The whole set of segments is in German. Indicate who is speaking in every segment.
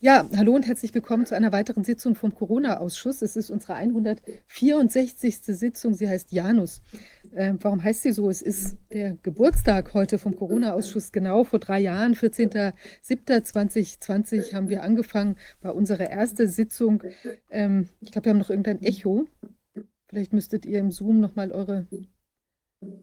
Speaker 1: Ja, hallo und herzlich willkommen zu einer weiteren Sitzung vom Corona-Ausschuss. Es ist unsere 164. Sitzung. Sie heißt Janus. Äh, warum heißt sie so? Es ist der Geburtstag heute vom Corona-Ausschuss. Genau vor drei Jahren, 14.07.2020, haben wir angefangen, war unsere erste Sitzung. Ähm, ich glaube, wir haben noch irgendein Echo. Vielleicht müsstet ihr im Zoom nochmal eure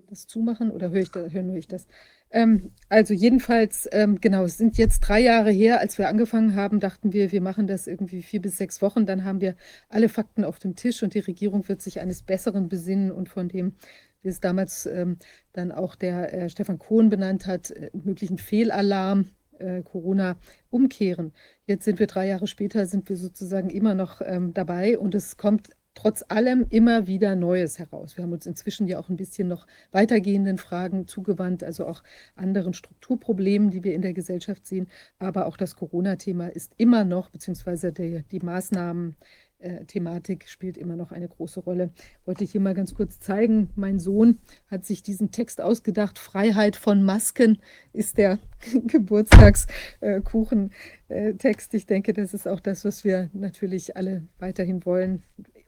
Speaker 1: das zumachen oder höre ich da, höre nur ich das? Ähm, also jedenfalls, ähm, genau, es sind jetzt drei Jahre her, als wir angefangen haben, dachten wir, wir machen das irgendwie vier bis sechs Wochen. Dann haben wir alle Fakten auf dem Tisch und die Regierung wird sich eines Besseren besinnen und von dem, wie es damals ähm, dann auch der äh, Stefan Kohn benannt hat, äh, möglichen Fehlalarm. Äh, Corona umkehren. Jetzt sind wir drei Jahre später, sind wir sozusagen immer noch ähm, dabei und es kommt trotz allem immer wieder Neues heraus. Wir haben uns inzwischen ja auch ein bisschen noch weitergehenden Fragen zugewandt, also auch anderen Strukturproblemen, die wir in der Gesellschaft sehen. Aber auch das Corona-Thema ist immer noch, beziehungsweise die, die Maßnahmen, äh, Thematik spielt immer noch eine große Rolle. Wollte ich hier mal ganz kurz zeigen. Mein Sohn hat sich diesen Text ausgedacht. Freiheit von Masken ist der Geburtstagskuchentext. Ich denke, das ist auch das, was wir natürlich alle weiterhin wollen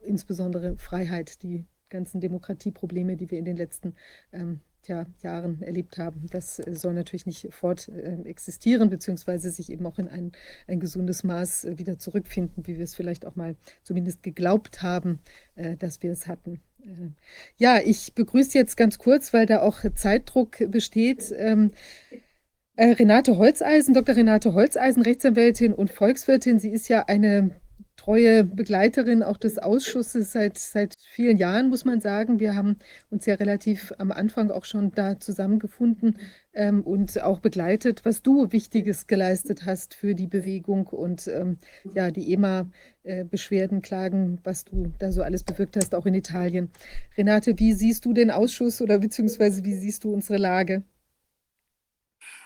Speaker 1: insbesondere Freiheit, die ganzen Demokratieprobleme, die wir in den letzten ähm, ja, Jahren erlebt haben. Das äh, soll natürlich nicht fort äh, existieren, beziehungsweise sich eben auch in ein, ein gesundes Maß äh, wieder zurückfinden, wie wir es vielleicht auch mal zumindest geglaubt haben, äh, dass wir es hatten. Äh, ja, ich begrüße jetzt ganz kurz, weil da auch Zeitdruck besteht. Ähm, äh, Renate Holzeisen, Dr. Renate Holzeisen, Rechtsanwältin und Volkswirtin. Sie ist ja eine treue Begleiterin auch des Ausschusses seit, seit vielen Jahren, muss man sagen. Wir haben uns ja relativ am Anfang auch schon da zusammengefunden ähm, und auch begleitet, was du Wichtiges geleistet hast für die Bewegung und ähm, ja, die EMA-Beschwerden, Klagen, was du da so alles bewirkt hast, auch in Italien. Renate, wie siehst du den Ausschuss oder beziehungsweise wie siehst du unsere Lage?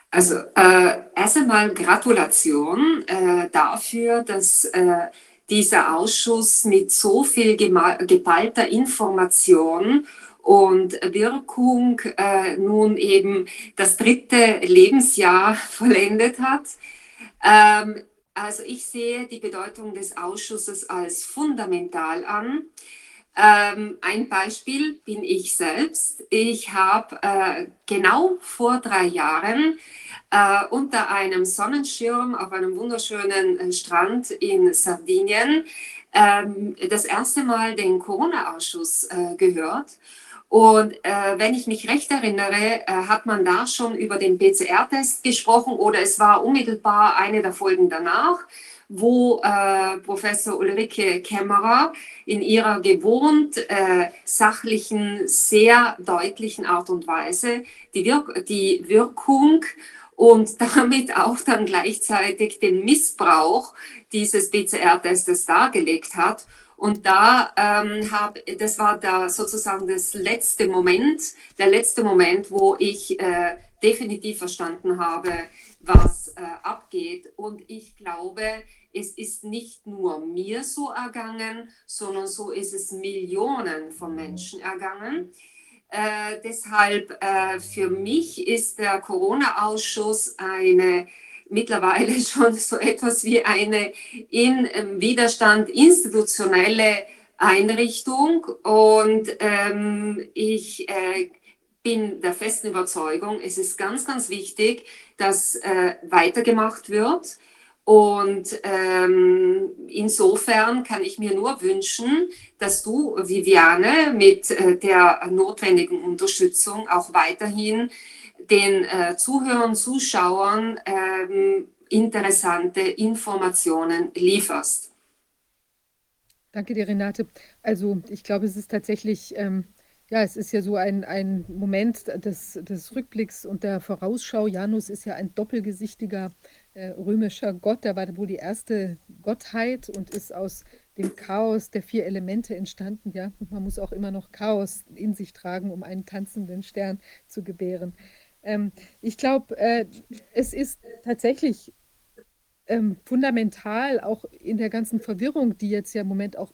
Speaker 2: Also äh, erst einmal Gratulation äh, dafür, dass äh, dieser Ausschuss mit so viel geballter Information und Wirkung äh, nun eben das dritte Lebensjahr vollendet hat. Ähm, also ich sehe die Bedeutung des Ausschusses als fundamental an. Ähm, ein Beispiel bin ich selbst. Ich habe äh, genau vor drei Jahren äh, unter einem Sonnenschirm auf einem wunderschönen äh, Strand in Sardinien ähm, das erste Mal den Corona-Ausschuss äh, gehört. Und äh, wenn ich mich recht erinnere, hat man da schon über den PCR-Test gesprochen oder es war unmittelbar eine der Folgen danach, wo äh, Professor Ulrike Kämmerer in ihrer gewohnt äh, sachlichen, sehr deutlichen Art und Weise die, Wirk die Wirkung und damit auch dann gleichzeitig den Missbrauch dieses PCR-Testes dargelegt hat. Und da ähm, hab, das war da sozusagen das letzte Moment, der letzte Moment, wo ich äh, definitiv verstanden habe, was äh, abgeht. Und ich glaube, es ist nicht nur mir so ergangen, sondern so ist es Millionen von Menschen ergangen. Äh, deshalb äh, für mich ist der Corona-Ausschuss eine mittlerweile schon so etwas wie eine in ähm, Widerstand institutionelle Einrichtung und ähm, ich äh, bin der festen Überzeugung, es ist ganz, ganz wichtig, dass äh, weitergemacht wird. Und ähm, insofern kann ich mir nur wünschen, dass du, Viviane, mit äh, der notwendigen Unterstützung auch weiterhin den äh, Zuhörern, Zuschauern ähm, interessante Informationen lieferst.
Speaker 1: Danke dir, Renate. Also ich glaube, es ist tatsächlich, ähm, ja, es ist ja so ein, ein Moment des, des Rückblicks und der Vorausschau. Janus ist ja ein doppelgesichtiger römischer Gott, der war wohl die erste Gottheit und ist aus dem Chaos der vier Elemente entstanden. Ja, und man muss auch immer noch Chaos in sich tragen, um einen tanzenden Stern zu gebären. Ähm, ich glaube, äh, es ist tatsächlich ähm, fundamental, auch in der ganzen Verwirrung, die jetzt ja im Moment auch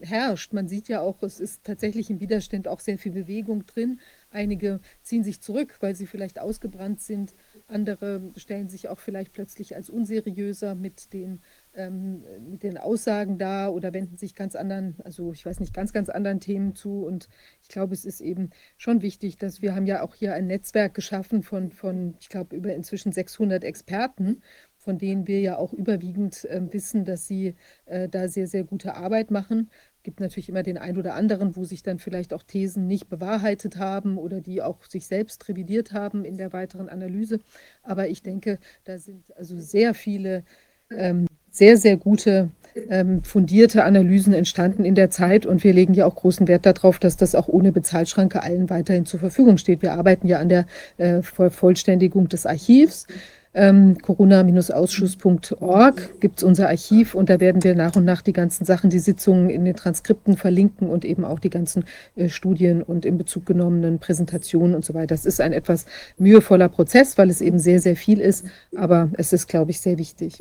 Speaker 1: herrscht. Man sieht ja auch, es ist tatsächlich im Widerstand auch sehr viel Bewegung drin. Einige ziehen sich zurück, weil sie vielleicht ausgebrannt sind andere stellen sich auch vielleicht plötzlich als unseriöser mit den, ähm, mit den Aussagen dar oder wenden sich ganz anderen, also ich weiß nicht, ganz, ganz anderen Themen zu. Und ich glaube, es ist eben schon wichtig, dass wir haben ja auch hier ein Netzwerk geschaffen von, von ich glaube, über inzwischen 600 Experten, von denen wir ja auch überwiegend äh, wissen, dass sie äh, da sehr, sehr gute Arbeit machen gibt natürlich immer den einen oder anderen, wo sich dann vielleicht auch Thesen nicht bewahrheitet haben oder die auch sich selbst revidiert haben in der weiteren Analyse. Aber ich denke, da sind also sehr viele ähm, sehr, sehr gute, ähm, fundierte Analysen entstanden in der Zeit. Und wir legen ja auch großen Wert darauf, dass das auch ohne Bezahlschranke allen weiterhin zur Verfügung steht. Wir arbeiten ja an der äh, Vervollständigung des Archivs ähm, corona-ausschuss.org gibt es unser Archiv und da werden wir nach und nach die ganzen Sachen, die Sitzungen in den Transkripten verlinken und eben auch die ganzen äh, Studien und in Bezug genommenen Präsentationen und so weiter. Das ist ein etwas mühevoller Prozess, weil es eben sehr, sehr viel ist, aber es ist, glaube ich, sehr wichtig.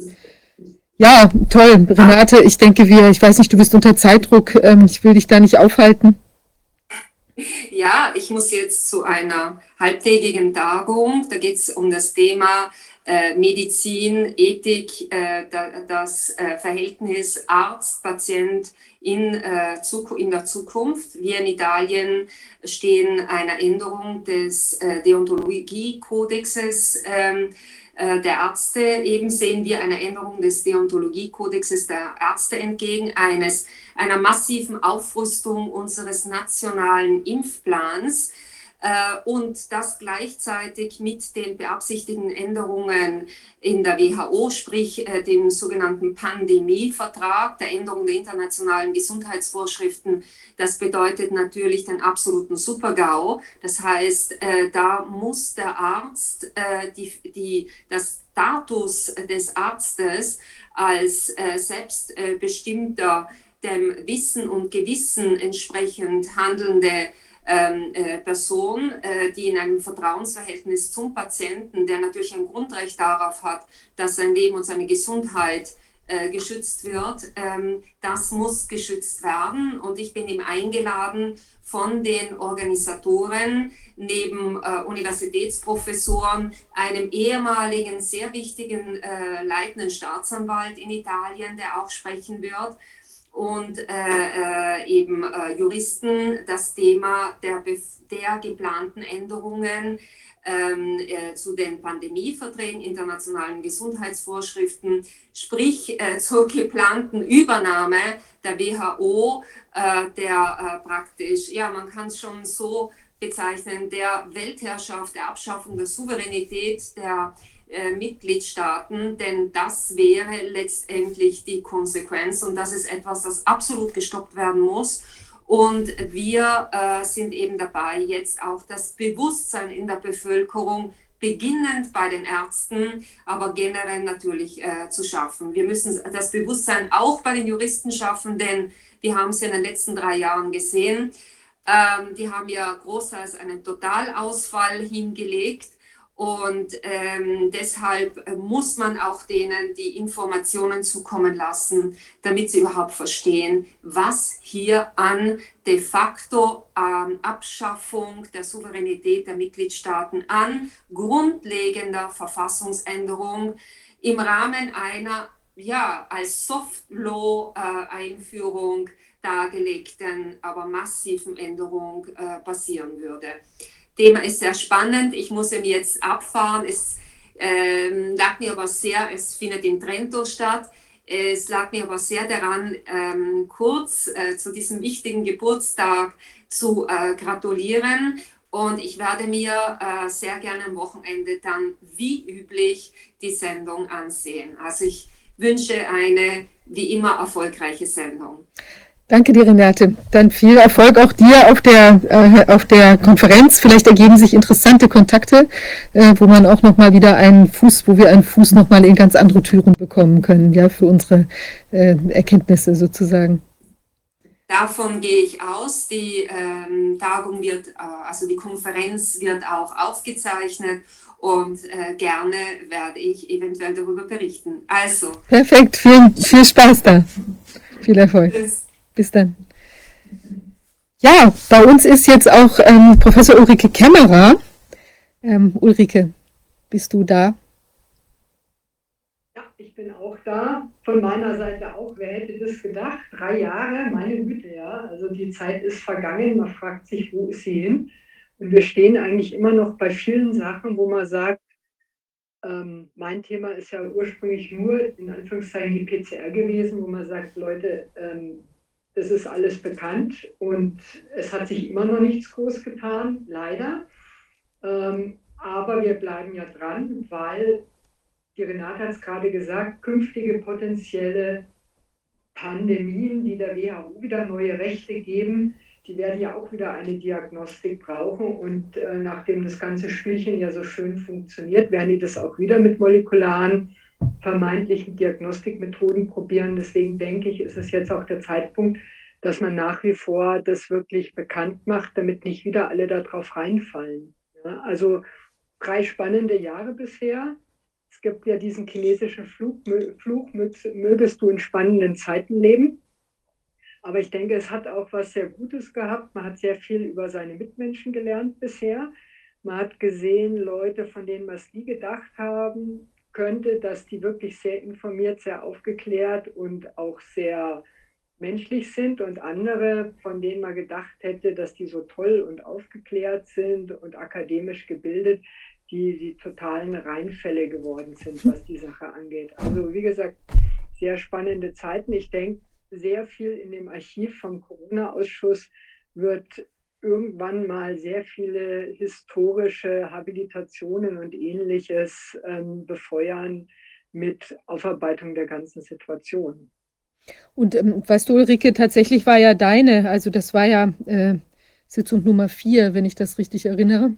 Speaker 1: Ja, toll, Renate. Ich denke, wir, ich weiß nicht, du bist unter Zeitdruck. Ähm, ich will dich da nicht aufhalten.
Speaker 2: Ja, ich muss jetzt zu einer halbtägigen Tagung. Da geht es um das Thema äh, Medizin, Ethik, äh, das äh, Verhältnis Arzt-Patient in, in der Zukunft. Wir in Italien stehen einer Änderung des Deontologiekodexes ähm, der Ärzte. Eben sehen wir eine Änderung des Deontologiekodexes der Ärzte entgegen, eines, einer massiven Aufrüstung unseres nationalen Impfplans äh, und das gleichzeitig mit den beabsichtigten Änderungen in der WHO, sprich äh, dem sogenannten Pandemievertrag, der Änderung der internationalen Gesundheitsvorschriften. Das bedeutet natürlich den absoluten Super-GAU. Das heißt, äh, da muss der Arzt die, die, das Status des Arztes als selbstbestimmter dem Wissen und Gewissen entsprechend handelnde äh, Person, äh, die in einem Vertrauensverhältnis zum Patienten, der natürlich ein Grundrecht darauf hat, dass sein Leben und seine Gesundheit äh, geschützt wird, ähm, das muss geschützt werden. Und ich bin ihm eingeladen von den Organisatoren, neben äh, Universitätsprofessoren, einem ehemaligen, sehr wichtigen äh, leitenden Staatsanwalt in Italien, der auch sprechen wird, und äh, äh, eben äh, Juristen das Thema der, der geplanten Änderungen ähm, äh, zu den Pandemieverträgen, internationalen Gesundheitsvorschriften, sprich äh, zur geplanten Übernahme der WHO, äh, der praktisch, ja, man kann es schon so bezeichnen, der Weltherrschaft, der Abschaffung der Souveränität der äh, Mitgliedstaaten, denn das wäre letztendlich die Konsequenz und das ist etwas, das absolut gestoppt werden muss. Und wir äh, sind eben dabei, jetzt auch das Bewusstsein in der Bevölkerung beginnend bei den Ärzten, aber generell natürlich äh, zu schaffen. Wir müssen das Bewusstsein auch bei den Juristen schaffen, denn wir haben es in den letzten drei Jahren gesehen. Ähm, die haben ja großteils einen Totalausfall hingelegt und ähm, deshalb äh, muss man auch denen die Informationen zukommen lassen, damit sie überhaupt verstehen, was hier an de facto ähm, Abschaffung der Souveränität der Mitgliedstaaten an grundlegender Verfassungsänderung im Rahmen einer ja als Soft Law äh, Einführung dargelegten, aber massiven Änderung äh, passieren würde. Thema ist sehr spannend. Ich muss ihn jetzt abfahren. Es ähm, lag mir aber sehr, es findet in Trento statt. Es lag mir aber sehr daran, ähm, kurz äh, zu diesem wichtigen Geburtstag zu äh, gratulieren. Und ich werde mir äh, sehr gerne am Wochenende dann wie üblich die Sendung ansehen. Also ich wünsche eine wie immer erfolgreiche Sendung.
Speaker 1: Danke dir, Renate. Dann viel Erfolg auch dir auf der, äh, auf der Konferenz. Vielleicht ergeben sich interessante Kontakte, äh, wo man auch nochmal wieder einen Fuß, wo wir einen Fuß nochmal in ganz andere Türen bekommen können, ja, für unsere äh, Erkenntnisse sozusagen.
Speaker 2: Davon gehe ich aus. Die ähm, Tagung wird, äh, also die Konferenz wird auch aufgezeichnet und äh, gerne werde ich eventuell darüber berichten. Also.
Speaker 1: Perfekt, viel, viel Spaß da. Viel Erfolg. Tschüss. Bis dann. Ja, bei uns ist jetzt auch ähm, Professor Ulrike Kämmerer. Ähm, Ulrike, Bist du da?
Speaker 3: Ja, ich bin auch da. Von meiner Seite auch. Wer hätte das gedacht? Drei Jahre, meine Güte, ja. Also die Zeit ist vergangen. Man fragt sich, wo ist sie hin? Und wir stehen eigentlich immer noch bei vielen Sachen, wo man sagt, ähm, mein Thema ist ja ursprünglich nur in Anführungszeichen die PCR gewesen, wo man sagt, Leute, ähm, das ist alles bekannt und es hat sich immer noch nichts groß getan, leider. Ähm, aber wir bleiben ja dran, weil die Renate hat es gerade gesagt, künftige potenzielle Pandemien, die der WHO wieder neue Rechte geben, die werden ja auch wieder eine Diagnostik brauchen. Und äh, nachdem das ganze Spielchen ja so schön funktioniert, werden die das auch wieder mit molekularen vermeintlichen Diagnostikmethoden probieren. Deswegen denke ich, ist es jetzt auch der Zeitpunkt, dass man nach wie vor das wirklich bekannt macht, damit nicht wieder alle darauf reinfallen. Ja, also drei spannende Jahre bisher. Es gibt ja diesen chinesischen Fluch, Fluch mögest du in spannenden Zeiten leben. Aber ich denke, es hat auch was sehr Gutes gehabt. Man hat sehr viel über seine Mitmenschen gelernt bisher. Man hat gesehen, Leute, von denen man es nie gedacht haben könnte, dass die wirklich sehr informiert, sehr aufgeklärt und auch sehr menschlich sind und andere, von denen man gedacht hätte, dass die so toll und aufgeklärt sind und akademisch gebildet, die die totalen Reinfälle geworden sind, was die Sache angeht. Also wie gesagt, sehr spannende Zeiten. Ich denke, sehr viel in dem Archiv vom Corona-Ausschuss wird irgendwann mal sehr viele historische Habilitationen und ähnliches ähm, befeuern mit Aufarbeitung der ganzen Situation.
Speaker 1: Und ähm, weißt du, Ulrike, tatsächlich war ja deine, also das war ja äh, Sitzung Nummer vier, wenn ich das richtig erinnere,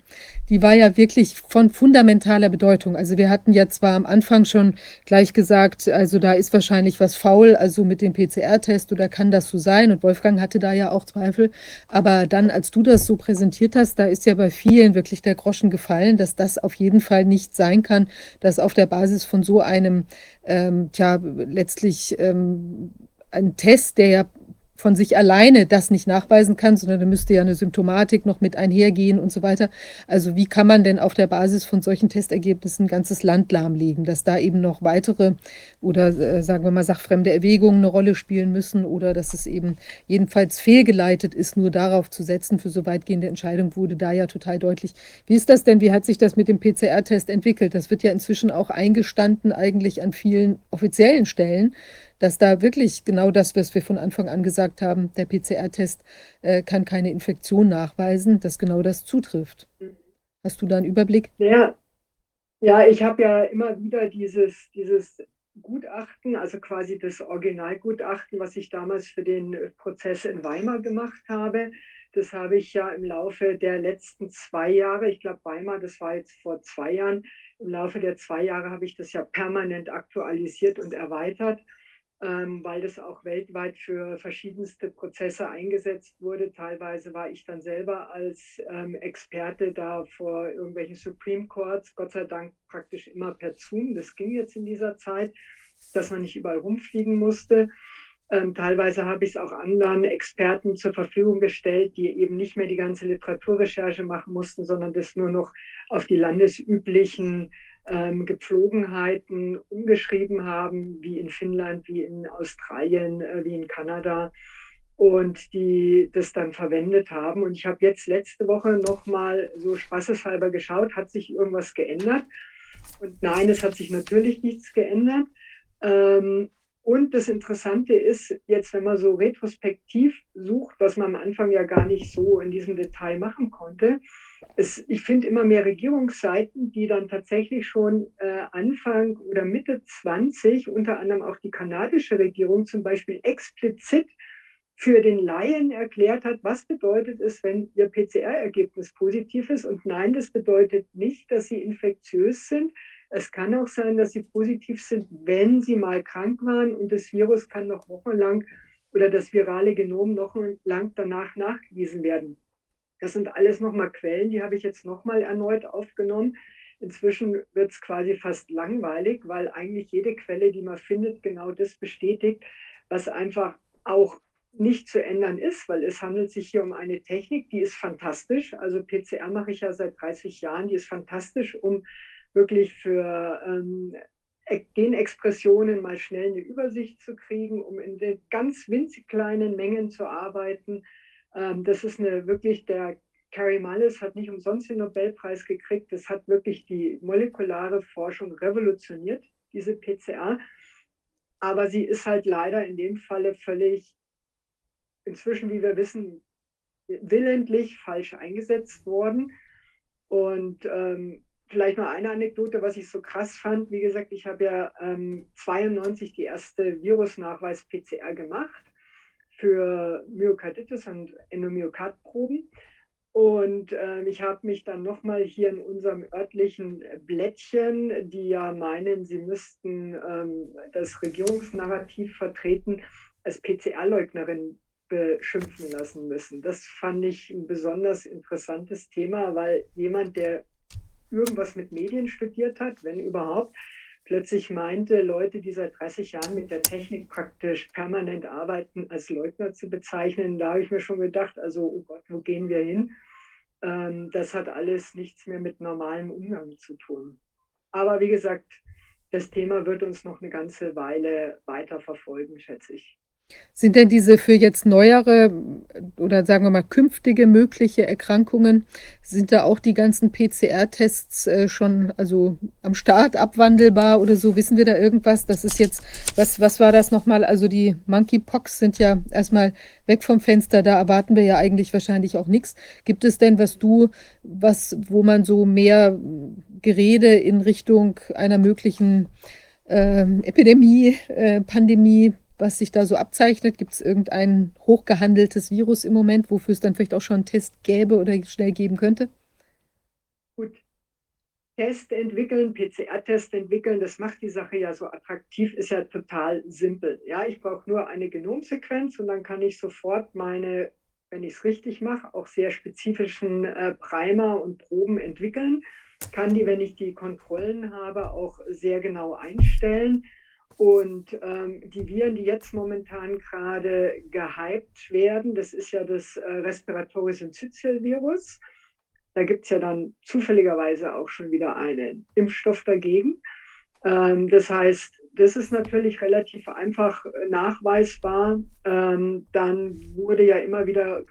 Speaker 1: die war ja wirklich von fundamentaler Bedeutung. Also wir hatten ja zwar am Anfang schon gleich gesagt, also da ist wahrscheinlich was faul, also mit dem PCR-Test oder kann das so sein? Und Wolfgang hatte da ja auch Zweifel. Aber dann, als du das so präsentiert hast, da ist ja bei vielen wirklich der Groschen gefallen, dass das auf jeden Fall nicht sein kann, dass auf der Basis von so einem, ähm, tja, letztlich ähm, ein Test, der ja von sich alleine das nicht nachweisen kann, sondern da müsste ja eine Symptomatik noch mit einhergehen und so weiter. Also wie kann man denn auf der Basis von solchen Testergebnissen ein ganzes Land lahmlegen, dass da eben noch weitere oder äh, sagen wir mal sachfremde Erwägungen eine Rolle spielen müssen oder dass es eben jedenfalls fehlgeleitet ist, nur darauf zu setzen für so weitgehende Entscheidung wurde da ja total deutlich. Wie ist das denn? Wie hat sich das mit dem PCR-Test entwickelt? Das wird ja inzwischen auch eingestanden eigentlich an vielen offiziellen Stellen dass da wirklich genau das, was wir von Anfang an gesagt haben, der PCR-Test äh, kann keine Infektion nachweisen, dass genau das zutrifft. Hast du da einen Überblick?
Speaker 3: Ja, ja ich habe ja immer wieder dieses, dieses Gutachten, also quasi das Originalgutachten, was ich damals für den Prozess in Weimar gemacht habe. Das habe ich ja im Laufe der letzten zwei Jahre, ich glaube Weimar, das war jetzt vor zwei Jahren, im Laufe der zwei Jahre habe ich das ja permanent aktualisiert und erweitert weil das auch weltweit für verschiedenste Prozesse eingesetzt wurde. Teilweise war ich dann selber als ähm, Experte da vor irgendwelchen Supreme Courts, Gott sei Dank praktisch immer per Zoom. Das ging jetzt in dieser Zeit, dass man nicht überall rumfliegen musste. Ähm, teilweise habe ich es auch anderen Experten zur Verfügung gestellt, die eben nicht mehr die ganze Literaturrecherche machen mussten, sondern das nur noch auf die landesüblichen ähm, Gepflogenheiten umgeschrieben haben, wie in Finnland, wie in Australien, äh, wie in Kanada und die das dann verwendet haben. Und ich habe jetzt letzte Woche nochmal so spaßeshalber geschaut, hat sich irgendwas geändert? Und nein, es hat sich natürlich nichts geändert. Ähm, und das Interessante ist, jetzt wenn man so retrospektiv sucht, was man am Anfang ja gar nicht so in diesem Detail machen konnte, es, ich finde immer mehr Regierungsseiten, die dann tatsächlich schon äh, Anfang oder Mitte 20, unter anderem auch die kanadische Regierung zum Beispiel explizit für den Laien erklärt hat, was bedeutet es, wenn ihr PCR-Ergebnis positiv ist. Und nein, das bedeutet nicht, dass sie infektiös sind. Es kann auch sein, dass sie positiv sind, wenn sie mal krank waren und das Virus kann noch wochenlang oder das virale Genom noch lang danach nachgewiesen werden. Das sind alles nochmal Quellen, die habe ich jetzt nochmal erneut aufgenommen. Inzwischen wird es quasi fast langweilig, weil eigentlich jede Quelle, die man findet, genau das bestätigt, was einfach auch nicht zu ändern ist, weil es handelt sich hier um eine Technik, die ist fantastisch. Also PCR mache ich ja seit 30 Jahren, die ist fantastisch, um wirklich für ähm, Genexpressionen mal schnell eine Übersicht zu kriegen, um in ganz winzig kleinen Mengen zu arbeiten. Ähm, das ist eine wirklich der Carrie Mullis hat nicht umsonst den Nobelpreis gekriegt. Das hat wirklich die molekulare Forschung revolutioniert, diese PCR. Aber sie ist halt leider in dem Falle völlig, inzwischen, wie wir wissen, willentlich falsch eingesetzt worden. Und ähm, vielleicht noch eine Anekdote, was ich so krass fand. Wie gesagt, ich habe ja ähm, 92 die erste Virusnachweis-PCR gemacht für Myokarditis und Endomyokardproben. Und äh, ich habe mich dann nochmal hier in unserem örtlichen Blättchen, die ja meinen, sie müssten ähm, das Regierungsnarrativ vertreten, als PCR-Leugnerin beschimpfen lassen müssen. Das fand ich ein besonders interessantes Thema, weil jemand, der irgendwas mit Medien studiert hat, wenn überhaupt, plötzlich meinte, Leute, die seit 30 Jahren mit der Technik praktisch permanent arbeiten, als Leugner zu bezeichnen. Da habe ich mir schon gedacht, also, oh Gott, wo gehen wir hin? Ähm, das hat alles nichts mehr mit normalem Umgang zu tun. Aber wie gesagt, das Thema wird uns noch eine ganze Weile weiter verfolgen, schätze ich.
Speaker 1: Sind denn diese für jetzt neuere oder sagen wir mal künftige mögliche Erkrankungen, sind da auch die ganzen PCR-Tests äh, schon also am Start abwandelbar oder so? Wissen wir da irgendwas? Das ist jetzt, was, was war das nochmal? Also die Monkeypox sind ja erstmal weg vom Fenster, da erwarten wir ja eigentlich wahrscheinlich auch nichts. Gibt es denn, was du, was, wo man so mehr Gerede in Richtung einer möglichen äh, Epidemie, äh, Pandemie was sich da so abzeichnet? Gibt es irgendein hochgehandeltes Virus im Moment, wofür es dann vielleicht auch schon einen Test gäbe oder schnell geben könnte?
Speaker 3: Gut. Test entwickeln, PCR-Test entwickeln, das macht die Sache ja so attraktiv, ist ja total simpel. Ja, ich brauche nur eine Genomsequenz und dann kann ich sofort meine, wenn ich es richtig mache, auch sehr spezifischen äh, Primer und Proben entwickeln. Kann die, wenn ich die Kontrollen habe, auch sehr genau einstellen und ähm, die Viren, die jetzt momentan gerade gehypt werden, das ist ja das äh, Respiratory Syncytial-Virus. Da gibt es ja dann zufälligerweise auch schon wieder einen Impfstoff dagegen. Ähm, das heißt, das ist natürlich relativ einfach nachweisbar. Ähm, dann wurde ja immer wieder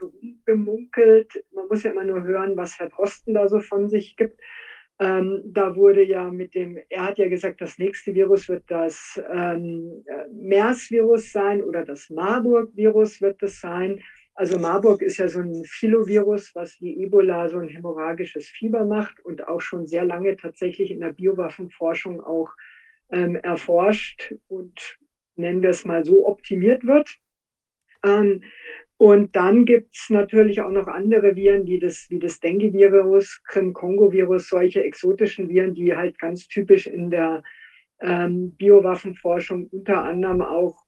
Speaker 3: gemunkelt, man muss ja immer nur hören, was Herr Drosten da so von sich gibt. Ähm, da wurde ja mit dem, er hat ja gesagt, das nächste Virus wird das ähm, MERS-Virus sein oder das Marburg-Virus wird es sein. Also Marburg ist ja so ein Filovirus, was wie Ebola so ein hämorrhagisches Fieber macht und auch schon sehr lange tatsächlich in der Biowaffenforschung auch ähm, erforscht und nennen wir es mal so optimiert wird. Ähm, und dann gibt es natürlich auch noch andere Viren, wie das, wie das Dengue-Virus, Krim-Kongo-Virus, solche exotischen Viren, die halt ganz typisch in der ähm, Biowaffenforschung unter anderem auch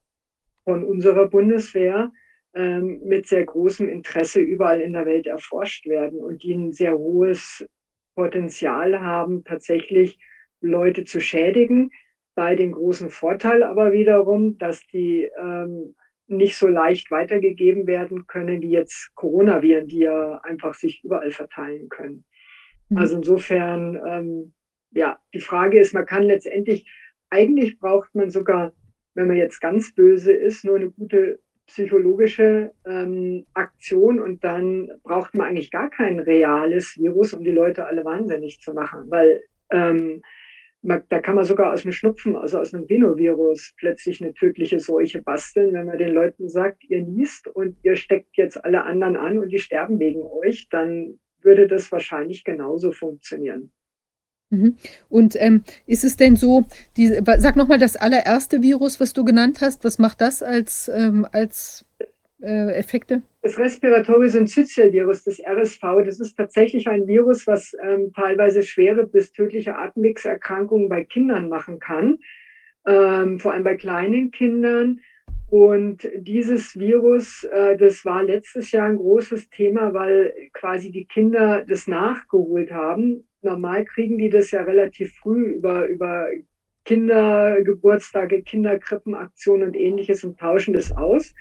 Speaker 3: von unserer Bundeswehr ähm, mit sehr großem Interesse überall in der Welt erforscht werden und die ein sehr hohes Potenzial haben, tatsächlich Leute zu schädigen. Bei den großen Vorteil aber wiederum, dass die ähm, nicht so leicht weitergegeben werden können wie jetzt Coronaviren, die ja einfach sich überall verteilen können. Mhm. Also insofern, ähm, ja, die Frage ist, man kann letztendlich, eigentlich braucht man sogar, wenn man jetzt ganz böse ist, nur eine gute psychologische ähm, Aktion und dann braucht man eigentlich gar kein reales Virus, um die Leute alle wahnsinnig zu machen, weil ähm, da kann man sogar aus einem Schnupfen, also aus einem Rhinovirus, plötzlich eine tödliche Seuche basteln, wenn man den Leuten sagt, ihr niest und ihr steckt jetzt alle anderen an und die sterben wegen euch, dann würde das wahrscheinlich genauso funktionieren.
Speaker 1: Mhm. Und ähm, ist es denn so, die, sag nochmal das allererste Virus, was du genannt hast, was macht das als, ähm, als äh, Effekte?
Speaker 3: Das Respiratory Syncytial-Virus, das RSV, das ist tatsächlich ein Virus, was ähm, teilweise schwere bis tödliche Atemwegserkrankungen bei Kindern machen kann, ähm, vor allem bei kleinen Kindern. Und dieses Virus, äh, das war letztes Jahr ein großes Thema, weil quasi die Kinder das nachgeholt haben. Normal kriegen die das ja relativ früh über, über Kindergeburtstage, Kinderkrippenaktionen und ähnliches und tauschen das aus.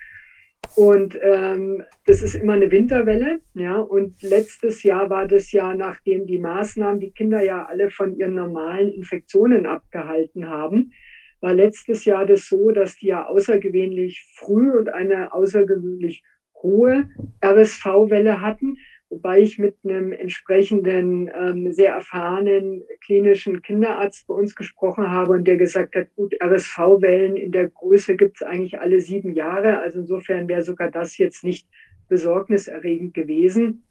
Speaker 3: Und ähm, das ist immer eine Winterwelle. Ja? Und letztes Jahr war das Jahr, nachdem die Maßnahmen die Kinder ja alle von ihren normalen Infektionen abgehalten haben, war letztes Jahr das so, dass die ja außergewöhnlich früh und eine außergewöhnlich hohe RSV-Welle hatten, wobei ich mit einem entsprechenden, ähm, sehr erfahrenen klinischen Kinderarzt bei uns gesprochen habe und der gesagt hat, gut, RSV-Wellen in der Größe gibt es eigentlich alle sieben Jahre. Also insofern wäre sogar das jetzt nicht besorgniserregend gewesen.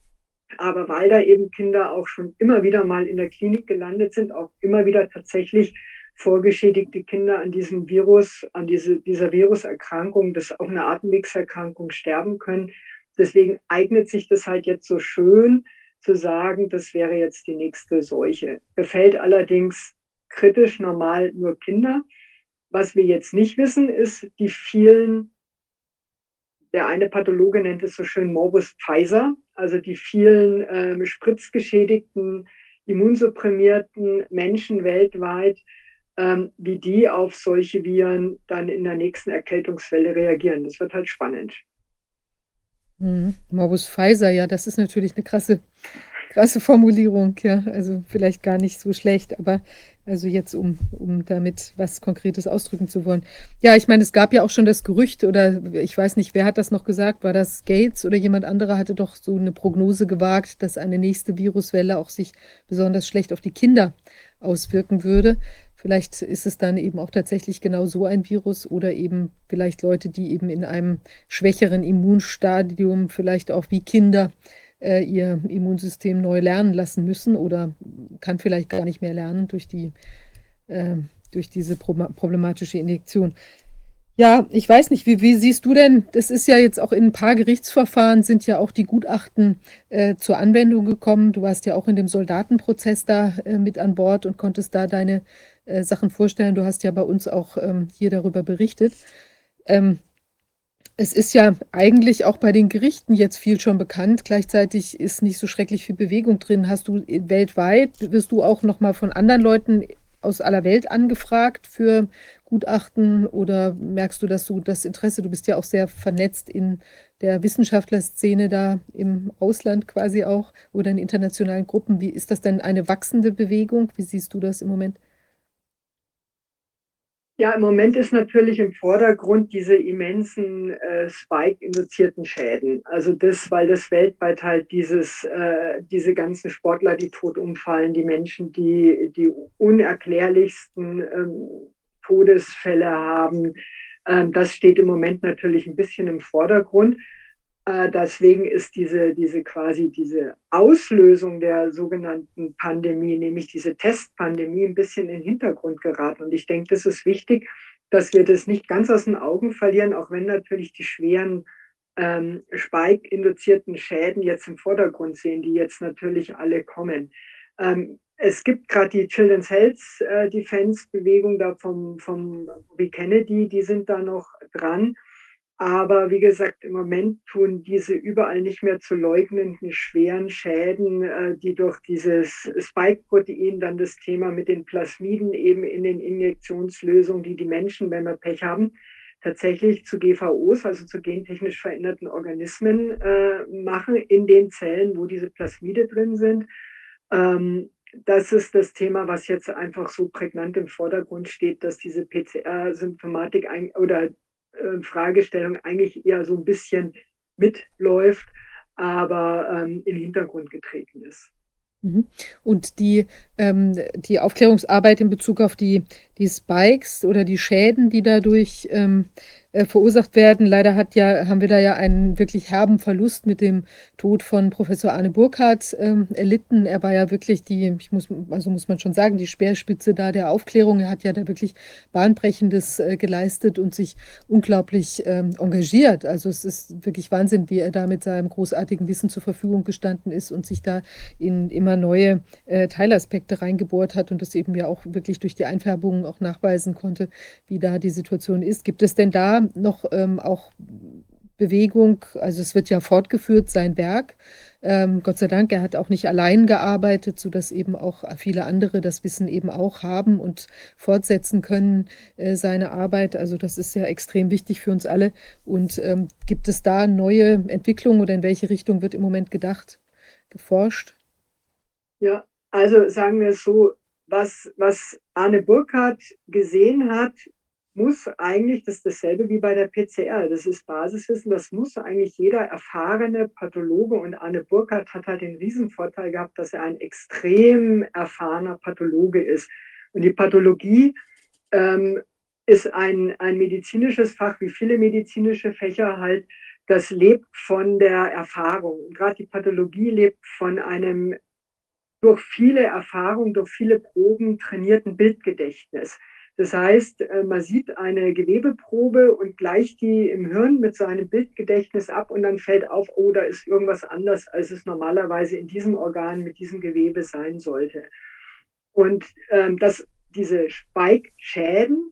Speaker 3: Aber weil da eben Kinder auch schon immer wieder mal in der Klinik gelandet sind, auch immer wieder tatsächlich vorgeschädigte Kinder an diesem Virus, an diese, dieser Viruserkrankung, das ist auch eine Atemwegserkrankung, sterben können. Deswegen eignet sich das halt jetzt so schön zu sagen, das wäre jetzt die nächste Seuche. Befällt allerdings kritisch normal nur Kinder. Was wir jetzt nicht wissen, ist die vielen, der eine Pathologe nennt es so schön Morbus Pfizer, also die vielen äh, spritzgeschädigten, immunsupprimierten Menschen weltweit, ähm, wie die auf solche Viren dann in der nächsten Erkältungswelle reagieren. Das wird halt spannend.
Speaker 1: Mhm. Morbus Pfizer, ja, das ist natürlich eine krasse, krasse Formulierung, ja. Also vielleicht gar nicht so schlecht, aber also jetzt, um, um damit was Konkretes ausdrücken zu wollen. Ja, ich meine, es gab ja auch schon das Gerücht, oder ich weiß nicht, wer hat das noch gesagt? War das Gates oder jemand anderer hatte doch so eine Prognose gewagt, dass eine nächste Viruswelle auch sich besonders schlecht auf die Kinder auswirken würde. Vielleicht ist es dann eben auch tatsächlich genau so ein Virus oder eben vielleicht Leute, die eben in einem schwächeren Immunstadium, vielleicht auch wie Kinder, äh, ihr Immunsystem neu lernen lassen müssen oder kann vielleicht gar nicht mehr lernen durch die äh, durch diese problematische Injektion. Ja, ich weiß nicht, wie, wie siehst du denn, das ist ja jetzt auch in ein paar Gerichtsverfahren sind ja auch die Gutachten äh, zur Anwendung gekommen. Du warst ja auch in dem Soldatenprozess da äh, mit an Bord und konntest da deine äh, Sachen vorstellen. Du hast ja bei uns auch ähm, hier darüber berichtet. Ähm, es ist ja eigentlich auch bei den Gerichten jetzt viel schon bekannt. Gleichzeitig ist nicht so schrecklich viel Bewegung drin. Hast du äh, weltweit, wirst du auch noch mal von anderen Leuten aus aller Welt angefragt für Gutachten oder merkst du, dass du das Interesse, du bist ja auch sehr vernetzt in der Wissenschaftlerszene da im Ausland quasi auch oder in internationalen Gruppen. Wie ist das denn eine wachsende Bewegung? Wie siehst du das im Moment?
Speaker 3: Ja, im Moment ist natürlich im Vordergrund diese immensen äh, Spike-induzierten Schäden. Also das, weil das weltweit halt dieses, äh, diese ganzen Sportler, die tot umfallen, die Menschen, die die unerklärlichsten ähm, Todesfälle haben, ähm, das steht im Moment natürlich ein bisschen im Vordergrund. Äh, deswegen ist diese, diese quasi diese Auslösung der sogenannten Pandemie, nämlich diese Testpandemie, ein bisschen in den Hintergrund geraten. Und ich denke, das ist wichtig, dass wir das nicht ganz aus den Augen verlieren, auch wenn natürlich die schweren ähm, Spike-induzierten Schäden jetzt im Vordergrund sehen, die jetzt natürlich alle kommen. Ähm, es gibt gerade die Children's Health äh, Defense Bewegung da vom, vom Bobby Kennedy, die sind da noch dran. Aber wie gesagt, im Moment tun diese überall nicht mehr zu leugnenden schweren Schäden, äh, die durch dieses Spike-Protein, dann das Thema mit den Plasmiden eben in den Injektionslösungen, die die Menschen, wenn wir Pech haben, tatsächlich zu GVOs, also zu gentechnisch veränderten Organismen äh, machen in den Zellen, wo diese Plasmide drin sind. Ähm, das ist das Thema, was jetzt einfach so prägnant im Vordergrund steht, dass diese PCR-Symptomatik oder äh, Fragestellung eigentlich eher so ein bisschen mitläuft, aber ähm, in den Hintergrund getreten ist.
Speaker 1: Mhm. Und die, ähm, die Aufklärungsarbeit in Bezug auf die, die Spikes oder die Schäden, die dadurch ähm, äh, verursacht werden. Leider hat ja, haben wir da ja einen wirklich herben Verlust mit dem Tod von Professor Arne Burkhardt ähm, erlitten. Er war ja wirklich die, ich muss, also muss man schon sagen, die Speerspitze da der Aufklärung. Er hat ja da wirklich Bahnbrechendes äh, geleistet und sich unglaublich ähm, engagiert. Also es ist wirklich Wahnsinn, wie er da mit seinem großartigen Wissen zur Verfügung gestanden ist und sich da in immer neue äh, Teilaspekte reingebohrt hat und das eben ja auch wirklich durch die Einfärbungen auch nachweisen konnte, wie da die Situation ist. Gibt es denn da noch ähm, auch Bewegung, also es wird ja fortgeführt, sein Werk Ähm, Gott sei Dank, er hat auch nicht allein gearbeitet, sodass eben auch viele andere das Wissen eben auch haben und fortsetzen können, äh, seine Arbeit. Also das ist ja extrem wichtig für uns alle. Und ähm, gibt es da neue Entwicklungen oder in welche Richtung wird im Moment gedacht, geforscht?
Speaker 3: Ja, also sagen wir es so, was, was Arne Burkhardt gesehen hat, muss eigentlich, das ist dasselbe wie bei der PCR, das ist Basiswissen, das muss eigentlich jeder erfahrene Pathologe und Arne Burkhardt hat halt den Riesenvorteil gehabt, dass er ein extrem erfahrener Pathologe ist. Und die Pathologie ähm, ist ein, ein medizinisches Fach, wie viele medizinische Fächer halt, das lebt von der Erfahrung. Gerade die Pathologie lebt von einem durch viele Erfahrungen, durch viele Proben trainierten Bildgedächtnis. Das heißt, äh, man sieht eine Gewebeprobe und gleicht die im Hirn mit seinem Bildgedächtnis ab und dann fällt auf, oh, da ist irgendwas anders, als es normalerweise in diesem Organ mit diesem Gewebe sein sollte. Und ähm, dass diese Spike-Schäden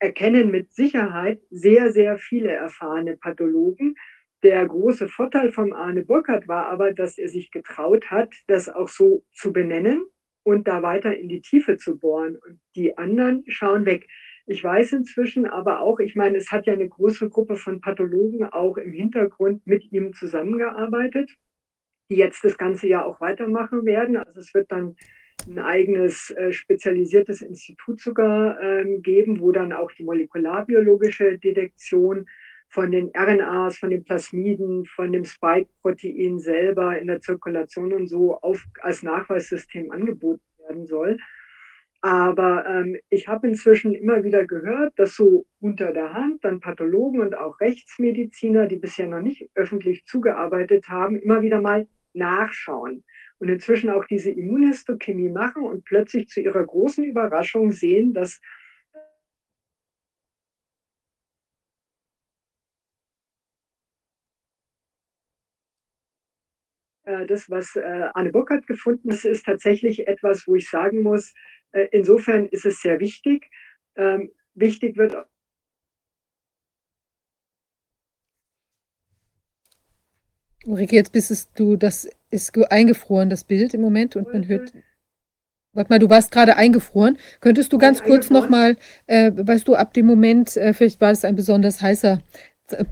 Speaker 3: erkennen mit Sicherheit sehr, sehr viele erfahrene Pathologen. Der große Vorteil von Arne Burkhardt war aber, dass er sich getraut hat, das auch so zu benennen und da weiter in die Tiefe zu bohren. Und die anderen schauen weg. Ich weiß inzwischen aber auch, ich meine, es hat ja eine große Gruppe von Pathologen auch im Hintergrund mit ihm zusammengearbeitet, die jetzt das ganze Jahr auch weitermachen werden. Also es wird dann ein eigenes äh, spezialisiertes Institut sogar äh, geben, wo dann auch die molekularbiologische Detektion von den RNAs, von den Plasmiden, von dem Spike-Protein selber in der Zirkulation und so auf, als Nachweissystem angeboten werden soll. Aber ähm, ich habe inzwischen immer wieder gehört, dass so unter der Hand dann Pathologen und auch Rechtsmediziner, die bisher noch nicht öffentlich zugearbeitet haben, immer wieder mal nachschauen und inzwischen auch diese Immunhistochemie machen und plötzlich zu ihrer großen Überraschung sehen, dass das, was äh, Anne Burkhardt gefunden hat, ist tatsächlich etwas, wo ich sagen muss, äh, insofern ist es sehr wichtig. Ähm, wichtig wird
Speaker 1: Ulrike, jetzt bist du, das ist eingefroren, das Bild im Moment, und man hört. Warte mal, du warst gerade eingefroren. Könntest du ganz kurz nochmal, äh, weißt du, ab dem Moment, äh, vielleicht war es ein besonders heißer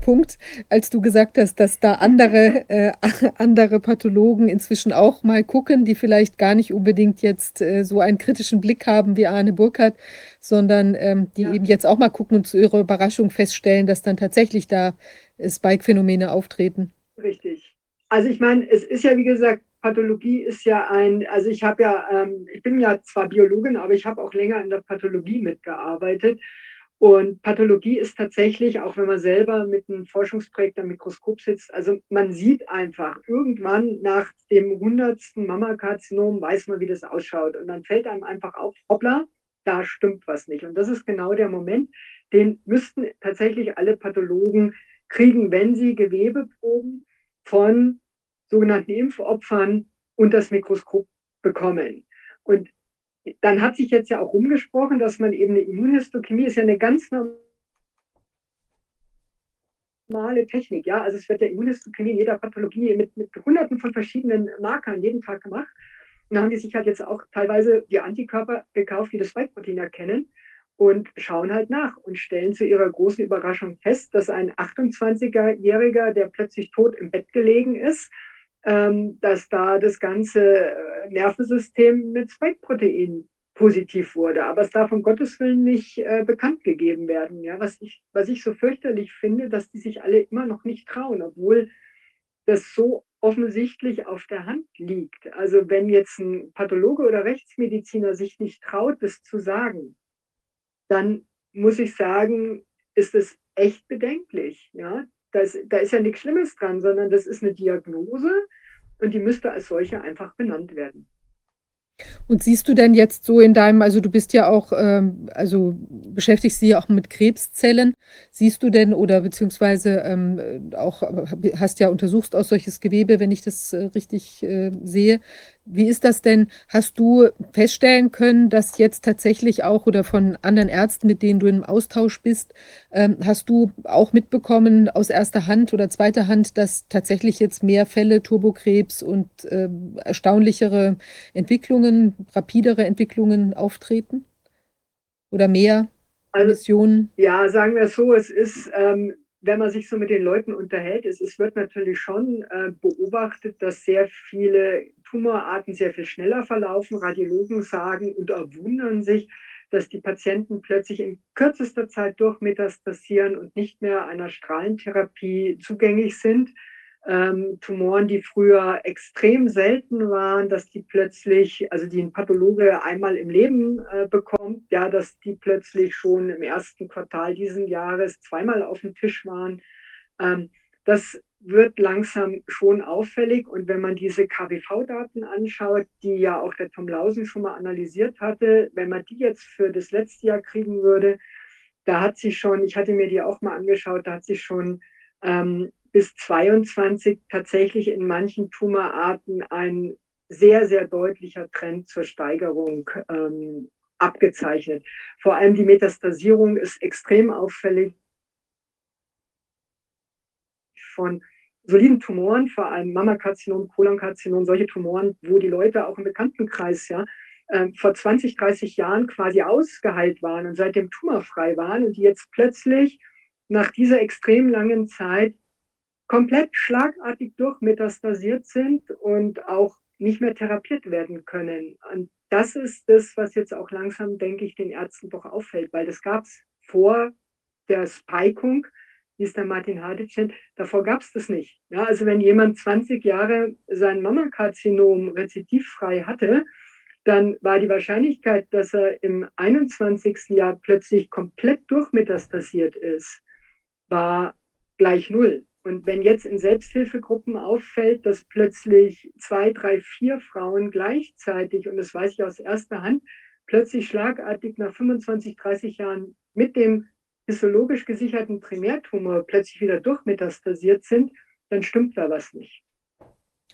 Speaker 1: Punkt, als du gesagt hast, dass da andere, äh, andere Pathologen inzwischen auch mal gucken, die vielleicht gar nicht unbedingt jetzt äh, so einen kritischen Blick haben wie Arne Burkhardt, sondern ähm, die ja. eben jetzt auch mal gucken und zu ihrer Überraschung feststellen, dass dann tatsächlich da äh, Spike-Phänomene auftreten.
Speaker 3: Richtig. Also ich meine, es ist ja wie gesagt, Pathologie ist ja ein, also ich habe ja, ähm, ich bin ja zwar Biologin, aber ich habe auch länger in der Pathologie mitgearbeitet. Und Pathologie ist tatsächlich, auch wenn man selber mit einem Forschungsprojekt am Mikroskop sitzt, also man sieht einfach, irgendwann nach dem hundertsten Mammakarzinom weiß man, wie das ausschaut. Und dann fällt einem einfach auf, hoppla, da stimmt was nicht. Und das ist genau der Moment, den müssten tatsächlich alle Pathologen kriegen, wenn sie Gewebeproben von sogenannten Impfopfern unter das Mikroskop bekommen. Und dann hat sich jetzt ja auch rumgesprochen, dass man eben eine Immunhistochemie ist ja eine ganz normale Technik, ja. Also es wird ja Immunhistochemie in jeder Pathologie mit, mit hunderten von verschiedenen Markern jeden Tag gemacht. Und da haben die sich halt jetzt auch teilweise die Antikörper gekauft, die das Spike-Protein erkennen und schauen halt nach und stellen zu ihrer großen Überraschung fest, dass ein 28-Jähriger, der plötzlich tot im Bett gelegen ist, dass da das ganze äh, Nervensystem mit Spike-Protein positiv wurde. Aber es darf um Gottes Willen nicht äh, bekannt gegeben werden. Ja? Was, ich, was ich so fürchterlich finde, dass die sich alle immer noch nicht trauen, obwohl das so offensichtlich auf der Hand liegt. Also wenn jetzt ein Pathologe oder Rechtsmediziner sich nicht traut, das zu sagen, dann muss ich sagen, ist es echt bedenklich. Ja? Das, da ist ja nichts Schlimmes dran, sondern das ist eine Diagnose und die müsste als solche einfach benannt werden.
Speaker 1: Und siehst du denn jetzt so in deinem, also du bist ja auch, ähm, also beschäftigst dich ja auch mit Krebszellen, siehst du denn oder beziehungsweise ähm, auch hast ja untersuchst auch solches Gewebe, wenn ich das äh, richtig äh, sehe, Wie ist das denn? Hast du feststellen können, dass jetzt tatsächlich auch oder von anderen Ärzten, mit denen du im Austausch bist, ähm, hast du auch mitbekommen aus erster Hand oder zweiter Hand, dass tatsächlich jetzt mehr Fälle Turbokrebs und äh, erstaunlichere Entwicklungen, rapidere Entwicklungen auftreten? Oder mehr
Speaker 3: Also,
Speaker 1: Missionen?
Speaker 3: ja, sagen wir es so, es ist, ähm, wenn man sich so mit den Leuten unterhält, es, es wird natürlich schon äh, beobachtet, dass sehr viele Tumorarten sehr viel schneller verlaufen. Radiologen sagen und auch wundern sich, dass die Patienten plötzlich in kürzester Zeit durchmetastasieren und nicht mehr einer Strahlentherapie zugänglich sind. Ähm, Tumoren, die früher extrem selten waren, dass die plötzlich, also die ein Pathologe einmal im Leben äh, bekommt, ja, dass die plötzlich schon im ersten Quartal diesen Jahres zweimal auf dem Tisch waren. Ähm, das wird langsam schon auffällig. Und wenn man diese KWV-Daten anschaut, die ja auch der Tom Lausen schon mal analysiert hatte, wenn man die jetzt für das letzte Jahr kriegen würde, da hat sich schon, ich hatte mir die auch mal angeschaut, da hat sich schon ähm, bis 22 tatsächlich in manchen Tumorarten ein sehr, sehr deutlicher Trend zur Steigerung ähm, abgezeichnet. Vor allem die Metastasierung ist extrem auffällig von soliden Tumoren, vor allem Mammakarzinom, Kolonkarzinom, solche Tumoren, wo die Leute auch im Bekanntenkreis ja äh, vor 20, 30 Jahren quasi ausgeheilt waren und seitdem tumorfrei waren und die jetzt plötzlich nach dieser extrem langen Zeit komplett schlagartig durchmetastasiert sind und auch nicht mehr therapiert werden können. Und das ist das, was jetzt auch langsam, denke ich, den Ärzten doch auffällt, weil das gab es vor der Spikung wie es der Martin Hadic nennt, davor gab es das nicht. Ja, also wenn jemand 20 Jahre sein Mammakarzinom rezidivfrei hatte, dann war die Wahrscheinlichkeit, dass er im 21. Jahr plötzlich komplett durchmetastasiert ist, war gleich null. Und wenn jetzt in Selbsthilfegruppen auffällt, dass plötzlich zwei, drei, vier Frauen gleichzeitig, und das weiß ich aus erster Hand, plötzlich schlagartig nach 25, 30 Jahren mit dem histologisch gesicherten Primärtumor plötzlich wieder durchmetastasiert sind, dann stimmt da was nicht.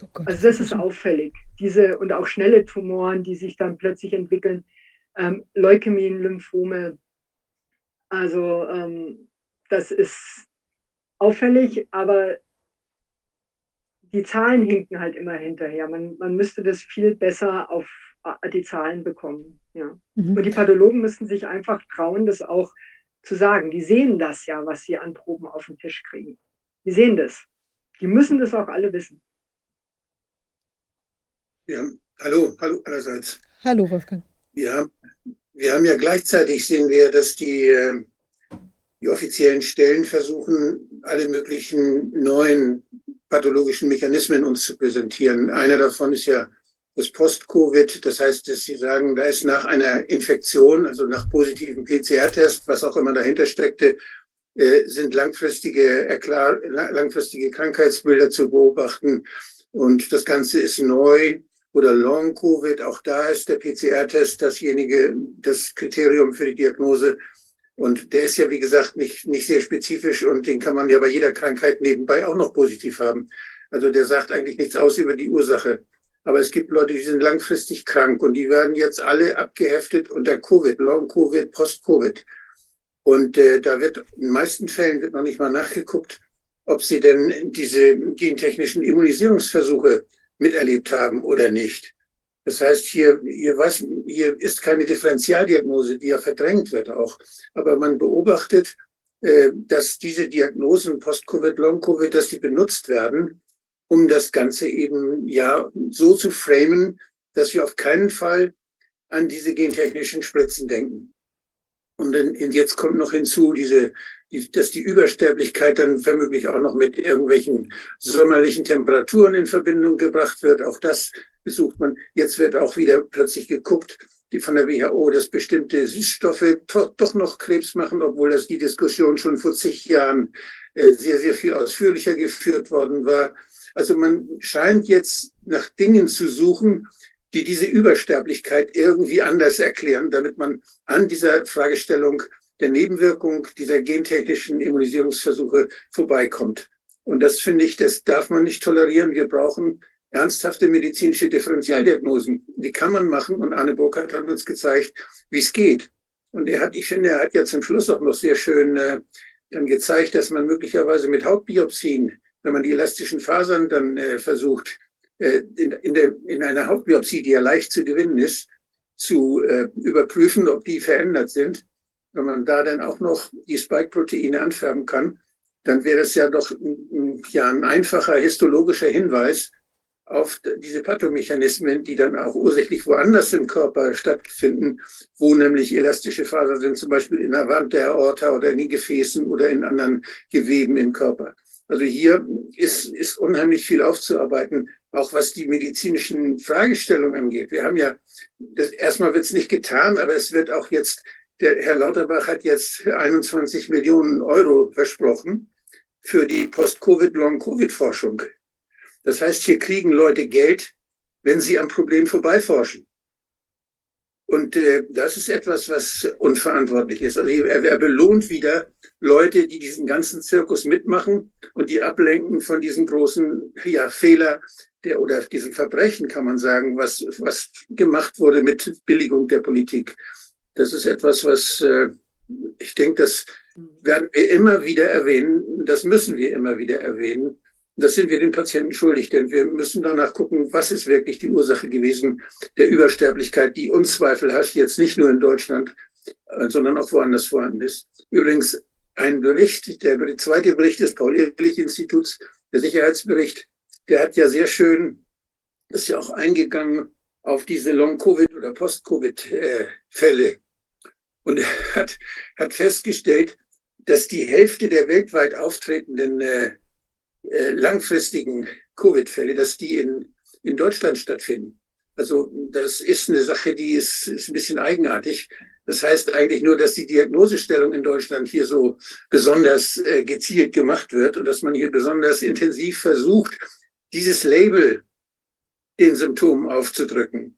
Speaker 3: Oh also das ist auffällig. Diese und auch schnelle Tumoren, die sich dann plötzlich entwickeln, ähm, Leukämien, Lymphome. Also ähm, das ist auffällig, aber die Zahlen hinken halt immer hinterher. Man, man müsste das viel besser auf äh, die Zahlen bekommen. Ja. Mhm. Und die Pathologen müssten sich einfach trauen, das auch zu sagen. Die sehen das ja, was sie an Proben auf den Tisch kriegen. Die sehen das. Die müssen das auch alle wissen.
Speaker 4: Ja, hallo, hallo allerseits.
Speaker 1: Hallo, Wolfgang.
Speaker 4: Ja, wir haben ja gleichzeitig sehen wir, dass die, äh, die offiziellen Stellen versuchen, alle möglichen neuen pathologischen Mechanismen uns zu präsentieren. Einer davon ist ja das Post-Covid. Das heißt, dass Sie sagen, da ist nach einer Infektion, also nach positivem PCR-Test, was auch immer dahinter steckte, äh, sind langfristige, langfristige Krankheitsbilder zu beobachten. Und das Ganze ist neu oder Long-Covid. Auch da ist der PCR-Test dasjenige, das Kriterium für die Diagnose. Und der ist ja, wie gesagt, nicht, nicht sehr spezifisch und den kann man ja bei jeder Krankheit nebenbei auch noch positiv haben. Also der sagt eigentlich nichts aus über die Ursache. Aber es gibt Leute, die sind langfristig krank und die werden jetzt alle abgeheftet unter Covid, Long-Covid, Post-Covid. Und äh, da wird in den meisten Fällen wird noch nicht mal nachgeguckt, ob sie denn diese gentechnischen Immunisierungsversuche miterlebt haben oder nicht. Das heißt, hier, hier, was, hier ist keine Differentialdiagnose, die ja verdrängt wird auch. Aber man beobachtet, äh, dass diese Diagnosen Post-Covid, Long-Covid, dass die benutzt werden, um das Ganze eben ja so zu framen, dass wir auf keinen Fall an diese gentechnischen Spritzen denken. Und, dann, jetzt kommt noch hinzu, diese, die, dass die Übersterblichkeit dann vermutlich auch noch mit irgendwelchen sommerlichen Temperaturen in Verbindung gebracht wird. Auch das besucht man. Jetzt wird auch wieder plötzlich geguckt, die von der WHO, dass bestimmte Süßstoffe doch noch Krebs machen, obwohl das die Diskussion schon vor zig Jahren äh, sehr, sehr viel ausführlicher geführt worden war. Also man scheint jetzt nach Dingen zu suchen, die diese Übersterblichkeit irgendwie anders erklären, damit man an dieser Fragestellung der Nebenwirkung dieser gentechnischen Immunisierungsversuche vorbeikommt. Und das finde ich, das darf man nicht tolerieren. Wir brauchen ernsthafte medizinische Differentialdiagnosen. Die kann man machen und Arne Burkhardt hat uns gezeigt, wie es geht. Und er hat, ich finde, er hat ja zum Schluss auch noch sehr schön äh, dann gezeigt, dass man möglicherweise mit Hautbiopsien, wenn man die elastischen Fasern dann äh, versucht, äh, in, in, der, in einer Hautbiopsie, die ja leicht zu gewinnen ist, zu äh, überprüfen, ob die verändert sind. Wenn man da dann auch noch die Spike-Proteine anfärben kann, dann wäre es ja doch ein, ja, ein einfacher histologischer Hinweis auf diese Pathomechanismen, die dann auch ursächlich woanders im Körper stattfinden, wo nämlich elastische Fasern sind, zum Beispiel in der Wand der Aorta oder in den Gefäßen oder in anderen Geweben im Körper. Also hier ist, ist unheimlich viel aufzuarbeiten, auch was die medizinischen Fragestellungen angeht. Wir haben ja, das, erstmal wird es nicht getan, aber es wird auch jetzt, der Herr Lauterbach hat jetzt 21 Millionen Euro versprochen für die Post-Covid-Long-Covid-Forschung. Das heißt, hier kriegen Leute Geld, wenn sie am Problem vorbeiforschen. Und äh, das ist etwas, was unverantwortlich ist. Also er, er belohnt wieder Leute, die diesen ganzen Zirkus mitmachen und die ablenken von diesem großen ja, Fehler der, oder diesem Verbrechen, kann man sagen, was, was gemacht wurde mit Billigung der Politik. Das ist etwas, was äh, ich denke, das werden wir immer wieder erwähnen. Das müssen wir immer wieder erwähnen. Das sind wir den Patienten schuldig, denn wir müssen danach gucken, was ist wirklich die Ursache gewesen der Übersterblichkeit, die unzweifelhaft jetzt nicht nur in Deutschland, äh, sondern auch woanders vorhanden ist. Übrigens ein Bericht, der zweite Bericht des Paul-Ehrlich-Instituts, der Sicherheitsbericht, der hat ja sehr schön, ist ja auch eingegangen auf diese Long-Covid- oder Post-Covid-Fälle und hat, hat festgestellt, dass die Hälfte der weltweit auftretenden äh, langfristigen Covid-Fälle, dass die in, in Deutschland stattfinden. Also das ist eine Sache, die ist, ist ein bisschen eigenartig. Das heißt eigentlich nur, dass die Diagnosestellung in Deutschland hier so besonders äh, gezielt gemacht wird und dass man hier besonders intensiv versucht, dieses Label den Symptomen aufzudrücken.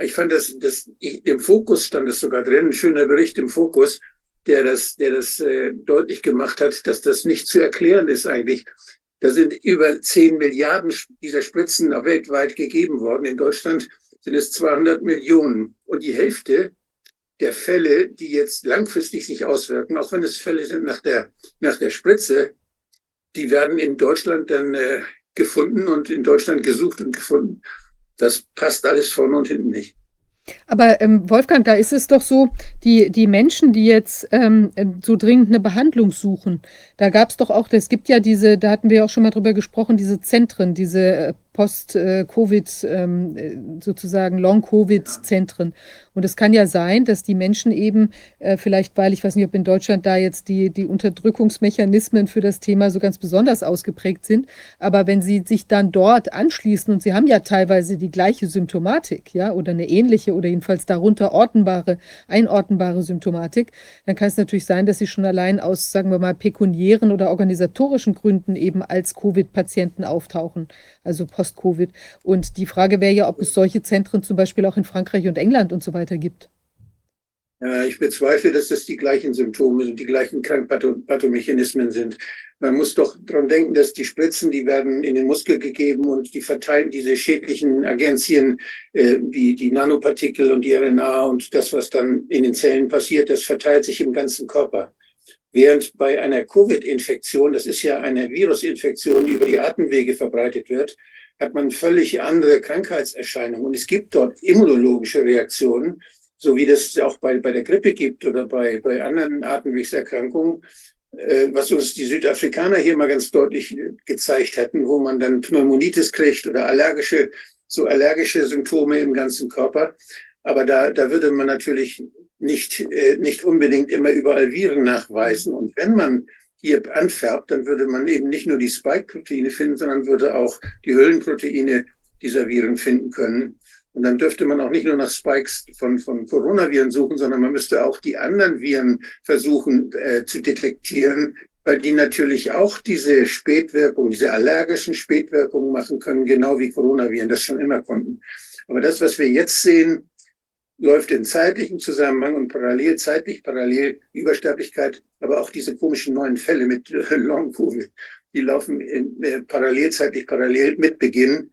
Speaker 4: Ich fand das, das im Fokus stand es sogar drin, ein schöner Bericht im Fokus, der das, der das äh, deutlich gemacht hat, dass das nicht zu erklären ist eigentlich, da sind über 10 Milliarden dieser Spritzen weltweit gegeben worden. In Deutschland sind es 200 Millionen. Und die Hälfte der Fälle, die jetzt langfristig sich auswirken, auch wenn es Fälle sind nach der, nach der Spritze, die werden in Deutschland dann äh, gefunden und in Deutschland gesucht und gefunden. Das passt alles vorne und hinten nicht.
Speaker 1: Aber ähm, Wolfgang, da ist es doch so, die, die Menschen, die jetzt ähm, so dringend eine Behandlung suchen, da gab es doch auch, es gibt ja diese, da hatten wir auch schon mal drüber gesprochen, diese Zentren, diese äh, Post-Covid, ähm, äh, sozusagen Long-Covid-Zentren. Und es kann ja sein, dass die Menschen eben, äh, vielleicht weil ich weiß nicht, ob in Deutschland da jetzt die, die Unterdrückungsmechanismen für das Thema so ganz besonders ausgeprägt sind, aber wenn sie sich dann dort anschließen und sie haben ja teilweise die gleiche Symptomatik, ja, oder eine ähnliche oder jedenfalls darunter ortenbare, einordnbare Symptomatik, dann kann es natürlich sein, dass sie schon allein aus, sagen wir mal, pekuniären oder organisatorischen Gründen eben als Covid-Patienten auftauchen, also Post Post-Covid. Und die Frage wäre ja, ob es solche Zentren zum Beispiel auch in Frankreich und England und so weiter gibt.
Speaker 4: Ja, ich bezweifle, dass das die gleichen Symptome und die gleichen Pathomechanismen sind. Man muss doch daran denken, dass die Spritzen, die werden in den Muskel gegeben und die verteilen diese schädlichen Agenzien, äh, wie die Nanopartikel und die RNA und das, was dann in den Zellen passiert, das verteilt sich im ganzen Körper. Während bei einer Covid-Infektion, das ist ja eine Virusinfektion, die über die Atemwege verbreitet wird, hat man völlig andere Krankheitserscheinungen. Und es gibt dort immunologische Reaktionen, so wie das auch bei, bei der Grippe gibt oder bei, bei anderen Atemwegserkrankungen, äh, was uns die Südafrikaner hier mal ganz deutlich gezeigt hatten, wo man dann Pneumonitis kriegt oder allergische, so allergische Symptome im ganzen Körper. Aber da, da würde man natürlich nicht, äh, nicht unbedingt immer überall Viren nachweisen. Und wenn man hier anfärbt, dann würde man eben nicht nur die Spike-Proteine finden, sondern würde auch die Hüllenproteine dieser Viren finden können. Und dann dürfte man auch nicht nur nach Spikes von, von Coronaviren suchen, sondern man müsste auch die anderen Viren versuchen äh, zu detektieren, weil die natürlich auch diese Spätwirkungen, diese allergischen Spätwirkungen machen können, genau wie Coronaviren das schon immer konnten. Aber das, was wir jetzt sehen, läuft in zeitlichem Zusammenhang und parallel, zeitlich parallel Übersterblichkeit, aber auch diese komischen neuen Fälle mit Long-Covid, die laufen in, äh, parallel, zeitlich parallel mit Beginn.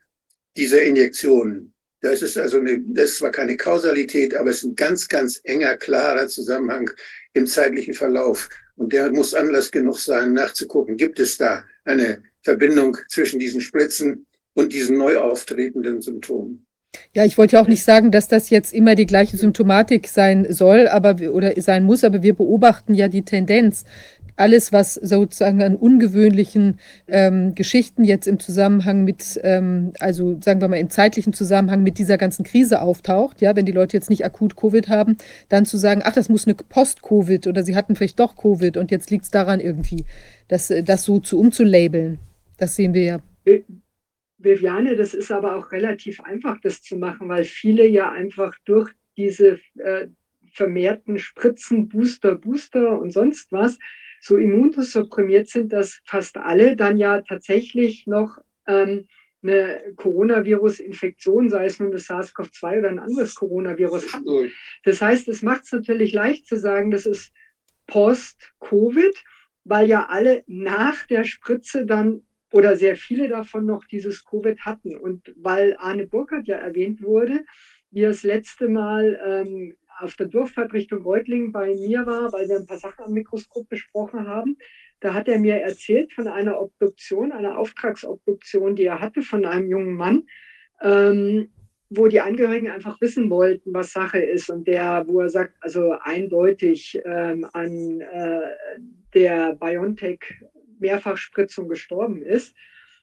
Speaker 4: dieser Injektion. Das ist also eine, das ist zwar keine Kausalität, aber es ist ein ganz, ganz enger, klarer Zusammenhang im zeitlichen Verlauf. Und der muss Anlass genug sein, nachzugucken, gibt es da eine Verbindung zwischen diesen Spritzen und diesen neu auftretenden Symptomen.
Speaker 1: Ja, ich wollte ja auch nicht sagen, dass das jetzt immer die gleiche Symptomatik sein soll, aber oder sein muss, aber wir beobachten ja die Tendenz. Alles, was sozusagen an ungewöhnlichen ähm, Geschichten jetzt im Zusammenhang mit, ähm, also sagen wir mal im zeitlichen Zusammenhang mit dieser ganzen Krise auftaucht, ja, wenn die Leute jetzt nicht akut Covid haben, dann zu sagen, ach, das muss eine Post-Covid oder sie hatten vielleicht doch Covid und jetzt liegt es daran irgendwie, das, äh, das so zu umzulabeln. Das sehen wir ja.
Speaker 3: Viviane, das ist aber auch relativ einfach, das zu machen, weil viele ja einfach durch diese äh, vermehrten Spritzen, Booster, Booster und sonst was so immunsupprimiert sind, dass fast alle dann ja tatsächlich noch ähm, eine Coronavirus-Infektion, sei es nun das SARS-CoV-2 oder ein anderes Coronavirus hatten. Das heißt, es macht es natürlich leicht zu sagen, das ist Post-Covid, weil ja alle nach der Spritze dann oder sehr viele davon noch dieses Covid hatten. Und weil Arne Burkhardt ja erwähnt wurde, wie er das letzte Mal ähm, auf der Durchfahrt Richtung Reutlingen bei mir war, weil wir ein paar Sachen am Mikroskop besprochen haben, da hat er mir erzählt von einer Obduktion, einer Auftragsobduktion, die er hatte von einem jungen Mann, ähm, wo die Angehörigen einfach wissen wollten, was Sache ist und der, wo er sagt, also eindeutig ähm, an äh, der BioNTech Mehrfachspritzung gestorben ist.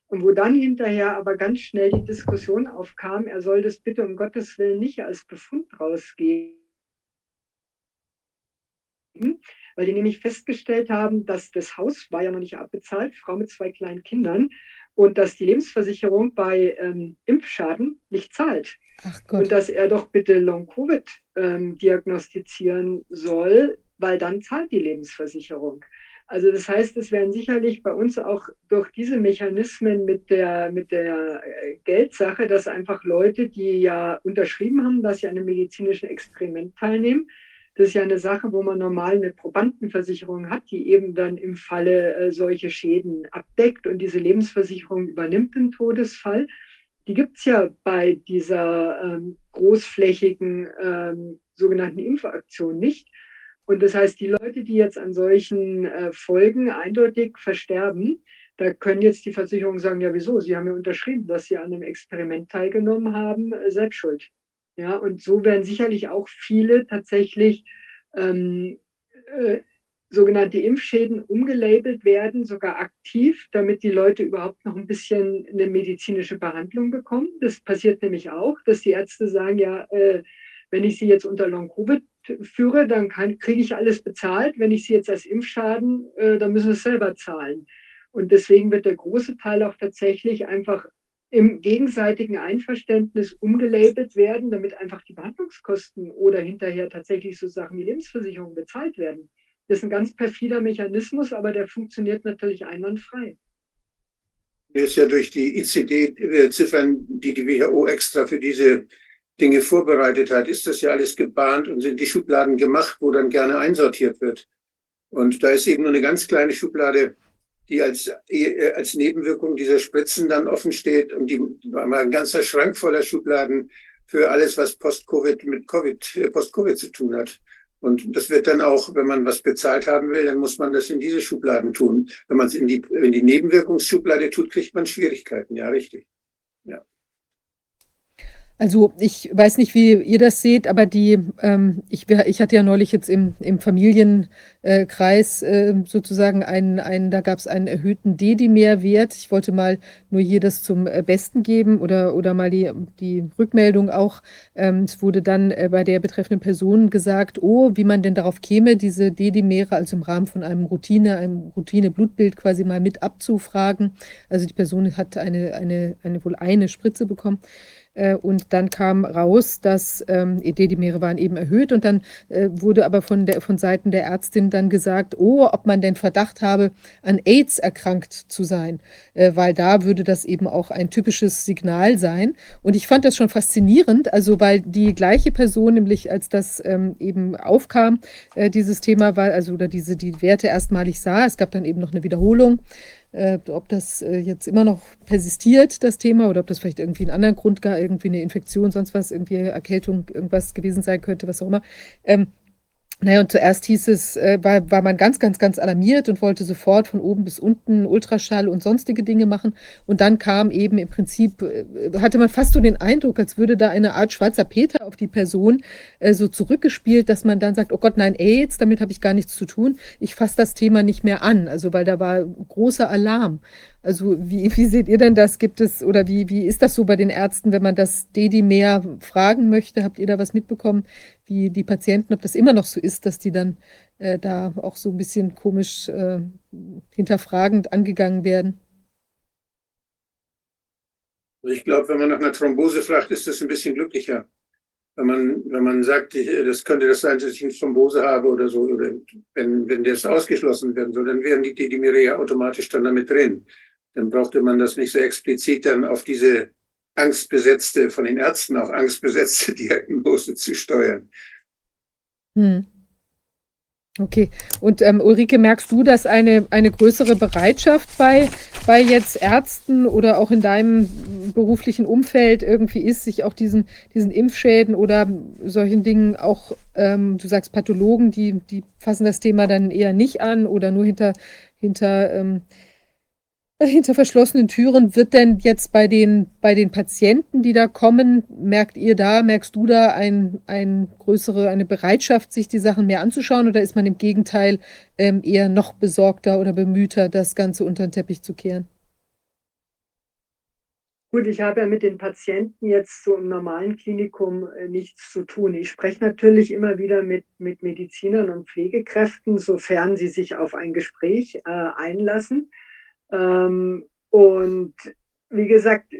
Speaker 3: Und wo dann hinterher aber ganz schnell die Diskussion aufkam, er soll das bitte um Gottes Willen nicht als Befund rausgeben, weil die nämlich festgestellt haben, dass das Haus war ja noch nicht abbezahlt, Frau mit zwei kleinen Kindern, und dass die Lebensversicherung bei ähm, Impfschaden nicht zahlt. Und dass er doch bitte Long-Covid ähm, diagnostizieren soll, weil dann zahlt die Lebensversicherung. Also das heißt, es werden sicherlich bei uns auch durch diese Mechanismen mit der, mit der äh, Geldsache, dass einfach Leute, die ja unterschrieben haben, dass sie an einem medizinischen Experiment teilnehmen, das ist ja eine Sache, wo man normal eine Probandenversicherung hat, die eben dann im Falle äh, solche Schäden abdeckt und diese Lebensversicherung übernimmt im Todesfall. Die gibt es ja bei dieser ähm, großflächigen ähm, sogenannten Impfaktion nicht. Und das heißt, die Leute, die jetzt an solchen äh, Folgen eindeutig versterben, da können jetzt die Versicherungen sagen, ja wieso, sie haben ja unterschrieben, dass sie an einem Experiment teilgenommen haben, äh, selbst schuld. Ja, und so werden sicherlich auch viele tatsächlich ähm, äh, sogenannte Impfschäden umgelabelt werden, sogar aktiv, damit die Leute überhaupt noch ein bisschen eine medizinische Behandlung bekommen. Das passiert nämlich auch, dass die Ärzte sagen, ja, äh, wenn ich sie jetzt unter Long-Covid führe, dann kann, kriege ich alles bezahlt. Wenn ich sie jetzt als Impfschaden, äh, dann müssen sie es selber zahlen. Und deswegen wird der große Teil auch tatsächlich einfach im gegenseitigen Einverständnis umgelabelt werden, damit einfach die Behandlungskosten oder hinterher tatsächlich so Sachen wie Lebensversicherung bezahlt werden. Das ist ein ganz perfider Mechanismus, aber der funktioniert natürlich einwandfrei.
Speaker 4: Der ist ja durch die ICD-Ziffern, die die WHO extra für diese Dinge vorbereitet hat, ist das ja alles gebahnt und sind die Schubladen gemacht, wo dann gerne einsortiert wird. Und da ist eben nur eine ganz kleine Schublade, die als, äh, als Nebenwirkung dieser Spritzen dann offen steht und die war mal ein ganzer Schrank voller Schubladen für alles, was Post-Covid mit Covid, äh, Post-Covid zu tun hat. Und das wird dann auch, wenn man was bezahlt haben will, dann muss man das in diese Schubladen tun. Wenn man es in die, in die Nebenwirkungsschublade tut, kriegt man Schwierigkeiten. Ja, richtig.
Speaker 1: Also ich weiß nicht, wie ihr das seht, aber die, ähm, ich, ich hatte ja neulich jetzt im, im Familienkreis äh, sozusagen einen, einen, da gab es einen erhöhten D-Dimer-Wert. Ich wollte mal nur hier das zum äh, Besten geben oder, oder mal die, die Rückmeldung auch. Ähm, es wurde dann äh, bei der betreffenden Person gesagt, oh, wie man denn darauf käme, diese D-Dimere also im Rahmen von einem Routine, einem Routine-Blutbild quasi mal mit abzufragen. Also die Person hat eine, eine, eine wohl eine Spritze bekommen. Äh, Und dann kam raus, dass ähm, D-Dimere waren eben erhöht. Und dann äh, wurde aber von, der, von Seiten der Ärztin dann gesagt, oh, ob man denn Verdacht habe, an AIDS erkrankt zu sein, äh, weil da würde das eben auch ein typisches Signal sein. Und ich fand das schon faszinierend, also weil die gleiche Person, nämlich als das ähm, eben aufkam, äh, dieses Thema war, also oder diese die Werte erstmalig sah, es gab dann eben noch eine Wiederholung äh, ob das äh, jetzt immer noch persistiert, das Thema, oder ob das vielleicht irgendwie einen anderen Grund gar irgendwie eine Infektion, sonst was, irgendwie Erkältung, irgendwas gewesen sein könnte, was auch immer. Ähm, naja, und zuerst hieß es, äh, war, war man ganz, ganz, ganz alarmiert und wollte sofort von oben bis unten Ultraschall und sonstige Dinge machen. Und dann kam eben im Prinzip, äh, hatte man fast so den Eindruck, als würde da eine Art schwarzer Peter auf die Person äh, so zurückgespielt, dass man dann sagt, oh Gott, nein, AIDS, damit habe ich gar nichts zu tun. Ich fasse das Thema nicht mehr an. Also weil da war großer Alarm. Also wie, wie seht ihr denn das? Gibt es oder wie, wie ist das so bei den Ärzten, wenn man das Dedi mehr fragen möchte? Habt ihr da was mitbekommen, wie die Patienten, ob das immer noch so ist, dass die dann äh, da auch so ein bisschen komisch äh, hinterfragend angegangen werden?
Speaker 4: Also ich glaube, wenn man nach einer Thrombose fragt, ist das ein bisschen glücklicher. Wenn man, wenn man sagt, das könnte das sein, dass ich eine Thrombose habe oder so, oder wenn, wenn das ausgeschlossen werden soll, dann wären die Dedimere ja automatisch dann damit drin dann brauchte man das nicht so explizit dann auf diese angstbesetzte, von den Ärzten auch angstbesetzte Diagnose zu steuern.
Speaker 1: Hm. Okay. Und ähm, Ulrike, merkst du, dass eine, eine größere Bereitschaft bei, bei jetzt Ärzten oder auch in deinem beruflichen Umfeld irgendwie ist, sich auch diesen, diesen Impfschäden oder solchen Dingen auch, ähm, du sagst Pathologen, die, die fassen das Thema dann eher nicht an oder nur hinter, hinter ähm, hinter verschlossenen Türen wird denn jetzt bei den, bei den Patienten, die da kommen, merkt ihr da, merkst du da ein, ein größere, eine Bereitschaft, sich die Sachen mehr anzuschauen oder ist man im Gegenteil ähm, eher noch besorgter oder bemühter, das Ganze unter den Teppich zu kehren?
Speaker 3: Gut, ich habe ja mit den Patienten jetzt so im normalen Klinikum äh, nichts zu tun. Ich spreche natürlich immer wieder mit, mit Medizinern und Pflegekräften, sofern sie sich auf ein Gespräch äh, einlassen. Ähm, und wie gesagt,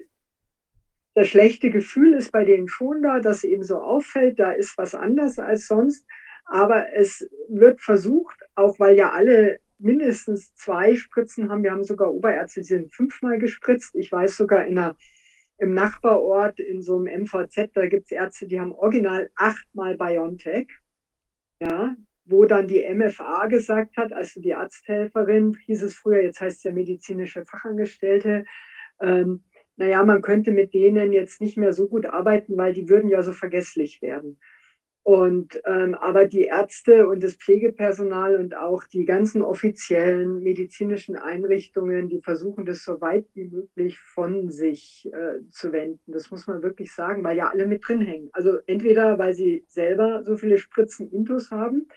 Speaker 3: das schlechte Gefühl ist bei denen schon da, dass eben so auffällt, da ist was anders als sonst. Aber es wird versucht, auch weil ja alle mindestens zwei Spritzen haben. Wir haben sogar Oberärzte, die sind fünfmal gespritzt. Ich weiß sogar in einer, im Nachbarort in so einem MVZ, da gibt es Ärzte, die haben original achtmal BioNTech. Ja, wo dann die MFA gesagt hat, also die Arzthelferin, hieß es früher, jetzt heißt es ja medizinische Fachangestellte, ähm, naja, man könnte mit denen jetzt nicht mehr so gut arbeiten, weil die würden ja so vergesslich werden. Und ähm, aber die Ärzte und das Pflegepersonal und auch die ganzen offiziellen medizinischen Einrichtungen, die versuchen das so weit wie möglich von sich äh, zu wenden. Das muss man wirklich sagen, weil ja alle mit drin hängen. Also entweder weil sie selber so viele Spritzen Intus haben,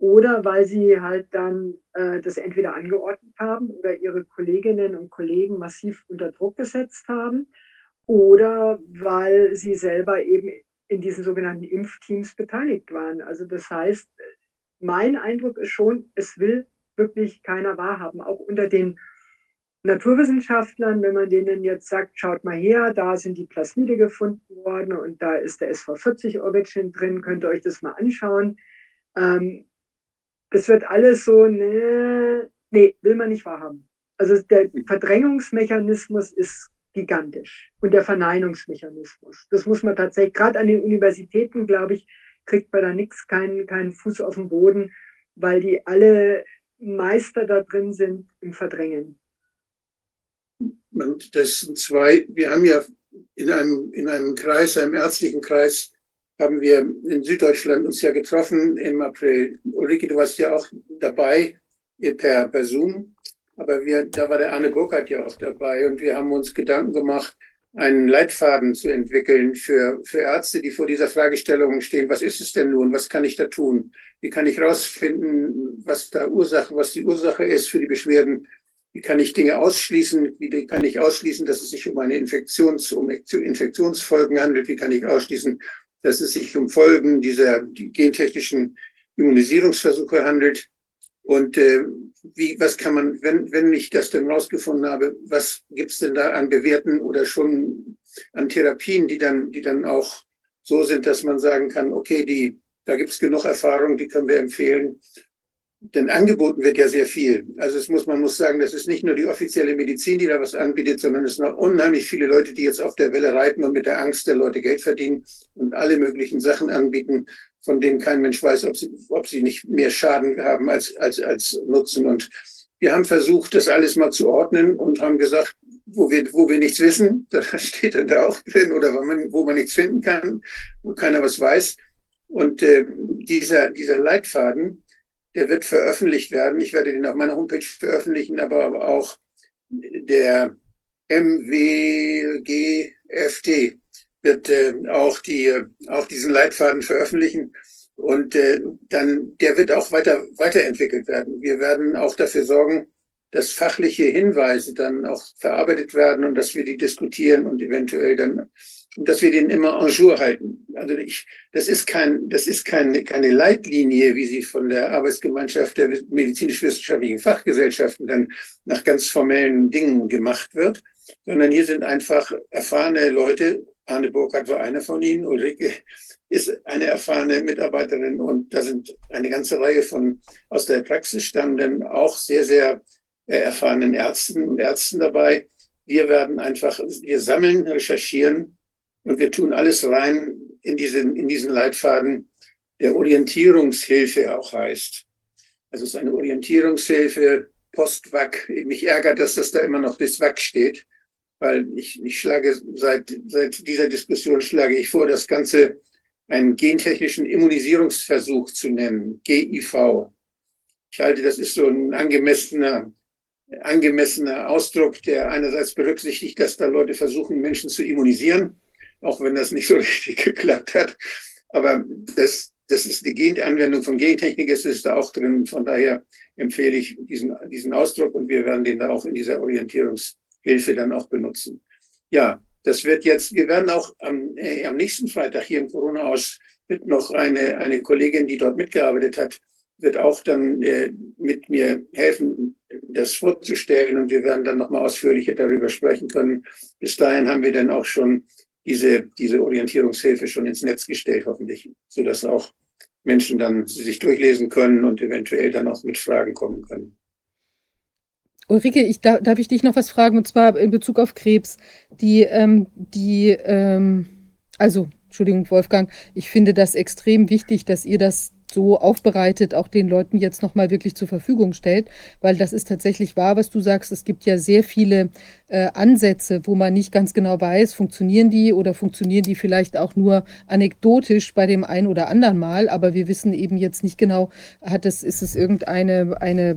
Speaker 3: oder weil sie halt dann äh, das entweder angeordnet haben oder ihre Kolleginnen und Kollegen massiv unter Druck gesetzt haben oder weil sie selber eben in diesen sogenannten Impfteams beteiligt waren. Also das heißt, mein Eindruck ist schon, es will wirklich keiner wahrhaben, auch unter den Naturwissenschaftlern, wenn man denen jetzt sagt, schaut mal her, da sind die Plasmide gefunden worden und da ist der SV40-Origin drin, könnt ihr euch das mal anschauen. Ähm, es wird alles so, nee, nee, will man nicht wahrhaben. Also der Verdrängungsmechanismus ist gigantisch und der Verneinungsmechanismus. Das muss man tatsächlich, gerade an den Universitäten, glaube ich, kriegt man da nichts, keinen, keinen Fuß auf den Boden, weil die alle Meister da drin sind im Verdrängen.
Speaker 4: Und das sind zwei, wir haben ja in einem, in einem Kreis, einem ärztlichen Kreis, haben wir in Süddeutschland uns ja getroffen im April. Ulrike, du warst ja auch dabei per, per Zoom, aber wir, da war der Arne Burkhardt ja auch dabei und wir haben uns Gedanken gemacht, einen Leitfaden zu entwickeln für, für Ärzte, die vor dieser Fragestellung stehen. Was ist es denn nun? Was kann ich da tun? Wie kann ich herausfinden, was da Ursache, was die Ursache ist für die Beschwerden? Wie kann ich Dinge ausschließen? Wie kann ich ausschließen, dass es sich um eine Infektions, um Infektionsfolgen handelt? Wie kann ich ausschließen, dass es sich um Folgen dieser die gentechnischen Immunisierungsversuche handelt. Und äh, wie, was kann man, wenn, wenn ich das denn rausgefunden habe, was gibt es denn da an Bewerten oder schon an Therapien, die dann, die dann auch so sind, dass man sagen kann, okay, die, da gibt es genug Erfahrung, die können wir empfehlen. Denn angeboten wird ja sehr viel. Also es muss, man muss sagen, das ist nicht nur die offizielle Medizin, die da was anbietet, sondern es sind noch unheimlich viele Leute, die jetzt auf der Welle reiten und mit der Angst der Leute Geld verdienen und alle möglichen Sachen anbieten, von denen kein Mensch weiß, ob sie, ob sie nicht mehr Schaden haben als, als, als Nutzen. Und wir haben versucht, das alles mal zu ordnen und haben gesagt, wo wir, wo wir nichts wissen, da steht dann da auch drin, oder wo man, wo man nichts finden kann, wo keiner was weiß. Und äh, dieser, dieser Leitfaden, der wird veröffentlicht werden. Ich werde den auf meiner Homepage veröffentlichen, aber, auch der MWGFT wird äh, auch, die, auch diesen Leitfaden veröffentlichen. Und äh, dann, der wird auch weiter, weiterentwickelt werden. Wir werden auch dafür sorgen, dass fachliche Hinweise dann auch verarbeitet werden und dass wir die diskutieren und eventuell dann, dass wir den immer en jour halten. Also ich, das ist kein, das ist keine, keine Leitlinie, wie sie von der Arbeitsgemeinschaft der medizinisch-wissenschaftlichen Fachgesellschaften dann nach ganz formellen Dingen gemacht wird, sondern hier sind einfach erfahrene Leute. Arne Burkhardt war einer von ihnen, Ulrike ist eine erfahrene Mitarbeiterin und da sind eine ganze Reihe von aus der Praxis stammenden, auch sehr, sehr äh, erfahrenen Ärzten und Ärzten dabei. Wir werden einfach, wir sammeln, recherchieren und wir tun alles rein in diesen, in diesen Leitfaden, der Orientierungshilfe auch heißt. Also es ist eine Orientierungshilfe post-WAC. Mich ärgert, dass das da immer noch bis WAC steht, weil ich, ich schlage seit, seit dieser Diskussion schlage ich vor, das Ganze einen gentechnischen Immunisierungsversuch zu nennen, GIV. Ich halte, das ist so ein angemessener angemessener Ausdruck, der einerseits berücksichtigt, dass da Leute versuchen, Menschen zu immunisieren, auch wenn das nicht so richtig geklappt hat. Aber das, das ist die Genanwendung von Gentechnik, ist, ist da auch drin. Von daher empfehle ich diesen, diesen Ausdruck und wir werden den da auch in dieser Orientierungshilfe dann auch benutzen. Ja, das wird jetzt, wir werden auch am, äh, am nächsten Freitag hier im Corona-Haus mit noch eine, eine Kollegin, die dort mitgearbeitet hat, wird auch dann äh, mit mir helfen, das vorzustellen und wir werden dann nochmal ausführlicher darüber sprechen können. Bis dahin haben wir dann auch schon diese, diese Orientierungshilfe schon ins Netz gestellt, hoffentlich, sodass auch Menschen dann sich durchlesen können und eventuell dann auch mit Fragen kommen können.
Speaker 1: Ulrike, ich, darf, darf ich dich noch was fragen, und zwar in Bezug auf Krebs. Die, ähm, die, ähm, also, Entschuldigung, Wolfgang, ich finde das extrem wichtig, dass ihr das so aufbereitet auch den Leuten jetzt nochmal wirklich zur Verfügung stellt, weil das ist tatsächlich wahr, was du sagst. Es gibt ja sehr viele äh, Ansätze, wo man nicht ganz genau weiß, funktionieren die oder funktionieren die vielleicht auch nur anekdotisch bei dem einen oder anderen Mal, aber wir wissen eben jetzt nicht genau, hat es, ist es irgendeine eine,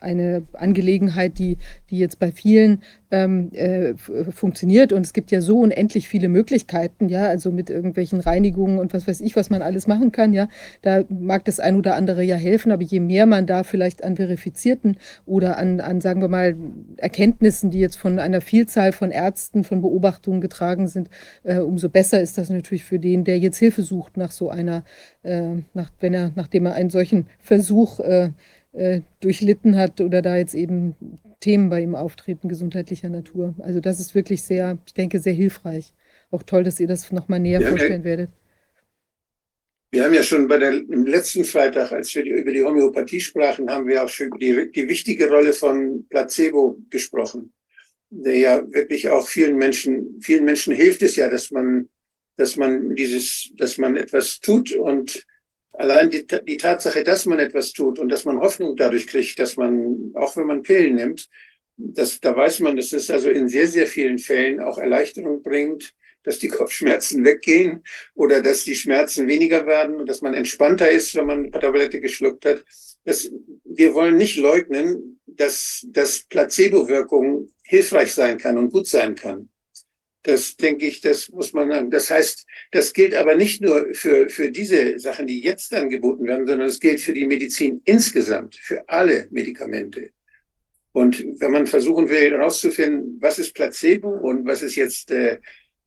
Speaker 1: eine Angelegenheit, die, die jetzt bei vielen ähm, äh, funktioniert. Und es gibt ja so unendlich viele Möglichkeiten, ja, also mit irgendwelchen Reinigungen und was weiß ich, was man alles machen kann, ja, da mag das ein oder andere ja helfen, aber je mehr man da vielleicht an verifizierten oder an, an sagen wir mal, Erkenntnissen, die jetzt von einer Vielzahl von Ärzten, von Beobachtungen getragen sind, äh, umso besser ist das natürlich für den, der jetzt Hilfe sucht nach so einer, äh, nach, wenn er, nachdem er einen solchen Versuch äh, äh durchlitten hat oder da jetzt eben Themen bei ihm auftreten, gesundheitlicher Natur. Also das ist wirklich sehr, ich denke, sehr hilfreich. Auch toll, dass ihr das nochmal näher ja, vorstellen werdet.
Speaker 4: Wir haben ja schon bei der, im letzten Freitag, als wir die, über die Homöopathie sprachen, haben wir auch schon die, die wichtige Rolle von Placebo gesprochen der ja wirklich auch vielen Menschen, vielen Menschen hilft es ja, dass man, dass man dieses, dass man etwas tut und allein die, die Tatsache, dass man etwas tut und dass man Hoffnung dadurch kriegt, dass man, auch wenn man Pillen nimmt, das, da weiß man, dass es also in sehr, sehr vielen Fällen auch Erleichterung bringt, dass die Kopfschmerzen weggehen oder dass die Schmerzen weniger werden und dass man entspannter ist, wenn man eine Tablette geschluckt hat. Das, wir wollen nicht leugnen, dass, dass Placebo-Wirkung hilfreich sein kann und gut sein kann. Das denke ich, das muss man sagen. Das heißt, das gilt aber nicht nur für, für diese Sachen, die jetzt angeboten werden, sondern es gilt für die Medizin insgesamt, für alle Medikamente. Und wenn man versuchen will, herauszufinden, was ist Placebo und was ist jetzt äh,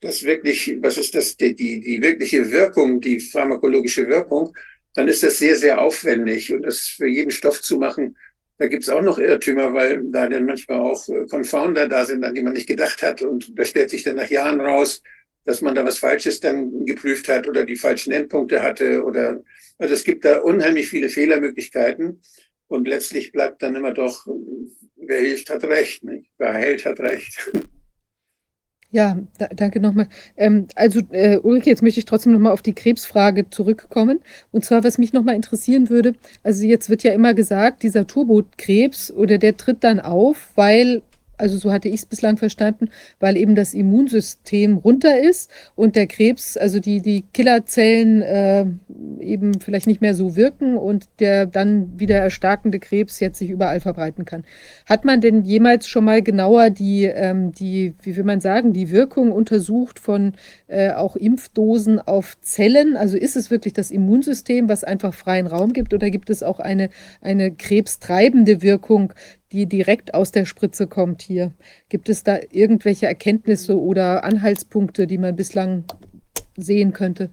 Speaker 4: das wirklich, was ist das, die, die, die wirkliche Wirkung, die pharmakologische Wirkung, dann ist das sehr, sehr aufwendig. Und das für jeden Stoff zu machen, da gibt es auch noch Irrtümer, weil da dann manchmal auch äh, Confounder da sind, an die man nicht gedacht hat. Und da stellt sich dann nach Jahren raus, dass man da was Falsches dann geprüft hat oder die falschen Endpunkte hatte. Oder also es gibt da unheimlich viele Fehlermöglichkeiten. Und letztlich bleibt dann immer doch, wer hilft, hat recht. Nicht? Wer hält, hat recht.
Speaker 1: Ja, da, danke nochmal. Ähm, also äh, Ulrike, jetzt möchte ich trotzdem nochmal auf die Krebsfrage zurückkommen. Und zwar, was mich nochmal interessieren würde, also jetzt wird ja immer gesagt, dieser Turbokrebs oder der tritt dann auf, weil also so hatte ich es bislang verstanden, weil eben das Immunsystem runter ist und der Krebs, also die, die Killerzellen äh, eben vielleicht nicht mehr so wirken und der dann wieder erstarkende Krebs jetzt sich überall verbreiten kann. Hat man denn jemals schon mal genauer die, ähm, die wie will man sagen, die Wirkung untersucht von äh, auch Impfdosen auf Zellen? Also ist es wirklich das Immunsystem, was einfach freien Raum gibt oder gibt es auch eine, eine krebstreibende Wirkung, die direkt aus der Spritze kommt hier. Gibt es da irgendwelche Erkenntnisse oder Anhaltspunkte, die man bislang sehen könnte?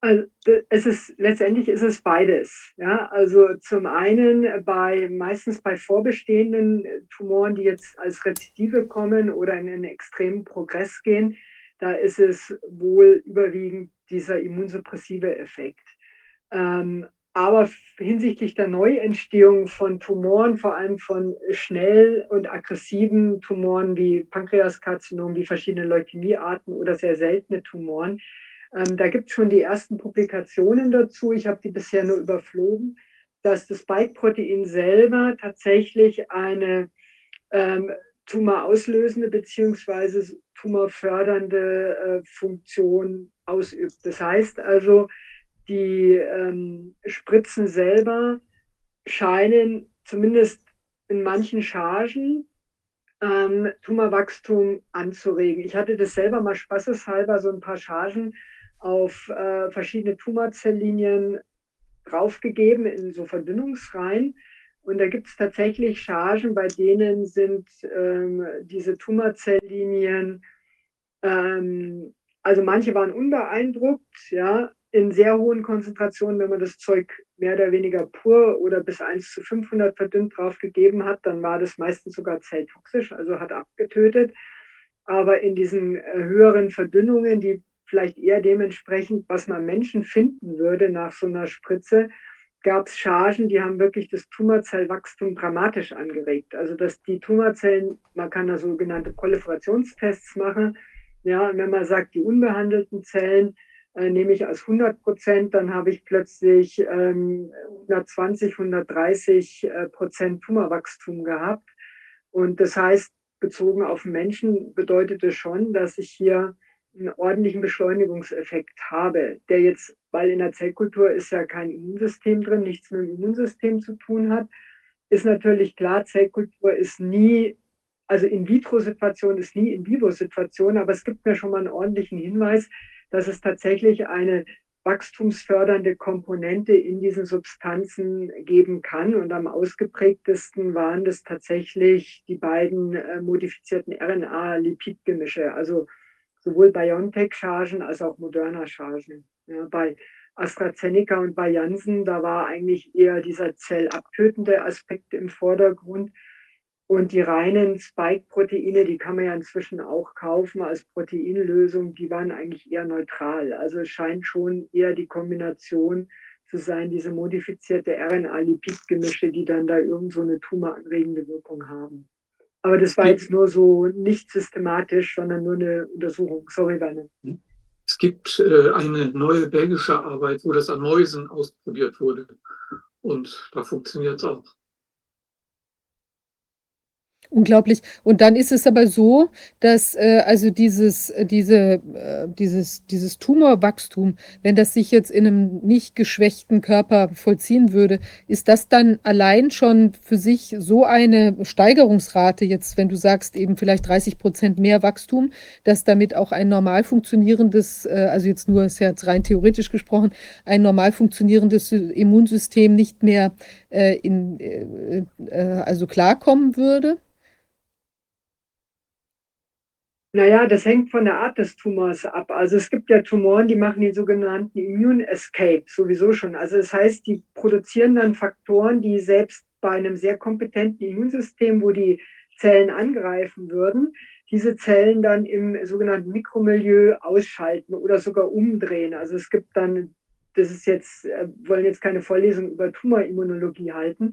Speaker 3: Also es ist letztendlich ist es beides. Ja, also zum einen bei meistens bei vorbestehenden Tumoren, die jetzt als Rezidive kommen oder in einen extremen Progress gehen, da ist es wohl überwiegend dieser immunsuppressive Effekt. Ähm, aber hinsichtlich der Neuentstehung von Tumoren, vor allem von schnell und aggressiven Tumoren wie Pankreaskarzinom, wie verschiedene Leukämiearten oder sehr seltene Tumoren, ähm, da gibt es schon die ersten Publikationen dazu. Ich habe die bisher nur überflogen, dass das Spike-Protein selber tatsächlich eine ähm, tumorauslösende bzw. tumorfördernde äh, Funktion ausübt. Das heißt also, die ähm, Spritzen selber scheinen zumindest in manchen Chargen ähm, Tumorwachstum anzuregen. Ich hatte das selber mal spaßeshalber so ein paar Chargen auf äh, verschiedene Tumorzelllinien draufgegeben in so Verdünnungsreihen. Und da gibt es tatsächlich Chargen, bei denen sind ähm, diese Tumorzelllinien, ähm, also manche waren unbeeindruckt, ja, in sehr hohen Konzentrationen, wenn man das Zeug mehr oder weniger pur oder bis 1 zu 500 verdünnt drauf gegeben hat, dann war das meistens sogar zelltoxisch, also hat abgetötet. Aber in diesen äh, höheren Verdünnungen, die vielleicht eher dementsprechend, was man Menschen finden würde nach so einer Spritze, gab es Chargen, die haben wirklich das Tumorzellwachstum dramatisch angeregt. Also dass die Tumorzellen, man kann da sogenannte Proliferationstests machen, ja, wenn man sagt, die unbehandelten Zellen, nehme ich als 100 Prozent, dann habe ich plötzlich ähm, 120, 130 äh, Prozent Tumorwachstum gehabt. Und das heißt, bezogen auf Menschen bedeutet es schon, dass ich hier einen ordentlichen Beschleunigungseffekt habe, der jetzt, weil in der Zellkultur ist ja kein Immunsystem drin, nichts mit dem Immunsystem zu tun hat, ist natürlich klar, Zellkultur ist nie, also In-vitro-Situation ist nie In-vivo-Situation, aber es gibt mir schon mal einen ordentlichen Hinweis, dass es tatsächlich eine wachstumsfördernde Komponente in diesen Substanzen geben kann. Und am ausgeprägtesten waren das tatsächlich die beiden äh, modifizierten RNA-Lipidgemische, also sowohl BioNTech-Chargen als auch Moderna-Chargen. Ja, bei AstraZeneca und bei Janssen, da war eigentlich eher dieser zellabtötende Aspekt im Vordergrund. Und die reinen Spike-Proteine, die kann man ja inzwischen auch kaufen als Proteinlösung, die waren eigentlich eher neutral. Also es scheint schon eher die Kombination zu sein, diese modifizierte RNA-Lipid-Gemische, die dann da irgend so eine tumoranregende Wirkung haben. Aber das war jetzt nur so nicht systematisch, sondern nur eine Untersuchung. Sorry, Werner.
Speaker 5: Es gibt äh, eine neue belgische Arbeit, wo das an Mäusen ausprobiert wurde. Und da funktioniert es auch.
Speaker 1: Unglaublich. Und dann ist es aber so, dass äh, also dieses, äh, diese, äh, dieses, dieses Tumorwachstum, wenn das sich jetzt in einem nicht geschwächten Körper vollziehen würde, ist das dann allein schon für sich so eine Steigerungsrate, jetzt wenn du sagst eben vielleicht 30 Prozent mehr Wachstum, dass damit auch ein normal funktionierendes, äh, also jetzt nur ist ja jetzt rein theoretisch gesprochen, ein normal funktionierendes Immunsystem nicht mehr äh, in, äh, also klarkommen würde?
Speaker 3: Naja, das hängt von der Art des Tumors ab. Also es gibt ja Tumoren, die machen die sogenannten Immune Escape sowieso schon. Also das heißt, die produzieren dann Faktoren, die selbst bei einem sehr kompetenten Immunsystem, wo die Zellen angreifen würden, diese Zellen dann im sogenannten Mikromilieu ausschalten oder sogar umdrehen. Also es gibt dann, das ist jetzt, äh, wollen jetzt keine Vorlesung über Tumorimmunologie halten,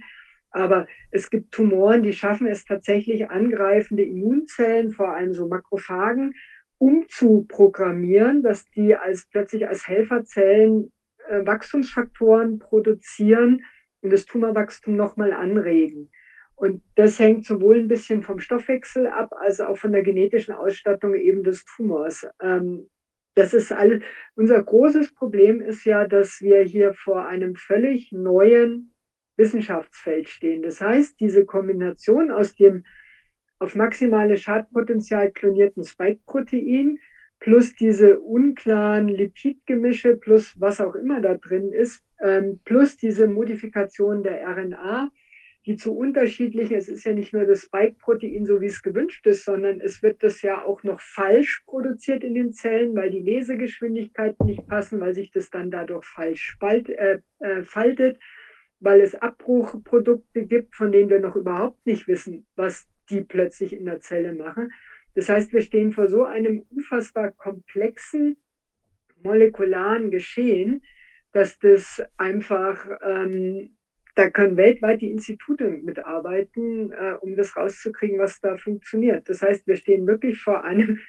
Speaker 3: Aber es gibt Tumoren, die schaffen es tatsächlich, angreifende Immunzellen, vor allem so Makrophagen, umzuprogrammieren, dass die als plötzlich als Helferzellen äh, Wachstumsfaktoren produzieren und das Tumorwachstum nochmal anregen. Und das hängt sowohl ein bisschen vom Stoffwechsel ab, als auch von der genetischen Ausstattung eben des Tumors. Ähm, das ist alles. Unser großes Problem ist ja, dass wir hier vor einem völlig neuen Wissenschaftsfeld stehen. Das heißt, diese Kombination aus dem auf maximale Schadpotenzial klonierten Spike-Protein plus diese unklaren Lipidgemische plus was auch immer da drin ist, ähm, plus diese Modifikation der RNA, die zu unterschiedlichen, es ist ja nicht nur das Spike-Protein, so wie es gewünscht ist, sondern es wird das ja auch noch falsch produziert in den Zellen, weil die Lesegeschwindigkeiten nicht passen, weil sich das dann dadurch falsch spalt, äh, äh, faltet, weil es Abbruchprodukte gibt, von denen wir noch überhaupt nicht wissen, was die plötzlich in der Zelle machen. Das heißt, wir stehen vor so einem unfassbar komplexen molekularen Geschehen, dass das einfach ähm, da können weltweit die Institute mitarbeiten, äh, um das rauszukriegen, was da funktioniert. Das heißt, wir stehen wirklich vor einem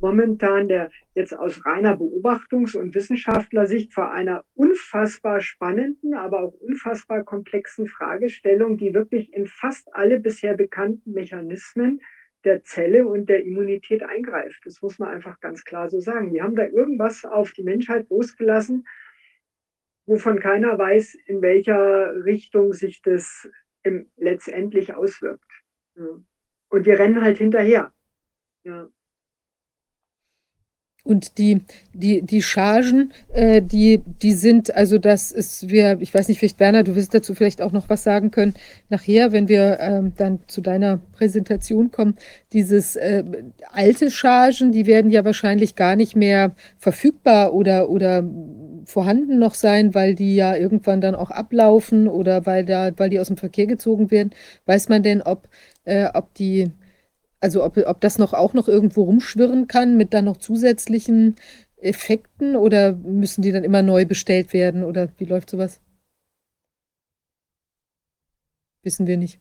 Speaker 3: momentan, der jetzt aus reiner Beobachtungs- und Wissenschaftlersicht vor einer unfassbar spannenden, aber auch unfassbar komplexen Fragestellung, die wirklich in fast alle bisher bekannten Mechanismen der Zelle und der Immunität eingreift. Das muss man einfach ganz klar so sagen. Wir haben da irgendwas auf die Menschheit losgelassen, wovon keiner weiß, in welcher Richtung sich das letztendlich auswirkt. Und wir rennen halt hinterher. Ja.
Speaker 1: Und die, die, die Chargen, äh, die, die sind, also das ist, wir, ich weiß nicht, vielleicht Werner, du wirst dazu vielleicht auch noch was sagen können, nachher, wenn wir ähm, dann zu deiner Präsentation kommen, dieses äh, alte Chargen, die werden ja wahrscheinlich gar nicht mehr verfügbar oder, oder vorhanden noch sein, weil die ja irgendwann dann auch ablaufen oder weil da, weil die aus dem Verkehr gezogen werden. Weiß man denn, ob, äh, ob die, also ob, ob das noch auch noch irgendwo rumschwirren kann mit dann noch zusätzlichen Effekten oder müssen die dann immer neu bestellt werden oder wie läuft sowas? Wissen wir nicht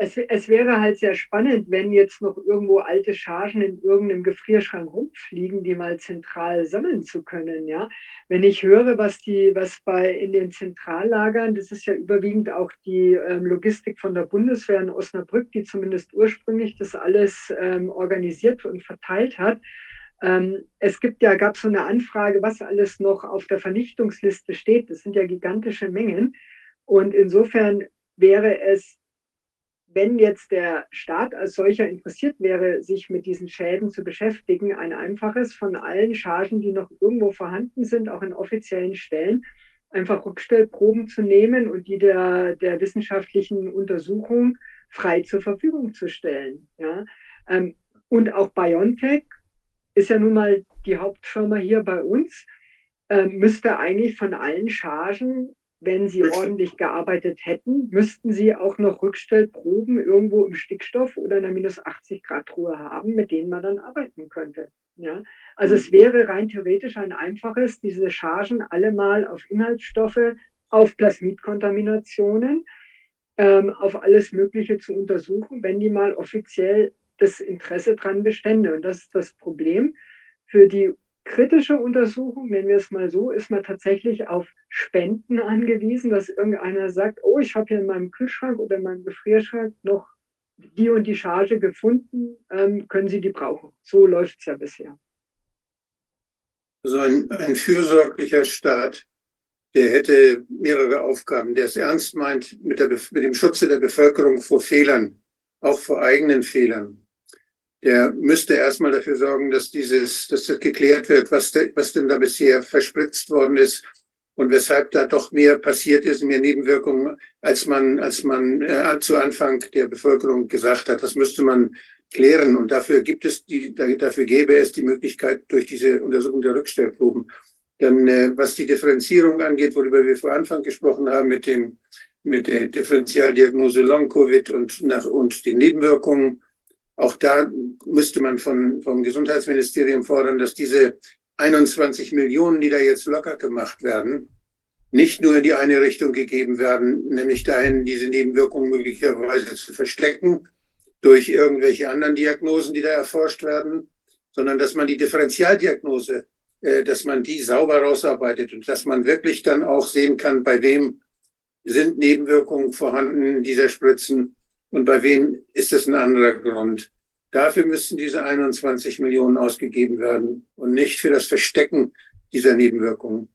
Speaker 3: es, es wäre halt sehr spannend, wenn jetzt noch irgendwo alte Chargen in irgendeinem Gefrierschrank rumfliegen, die mal zentral sammeln zu können. Ja, wenn ich höre, was die, was bei in den Zentrallagern, das ist ja überwiegend auch die ähm, Logistik von der Bundeswehr in Osnabrück, die zumindest ursprünglich das alles ähm, organisiert und verteilt hat. Ähm, es gibt ja, gab so eine Anfrage, was alles noch auf der Vernichtungsliste steht. Das sind ja gigantische Mengen. Und insofern wäre es wenn jetzt der Staat als solcher interessiert wäre, sich mit diesen Schäden zu beschäftigen, ein einfaches von allen Chargen, die noch irgendwo vorhanden sind, auch in offiziellen Stellen, einfach Rückstellproben zu nehmen und die der, der wissenschaftlichen Untersuchung frei zur Verfügung zu stellen. Ja? Ähm, und auch BioNTech ist ja nun mal die Hauptfirma hier bei uns, äh, müsste eigentlich von allen Chargen wenn sie ordentlich gearbeitet hätten, müssten sie auch noch Rückstellproben irgendwo im Stickstoff oder in einer minus 80 Grad Ruhe haben, mit denen man dann arbeiten könnte. Ja? Also es wäre rein theoretisch ein einfaches, diese Chargen alle mal auf Inhaltsstoffe, auf Plasmidkontaminationen, ähm, auf alles Mögliche zu untersuchen, wenn die mal offiziell das Interesse dran bestände. Und das ist das Problem für die kritische Untersuchung, nennen wir es mal so, ist man tatsächlich auf Spenden angewiesen, dass irgendeiner sagt, oh, ich habe hier in meinem Kühlschrank oder in meinem Gefrierschrank noch die und die Charge gefunden, ähm, können Sie die brauchen. So läuft es ja bisher.
Speaker 4: So ein, ein fürsorglicher Staat, der hätte mehrere Aufgaben, der es ernst meint mit, der, mit dem Schutze der Bevölkerung vor Fehlern, auch vor eigenen Fehlern der müsste erstmal dafür sorgen, dass dieses, dass das geklärt wird, was, de, was denn da bisher verspritzt worden ist und weshalb da doch mehr passiert ist, mehr Nebenwirkungen, als man, als man äh, zu Anfang der Bevölkerung gesagt hat. Das müsste man klären und dafür gibt es die, dafür gäbe es die Möglichkeit durch diese Untersuchung der Rückstellproben. Dann, äh, was die Differenzierung angeht, worüber wir vor Anfang gesprochen haben, mit dem, mit der Differentialdiagnose Long-Covid und nach, und den Nebenwirkungen, auch da müsste man von, vom Gesundheitsministerium fordern, dass diese 21 Millionen, die da jetzt locker gemacht werden, nicht nur in die eine Richtung gegeben werden, nämlich dahin, diese Nebenwirkungen möglicherweise zu verstecken durch irgendwelche anderen Diagnosen, die da erforscht werden, sondern dass man die Differentialdiagnose, äh, dass man die sauber rausarbeitet und dass man wirklich dann auch sehen kann, bei wem sind Nebenwirkungen vorhanden dieser Spritzen und bei wem ist es ein anderer Grund. Dafür müssten diese 21 Millionen ausgegeben werden und nicht für das Verstecken dieser Nebenwirkungen.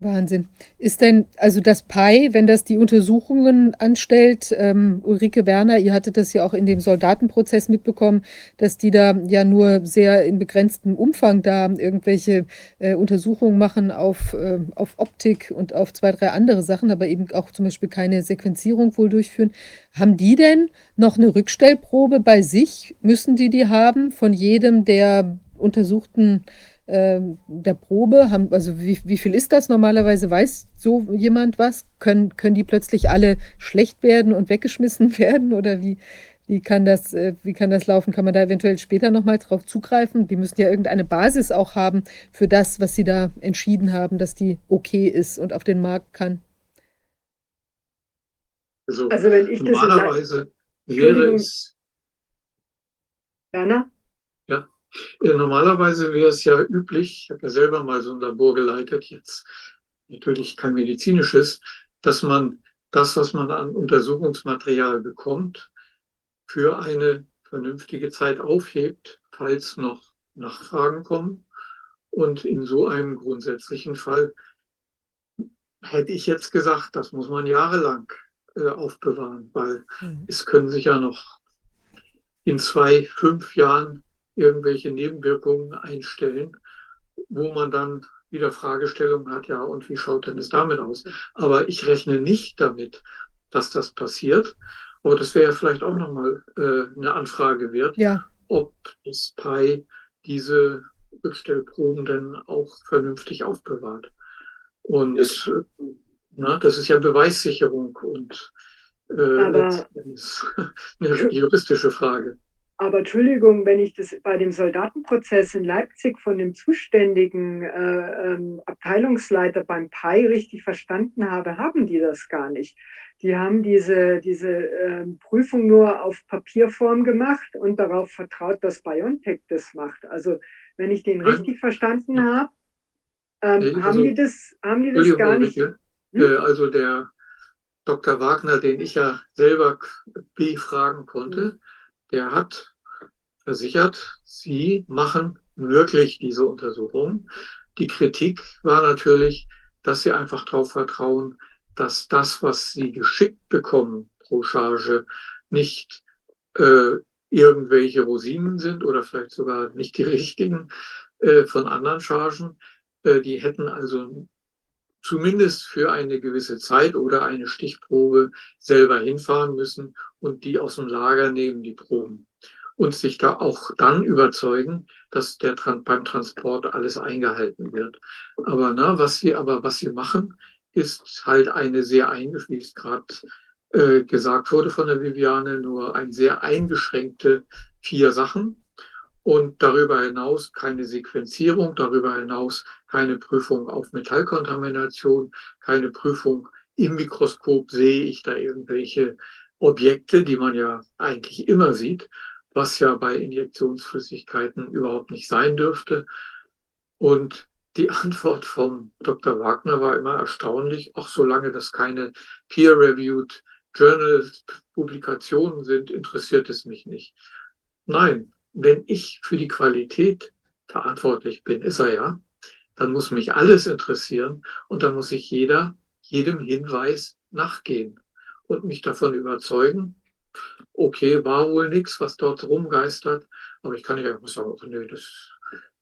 Speaker 1: Wahnsinn. Ist denn, also das PI, wenn das die Untersuchungen anstellt, ähm, Ulrike Werner, ihr hattet das ja auch in dem Soldatenprozess mitbekommen, dass die da ja nur sehr in begrenztem Umfang da irgendwelche äh, Untersuchungen machen auf, äh, auf Optik und auf zwei, drei andere Sachen, aber eben auch zum Beispiel keine Sequenzierung wohl durchführen. Haben die denn noch eine Rückstellprobe bei sich? Müssen die die haben von jedem der untersuchten der Probe? Haben, also wie, wie viel ist das normalerweise? Weiß so jemand was? Können, können die plötzlich alle schlecht werden und weggeschmissen werden? Oder wie, wie, kann das, äh, wie kann das laufen? Kann man da eventuell später nochmal drauf zugreifen? Die müssen ja irgendeine Basis auch haben für das, was sie da entschieden haben, dass die okay ist und auf den Markt kann.
Speaker 5: Also,
Speaker 3: Also wenn ich das
Speaker 5: normalerweise wäre es,
Speaker 3: Werner?
Speaker 5: Äh, normalerweise wäre es ja üblich, ich habe ja selber mal so ein Labor geleitet, jetzt natürlich kein medizinisches, dass man das, was man an Untersuchungsmaterial bekommt, für eine vernünftige Zeit aufhebt, falls noch Nachfragen kommen. Und in so einem grundsätzlichen Fall hätte ich jetzt gesagt, das muss man jahrelang äh, aufbewahren, weil
Speaker 1: Mhm.
Speaker 5: es können sich ja noch in zwei, fünf Jahren irgendwelche Nebenwirkungen einstellen, wo man dann wieder Fragestellungen hat, ja, und wie schaut denn es damit aus? Aber ich rechne nicht damit, dass das passiert. Aber das wäre ja vielleicht auch nochmal äh, eine Anfrage wert,
Speaker 1: Ja,
Speaker 5: ob das PI diese Rückstellproben denn auch vernünftig aufbewahrt. Und
Speaker 4: Das-
Speaker 5: äh, na, das ist ja Beweissicherung und äh, eine juristische Frage.
Speaker 3: Aber Entschuldigung, wenn ich das bei dem Soldatenprozess in Leipzig von dem zuständigen äh, ähm, Abteilungsleiter beim PI richtig verstanden habe, haben die das gar nicht. Die haben diese, diese ähm, Prüfung nur auf Papierform gemacht und darauf vertraut, dass BioNTech das macht. Also wenn ich den
Speaker 5: Nein.
Speaker 3: richtig verstanden habe, ähm,
Speaker 5: Nee,
Speaker 3: haben,
Speaker 5: also-
Speaker 3: die das, haben die das gar nicht. Hm?
Speaker 5: Äh, Also der Dr. Wagner, den ich ja selber befragen konnte, der hat versichert, sie machen wirklich diese Untersuchung. Die Kritik war natürlich, dass sie einfach darauf vertrauen, dass das, was sie geschickt bekommen pro Charge, nicht äh, irgendwelche Rosinen sind oder vielleicht sogar nicht die richtigen äh, von anderen Chargen. Äh, die hätten also zumindest für eine gewisse Zeit oder eine Stichprobe selber hinfahren müssen und die aus dem Lager nehmen, die Proben. Und sich da auch dann überzeugen, dass der beim Transport alles eingehalten wird. Aber na, was sie, aber was sie machen, ist halt eine sehr eingeschränkte, wie es gerade äh, gesagt wurde von der Viviane, nur ein sehr eingeschränkte vier Sachen. Und darüber hinaus keine Sequenzierung, darüber hinaus keine Prüfung auf Metallkontamination, keine Prüfung im Mikroskop sehe ich da irgendwelche Objekte, die man ja eigentlich immer sieht, was ja bei Injektionsflüssigkeiten überhaupt nicht sein dürfte. Und die Antwort vom Dr. Wagner war immer erstaunlich, auch solange das keine peer-reviewed Journal-Publikationen sind, interessiert es mich nicht. Nein, wenn ich für die Qualität verantwortlich bin, ist er ja, dann muss mich alles interessieren und dann muss ich jeder, jedem Hinweis nachgehen und mich davon überzeugen, okay, war wohl nichts, was dort rumgeistert, aber ich kann nicht einfach sagen, oh, nee, das,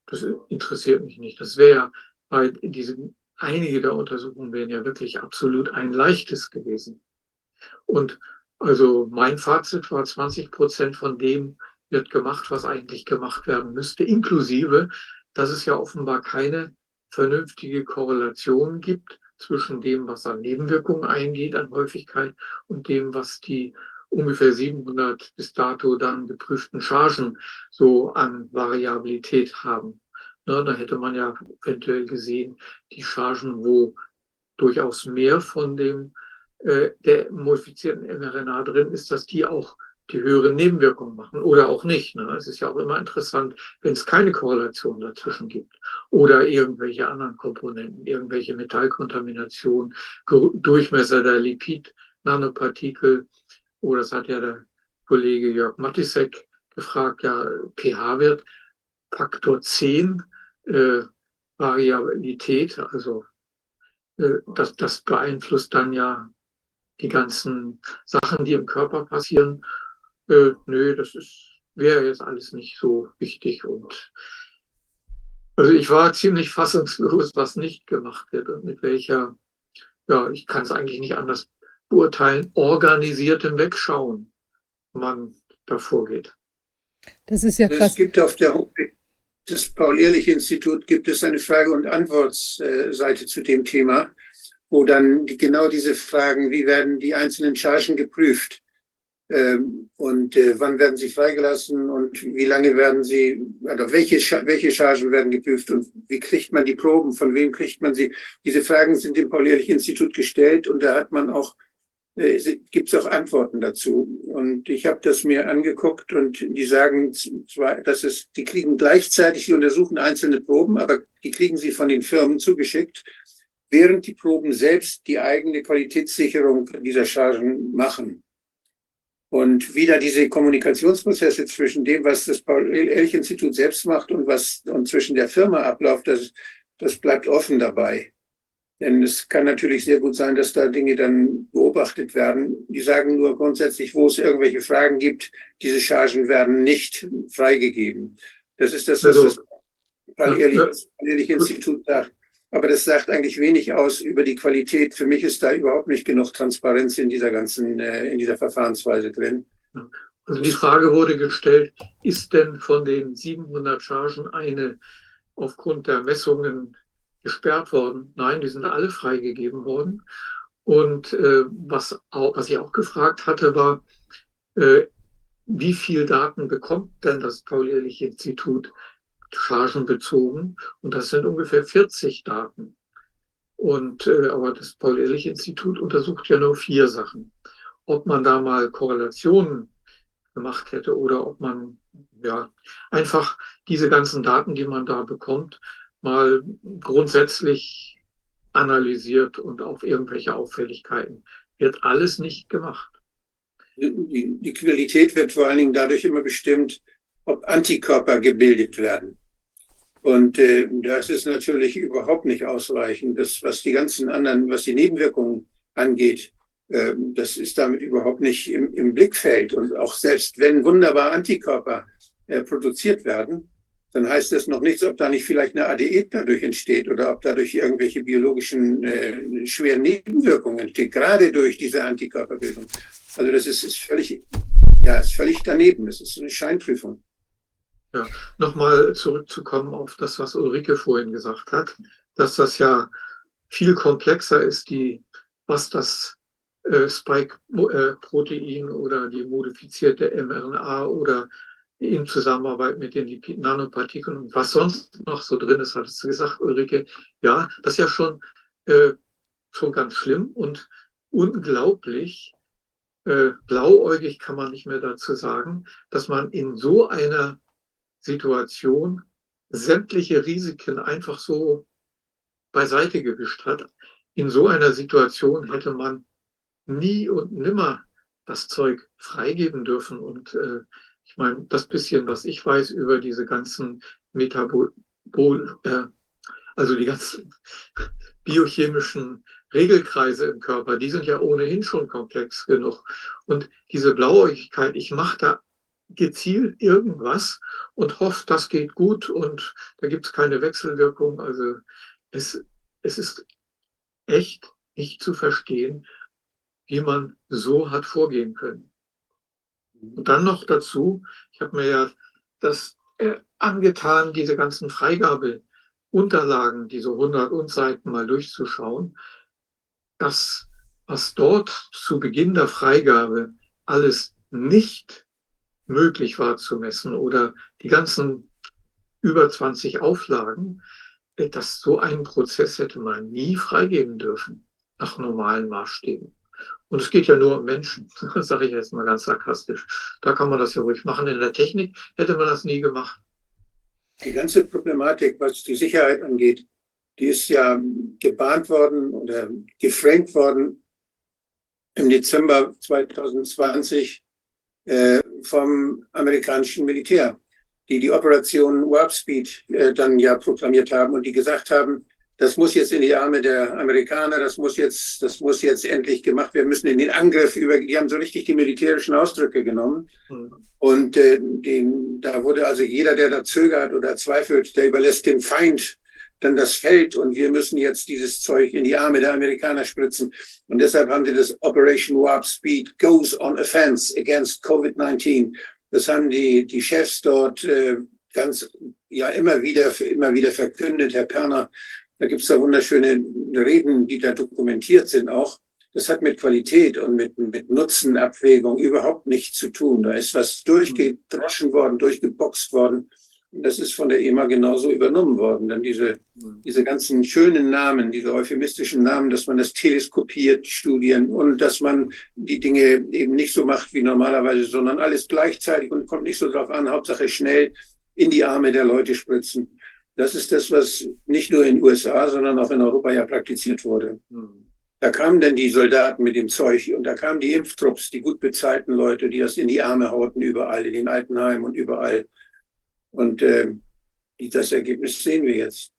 Speaker 5: das interessiert mich nicht. Das wäre bei diesen, einige der Untersuchungen wären ja wirklich absolut ein leichtes gewesen. Und also mein Fazit war 20 Prozent von dem wird gemacht, was eigentlich gemacht werden müsste, inklusive, dass es ja offenbar keine vernünftige Korrelation gibt zwischen dem, was an Nebenwirkungen eingeht, an Häufigkeit und dem, was die ungefähr 700 bis dato dann geprüften Chargen so an Variabilität haben. Ne, da hätte man ja eventuell gesehen, die Chargen, wo durchaus mehr von dem äh, der modifizierten mRNA drin ist, dass die auch die höheren Nebenwirkungen machen oder auch nicht. Ne? Es ist ja auch immer interessant, wenn es keine Korrelation dazwischen gibt oder irgendwelche anderen Komponenten, irgendwelche Metallkontaminationen, Durchmesser der Lipid-Nanopartikel. Oder das hat ja der Kollege Jörg Matisek gefragt, ja, pH-Wert Faktor 10 äh, Variabilität, also äh, das, das beeinflusst dann ja die ganzen Sachen, die im Körper passieren. Äh, nö, das ist, wäre jetzt alles nicht so wichtig und also ich war ziemlich fassungslos, was nicht gemacht wird und mit welcher, ja, ich kann es eigentlich nicht anders beurteilen, organisiertem Wegschauen man da vorgeht.
Speaker 1: Das ist ja krass.
Speaker 4: Es gibt auf der Homepage des Paul-Ehrlich-Institut gibt es eine Frage- und Antwortseite zu dem Thema, wo dann genau diese Fragen, wie werden die einzelnen Chargen geprüft ähm, und äh, wann werden sie freigelassen und wie lange werden sie, oder welche, welche Chargen werden geprüft und wie kriegt man die Proben, von wem kriegt man sie. Diese Fragen sind dem Paul-Ehrlich-Institut gestellt und da hat man auch äh, gibt es auch Antworten dazu. Und ich habe das mir angeguckt und die sagen zwar, dass es, die kriegen gleichzeitig, die untersuchen einzelne Proben, aber die kriegen sie von den Firmen zugeschickt, während die Proben selbst die eigene Qualitätssicherung dieser Chargen machen. Und wieder diese Kommunikationsprozesse zwischen dem, was das Paul-Ehrlich-Institut selbst macht und was und zwischen der Firma abläuft, das, das bleibt offen dabei. Denn es kann natürlich sehr gut sein, dass da Dinge dann beobachtet werden. Die sagen nur grundsätzlich, wo es irgendwelche Fragen gibt, diese Chargen werden nicht freigegeben. Das ist das, was also, das Paul-Ehrlich-Institut sagt. Aber das sagt eigentlich wenig aus über die Qualität. Für mich ist da überhaupt nicht genug Transparenz in dieser ganzen, äh, in dieser Verfahrensweise drin.
Speaker 5: Also die Frage wurde gestellt, ist denn von den 700 Chargen eine aufgrund der Messungen gesperrt worden. Nein, die sind alle freigegeben worden. Und äh, was, auch, was ich auch gefragt hatte, war, äh, wie viel Daten bekommt denn das Paul-Ehrlich-Institut chargenbezogen? Und das sind ungefähr 40 Daten. Und äh, aber das Paul-Ehrlich-Institut untersucht ja nur vier Sachen. Ob man da mal Korrelationen gemacht hätte oder ob man ja einfach diese ganzen Daten, die man da bekommt, mal grundsätzlich analysiert und auf irgendwelche Auffälligkeiten. Wird alles nicht gemacht.
Speaker 4: Die, die Qualität wird vor allen Dingen dadurch immer bestimmt, ob Antikörper gebildet werden. Und äh, das ist natürlich überhaupt nicht ausreichend. Das, was die ganzen anderen, was die Nebenwirkungen angeht, äh, das ist damit überhaupt nicht im, im Blickfeld. Und auch selbst wenn wunderbar Antikörper äh, produziert werden, dann heißt das noch nichts, ob da nicht vielleicht eine ADE dadurch entsteht oder ob dadurch irgendwelche biologischen äh, schweren Nebenwirkungen entstehen, gerade durch diese Antikörperbildung. Also das ist, ist völlig, ja, ist völlig daneben. Das ist eine Scheinprüfung.
Speaker 5: Ja, nochmal zurückzukommen auf das, was Ulrike vorhin gesagt hat, dass das ja viel komplexer ist, die, was das äh, Spike-Protein oder die modifizierte mRNA oder in Zusammenarbeit mit den Lipid-Nanopartikeln und was sonst noch so drin ist, hattest du gesagt, Ulrike. Ja, das ist ja schon, äh, schon ganz schlimm und unglaublich äh, blauäugig kann man nicht mehr dazu sagen, dass man in so einer Situation sämtliche Risiken einfach so beiseite gewischt hat. In so einer Situation hätte man nie und nimmer das Zeug freigeben dürfen und äh, ich meine, das bisschen, was ich weiß über diese ganzen Metabol, äh, also die ganzen biochemischen Regelkreise im Körper, die sind ja ohnehin schon komplex genug. Und diese Blauäugigkeit, ich mache da gezielt irgendwas und hoffe, das geht gut und da gibt es keine Wechselwirkung. Also es, es ist echt nicht zu verstehen, wie man so hat vorgehen können. Und dann noch dazu, ich habe mir ja das äh, angetan, diese ganzen Freigabeunterlagen, diese 100 und Seiten mal durchzuschauen. Das, was dort zu Beginn der Freigabe alles nicht möglich war zu messen oder die ganzen über 20 Auflagen, äh, dass so einen Prozess hätte man nie freigeben dürfen, nach normalen Maßstäben. Und es geht ja nur um Menschen, sage ich jetzt mal ganz sarkastisch. Da kann man das ja ruhig machen. In der Technik hätte man das nie gemacht.
Speaker 4: Die ganze Problematik, was die Sicherheit angeht, die ist ja gebahnt worden oder geframed worden im Dezember 2020 äh, vom amerikanischen Militär, die die Operation Warp Speed äh, dann ja proklamiert haben und die gesagt haben, das muss jetzt in die Arme der Amerikaner, das muss jetzt, das muss jetzt endlich gemacht werden, müssen in den Angriff über, die haben so richtig die militärischen Ausdrücke genommen. Mhm. Und äh, den, da wurde also jeder, der da zögert oder zweifelt, der überlässt dem Feind dann das Feld und wir müssen jetzt dieses Zeug in die Arme der Amerikaner spritzen. Und deshalb haben sie das Operation Warp Speed Goes on Offense against Covid-19. Das haben die, die Chefs dort äh, ganz, ja, immer wieder, immer wieder verkündet. Herr Perner da gibt es da wunderschöne Reden, die da dokumentiert sind auch. Das hat mit Qualität und mit, mit Nutzenabwägung überhaupt nichts zu tun. Da ist was durchgedroschen worden, durchgeboxt worden. Das ist von der EMA genauso übernommen worden. Dann diese, diese ganzen schönen Namen, diese euphemistischen Namen, dass man das teleskopiert, Studien und dass man die Dinge eben nicht so macht wie normalerweise, sondern alles gleichzeitig und kommt nicht so drauf an, Hauptsache schnell in die Arme der Leute spritzen. Das ist das, was nicht nur in den USA, sondern auch in Europa ja praktiziert wurde. Hm. Da kamen dann die Soldaten mit dem Zeug und da kamen die Impftrupps, die gut bezahlten Leute, die das in die Arme hauten, überall, in den Altenheimen und überall. Und äh, das Ergebnis sehen wir jetzt.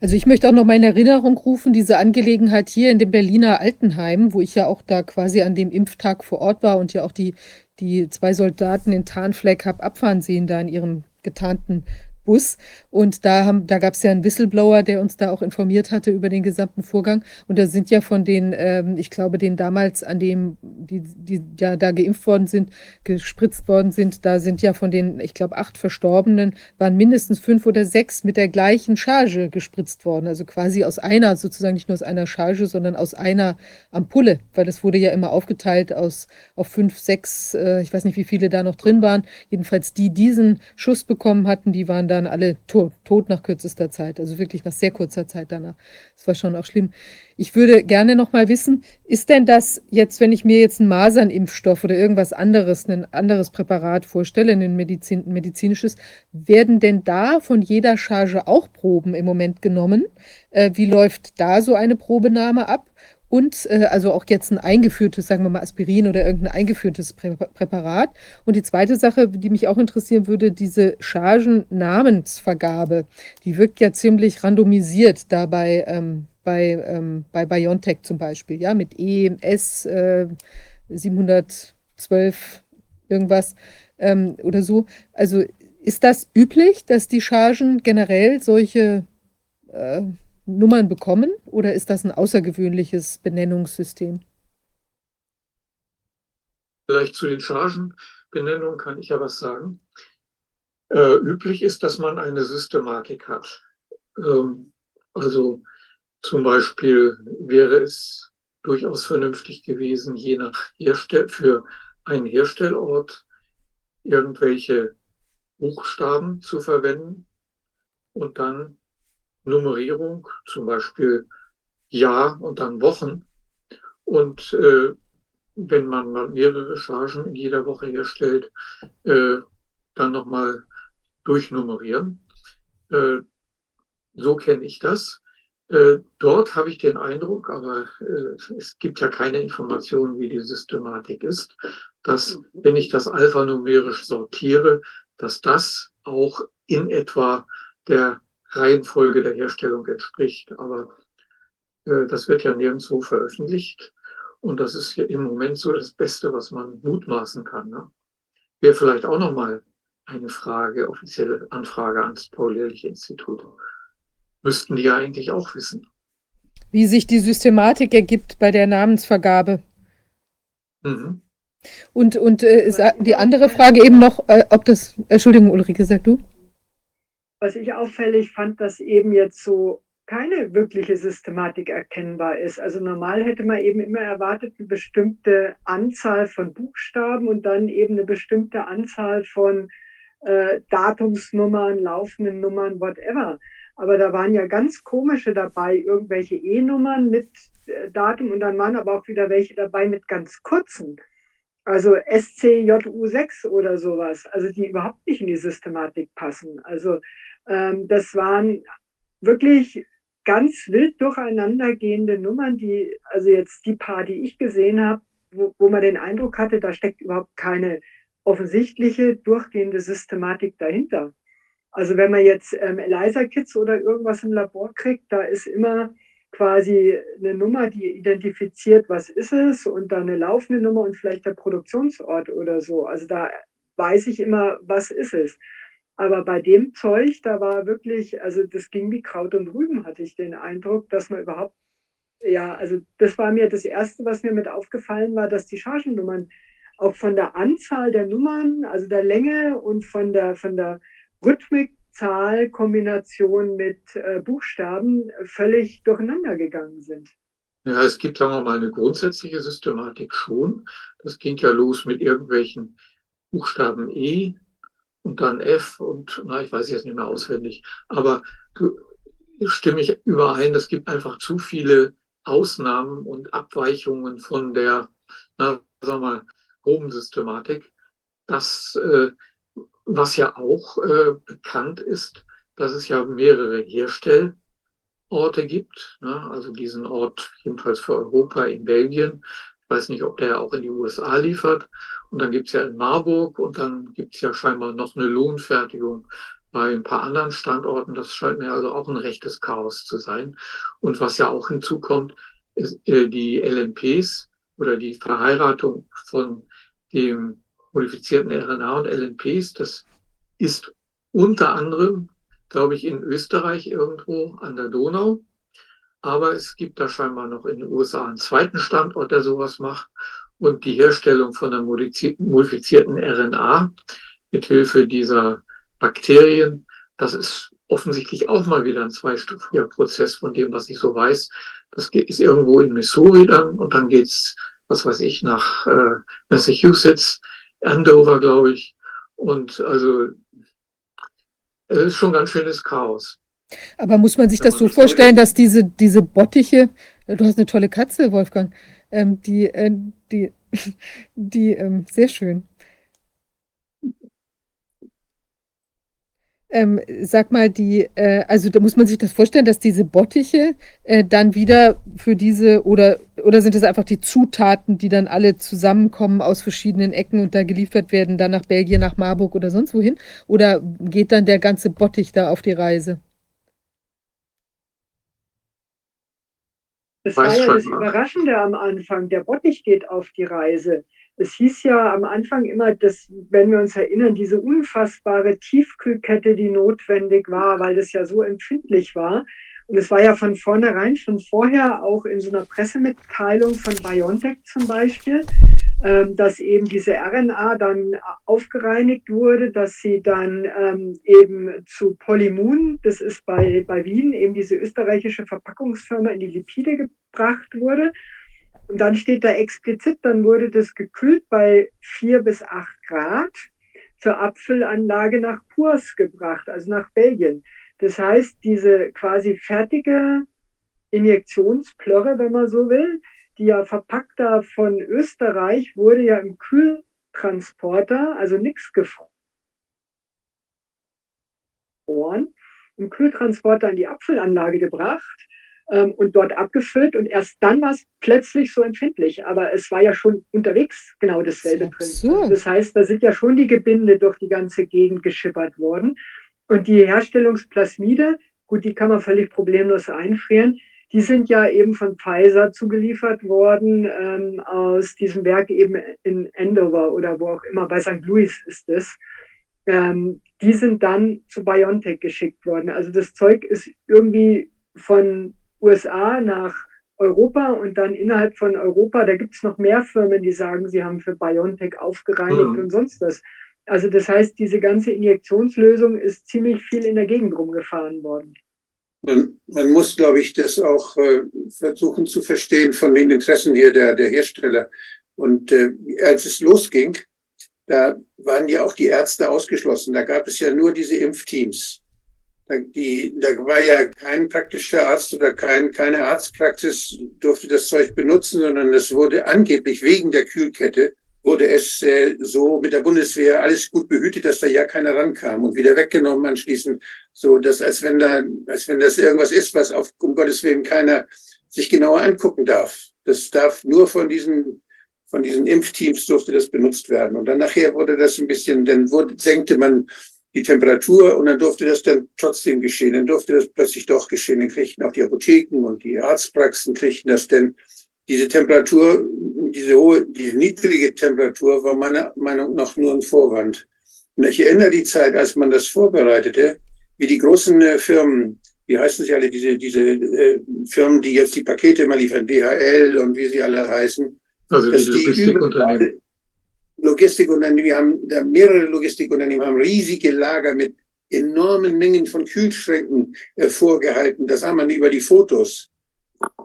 Speaker 1: Also ich möchte auch noch mal in Erinnerung rufen, diese Angelegenheit hier in dem Berliner Altenheim, wo ich ja auch da quasi an dem Impftag vor Ort war und ja auch die, die zwei Soldaten in Tarnfleck habe abfahren sehen, da in ihrem getarnten Bus. Und da, da gab es ja einen Whistleblower, der uns da auch informiert hatte über den gesamten Vorgang. Und da sind ja von den, ähm, ich glaube, den damals an dem, die, die ja da geimpft worden sind, gespritzt worden sind, da sind ja von den, ich glaube, acht Verstorbenen, waren mindestens fünf oder sechs mit der gleichen Charge gespritzt worden. Also quasi aus einer, sozusagen nicht nur aus einer Charge, sondern aus einer Ampulle, weil das wurde ja immer aufgeteilt aus auf fünf, sechs, äh, ich weiß nicht, wie viele da noch drin waren. Jedenfalls die diesen Schuss bekommen hatten, die waren dann alle tot, tot nach kürzester Zeit, also wirklich nach sehr kurzer Zeit danach. Das war schon auch schlimm. Ich würde gerne noch mal wissen, ist denn das jetzt, wenn ich mir jetzt einen Masernimpfstoff oder irgendwas anderes, ein anderes Präparat vorstelle, ein Medizin, medizinisches, werden denn da von jeder Charge auch Proben im Moment genommen? Äh, wie läuft da so eine Probenahme ab? Und äh, also auch jetzt ein eingeführtes, sagen wir mal Aspirin oder irgendein eingeführtes Prä Präparat. Und die zweite Sache, die mich auch interessieren würde, diese Chargennamensvergabe, die wirkt ja ziemlich randomisiert dabei ähm, bei, ähm, bei BioNTech zum Beispiel, ja, mit E, S äh, 712 irgendwas ähm, oder so. Also ist das üblich, dass die Chargen generell solche äh, Nummern bekommen oder ist das ein außergewöhnliches Benennungssystem?
Speaker 5: Vielleicht zu den Chargenbenennungen kann ich ja was sagen. Äh, üblich ist, dass man eine Systematik hat. Ähm, also zum Beispiel wäre es durchaus vernünftig gewesen, je nach Herstell für einen Herstellort irgendwelche Buchstaben zu verwenden und dann Nummerierung, zum Beispiel Jahr und dann Wochen. Und äh, wenn man mal mehrere Chargen in jeder Woche herstellt, äh, dann nochmal durchnummerieren. Äh, so kenne ich das. Äh, dort habe ich den Eindruck, aber äh, es gibt ja keine Informationen, wie die Systematik ist, dass wenn ich das alphanumerisch sortiere, dass das auch in etwa der Reihenfolge der Herstellung entspricht. Aber äh, das wird ja nirgendwo veröffentlicht. Und das ist ja im Moment so das Beste, was man mutmaßen kann. Ne? Wäre vielleicht auch nochmal eine Frage, offizielle Anfrage ans Paul-Ehrlich-Institut. Müssten die ja eigentlich auch wissen.
Speaker 1: Wie sich die Systematik ergibt bei der Namensvergabe. Mhm. Und, und äh, die andere Frage eben noch, äh, ob das, Entschuldigung, Ulrike, sag du?
Speaker 3: Was ich auffällig fand, dass eben jetzt so keine wirkliche Systematik erkennbar ist. Also normal hätte man eben immer erwartet, eine bestimmte Anzahl von Buchstaben und dann eben eine bestimmte Anzahl von äh, Datumsnummern, laufenden Nummern, whatever. Aber da waren ja ganz komische dabei, irgendwelche E-Nummern mit äh, Datum und dann waren aber auch wieder welche dabei mit ganz kurzen. Also SCJU6 oder sowas, also die überhaupt nicht in die Systematik passen. Also ähm, das waren wirklich ganz wild durcheinandergehende Nummern, die, also jetzt die paar, die ich gesehen habe, wo, wo man den Eindruck hatte, da steckt überhaupt keine offensichtliche, durchgehende Systematik dahinter. Also wenn man jetzt ähm, ELISA-Kits oder irgendwas im Labor kriegt, da ist immer quasi eine Nummer, die identifiziert, was ist es und dann eine laufende Nummer und vielleicht der Produktionsort oder so. Also da weiß ich immer, was ist es. Aber bei dem Zeug, da war wirklich, also das ging wie Kraut und Rüben, hatte ich den Eindruck, dass man überhaupt, ja, also das war mir das Erste, was mir mit aufgefallen war, dass die Chargennummern auch von der Anzahl der Nummern, also der Länge und von der, von der Rhythmikzahlkombination mit äh, Buchstaben völlig durcheinander gegangen sind.
Speaker 5: Ja, es gibt, sagen wir mal, eine grundsätzliche Systematik schon. Das ging ja los mit irgendwelchen Buchstaben E und dann F und, na, ich weiß jetzt nicht mehr auswendig. Aber stimme ich überein, es gibt einfach zu viele Ausnahmen und Abweichungen von der, na, sagen wir mal, groben Systematik. Das äh, was ja auch äh, bekannt ist, dass es ja mehrere Herstellorte gibt. Ne? Also diesen Ort jedenfalls für Europa in Belgien. Ich weiß nicht, ob der auch in die USA liefert. Und dann gibt es ja in Marburg und dann gibt es ja scheinbar noch eine Lohnfertigung bei ein paar anderen Standorten. Das scheint mir also auch ein rechtes Chaos zu sein. Und was ja auch hinzukommt, ist äh, die LNPs oder die Verheiratung von dem modifizierten RNA und LNPs. Das ist unter anderem, glaube ich, in Österreich irgendwo an der Donau. Aber es gibt da scheinbar noch in den USA einen zweiten Standort, der sowas macht. Und die Herstellung von der modifizierten RNA mithilfe dieser Bakterien, das ist offensichtlich auch mal wieder ein zweistufiger Prozess von dem, was ich so weiß. Das ist irgendwo in Missouri dann und dann geht's, was weiß ich, nach äh, Massachusetts Andover, glaube ich. Und also es ist schon ganz schönes Chaos.
Speaker 1: Aber muss man sich das so vorstellen, dass diese, diese Bottiche, du hast eine tolle Katze, Wolfgang, ähm, die, äh, die, die, ähm, sehr schön. Ähm, sag mal, die, äh, also da muss man sich das vorstellen, dass diese Bottiche äh, dann wieder für diese oder oder sind es einfach die Zutaten, die dann alle zusammenkommen aus verschiedenen Ecken und da geliefert werden, dann nach Belgien, nach Marburg oder sonst wohin? Oder geht dann der ganze Bottich da auf die Reise?
Speaker 3: Das war ja das Überraschende am Anfang. Der Bottich geht auf die Reise. Es hieß ja am Anfang immer, dass, wenn wir uns erinnern, diese unfassbare Tiefkühlkette, die notwendig war, weil das ja so empfindlich war. Und es war ja von vornherein schon vorher auch in so einer Pressemitteilung von BioNTech zum Beispiel, ähm, dass eben diese RNA dann aufgereinigt wurde, dass sie dann ähm, eben zu Polymun, das ist bei, bei Wien eben diese österreichische Verpackungsfirma, in die Lipide gebracht wurde. Und dann steht da explizit, dann wurde das gekühlt bei vier bis acht Grad zur Apfelanlage nach Purs gebracht, also nach Belgien. Das heißt, diese quasi fertige Injektionsplörre, wenn man so will, die ja verpackt da von Österreich, wurde ja im Kühltransporter, also nichts gefroren, im Kühltransporter in die Apfelanlage gebracht ähm, und dort abgefüllt und erst dann war es plötzlich so empfindlich. Aber es war ja schon unterwegs genau dasselbe drin. Das heißt, da sind ja schon die Gebinde durch die ganze Gegend geschippert worden. Und die Herstellungsplasmide, gut, die kann man völlig problemlos einfrieren. Die sind ja eben von Pfizer zugeliefert worden ähm, aus diesem Werk eben in Andover oder wo auch immer, bei St. Louis ist es. Ähm, die sind dann zu BioNTech geschickt worden. Also das Zeug ist irgendwie von USA nach Europa und dann innerhalb von Europa, da gibt es noch mehr Firmen, die sagen, sie haben für BioNTech aufgereinigt mhm. und sonst was. Also das heißt, diese ganze Injektionslösung ist ziemlich viel in der Gegend rumgefahren worden.
Speaker 4: Man, man muss, glaube ich, das auch äh, versuchen zu verstehen von den Interessen hier der, der Hersteller. Und äh, als es losging, da waren ja auch die Ärzte ausgeschlossen. Da gab es ja nur diese Impfteams. Da, die, da war ja kein praktischer Arzt oder kein, keine Arztpraxis durfte das Zeug benutzen, sondern es wurde angeblich wegen der Kühlkette wurde es äh, so mit der Bundeswehr alles gut behütet, dass da ja keiner rankam und wieder weggenommen anschließend, so dass als wenn da, als wenn das irgendwas ist, was auf um Gottes Willen keiner sich genauer angucken darf. Das darf nur von diesen von diesen Impfteams durfte das benutzt werden. Und dann nachher wurde das ein bisschen, dann wurde, senkte man die Temperatur und dann durfte das dann trotzdem geschehen. Dann durfte das plötzlich doch geschehen. Dann kriegten auch die Apotheken und die Arztpraxen kriegten das denn. Diese Temperatur, diese hohe, diese niedrige Temperatur war meiner Meinung nach nur ein Vorwand. Und ich erinnere die Zeit, als man das vorbereitete, wie die großen äh, Firmen, wie heißen sie alle, diese, diese äh, Firmen, die jetzt die Pakete mal liefern, DHL und wie sie alle heißen,
Speaker 5: Also die Logistikunternehmen.
Speaker 4: Logistikunternehmen, wir haben mehrere Logistikunternehmen haben riesige Lager mit enormen Mengen von Kühlschränken äh, vorgehalten. Das sah man über die Fotos.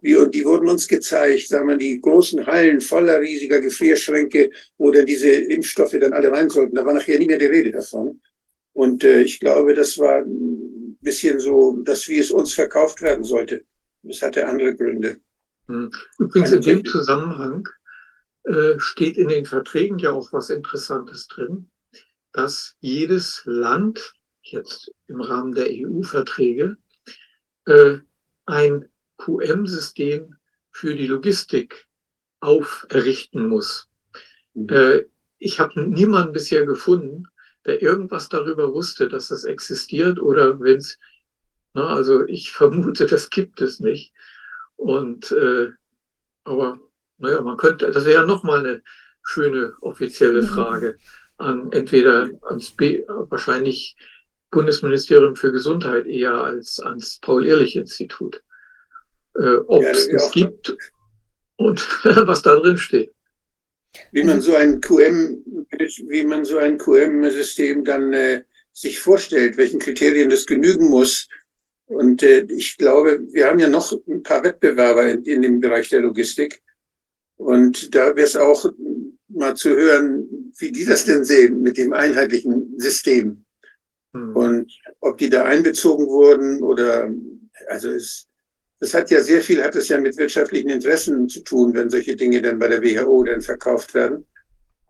Speaker 4: Die, und die wurden uns gezeigt, sagen wir, die großen Hallen voller riesiger Gefrierschränke, wo dann diese Impfstoffe dann alle rein sollten. Da war nachher nie mehr die Rede davon. Und äh, ich glaube, das war ein bisschen so, dass wie es uns verkauft werden sollte. Das hatte andere Gründe.
Speaker 5: Hm. Übrigens in dem Zusammenhang äh, steht in den Verträgen ja auch was Interessantes drin, dass jedes Land jetzt im Rahmen der EU-Verträge äh, ein QM-System für die Logistik auferrichten muss. Äh, ich habe niemanden bisher gefunden, der irgendwas darüber wusste, dass das existiert oder wenn es, also ich vermute, das gibt es nicht. Und äh, aber naja, man könnte, das wäre ja nochmal eine schöne offizielle
Speaker 1: Mhm.
Speaker 5: Frage an entweder ans B, wahrscheinlich Bundesministerium für Gesundheit eher als ans Paul-Ehrlich-Institut. Äh,
Speaker 4: Ja,
Speaker 5: es
Speaker 4: ja, auch.
Speaker 5: gibt und was da drin steht.
Speaker 4: wie man so ein QM, wie man so ein QM-System dann äh, sich vorstellt, welchen Kriterien das genügen muss. Und äh, ich glaube, wir haben ja noch ein paar Wettbewerber in, in dem Bereich der Logistik. Und da wäre es auch mal zu hören, wie die das denn sehen mit dem einheitlichen System.
Speaker 5: Hm.
Speaker 4: Und ob die da einbezogen wurden oder, also es, das hat ja sehr viel, hat es ja mit wirtschaftlichen Interessen zu tun, wenn solche Dinge dann bei der WHO dann verkauft werden.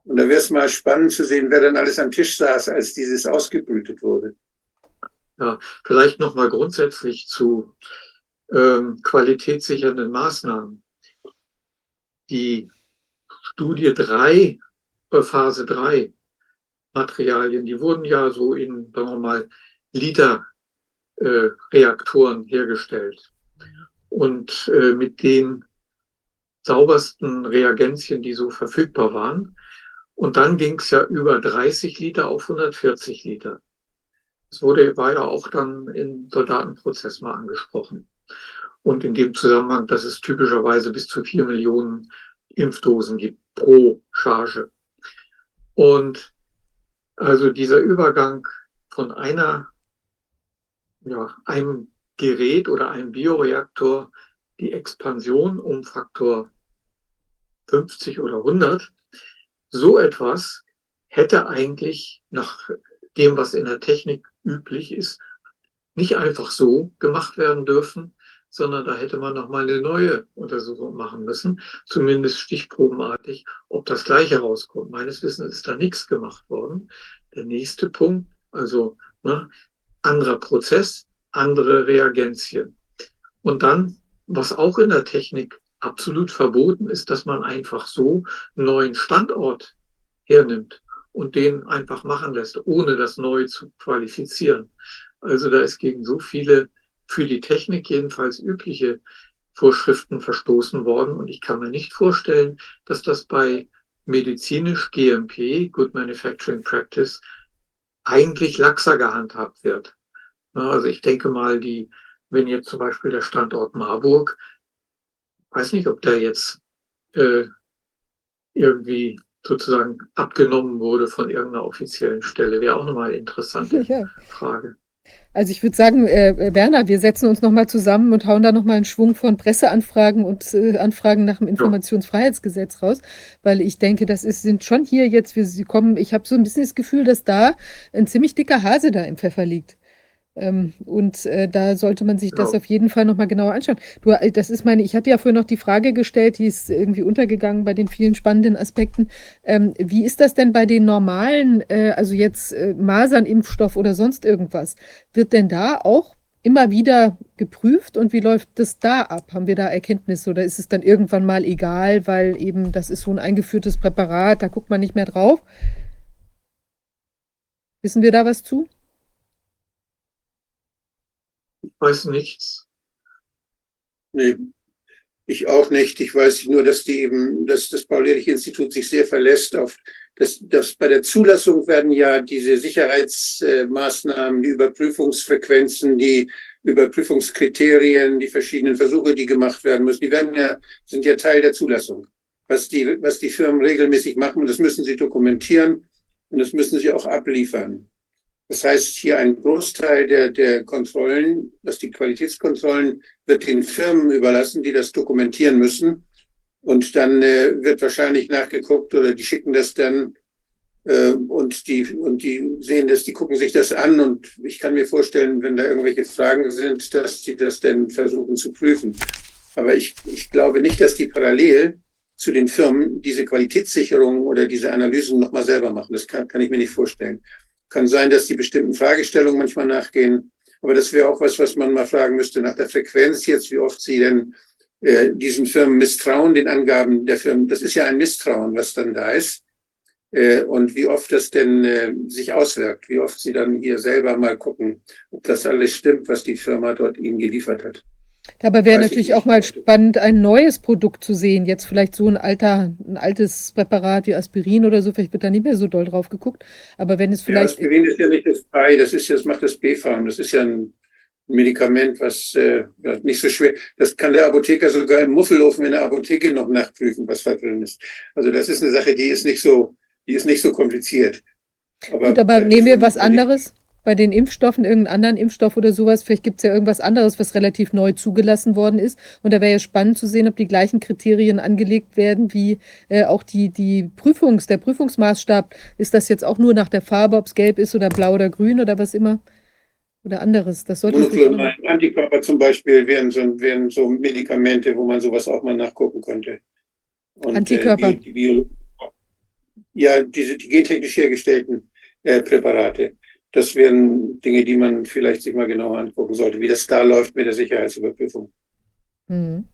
Speaker 4: Und da wäre es mal spannend zu sehen, wer dann alles am Tisch saß, als dieses ausgebrütet wurde.
Speaker 5: Vielleicht nochmal grundsätzlich zu ähm, qualitätssichernden Maßnahmen. Die Studie 3, äh, Phase 3 Materialien, die wurden ja so in, sagen wir mal, Liter äh, hergestellt. Und äh, mit den saubersten Reagenzien, die so verfügbar waren. Und dann ging es ja über 30 Liter auf 140 Liter. Das wurde, ja auch dann im Soldatenprozess mal angesprochen. Und in dem Zusammenhang, dass es typischerweise bis zu vier Millionen Impfdosen gibt pro Charge. Und also dieser Übergang von einer, ja, einem Gerät oder einem Bioreaktor, die Expansion um Faktor 50 oder 100, so etwas hätte eigentlich nach dem, was in der Technik üblich ist, nicht einfach so gemacht werden dürfen, sondern da hätte man noch mal eine neue Untersuchung machen müssen, zumindest stichprobenartig, ob das Gleiche rauskommt. Meines Wissens ist da nichts gemacht worden. Der nächste Punkt, also ne, anderer Prozess, andere Reagenzien. Und dann, was auch in der Technik absolut verboten ist, dass man einfach so einen neuen Standort hernimmt und den einfach machen lässt, ohne das neu zu qualifizieren. Also da ist gegen so viele für die Technik jedenfalls übliche Vorschriften verstoßen worden. Und ich kann mir nicht vorstellen, dass das bei medizinisch GMP, Good Manufacturing Practice, eigentlich laxer gehandhabt wird. Also ich denke mal, die, wenn jetzt zum Beispiel der Standort Marburg, weiß nicht, ob der jetzt äh, irgendwie sozusagen abgenommen wurde von irgendeiner offiziellen Stelle, wäre auch nochmal eine interessante
Speaker 1: Ja.
Speaker 5: Frage.
Speaker 1: Also ich würde sagen, äh, Werner, wir setzen uns nochmal zusammen und hauen da nochmal einen Schwung von Presseanfragen und äh, Anfragen nach dem Informationsfreiheitsgesetz raus, weil ich denke, das ist, sind schon hier jetzt, wir, sie kommen, ich habe so ein bisschen das Gefühl, dass da ein ziemlich dicker Hase da im Pfeffer liegt. Ähm, und äh, da sollte man sich das
Speaker 5: Genau.
Speaker 1: auf jeden Fall nochmal genauer anschauen. Du, äh, das ist meine, ich hatte ja vorhin noch die Frage gestellt, die ist irgendwie untergegangen bei den vielen spannenden Aspekten. Ähm, wie ist das denn bei den normalen, äh, also jetzt äh, Masernimpfstoff oder sonst irgendwas? Wird denn da auch immer wieder geprüft und wie läuft das da ab? Haben wir da Erkenntnisse oder ist es dann irgendwann mal egal, weil eben das ist so ein eingeführtes Präparat, da guckt man nicht mehr drauf? Wissen wir da was zu?
Speaker 5: Ich weiß nichts.
Speaker 4: Nee, ich auch nicht. Ich weiß nur, dass die eben, dass das Paul-Ehrlich-Institut sich sehr verlässt auf das, das bei der Zulassung werden ja diese Sicherheitsmaßnahmen, die Überprüfungsfrequenzen, die Überprüfungskriterien, die verschiedenen Versuche, die gemacht werden müssen, die werden ja, sind ja Teil der Zulassung. Was die, was die Firmen regelmäßig machen, das müssen sie dokumentieren und das müssen sie auch abliefern. Das heißt, hier ein Großteil der, der Kontrollen, was die Qualitätskontrollen, wird den Firmen überlassen, die das dokumentieren müssen. Und dann äh, wird wahrscheinlich nachgeguckt oder die schicken das dann äh, und die und die sehen das, die gucken sich das an und ich kann mir vorstellen, wenn da irgendwelche Fragen sind, dass die das dann versuchen zu prüfen. Aber ich, ich glaube nicht, dass die parallel zu den Firmen diese Qualitätssicherung oder diese Analysen nochmal selber machen. Das kann, kann ich mir nicht vorstellen. Kann sein, dass die bestimmten Fragestellungen manchmal nachgehen. Aber das wäre auch was, was man mal fragen müsste nach der Frequenz jetzt, wie oft sie denn äh, diesen Firmen misstrauen, den Angaben der Firmen. Das ist ja ein Misstrauen, was dann da ist. Äh, und wie oft das denn äh, sich auswirkt, wie oft sie dann hier selber mal gucken, ob das alles stimmt, was die Firma dort ihnen geliefert hat.
Speaker 1: Dabei wäre natürlich auch mal spannend, ein neues Produkt zu sehen. Jetzt vielleicht so ein alter, ein altes Präparat wie Aspirin oder so, vielleicht wird da nicht mehr so doll drauf geguckt. Aber wenn es
Speaker 4: Ja,
Speaker 1: vielleicht,
Speaker 4: Aspirin ist ja nicht das Ei, das ist ja, das macht das B-Farm. Das ist ja ein Medikament, was äh, ja, nicht so schwer. Das kann der Apotheker sogar im Muffelofen in der Apotheke noch nachprüfen, was da drin ist. Also das ist eine Sache, die ist nicht so, die ist nicht so kompliziert. Aber,
Speaker 1: gut, aber
Speaker 4: äh,
Speaker 1: nehmen wir was anderes? Bei den Impfstoffen, irgendeinen anderen Impfstoff oder sowas, vielleicht gibt es ja irgendwas anderes, was relativ neu zugelassen worden ist. Und da wäre ja spannend zu sehen, ob die gleichen Kriterien angelegt werden, wie äh, auch die, die Prüfungs, der Prüfungsmaßstab. Ist das jetzt auch nur nach der Farbe, ob es gelb ist oder blau oder grün oder was immer? Oder anderes. Das sollte
Speaker 4: Monoklonale Antikörper zum Beispiel wären so, wären so Medikamente, wo man sowas auch mal nachgucken könnte. Und,
Speaker 1: Antikörper.
Speaker 4: Äh, die, die ja, diese die gentechnisch hergestellten äh, Präparate. Das wären Dinge, die man vielleicht sich mal genauer angucken sollte, wie das da läuft mit der Sicherheitsüberprüfung.
Speaker 1: Mhm.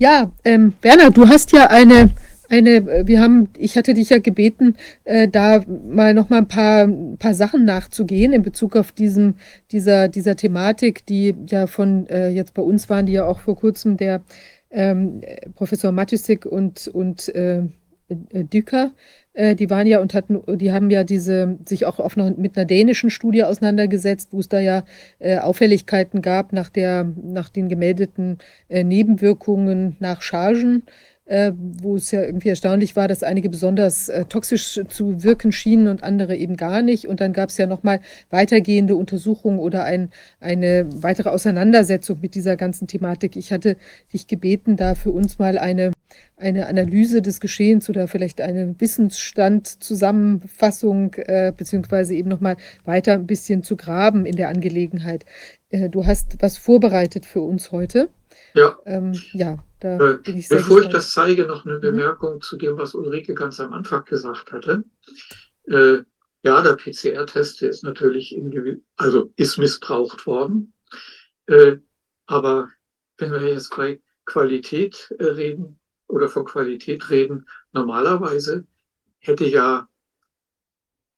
Speaker 1: Ja, ähm, Werner, du hast ja eine, eine, äh, wir haben, ich hatte dich ja gebeten, äh, da mal noch mal ein paar, ein paar Sachen nachzugehen in Bezug auf diesen, dieser, dieser Thematik, die ja von, äh, jetzt bei uns waren, die ja auch vor kurzem der ähm, äh, Professor Matusik und, und äh, äh, Düker, äh, die waren ja und hatten, die haben ja diese, sich auch auf noch mit einer dänischen Studie auseinandergesetzt, wo es da ja äh, Auffälligkeiten gab nach der, nach den gemeldeten äh, Nebenwirkungen nach Chargen, äh, wo es ja irgendwie erstaunlich war, dass einige besonders äh, toxisch zu wirken schienen und andere eben gar nicht. Und dann gab es ja nochmal weitergehende Untersuchungen oder ein, eine weitere Auseinandersetzung mit dieser ganzen Thematik. Ich hatte dich gebeten, da für uns mal eine, eine Analyse des Geschehens oder vielleicht eine Wissensstand-Zusammenfassung äh, beziehungsweise eben nochmal weiter ein bisschen zu graben in der Angelegenheit. Äh, du hast was vorbereitet für uns heute.
Speaker 5: Ja,
Speaker 1: Ähm, ja, da
Speaker 5: Äh,
Speaker 1: ich
Speaker 5: bevor ich das zeige, noch eine
Speaker 1: Mhm.
Speaker 5: Bemerkung zu dem, was Ulrike ganz am Anfang gesagt hatte. Äh, ja, der PCR-Test ist natürlich also ist missbraucht worden. Äh, aber wenn wir jetzt bei Qualität äh, reden oder von Qualität reden, normalerweise hätte ja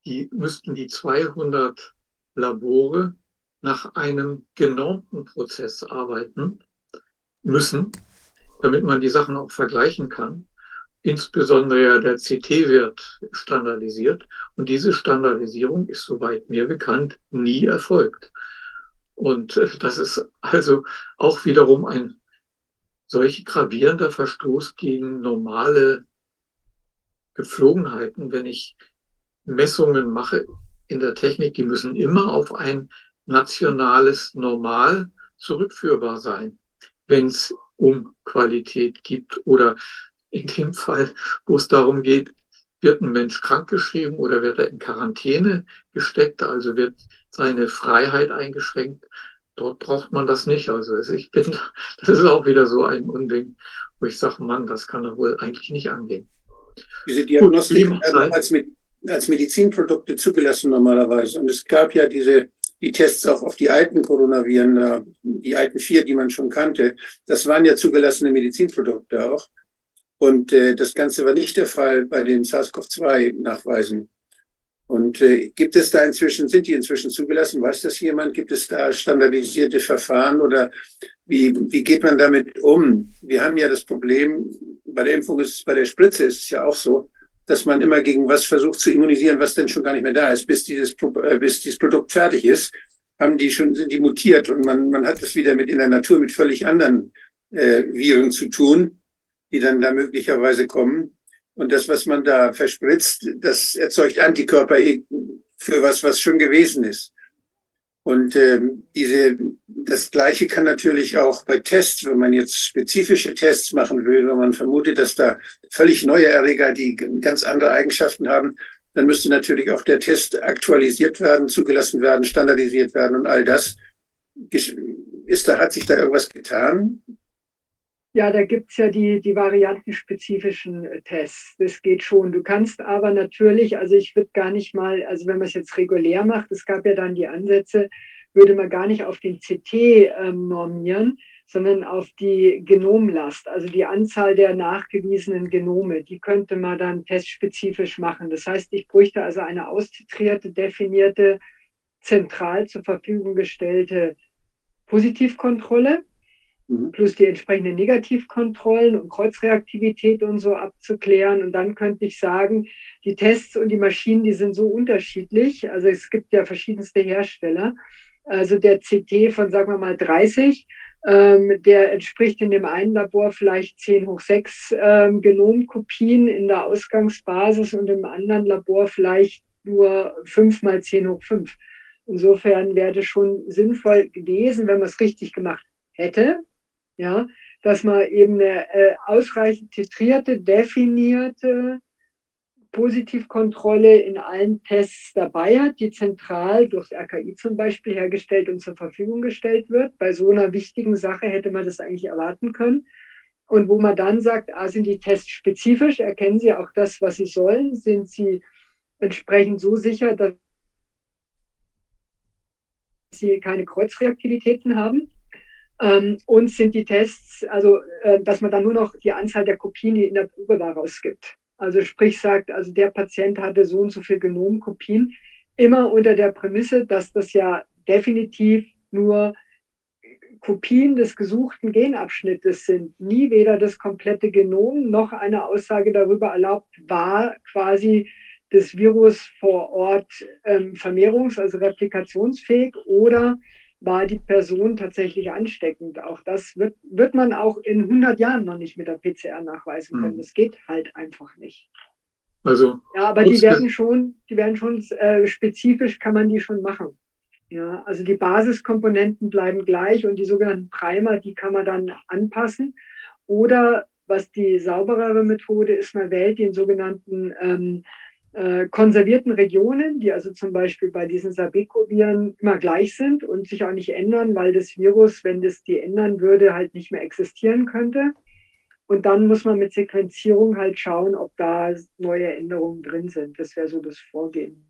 Speaker 5: die, müssten die 200 Labore nach einem genormten Prozess arbeiten müssen, damit man die Sachen auch vergleichen kann. Insbesondere ja der CT-Wert standardisiert. Und diese Standardisierung ist, soweit mir bekannt, nie erfolgt. Und äh, das ist also auch wiederum ein solch gravierender Verstoß gegen normale Gepflogenheiten, wenn ich Messungen mache in der Technik, die müssen immer auf ein nationales Normal zurückführbar sein, wenn es um Qualität gibt oder in dem Fall, wo es darum geht, wird ein Mensch krankgeschrieben oder wird er in Quarantäne gesteckt, also wird seine Freiheit eingeschränkt. Dort braucht man das nicht. Also ich bin, das ist auch wieder so ein Unding, wo ich sage, Mann, das kann doch wohl eigentlich nicht angehen.
Speaker 4: Diese Diagnostik
Speaker 5: Gut,
Speaker 4: als, als Medizinprodukte zugelassen normalerweise. Und es gab ja diese die Tests auch auf die alten Coronaviren, die alten vier, die man schon kannte. Das waren ja zugelassene Medizinprodukte auch. Und äh, das Ganze war nicht der Fall bei den SARS-CoV-2-Nachweisen. Und äh, gibt es da inzwischen, sind die inzwischen zugelassen? Weiß das jemand? Gibt es da standardisierte Verfahren oder wie, wie geht man damit um? Wir haben ja das Problem, bei der Impfung ist bei der Spritze ist es ja auch so, dass man immer gegen was versucht zu immunisieren, was denn schon gar nicht mehr da ist, bis dieses, äh, bis dieses Produkt fertig ist, haben die schon, sind die mutiert und man, man hat es wieder mit in der Natur mit völlig anderen äh, Viren zu tun, die dann da möglicherweise kommen. Und das, was man da verspritzt, das erzeugt Antikörper für was, was schon gewesen ist. Und ähm, diese, das Gleiche kann natürlich auch bei Tests, wenn man jetzt spezifische Tests machen will, wenn man vermutet, dass da völlig neue Erreger, die ganz andere Eigenschaften haben, dann müsste natürlich auch der Test aktualisiert werden, zugelassen werden, standardisiert werden und all das. Ist da, hat sich da irgendwas getan?
Speaker 3: Ja, da gibt's ja die, die variantenspezifischen äh, Tests. Das geht schon. Du kannst aber natürlich, also ich würde gar nicht mal, also wenn man es jetzt regulär macht, es gab ja dann die Ansätze, würde man gar nicht auf den CT ähm, normieren, sondern auf die Genomlast, also die Anzahl der nachgewiesenen Genome. Die könnte man dann testspezifisch machen. Das heißt, ich bräuchte also eine austitrierte, definierte, zentral zur Verfügung gestellte Positivkontrolle Mhm. plus die entsprechenden Negativkontrollen und Kreuzreaktivität und so abzuklären. Und dann könnte ich sagen, die Tests und die Maschinen, die sind so unterschiedlich. Also es gibt ja verschiedenste Hersteller. Also der CT von, sagen wir mal, 30, ähm, der entspricht in dem einen Labor vielleicht 10 hoch 6 ähm, Genomkopien in der Ausgangsbasis und im anderen Labor vielleicht nur 5 mal 10 hoch 5. Insofern wäre es schon sinnvoll gewesen, wenn man es richtig gemacht hätte, ja, dass man eben eine äh, ausreichend titrierte, definierte Positivkontrolle in allen Tests dabei hat, die zentral durchs RKI zum Beispiel hergestellt und zur Verfügung gestellt wird. Bei so einer wichtigen Sache hätte man das eigentlich erwarten können. Und wo man dann sagt, ah, sind die Tests spezifisch, erkennen sie auch das, was sie sollen, sind sie entsprechend so sicher, dass sie keine Kreuzreaktivitäten haben. Ähm, und sind die Tests, also äh, dass man dann nur noch die Anzahl der Kopien, die in der Probe war, rausgibt. Also sprich sagt, also der Patient hatte so und so viel Genomkopien, immer unter der Prämisse, dass das ja definitiv nur Kopien des gesuchten Genabschnittes sind. Nie weder das komplette Genom noch eine Aussage darüber erlaubt, war quasi das Virus vor Ort ähm, vermehrungs-, also replikationsfähig oder war die Person tatsächlich ansteckend. Auch das wird, wird man auch in 100 Jahren noch nicht mit der PCR nachweisen können. Mhm. Das geht halt einfach nicht.
Speaker 5: Also,
Speaker 3: ja, aber die werden schon, die werden schon äh, spezifisch kann man die schon machen. Ja, also die Basiskomponenten bleiben gleich und die sogenannten Primer, die kann man dann anpassen. Oder was die sauberere Methode ist, man wählt den sogenannten ähm, äh, konservierten Regionen, die also zum Beispiel bei diesen Sabeco-Viren immer gleich sind und sich auch nicht ändern, weil das Virus, wenn das die ändern würde, halt nicht mehr existieren könnte. Und dann muss man mit Sequenzierung halt schauen, ob da neue Änderungen drin sind. Das wäre so das Vorgehen.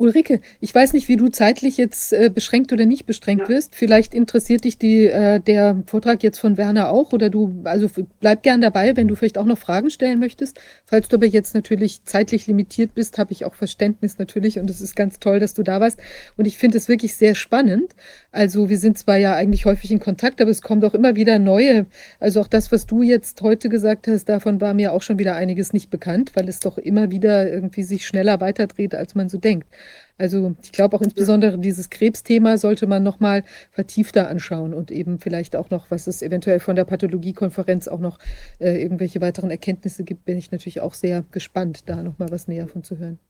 Speaker 1: Ulrike, ich weiß nicht, wie du zeitlich jetzt äh, beschränkt oder nicht beschränkt ja. wirst. Vielleicht interessiert dich die, äh, der Vortrag jetzt von Werner auch oder du, also bleib gern dabei, wenn du vielleicht auch noch Fragen stellen möchtest. Falls du aber jetzt natürlich zeitlich limitiert bist, habe ich auch Verständnis natürlich und es ist ganz toll, dass du da warst. Und ich finde es wirklich sehr spannend. Also wir sind zwar ja eigentlich häufig in Kontakt, aber es kommt auch immer wieder neue. Also auch das, was du jetzt heute gesagt hast, davon war mir auch schon wieder einiges nicht bekannt, weil es doch immer wieder irgendwie sich schneller weiterdreht, als man so denkt. Also ich glaube auch insbesondere dieses Krebsthema sollte man nochmal vertiefter anschauen und eben vielleicht auch noch, was es eventuell von der Pathologiekonferenz auch noch äh, irgendwelche weiteren Erkenntnisse gibt, bin ich natürlich auch sehr gespannt, da nochmal was näher von zu hören.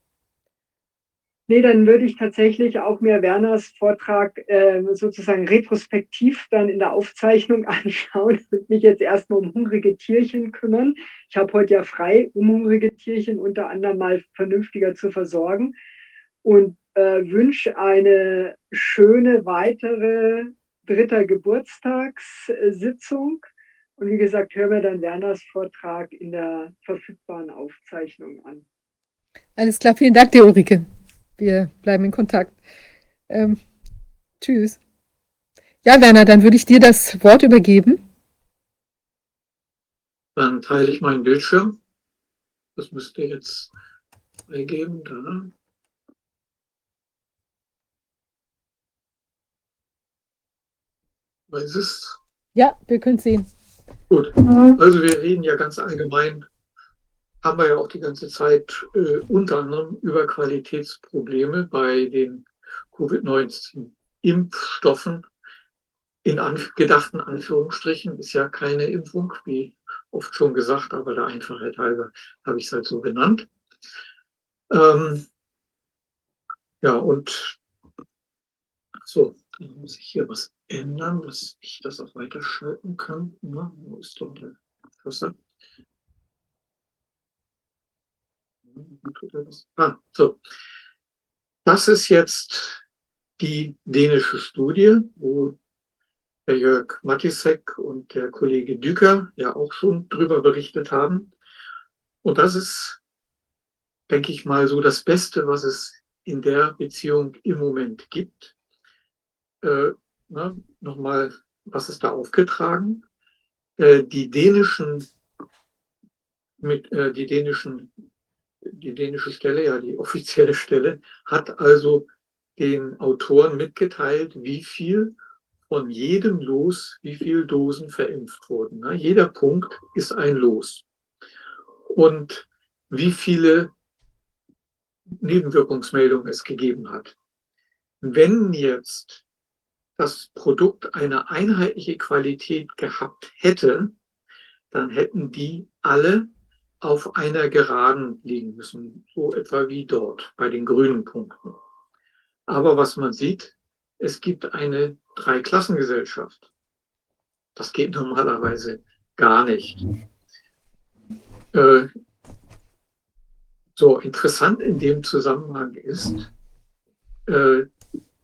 Speaker 3: Nee, dann würde ich tatsächlich auch mir Werners Vortrag äh, sozusagen retrospektiv dann in der Aufzeichnung anschauen und mich jetzt erstmal um hungrige Tierchen kümmern. Ich habe heute ja frei, um hungrige Tierchen unter anderem mal vernünftiger zu versorgen und äh, wünsche eine schöne weitere dritter Geburtstagssitzung. Und wie gesagt, hören wir dann Werners Vortrag in der verfügbaren Aufzeichnung an.
Speaker 1: Alles klar, vielen Dank dir, Ulrike. Wir bleiben in Kontakt. Ähm, tschüss. Ja, Werner, dann würde ich dir das Wort übergeben.
Speaker 5: Dann teile ich meinen Bildschirm. Das müsste jetzt eingeben. Da. Was ist?
Speaker 1: Ja, wir können sehen.
Speaker 5: Gut. Also wir reden ja ganz allgemein haben wir ja auch die ganze Zeit äh, unter anderem über Qualitätsprobleme bei den Covid-19-Impfstoffen. In an, gedachten Anführungsstrichen ist ja keine Impfung, wie oft schon gesagt, aber der Einfachheit halber habe ich es halt so genannt. Ähm, ja, und so, dann muss ich hier was ändern, dass ich das auch weiterschalten kann. Na, wo ist denn der Cursor? Ah, so. Das ist jetzt die dänische Studie, wo der Jörg Matisek und der Kollege Düker ja auch schon drüber berichtet haben. Und das ist, denke ich mal, so das Beste, was es in der Beziehung im Moment gibt. Äh, Nochmal, was ist da aufgetragen? Äh, die dänischen mit äh, die dänischen die dänische Stelle, ja die offizielle Stelle, hat also den Autoren mitgeteilt, wie viel von jedem Los, wie viele Dosen verimpft wurden. Ne? Jeder Punkt ist ein Los. Und wie viele Nebenwirkungsmeldungen es gegeben hat. Wenn jetzt das Produkt eine einheitliche Qualität gehabt hätte, dann hätten die alle auf einer Geraden liegen müssen, so etwa wie dort bei den grünen Punkten. Aber was man sieht, es gibt eine Dreiklassengesellschaft. Das geht normalerweise gar nicht. Äh, so interessant in dem Zusammenhang ist, äh,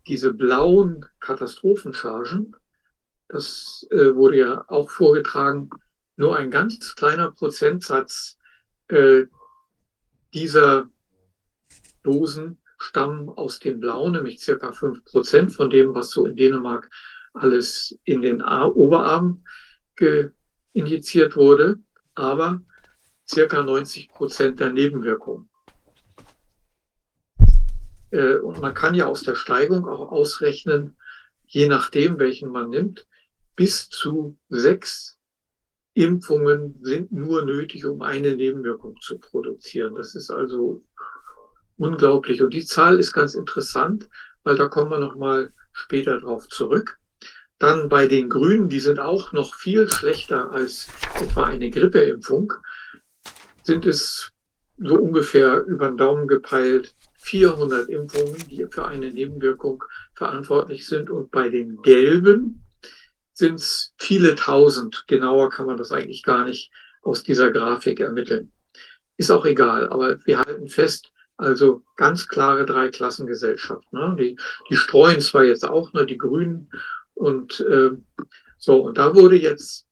Speaker 5: diese blauen Katastrophenchargen, das äh, wurde ja auch vorgetragen, nur ein ganz kleiner Prozentsatz äh, dieser Dosen stammen aus dem Blau, nämlich circa 5 Prozent von dem, was so in Dänemark alles in den Oberarm injiziert wurde, aber circa 90 Prozent der Nebenwirkungen. Äh, und man kann ja aus der Steigung auch ausrechnen, je nachdem, welchen man nimmt, bis zu sechs Impfungen sind nur nötig, um eine Nebenwirkung zu produzieren. Das ist also unglaublich. Und die Zahl ist ganz interessant, weil da kommen wir nochmal später drauf zurück. Dann bei den Grünen, die sind auch noch viel schlechter als etwa eine Grippeimpfung, sind es so ungefähr über den Daumen gepeilt 400 Impfungen, die für eine Nebenwirkung verantwortlich sind. Und bei den Gelben, sind es viele tausend. Genauer kann man das eigentlich gar nicht aus dieser Grafik ermitteln. Ist auch egal, aber wir halten fest, also ganz klare Dreiklassengesellschaft. Ne? Die, die streuen zwar jetzt auch, ne, die Grünen und äh, so, und da wurde jetzt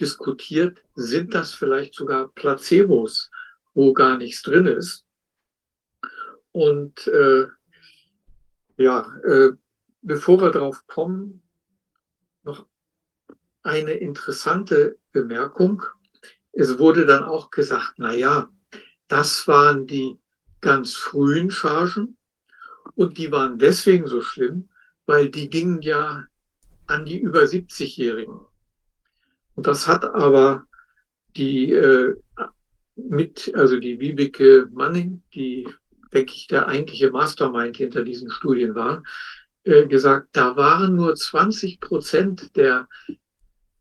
Speaker 5: diskutiert, sind das vielleicht sogar Placebos, wo gar nichts drin ist. Und äh, ja, äh, bevor wir drauf kommen, noch eine interessante Bemerkung. Es wurde dann auch gesagt, na ja, das waren die ganz frühen Chargen und die waren deswegen so schlimm, weil die gingen ja an die über 70-Jährigen. Und das hat aber die äh, mit, also die Wiebeke Manning, die denke ich, der eigentliche Mastermind hinter diesen Studien war, äh, gesagt, da waren nur 20 Prozent der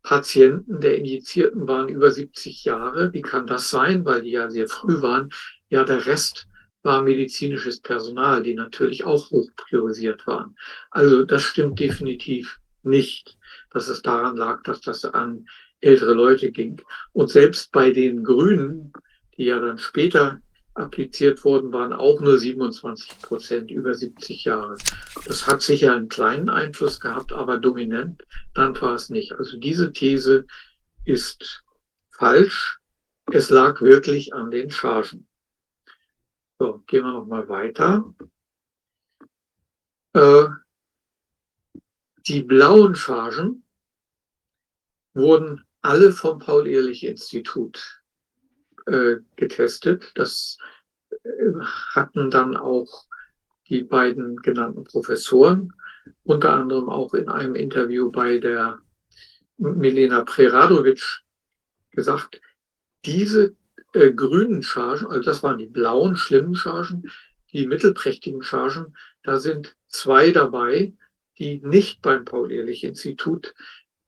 Speaker 5: Patienten, der Injizierten waren über 70 Jahre. Wie kann das sein? Weil die ja sehr früh waren. Ja, der Rest war medizinisches Personal, die natürlich auch hoch priorisiert waren. Also das stimmt definitiv nicht, dass es daran lag, dass das an ältere Leute ging. Und selbst bei den Grünen, die ja dann später appliziert wurden, waren auch nur 27 Prozent über 70 Jahre. Das hat sicher einen kleinen Einfluss gehabt, aber dominant dann war es nicht. Also diese These ist falsch. Es lag wirklich an den Chargen. So, gehen wir nochmal weiter. Äh, die blauen Chargen wurden alle vom Paul-Ehrlich-Institut äh, getestet. Das äh, hatten dann auch die beiden genannten Professoren, unter anderem auch in einem Interview bei der Milena Preradovic gesagt, diese äh, grünen Chargen, also das waren die blauen, schlimmen Chargen, die mittelprächtigen Chargen, da sind zwei dabei, die nicht beim Paul-Ehrlich-Institut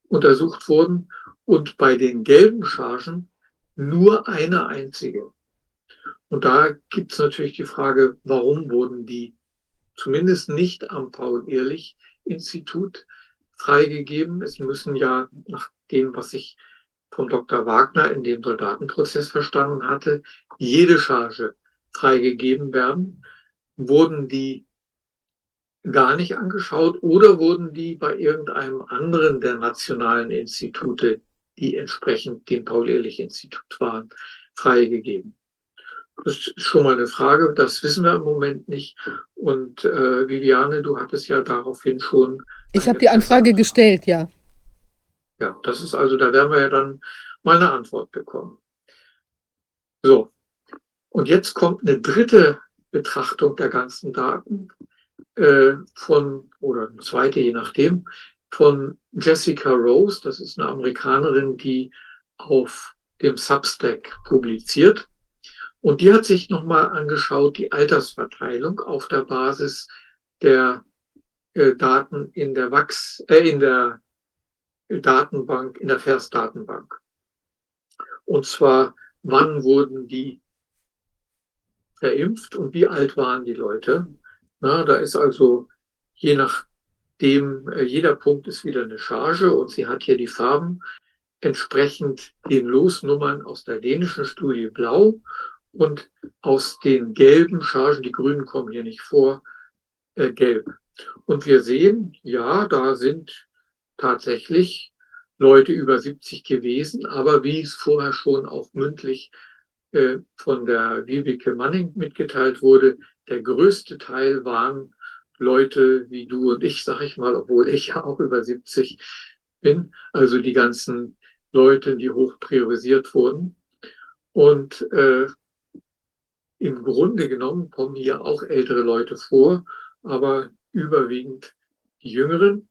Speaker 5: untersucht wurden und bei den gelben Chargen nur eine einzige. Und da gibt es natürlich die Frage, warum wurden die zumindest nicht am Paul-Ehrlich-Institut freigegeben? Es müssen ja nach dem, was ich vom Dr. Wagner in dem Soldatenprozess verstanden hatte, jede Charge freigegeben werden. Wurden die gar nicht angeschaut oder wurden die bei irgendeinem anderen der nationalen Institute, die entsprechend dem Paul-Ehrlich-Institut waren, freigegeben? Das ist schon mal eine Frage, das wissen wir im Moment nicht. Und äh, Viviane, du hattest ja daraufhin schon.
Speaker 1: Ich habe die Anfrage gestellt, ja.
Speaker 5: Ja, das ist also, da werden wir ja dann mal eine Antwort bekommen. So, und jetzt kommt eine dritte Betrachtung der ganzen Daten äh, von, oder eine zweite, je nachdem, von Jessica Rose. Das ist eine Amerikanerin, die auf dem Substack publiziert. Und die hat sich nochmal angeschaut, die Altersverteilung auf der Basis der äh, Daten in der Wachs, äh, in der Datenbank, in der FERS-Datenbank. Und zwar, wann wurden die verimpft und wie alt waren die Leute? Na, da ist also je nachdem, äh, jeder Punkt ist wieder eine Charge und sie hat hier die Farben entsprechend den Losnummern aus der dänischen Studie blau und aus den gelben Chargen, die grünen kommen hier nicht vor, äh, gelb. Und wir sehen, ja, da sind tatsächlich Leute über 70 gewesen, aber wie es vorher schon auch mündlich äh, von der Vibeke Manning mitgeteilt wurde, der größte Teil waren Leute wie du und ich, sag ich mal, obwohl ich ja auch über 70 bin, also die ganzen Leute, die hoch priorisiert wurden. Und äh, im Grunde genommen kommen hier auch ältere Leute vor, aber überwiegend die Jüngeren.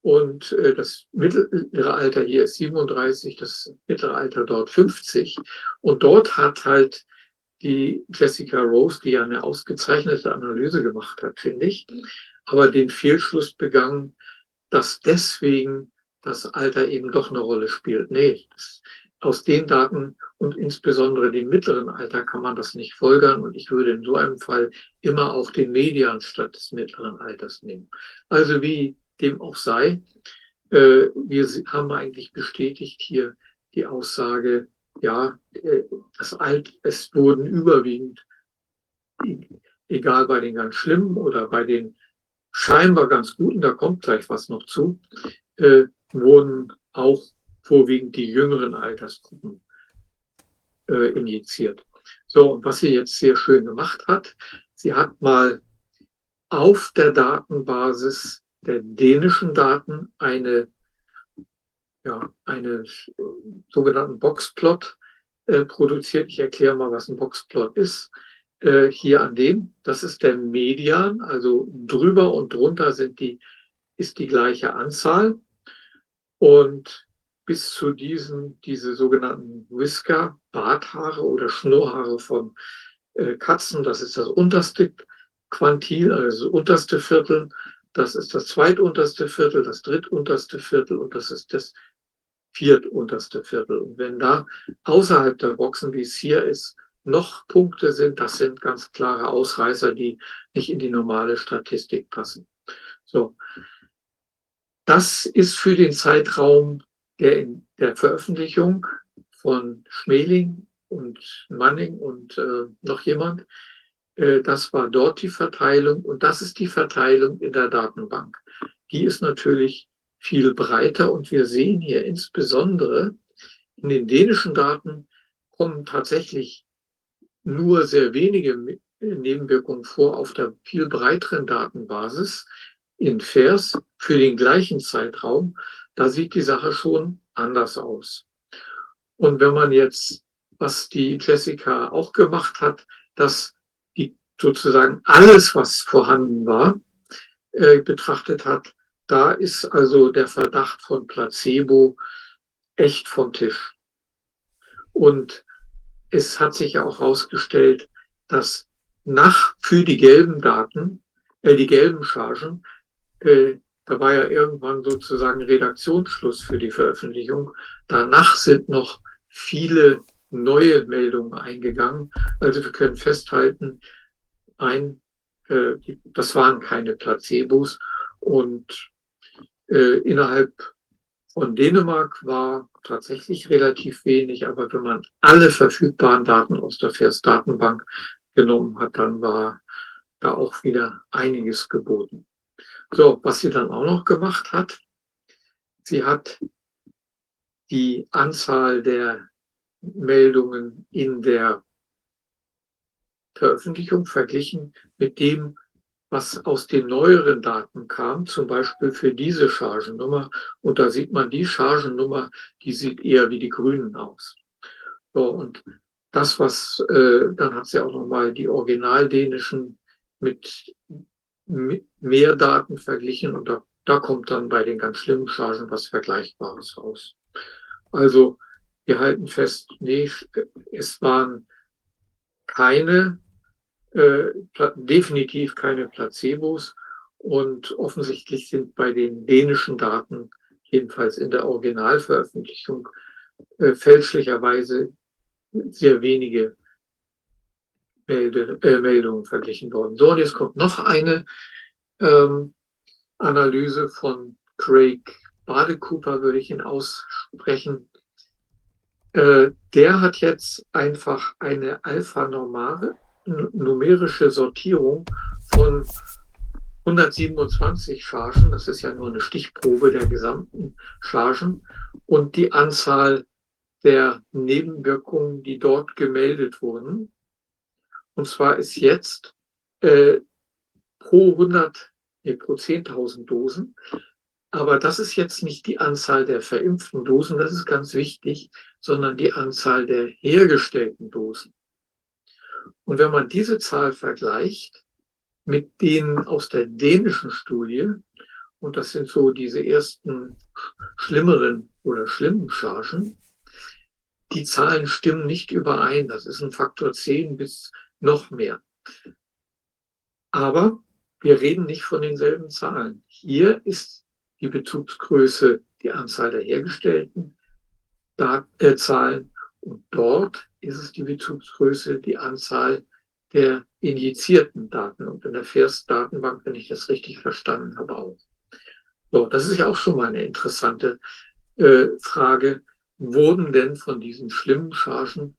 Speaker 5: Und äh, das mittlere Alter hier ist 37, das mittlere Alter dort 50. Und dort hat halt die Jessica Rose, die ja eine ausgezeichnete Analyse gemacht hat, finde ich, aber den Fehlschluss begangen, dass deswegen das Alter eben doch eine Rolle spielt. Nee, aus den Daten und insbesondere dem mittleren Alter kann man das nicht folgern und ich würde in so einem Fall immer auch den Median statt des mittleren Alters nehmen. Also wie dem auch sei, äh, wir haben eigentlich bestätigt hier die Aussage, ja, äh, das wurden überwiegend, egal bei den ganz schlimmen oder bei den scheinbar ganz guten, da kommt gleich was noch zu, äh, wurden auch vorwiegend die jüngeren Altersgruppen äh, injiziert. So, und was sie jetzt sehr schön gemacht hat, sie hat mal auf der Datenbasis der dänischen Daten eine, ja, eine äh, sogenannten Boxplot äh, produziert. Ich erkläre mal, was ein Boxplot ist. Äh, hier an dem, das ist der Median, also drüber und drunter sind die, ist die gleiche Anzahl. Und bis zu diesen, diese sogenannten Whisker, Barthaare oder Schnurrhaare von äh, Katzen, das ist das unterste Quantil, also das unterste Viertel, das ist das zweitunterste Viertel, das drittunterste Viertel und das ist das viertunterste Viertel. Und wenn da außerhalb der Boxen, wie es hier ist, noch Punkte sind, das sind ganz klare Ausreißer, die nicht in die normale Statistik passen. So. Das ist für den Zeitraum der, in der Veröffentlichung von Schmeling und Manning und äh, noch jemand. Äh, das war dort die Verteilung und das ist die Verteilung in der Datenbank. Die ist natürlich viel breiter und wir sehen hier insbesondere in den dänischen Daten kommen tatsächlich nur sehr wenige Nebenwirkungen vor auf der viel breiteren Datenbasis in FAIRS für den gleichen Zeitraum. Da sieht die Sache schon anders aus. Und wenn man jetzt, was die Jessica auch gemacht hat, dass die sozusagen alles, was vorhanden war, äh, betrachtet hat, da ist also der Verdacht von Placebo echt vom Tisch. Und es hat sich ja auch herausgestellt, dass nach für die gelben Daten, äh, die gelben Chargen, äh, da war ja irgendwann sozusagen Redaktionsschluss für die Veröffentlichung. Danach sind noch viele neue Meldungen eingegangen. Also wir können festhalten, ein, äh, das waren keine Placebos und äh, innerhalb von Dänemark war tatsächlich relativ wenig, aber wenn man alle verfügbaren Daten aus der FAIRS-Datenbank genommen hat, dann war da auch wieder einiges geboten. So, was sie dann auch noch gemacht hat, sie hat die Anzahl der Meldungen in der Veröffentlichung verglichen mit dem, was aus den neueren Daten kam, zum Beispiel für diese Chargennummer. Und da sieht man die Chargennummer, die sieht eher wie die Grünen aus. So, und das, was, äh, dann hat sie auch nochmal die originaldänischen mit, mit mehr Daten verglichen und da, da kommt dann bei den ganz schlimmen Chargen was Vergleichbares raus. Also wir halten fest, nee, es waren keine äh, definitiv keine Placebos und offensichtlich sind bei den dänischen Daten, jedenfalls in der Originalveröffentlichung, äh, fälschlicherweise sehr wenige Melde, äh, Meldungen verglichen worden. So, und jetzt kommt noch eine ähm, Analyse von Craig Badecooper, würde ich ihn aussprechen. Äh, der hat jetzt einfach eine Alpha-normale numerische Sortierung von 127 Chargen, das ist ja nur eine Stichprobe der gesamten Chargen, und die Anzahl der Nebenwirkungen, die dort gemeldet wurden. Und zwar ist jetzt äh, pro 100, nee, pro 10.000 Dosen. Aber das ist jetzt nicht die Anzahl der verimpften Dosen, das ist ganz wichtig, sondern die Anzahl der hergestellten Dosen. Und wenn man diese Zahl vergleicht mit denen aus der dänischen Studie, und das sind so diese ersten schlimmeren oder schlimmen Chargen, die Zahlen stimmen nicht überein. Das ist ein Faktor 10 bis noch mehr. Aber wir reden nicht von denselben Zahlen. Hier ist die Bezugsgröße die Anzahl der hergestellten äh, Zahlen und dort ist es die Bezugsgröße, die Anzahl der injizierten Daten. Und in der FAIRS-Datenbank, wenn ich das richtig verstanden habe, auch. So, das ist ja auch schon mal eine interessante äh, Frage. Wurden denn von diesen schlimmen Chargen,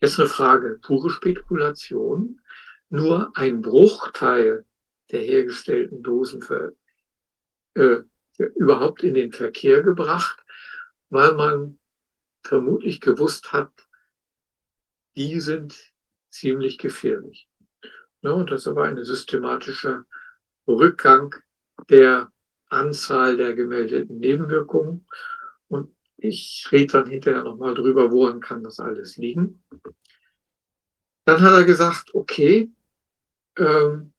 Speaker 5: jetzt eine Frage, pure Spekulation, nur ein Bruchteil der hergestellten Dosen für, äh, überhaupt in den Verkehr gebracht, weil man vermutlich gewusst hat, die sind ziemlich gefährlich. Ja, und das aber ein systematischer Rückgang der Anzahl der gemeldeten Nebenwirkungen. Und ich rede dann hinterher nochmal drüber, woran kann das alles liegen. Dann hat er gesagt, okay, ähm,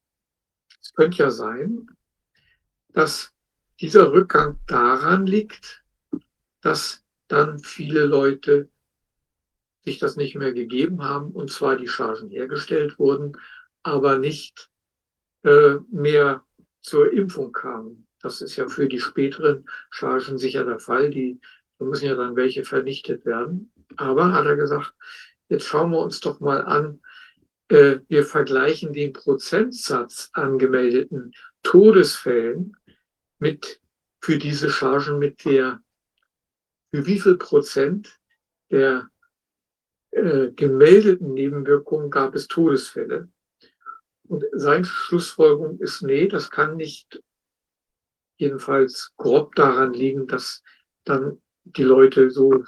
Speaker 5: es könnte ja sein, dass dieser Rückgang daran liegt, dass dann viele Leute sich das nicht mehr gegeben haben und zwar die Chargen hergestellt wurden, aber nicht äh, mehr zur Impfung kamen. Das ist ja für die späteren Chargen sicher der Fall. Die da müssen ja dann welche vernichtet werden. Aber hat er gesagt, jetzt schauen wir uns doch mal an, äh, wir vergleichen den Prozentsatz angemeldeten Todesfällen mit für diese Chargen mit der, für wie viel Prozent der äh, gemeldeten Nebenwirkungen gab es Todesfälle. Und seine Schlussfolgerung ist, nee, das kann nicht jedenfalls grob daran liegen, dass dann die Leute so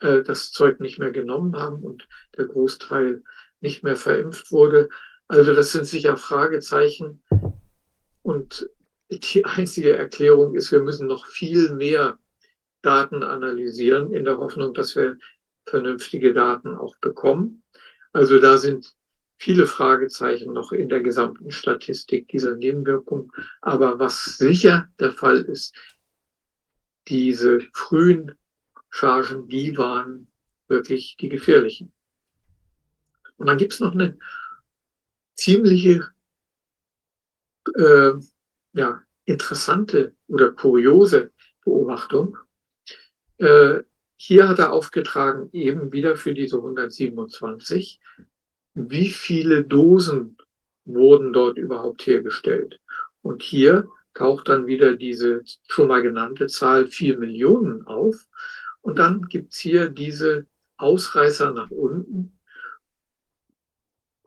Speaker 5: äh, das Zeug nicht mehr genommen haben und der Großteil nicht mehr verimpft wurde. Also das sind sicher Fragezeichen. Und die einzige Erklärung ist, wir müssen noch viel mehr Daten analysieren, in der Hoffnung, dass wir vernünftige Daten auch bekommen. Also da sind viele Fragezeichen noch in der gesamten Statistik dieser Nebenwirkungen. Aber was sicher der Fall ist, diese frühen Chargen, die waren wirklich die gefährlichen. Und dann gibt es noch eine ziemliche äh, ja, interessante oder kuriose Beobachtung. Äh, hier hat er aufgetragen, eben wieder für diese 127, wie viele Dosen wurden dort überhaupt hergestellt. Und hier taucht dann wieder diese schon mal genannte Zahl 4 Millionen auf. Und dann gibt's hier diese Ausreißer nach unten,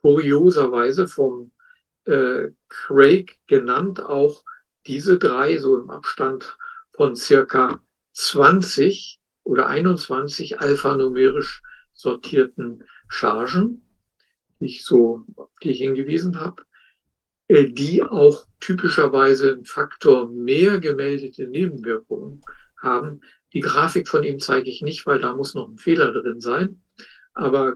Speaker 5: kurioserweise vom äh, Craig genannt, auch diese drei so im Abstand von circa 20 oder 21 alphanumerisch sortierten Chargen, die ich so, die ich hingewiesen habe. Äh, die auch typischerweise einen Faktor mehr gemeldete Nebenwirkungen haben. Die Grafik von ihm zeige ich nicht, weil da muss noch ein Fehler drin sein. Aber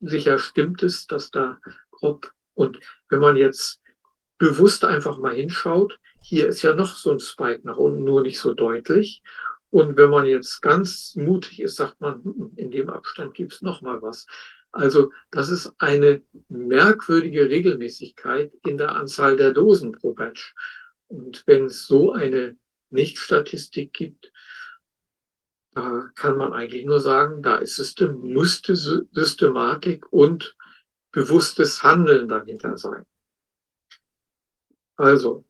Speaker 5: sicher stimmt es, dass da grob und wenn man jetzt bewusst einfach mal hinschaut, hier ist ja noch so ein Spike nach unten, nur nicht so deutlich. Und wenn man jetzt ganz mutig ist, sagt man, hm, in dem Abstand gibt es noch mal was. Also das ist eine merkwürdige Regelmäßigkeit in der Anzahl der Dosen pro Batch. Und wenn es so eine Nicht-Statistik gibt, da kann man eigentlich nur sagen, da ist es musste Systematik und bewusstes Handeln dahinter sein. Also,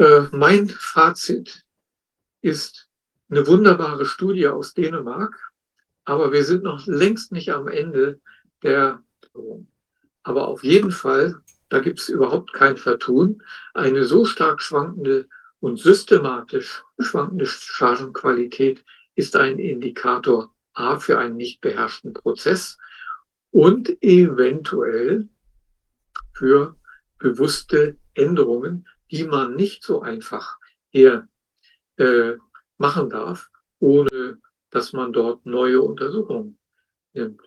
Speaker 5: äh, mein Fazit ist eine wunderbare Studie aus Dänemark, aber wir sind noch längst nicht am Ende der Aber auf jeden Fall, da gibt es überhaupt kein Vertun, eine so stark schwankende und systematisch schwankende Chargenqualität ist ein Indikator A für einen nicht beherrschten Prozess und eventuell für bewusste Änderungen, die man nicht so einfach hier äh, machen darf, ohne dass man dort neue Untersuchungen nimmt.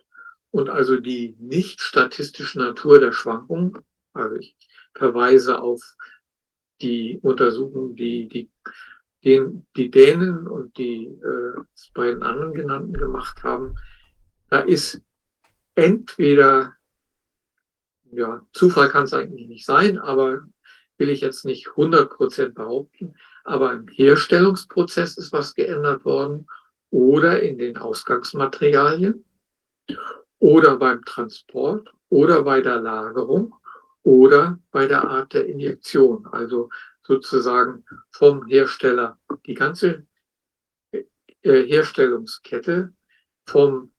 Speaker 5: Und also die nicht statistische Natur der Schwankung, also ich verweise auf die Untersuchungen, die die, den, die Dänen und die äh, beiden anderen genannten gemacht haben, da ist entweder, ja, Zufall kann es eigentlich nicht sein, aber will ich jetzt nicht 100 Prozent behaupten, aber im Herstellungsprozess ist was geändert worden oder in den Ausgangsmaterialien oder beim Transport oder bei der Lagerung oder bei der Art der Injektion. Also sozusagen vom Hersteller die ganze äh, Herstellungskette vom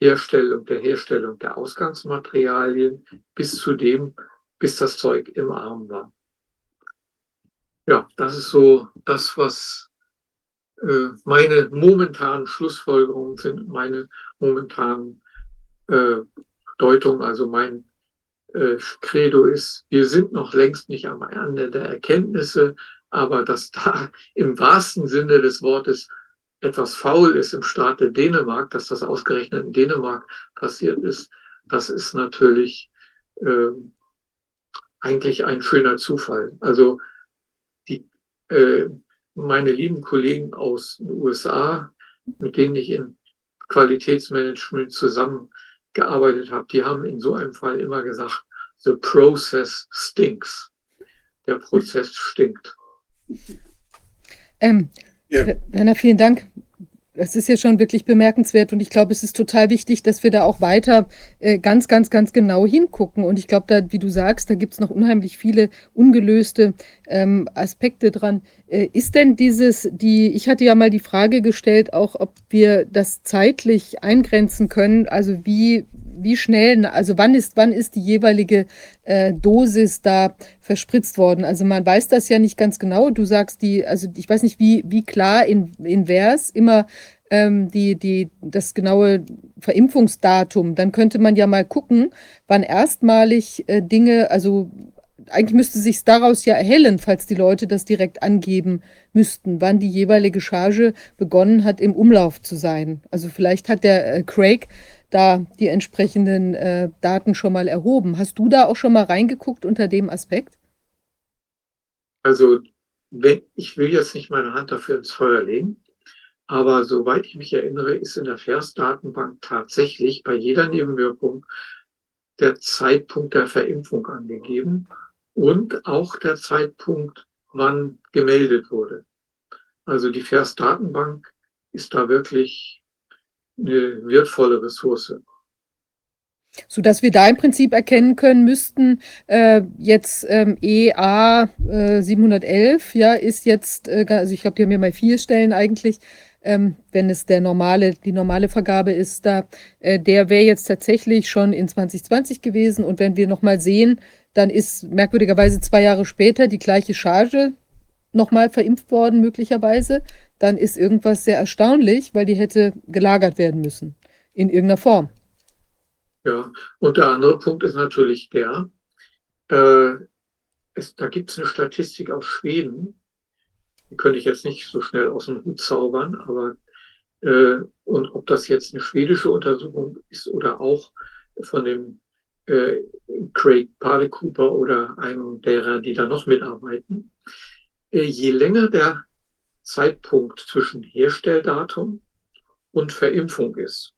Speaker 5: Herstellung der Herstellung der Ausgangsmaterialien bis zu dem, bis das Zeug im Arm war. Ja, das ist so das, was äh, meine momentanen Schlussfolgerungen sind, meine momentanen äh, Deutungen, also mein äh, Credo ist, wir sind noch längst nicht am Ende der Erkenntnisse, aber dass da im wahrsten Sinne des Wortes etwas faul ist im Staate Dänemark, dass das ausgerechnet in Dänemark passiert ist, das ist natürlich äh, eigentlich ein schöner Zufall. Also meine lieben Kollegen aus den USA, mit denen ich in Qualitätsmanagement zusammengearbeitet habe, die haben in so einem Fall immer gesagt, the process stinks. Der Prozess stinkt.
Speaker 1: Ähm,
Speaker 4: Ja.
Speaker 1: Werner, vielen Dank. Das ist ja schon wirklich bemerkenswert und ich glaube, es ist total wichtig, dass wir da auch weiter äh, ganz, ganz, ganz genau hingucken. Und ich glaube, da, wie du sagst, da gibt es noch unheimlich viele ungelöste ähm, Aspekte dran. Äh, ist denn dieses, die, ich hatte ja mal die Frage gestellt, auch ob wir das zeitlich eingrenzen können, also wie, wie schnell, also wann ist, wann ist die jeweilige äh, Dosis da verspritzt worden? Also man weiß das ja nicht ganz genau. Du sagst die, also ich weiß nicht, wie, wie klar in, Vers immer ähm, die, die, das genaue Verimpfungsdatum. Dann könnte man ja mal gucken, wann erstmalig äh, Dinge, also eigentlich müsste sich daraus ja erhellen, falls die Leute das direkt angeben müssten, wann die jeweilige Charge begonnen hat, im Umlauf zu sein. Also vielleicht hat der äh, Craig da die entsprechenden äh, Daten schon mal erhoben. Hast du da auch schon mal reingeguckt unter dem Aspekt?
Speaker 5: Also, wenn, ich will jetzt nicht meine Hand dafür ins Feuer legen, aber soweit ich mich erinnere, ist in der FAIRS-Datenbank tatsächlich bei jeder Nebenwirkung der Zeitpunkt der Verimpfung angegeben und auch der Zeitpunkt, wann gemeldet wurde. Also die FAIRS-Datenbank ist da wirklich eine wertvolle Ressource.
Speaker 1: sodass wir da im Prinzip erkennen können müssten, äh, jetzt ähm, EA äh, 711, ja, ist jetzt, äh, also ich glaube, die haben ja mal vier Stellen eigentlich, ähm, wenn es der normale, die normale Vergabe ist, da, äh, der wäre jetzt tatsächlich schon in 2020 gewesen und wenn wir nochmal sehen, dann ist merkwürdigerweise zwei Jahre später die gleiche Charge nochmal verimpft worden, möglicherweise, dann ist irgendwas sehr erstaunlich, weil die hätte gelagert werden müssen, in irgendeiner Form.
Speaker 5: Ja, und der andere Punkt ist natürlich der, äh, es, da gibt es eine Statistik aus Schweden, die könnte ich jetzt nicht so schnell aus dem Hut zaubern, aber äh, und ob das jetzt eine schwedische Untersuchung ist oder auch von dem äh, Craig Pale Cooper oder einem derer, die da noch mitarbeiten, äh, je länger der Zeitpunkt zwischen Herstelldatum und Verimpfung ist,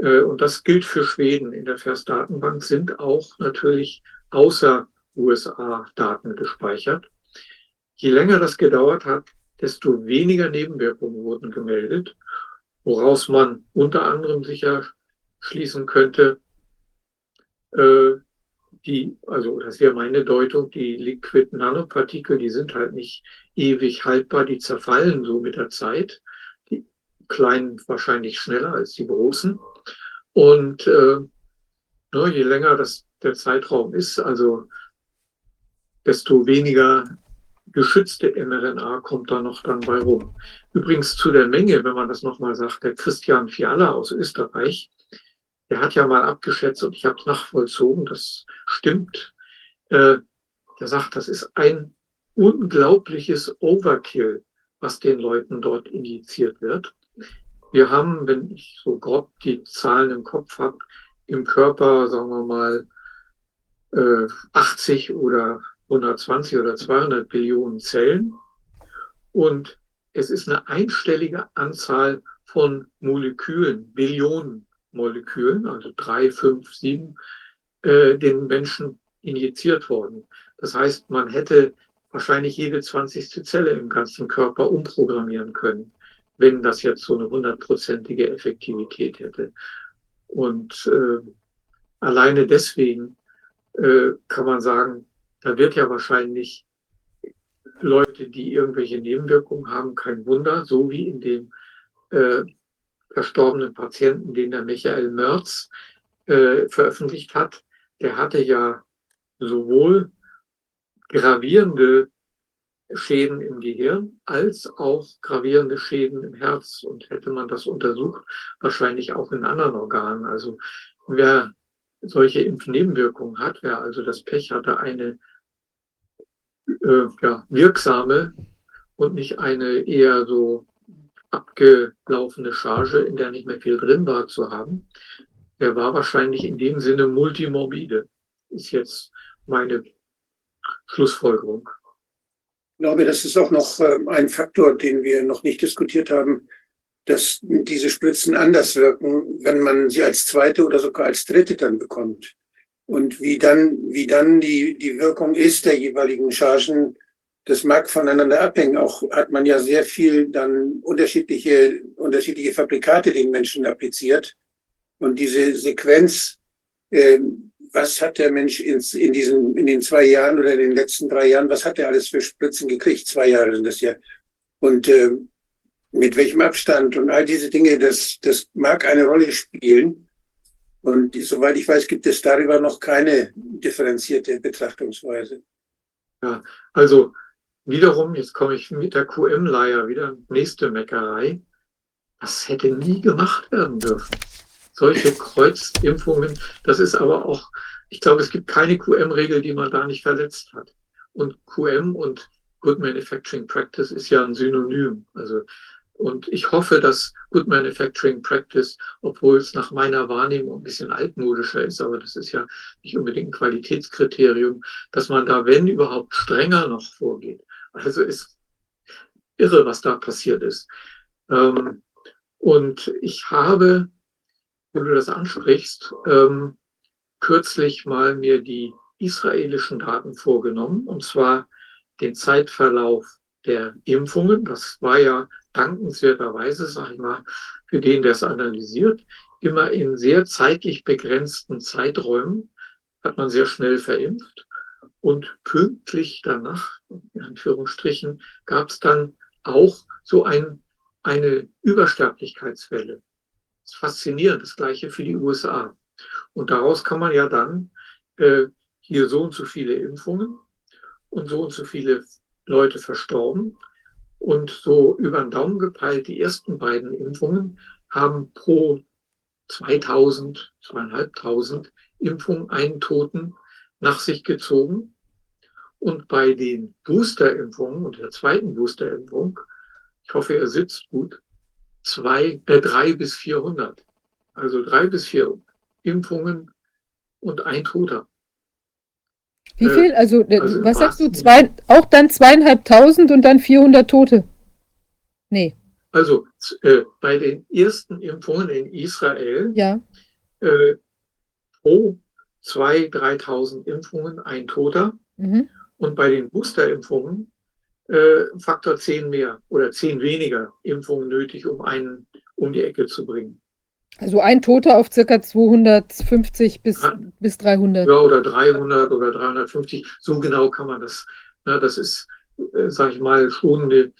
Speaker 5: äh, und das gilt für Schweden. In der FAIRS-Datenbank sind auch natürlich außer USA Daten gespeichert. Je länger das gedauert hat, desto weniger Nebenwirkungen wurden gemeldet, woraus man unter anderem sicher schließen könnte, äh, die, also das wäre meine Deutung, die Liquid Nanopartikel, die sind halt nicht ewig haltbar, die zerfallen so mit der Zeit. Die kleinen wahrscheinlich schneller als die großen. Und äh, ne, je länger das der Zeitraum ist, also desto weniger geschützte mRNA kommt da noch dann bei rum. Übrigens zu der Menge, wenn man das nochmal sagt, der Christian Fiala aus Österreich, der hat ja mal abgeschätzt und ich habe es nachvollzogen, das stimmt. Äh, der sagt, das ist ein unglaubliches Overkill, was den Leuten dort injiziert wird. Wir haben, wenn ich so grob die Zahlen im Kopf habe, im Körper, sagen wir mal, äh, 80 oder 120 oder 200 Billionen Zellen. Und es ist eine einstellige Anzahl von Molekülen, Billionen Molekülen, also drei, fünf, sieben, äh, den Menschen injiziert worden. Das heißt, man hätte wahrscheinlich jede 20. Zelle im ganzen Körper umprogrammieren können, wenn das jetzt so eine hundertprozentige Effektivität hätte. Und äh, alleine deswegen äh, kann man sagen, da wird ja wahrscheinlich Leute, die irgendwelche Nebenwirkungen haben, kein Wunder, so wie in dem äh, verstorbenen Patienten, den der Michael Merz äh, veröffentlicht hat. Der hatte ja sowohl gravierende Schäden im Gehirn als auch gravierende Schäden im Herz. Und hätte man das untersucht, wahrscheinlich auch in anderen Organen. Also wer solche Impfnebenwirkungen hat, wer also das Pech hatte, eine äh, ja, wirksame und nicht eine eher so abgelaufene Charge, in der nicht mehr viel drin war, zu haben, der war wahrscheinlich in dem Sinne multimorbide. Ist jetzt meine Schlussfolgerung.
Speaker 4: Ich glaube, das ist auch noch ähm, ein Faktor, den wir noch nicht diskutiert haben, dass diese Spritzen anders wirken, wenn man sie als zweite oder sogar als dritte dann bekommt. Und wie dann, wie dann die, die Wirkung ist der jeweiligen Chargen, das mag voneinander abhängen. Auch hat man ja sehr viel dann unterschiedliche, unterschiedliche Fabrikate den Menschen appliziert. Und diese Sequenz, äh, was hat der Mensch in, in diesen, in den zwei Jahren oder in den letzten drei Jahren, was hat er alles für Spritzen gekriegt? Zwei Jahre sind das ja. Und äh, mit welchem Abstand und all diese Dinge, das, das mag eine Rolle spielen. Und soweit ich weiß, gibt es darüber noch keine differenzierte Betrachtungsweise.
Speaker 5: Ja, also wiederum, jetzt komme ich mit der QM-Leier wieder, nächste Meckerei. Das hätte nie gemacht werden dürfen. Solche Kreuzimpfungen, das ist aber auch, ich glaube, es gibt keine QM-Regel, die man da nicht verletzt hat. Und QM und Good Manufacturing Practice ist ja ein Synonym. Also und ich hoffe, dass Good Manufacturing Practice, obwohl es nach meiner Wahrnehmung ein bisschen altmodischer ist, aber das ist ja nicht unbedingt ein Qualitätskriterium, dass man da, wenn überhaupt, strenger noch vorgeht. Also ist irre, was da passiert ist. Ähm, und ich habe, wenn du das ansprichst, ähm, kürzlich mal mir die israelischen Daten vorgenommen, und zwar den Zeitverlauf der Impfungen. Das war ja dankenswerterweise, sage ich mal, für den, der es analysiert, immer in sehr zeitlich begrenzten Zeiträumen hat man sehr schnell verimpft. Und pünktlich danach, in Anführungsstrichen, gab es dann auch so ein, eine Übersterblichkeitswelle. Das ist faszinierend, das gleiche für die USA. Und daraus kann man ja dann äh, hier so und so viele Impfungen und so und so viele Leute verstorben. Und so über den Daumen gepeilt, die ersten beiden Impfungen haben pro 2000, 2500 Impfungen einen Toten nach sich gezogen. Und bei den Boosterimpfungen und der zweiten Boosterimpfung, ich hoffe, er sitzt gut, zwei, äh, drei bis 400. Also drei bis vier Impfungen und ein Toter.
Speaker 1: Wie äh, viel? Also, äh, also was sagst du? Zwei, auch dann zweieinhalbtausend und dann 400 Tote? Nee.
Speaker 5: Also äh, bei den ersten Impfungen in Israel
Speaker 1: ja.
Speaker 5: äh, pro 2.000, 3.000 Impfungen ein Toter. Mhm. Und bei den Boosterimpfungen äh, Faktor 10 mehr oder 10 weniger Impfungen nötig, um einen um die Ecke zu bringen.
Speaker 1: Also ein Toter auf circa 250 bis, ja. bis 300.
Speaker 5: Ja, oder 300 oder 350. So genau kann man das. Na, das ist, äh, sage ich mal, schon eine,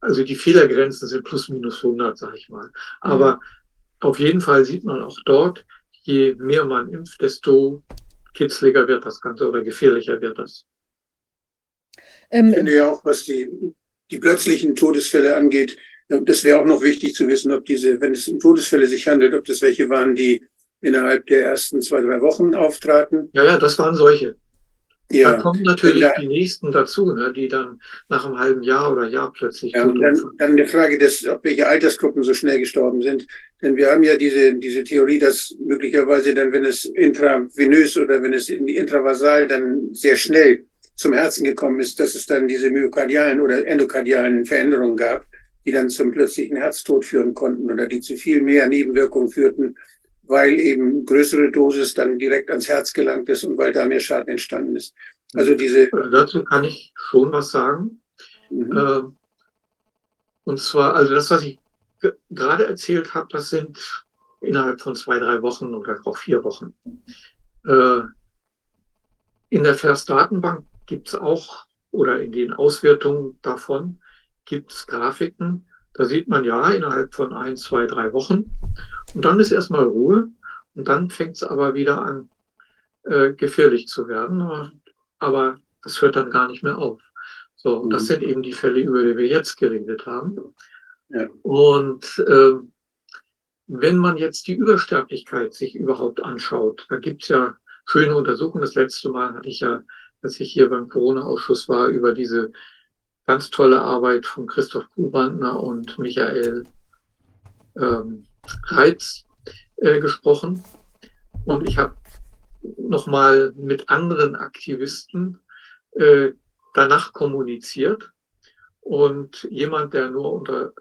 Speaker 5: also die Fehlergrenzen sind plus minus 100, sage ich mal. Aber mhm. auf jeden Fall sieht man auch dort, je mehr man impft, desto kitzliger wird das Ganze oder gefährlicher wird das.
Speaker 4: Ähm, ich finde ja auch, was die, die plötzlichen Todesfälle angeht, das wäre auch noch wichtig zu wissen, ob diese, wenn es um Todesfälle sich handelt, ob das welche waren, die innerhalb der ersten zwei, drei Wochen auftraten.
Speaker 5: Ja, ja, das waren solche. Ja. Da kommen natürlich da, die nächsten dazu, ne, die dann nach einem halben Jahr oder Jahr plötzlich.
Speaker 4: Ja, und dann, dann die Frage, des, ob welche Altersgruppen so schnell gestorben sind. Denn wir haben ja diese, diese Theorie, dass möglicherweise dann, wenn es intravenös oder wenn es in die intravasal dann sehr schnell zum Herzen gekommen ist, dass es dann diese myokardialen oder endokardialen Veränderungen gab die dann zum plötzlichen Herztod führen konnten oder die zu viel mehr Nebenwirkungen führten, weil eben größere Dosis dann direkt ans Herz gelangt ist und weil da mehr Schaden entstanden ist. Also diese.
Speaker 5: Dazu kann ich schon was sagen. Mhm. Äh, und zwar, also das, was ich gerade erzählt habe, das sind innerhalb von zwei, drei Wochen oder auch vier Wochen. Äh, in der FAIRS-Datenbank gibt es auch, oder in den Auswertungen davon, gibt es Grafiken, da sieht man ja innerhalb von ein, zwei, drei Wochen. Und dann ist erstmal Ruhe und dann fängt es aber wieder an, äh, gefährlich zu werden. Aber das hört dann gar nicht mehr auf. So, und das mhm. sind eben die Fälle, über die wir jetzt geredet haben. Ja. Und äh, wenn man jetzt die Übersterblichkeit sich überhaupt anschaut, da gibt es ja schöne Untersuchungen. Das letzte Mal hatte ich ja, als ich hier beim Corona-Ausschuss war, über diese ganz tolle Arbeit von Christoph Kuhbandner und Michael ähm, Reitz äh, gesprochen. Und ich habe nochmal mit anderen Aktivisten äh, danach kommuniziert. Und jemand, der nur unter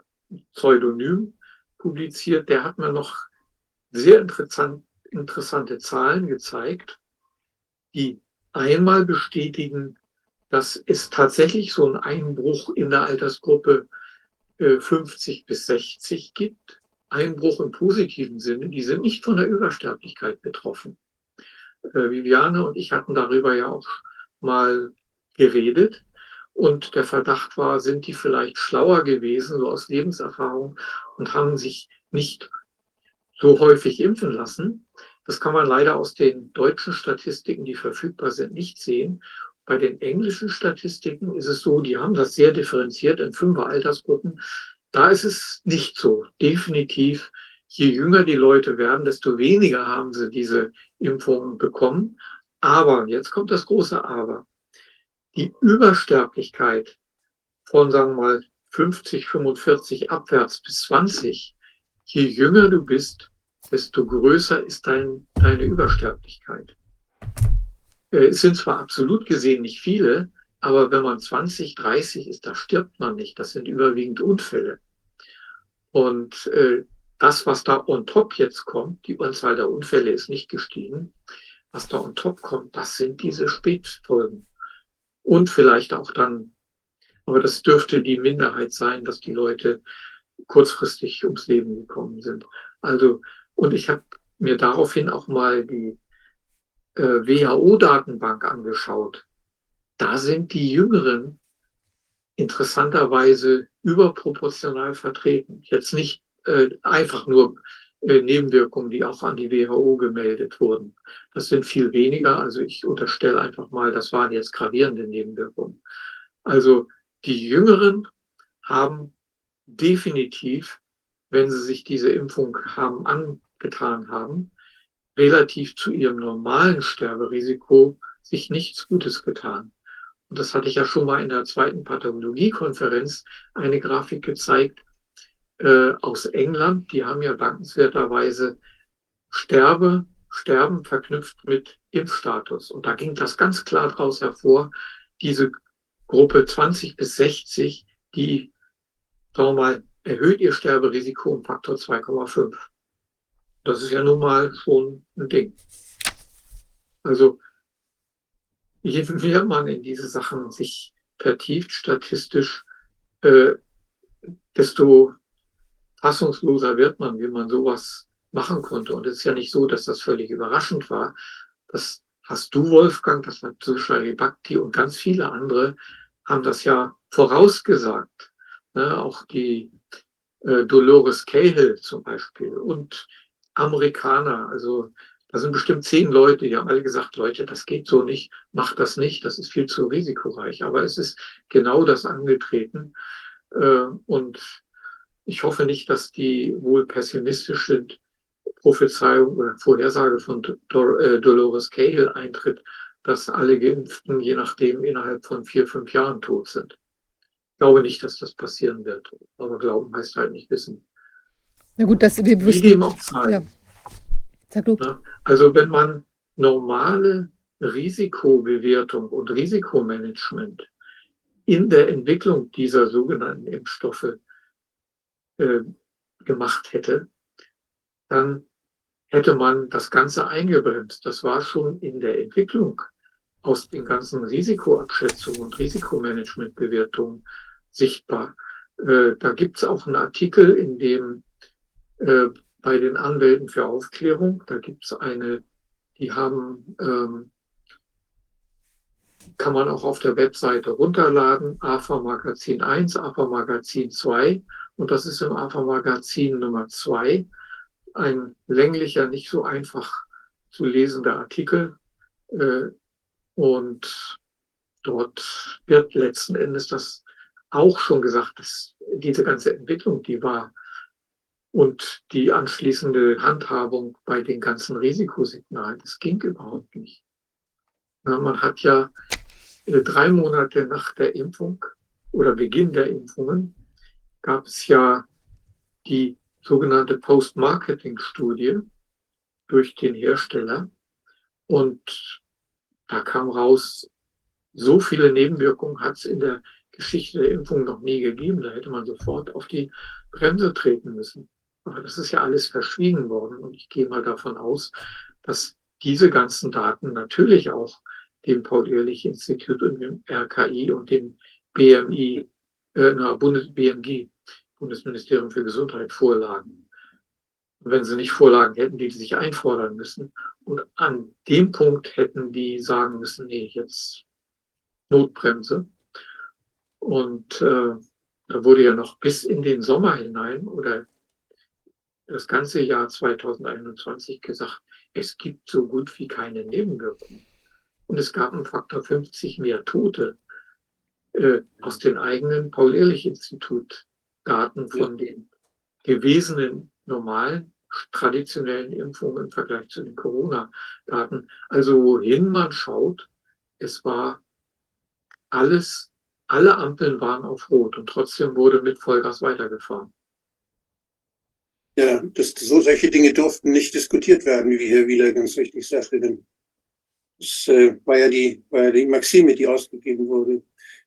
Speaker 5: Pseudonym publiziert, der hat mir noch sehr interessant, interessante Zahlen gezeigt, die einmal bestätigen, dass es tatsächlich so einen Einbruch in der Altersgruppe äh, 50 bis 60 gibt. Einbruch im positiven Sinne, die sind nicht von der Übersterblichkeit betroffen. Äh, Viviane und ich hatten darüber ja auch mal geredet. Und der Verdacht war, sind die vielleicht schlauer gewesen, so aus Lebenserfahrung, und haben sich nicht so häufig impfen lassen. Das kann man leider aus den deutschen Statistiken, die verfügbar sind, nicht sehen. Bei den englischen Statistiken ist es so, die haben das sehr differenziert in fünfer Altersgruppen. Da ist es nicht so. Definitiv, je jünger die Leute werden, desto weniger haben sie diese Impfungen bekommen. Aber, jetzt kommt das große Aber die Übersterblichkeit von, sagen wir mal, 50, 45 abwärts bis 20, je jünger du bist, desto größer ist dein, deine Übersterblichkeit. Äh, es sind zwar absolut gesehen nicht viele, aber wenn man 20, 30 ist, da stirbt man nicht. Das sind überwiegend Unfälle. Und äh, das, was da on top jetzt kommt, die Anzahl der Unfälle ist nicht gestiegen, was da on top kommt, das sind diese Spätfolgen. Und vielleicht auch dann, aber das dürfte die Minderheit sein, dass die Leute kurzfristig ums Leben gekommen sind. Also, und ich habe mir daraufhin auch mal die äh, WHO-Datenbank angeschaut. Da sind die Jüngeren interessanterweise überproportional vertreten. Jetzt nicht äh, einfach nur äh, Nebenwirkungen, die auch an die WHO gemeldet wurden. Das sind viel weniger. Also ich unterstelle einfach mal, das waren jetzt gravierende Nebenwirkungen. Also die Jüngeren haben definitiv, wenn sie sich diese Impfung haben angetan haben, relativ zu ihrem normalen Sterberisiko sich nichts Gutes getan. Und das hatte ich ja schon mal in der zweiten Pathologiekonferenz eine Grafik gezeigt, äh, aus England, die haben ja dankenswerterweise Sterbe, Sterben verknüpft mit Impfstatus. Und da ging das ganz klar daraus hervor, diese Gruppe 20 bis 60, die, sagen wir mal, erhöht ihr Sterberisiko um Faktor 2,5. Das ist ja nun mal schon ein Ding. Also, je mehr man in diese Sachen sich vertieft, statistisch, äh, desto fassungsloser wird man, wie man sowas machen konnte. Und es ist ja nicht so, dass das völlig überraschend war. Das hast du, Wolfgang, das hat Sushari Bhakti und ganz viele andere haben das ja vorausgesagt. Ne? Auch die äh, Dolores Cahill zum Beispiel und Amerikaner. Also da sind bestimmt zehn Leute, die haben alle gesagt, Leute, das geht so nicht, macht das nicht, das ist viel zu risikoreich. Aber es ist genau das angetreten. Äh, und ich hoffe nicht, dass die wohl pessimistische Prophezeiung oder Vorhersage von äh, Dolores Cahill eintritt, dass alle Geimpften je nachdem innerhalb von vier, fünf Jahren tot sind. Ich glaube nicht, dass das passieren wird. Aber glauben heißt halt nicht wissen.
Speaker 1: Na gut, das wir
Speaker 5: Wie dem auch sei.
Speaker 1: Ja. Sag du.
Speaker 5: Also wenn man normale Risikobewertung und Risikomanagement in der Entwicklung dieser sogenannten Impfstoffe äh, gemacht hätte, dann hätte man das Ganze eingebremst. Das war schon in der Entwicklung aus den ganzen Risikoabschätzungen und Risikomanagementbewertungen sichtbar. Äh, da gibt es auch einen Artikel, in dem äh, bei den Anwälten für Aufklärung, da gibt es eine, die haben, ähm, kann man auch auf der Webseite runterladen, AFA Magazin 1, AFA Magazin 2 und das ist im AFA-Magazin Nummer zwei ein länglicher, nicht so einfach zu lesender Artikel. Äh, und dort wird letzten Endes das auch schon gesagt, dass diese ganze Entwicklung, die war und die anschließende Handhabung bei den ganzen Risikosignalen, das ging überhaupt nicht. Na, man hat ja äh, drei Monate nach der Impfung oder Beginn der Impfungen gab es ja die sogenannte Post-Marketing-Studie durch den Hersteller. Und da kam raus, so viele Nebenwirkungen hat es in der Geschichte der Impfung noch nie gegeben. Da hätte man sofort auf die Bremse treten müssen. Aber das ist ja alles verschwiegen worden. Und ich gehe mal davon aus, dass diese ganzen Daten natürlich auch dem Paul-Ehrlich-Institut und dem RKI und dem BMI, äh, na, Bundes BMG, Bundesministerium für Gesundheit, vorlagen. Und wenn sie nicht vorlagen, hätten die sich einfordern müssen. Und an dem Punkt hätten die sagen müssen, nee, jetzt Notbremse. Und äh, da wurde ja noch bis in den Sommer hinein oder das ganze Jahr 2021 gesagt, es gibt so gut wie keine Nebenwirkungen. Und es gab einen Faktor 50 mehr Tote äh, aus den eigenen Paul-Ehrlich-Institut Daten von den gewesenen normalen traditionellen Impfungen im Vergleich zu den Corona-Daten. Also wohin man schaut, es war alles, alle Ampeln waren auf Rot und trotzdem wurde mit Vollgas weitergefahren.
Speaker 4: Ja, das, so solche Dinge durften nicht diskutiert werden, wie Herr Wieler ganz richtig sagte. Denn das äh, war, ja die, war ja die Maxime, die ausgegeben wurde.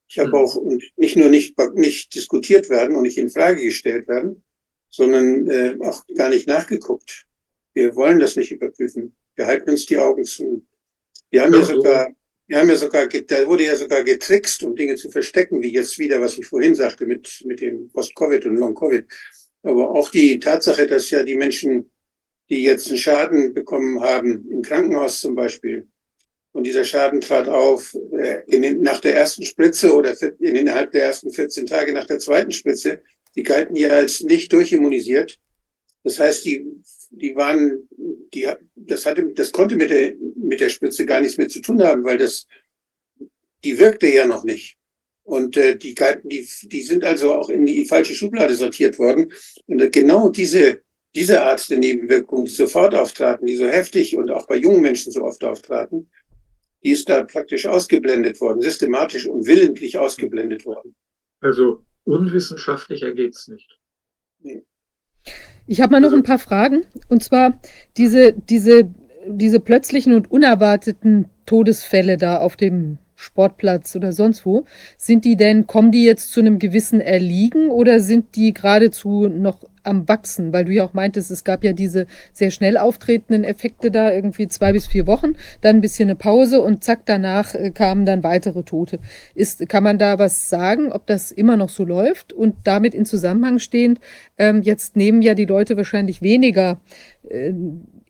Speaker 4: Ich habe
Speaker 5: Mhm.
Speaker 4: auch und nicht nur nicht, nicht diskutiert werden und nicht in Frage gestellt werden, sondern äh, auch gar nicht nachgeguckt. Wir wollen das nicht überprüfen. Wir halten uns die Augen zu. Wir haben ja,
Speaker 5: Ja, so.
Speaker 4: sogar, wir haben ja sogar, da wurde ja sogar getrickst, um Dinge zu verstecken, wie jetzt wieder, was ich vorhin sagte, mit, mit dem Post-Covid und Long-Covid. Aber auch die Tatsache, dass ja die Menschen, die jetzt einen Schaden bekommen haben, im Krankenhaus zum Beispiel, und dieser Schaden trat auf äh, in nach der ersten Spritze oder in innerhalb der ersten 14 Tage nach der zweiten Spritze, die galten ja als nicht durchimmunisiert. Das heißt, die, die waren, die, das hatte, das konnte mit der, mit der Spritze gar nichts mehr zu tun haben, weil das, die wirkte ja noch nicht. Und äh, die galten, die, die sind also auch in die falsche Schublade sortiert worden. Und äh, genau diese, diese Art der Nebenwirkungen, die sofort auftraten, die so heftig und auch bei jungen Menschen so oft auftraten, die ist da praktisch ausgeblendet worden, systematisch und willentlich ausgeblendet worden.
Speaker 5: Also unwissenschaftlicher geht's nicht.
Speaker 1: Ich habe mal noch ein paar Fragen. Und zwar diese, diese, diese plötzlichen und unerwarteten Todesfälle da auf dem Sportplatz oder sonst wo. Sind die denn, kommen die jetzt zu einem gewissen Erliegen oder sind die geradezu noch am Wachsen? Weil du ja auch meintest, es gab ja diese sehr schnell auftretenden Effekte da, irgendwie zwei bis vier Wochen, dann ein bisschen eine Pause und zack, danach äh, kamen dann weitere Tote. Ist, kann man da was sagen, ob das immer noch so läuft und damit in Zusammenhang stehend, ähm, jetzt nehmen ja die Leute wahrscheinlich weniger. Äh,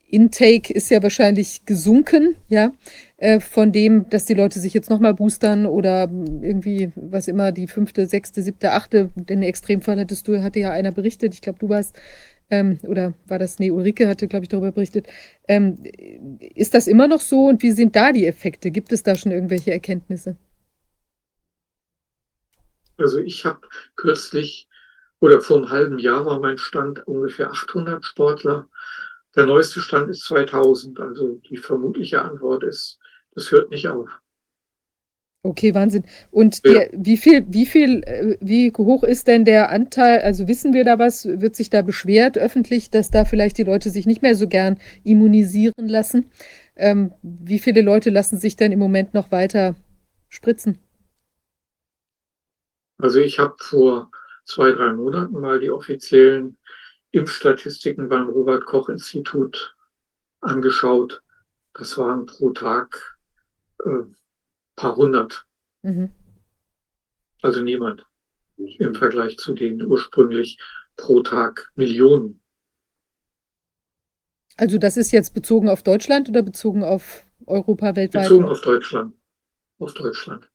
Speaker 1: Intake ist ja wahrscheinlich gesunken, ja, äh, von dem, dass die Leute sich jetzt nochmal boostern oder irgendwie, was immer, die fünfte, sechste, siebte, achte, den Extremfall hattest du, hatte ja einer berichtet, ich glaube, du warst, ähm, oder war das, nee, Ulrike hatte, glaube ich, darüber berichtet. Ähm, ist das immer noch so und wie sind da die Effekte? Gibt es da schon irgendwelche Erkenntnisse?
Speaker 5: Also ich habe kürzlich oder vor einem halben Jahr war mein Stand ungefähr 800 Sportler. Der neueste Stand ist 2000. Also die vermutliche Antwort ist, das hört nicht auf.
Speaker 1: Okay, Wahnsinn. Und
Speaker 5: Ja.
Speaker 1: der, wie viel, wie viel, äh, wie hoch ist denn der Anteil? Also wissen wir da was? Wird sich da beschwert öffentlich, dass da vielleicht die Leute sich nicht mehr so gern immunisieren lassen? Ähm, wie viele Leute lassen sich denn im Moment noch weiter spritzen?
Speaker 5: Also ich habe vor zwei, drei Monaten mal die offiziellen Impfstatistiken beim Robert Koch Institut angeschaut. Das waren pro Tag äh, paar hundert,
Speaker 1: Mhm.
Speaker 5: also niemand im Vergleich zu den ursprünglich pro Tag Millionen.
Speaker 1: Also das ist jetzt bezogen auf Deutschland oder bezogen auf Europa weltweit?
Speaker 5: Bezogen auf Deutschland. Auf Deutschland.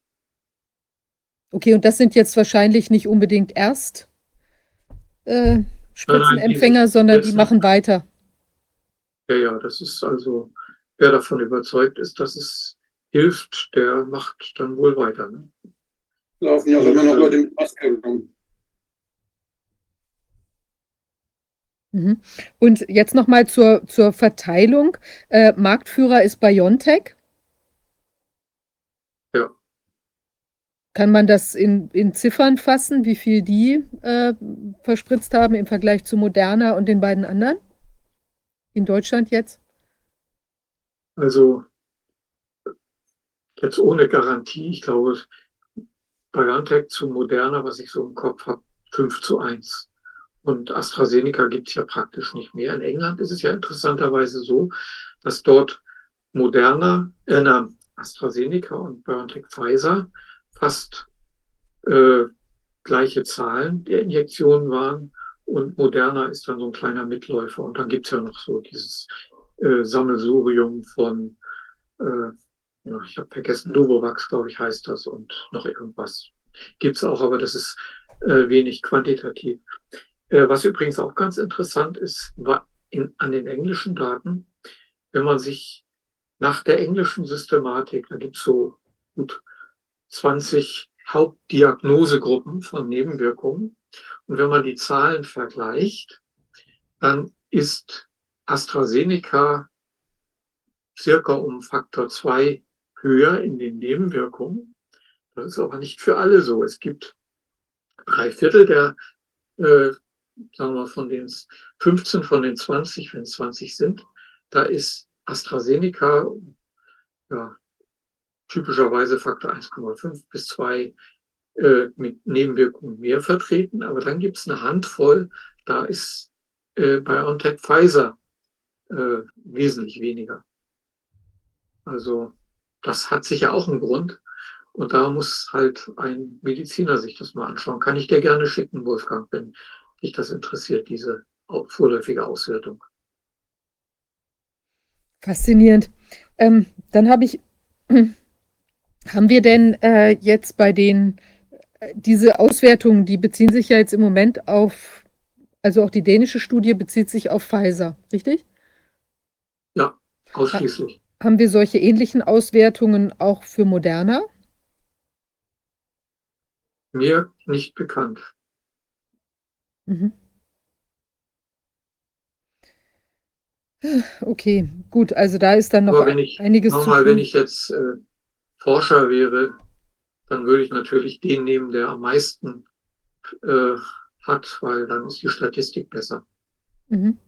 Speaker 1: Okay, und das sind jetzt wahrscheinlich nicht unbedingt erst äh, Spritzenempfänger, sondern die machen weiter.
Speaker 5: Ja, ja, das ist also, wer davon überzeugt ist, dass es hilft, der macht dann wohl weiter. Ne?
Speaker 4: Laufen ja auch immer noch Leute mit Maske rum.
Speaker 1: Mhm. Und jetzt nochmal zur, zur Verteilung. Äh, Marktführer ist BioNTech.
Speaker 5: Ja.
Speaker 1: Kann man das in, in Ziffern fassen, wie viel die äh, verspritzt haben im Vergleich zu Moderna und den beiden anderen? In Deutschland jetzt?
Speaker 5: Also jetzt ohne Garantie, ich glaube, BioNTech zu Moderna, was ich so im Kopf habe, 5 zu 1. Und AstraZeneca gibt es ja praktisch nicht mehr. In England ist es ja interessanterweise so, dass dort Moderna, äh, AstraZeneca und BioNTech Pfizer fast äh, gleiche Zahlen der Injektionen waren und Moderna ist dann so ein kleiner Mitläufer. Und dann gibt's ja noch so dieses äh, Sammelsurium von, äh, ja, ich habe vergessen, Novovax, glaube ich, heißt das und noch irgendwas. Gibt's auch, aber das ist äh, wenig quantitativ. Äh, was übrigens auch ganz interessant ist, war in, an den englischen Daten, wenn man sich nach der englischen Systematik, da gibt's so gut 20 Hauptdiagnosegruppen von Nebenwirkungen. Und wenn man die Zahlen vergleicht, dann ist AstraZeneca circa um Faktor zwei höher in den Nebenwirkungen. Das ist aber nicht für alle so. Es gibt drei Viertel der, äh, sagen wir, von den 15 von den 20, wenn es 20 sind, da ist AstraZeneca ja, typischerweise Faktor 1,5 bis 2 äh, mit Nebenwirkungen mehr vertreten. Aber dann gibt es eine Handvoll, da ist äh, BioNTech Pfizer äh, wesentlich weniger. Also das hat sicher auch einen Grund. Und da muss halt ein Mediziner sich das mal anschauen. Kann ich dir gerne schicken, Wolfgang, wenn dich das interessiert, diese vorläufige Auswertung.
Speaker 1: Faszinierend. Ähm, dann habe ich, haben wir denn äh, jetzt bei den, äh, diese Auswertungen, die beziehen sich ja jetzt im Moment auf, also auch die dänische Studie bezieht sich auf Pfizer, richtig?
Speaker 5: Ja, ausschließlich.
Speaker 1: Haben wir solche ähnlichen Auswertungen auch für Moderna?
Speaker 5: Mir nicht bekannt.
Speaker 1: Mhm. Okay, gut, also da ist dann noch
Speaker 5: Aber wenn ich,
Speaker 1: einiges zu
Speaker 5: nochmal, wenn
Speaker 1: tun.
Speaker 5: ich jetzt äh, Forscher wäre, dann würde ich natürlich den nehmen, der am meisten äh, hat, weil dann ist die Statistik besser.
Speaker 1: Mhm.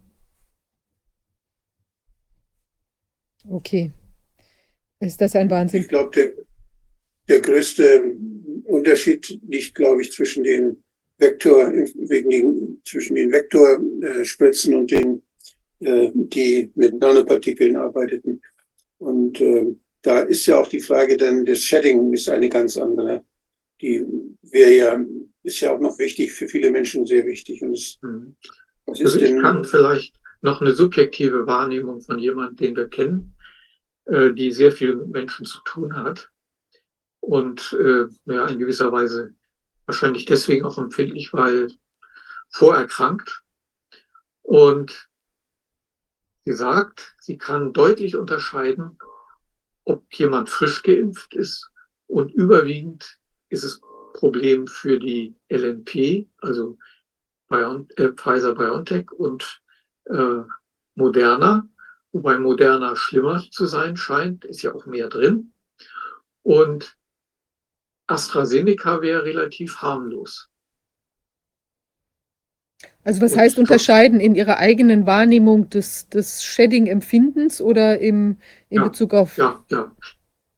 Speaker 1: Okay. Ist das ein
Speaker 4: Ich
Speaker 1: Wahnsinn?
Speaker 4: glaube, der, der größte Unterschied liegt, glaube ich, zwischen den Vektor, wegen den, zwischen den Vektorspritzen und den, äh, die mit Nanopartikeln arbeiteten. Und äh, da ist ja auch die Frage dann, das Shedding ist eine ganz andere. Die wäre ja, ist ja auch noch wichtig, für viele Menschen sehr wichtig. Und es,
Speaker 5: Mhm.
Speaker 4: was
Speaker 5: Also
Speaker 4: ist
Speaker 5: ich
Speaker 4: denn,
Speaker 5: kann vielleicht noch eine subjektive Wahrnehmung von jemandem, den wir kennen, äh, die sehr viel mit Menschen zu tun hat und äh, ja, in gewisser Weise wahrscheinlich deswegen auch empfindlich, weil vorerkrankt. Und sie sagt, sie kann deutlich unterscheiden, ob jemand frisch geimpft ist und überwiegend ist es Problem für die LNP, also äh, Pfizer BioNTech und äh, Moderna, wobei Moderna schlimmer zu sein scheint, ist ja auch mehr drin. Und AstraZeneca wäre relativ harmlos.
Speaker 1: Also was heißt unterscheiden in Ihrer eigenen Wahrnehmung des, des Shedding-Empfindens oder im, in
Speaker 5: Ja,
Speaker 1: Bezug auf
Speaker 5: Ja, ja.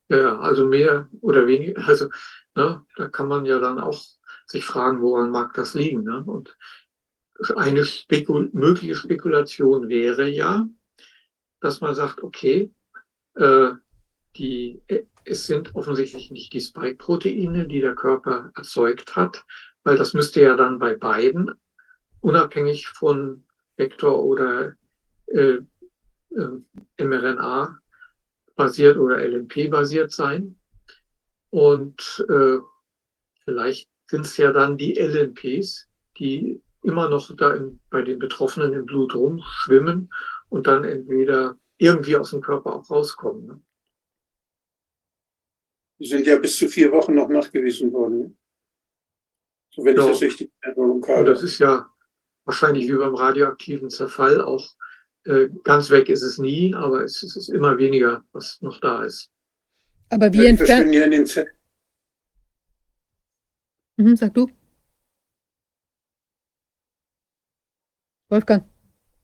Speaker 5: Ja, ja, also mehr oder weniger, also ne, da kann man ja dann auch sich fragen, woran mag das liegen. Ne? Und eine Spekul mögliche Spekulation wäre ja, dass man sagt, okay, äh, die, äh, es sind offensichtlich nicht die Spike-Proteine, die der Körper erzeugt hat, weil das müsste ja dann bei beiden, unabhängig von Vektor oder äh, äh, mRNA, basiert oder LNP basiert sein. Und äh, vielleicht sind es ja dann die LNPs, die immer noch da in, bei den Betroffenen im Blut rumschwimmen und dann entweder irgendwie aus dem Körper auch rauskommen. Ne?
Speaker 4: die sind ja bis zu vier Wochen noch nachgewiesen worden. ne? So wenn
Speaker 5: Ja.
Speaker 4: ich das richtig in Erinnerung
Speaker 5: Und
Speaker 4: habe.
Speaker 5: das ist ja wahrscheinlich wie beim radioaktiven Zerfall auch äh, ganz weg ist es nie, aber es, es ist immer weniger, was noch da ist.
Speaker 1: Aber wie
Speaker 4: die
Speaker 1: entfernt.
Speaker 4: verschwinden ja in den Zellen.
Speaker 1: Mhm, sag du. Wolfgang.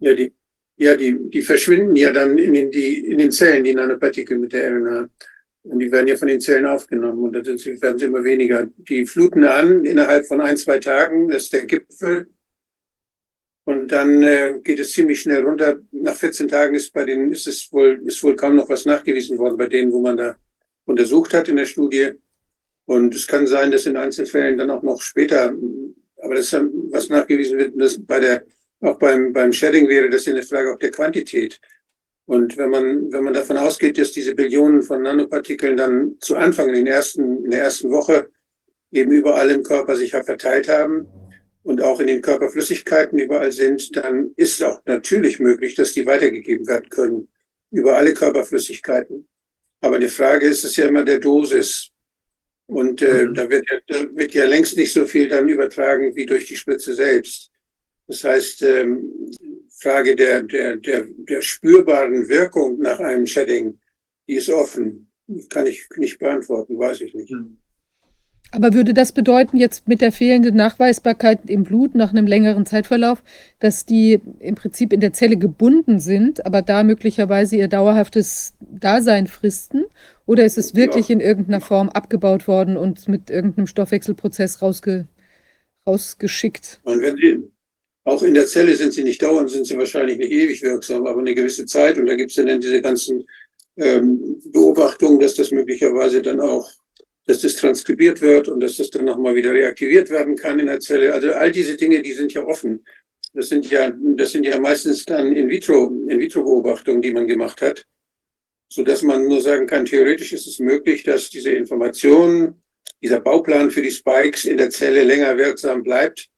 Speaker 4: Ja, die, ja die, die verschwinden ja dann in den, die, in den Zellen, die Nanopartikel mit der RNA. Und die werden ja von den Zellen aufgenommen und dann sind sie, werden sie immer weniger. Die fluten an innerhalb von ein, zwei Tagen, das ist der Gipfel. Und dann äh, geht es ziemlich schnell runter. Nach 14 Tagen ist bei denen ist es wohl, ist wohl kaum noch was nachgewiesen worden, bei denen, wo man da untersucht hat in der Studie. Und es kann sein, dass in Einzelfällen dann auch noch später, aber das was nachgewiesen wird, das bei der, auch beim, beim Shedding wäre das eine Frage auch der Quantität. Und wenn man, wenn man davon ausgeht, dass diese Billionen von Nanopartikeln dann zu Anfang in, den ersten, in der ersten Woche eben überall im Körper sich verteilt haben und auch in den Körperflüssigkeiten überall sind, dann ist es auch natürlich möglich, dass die weitergegeben werden können über alle Körperflüssigkeiten. Aber die Frage ist es ja immer der Dosis. Und äh, da, wird ja, da wird ja längst nicht so viel dann übertragen wie durch die Spritze selbst. Das heißt, ähm, Frage der, der, der, der spürbaren Wirkung nach einem Shedding, die ist offen. Kann ich nicht beantworten, weiß ich nicht.
Speaker 1: Aber würde das bedeuten, jetzt mit der fehlenden Nachweisbarkeit im Blut nach einem längeren Zeitverlauf, dass die im Prinzip in der Zelle gebunden sind, aber da möglicherweise ihr dauerhaftes Dasein fristen? Oder ist es wirklich ja. in irgendeiner Form abgebaut worden und mit irgendeinem Stoffwechselprozess rausge, rausgeschickt?
Speaker 4: Wenn Sie, auch in der Zelle sind sie nicht dauernd, sind sie wahrscheinlich nicht ewig wirksam, aber eine gewisse Zeit. Und da gibt es dann diese ganzen ähm, Beobachtungen, dass das möglicherweise dann auch, dass das transkribiert wird und dass das dann nochmal wieder reaktiviert werden kann in der Zelle. Also all diese Dinge, die sind ja offen. Das sind ja, das sind ja meistens dann in vitro, in vitro Beobachtungen, die man gemacht hat, so dass man nur sagen kann, theoretisch ist es möglich, dass diese Information, dieser Bauplan für die Spikes in der Zelle länger wirksam bleibt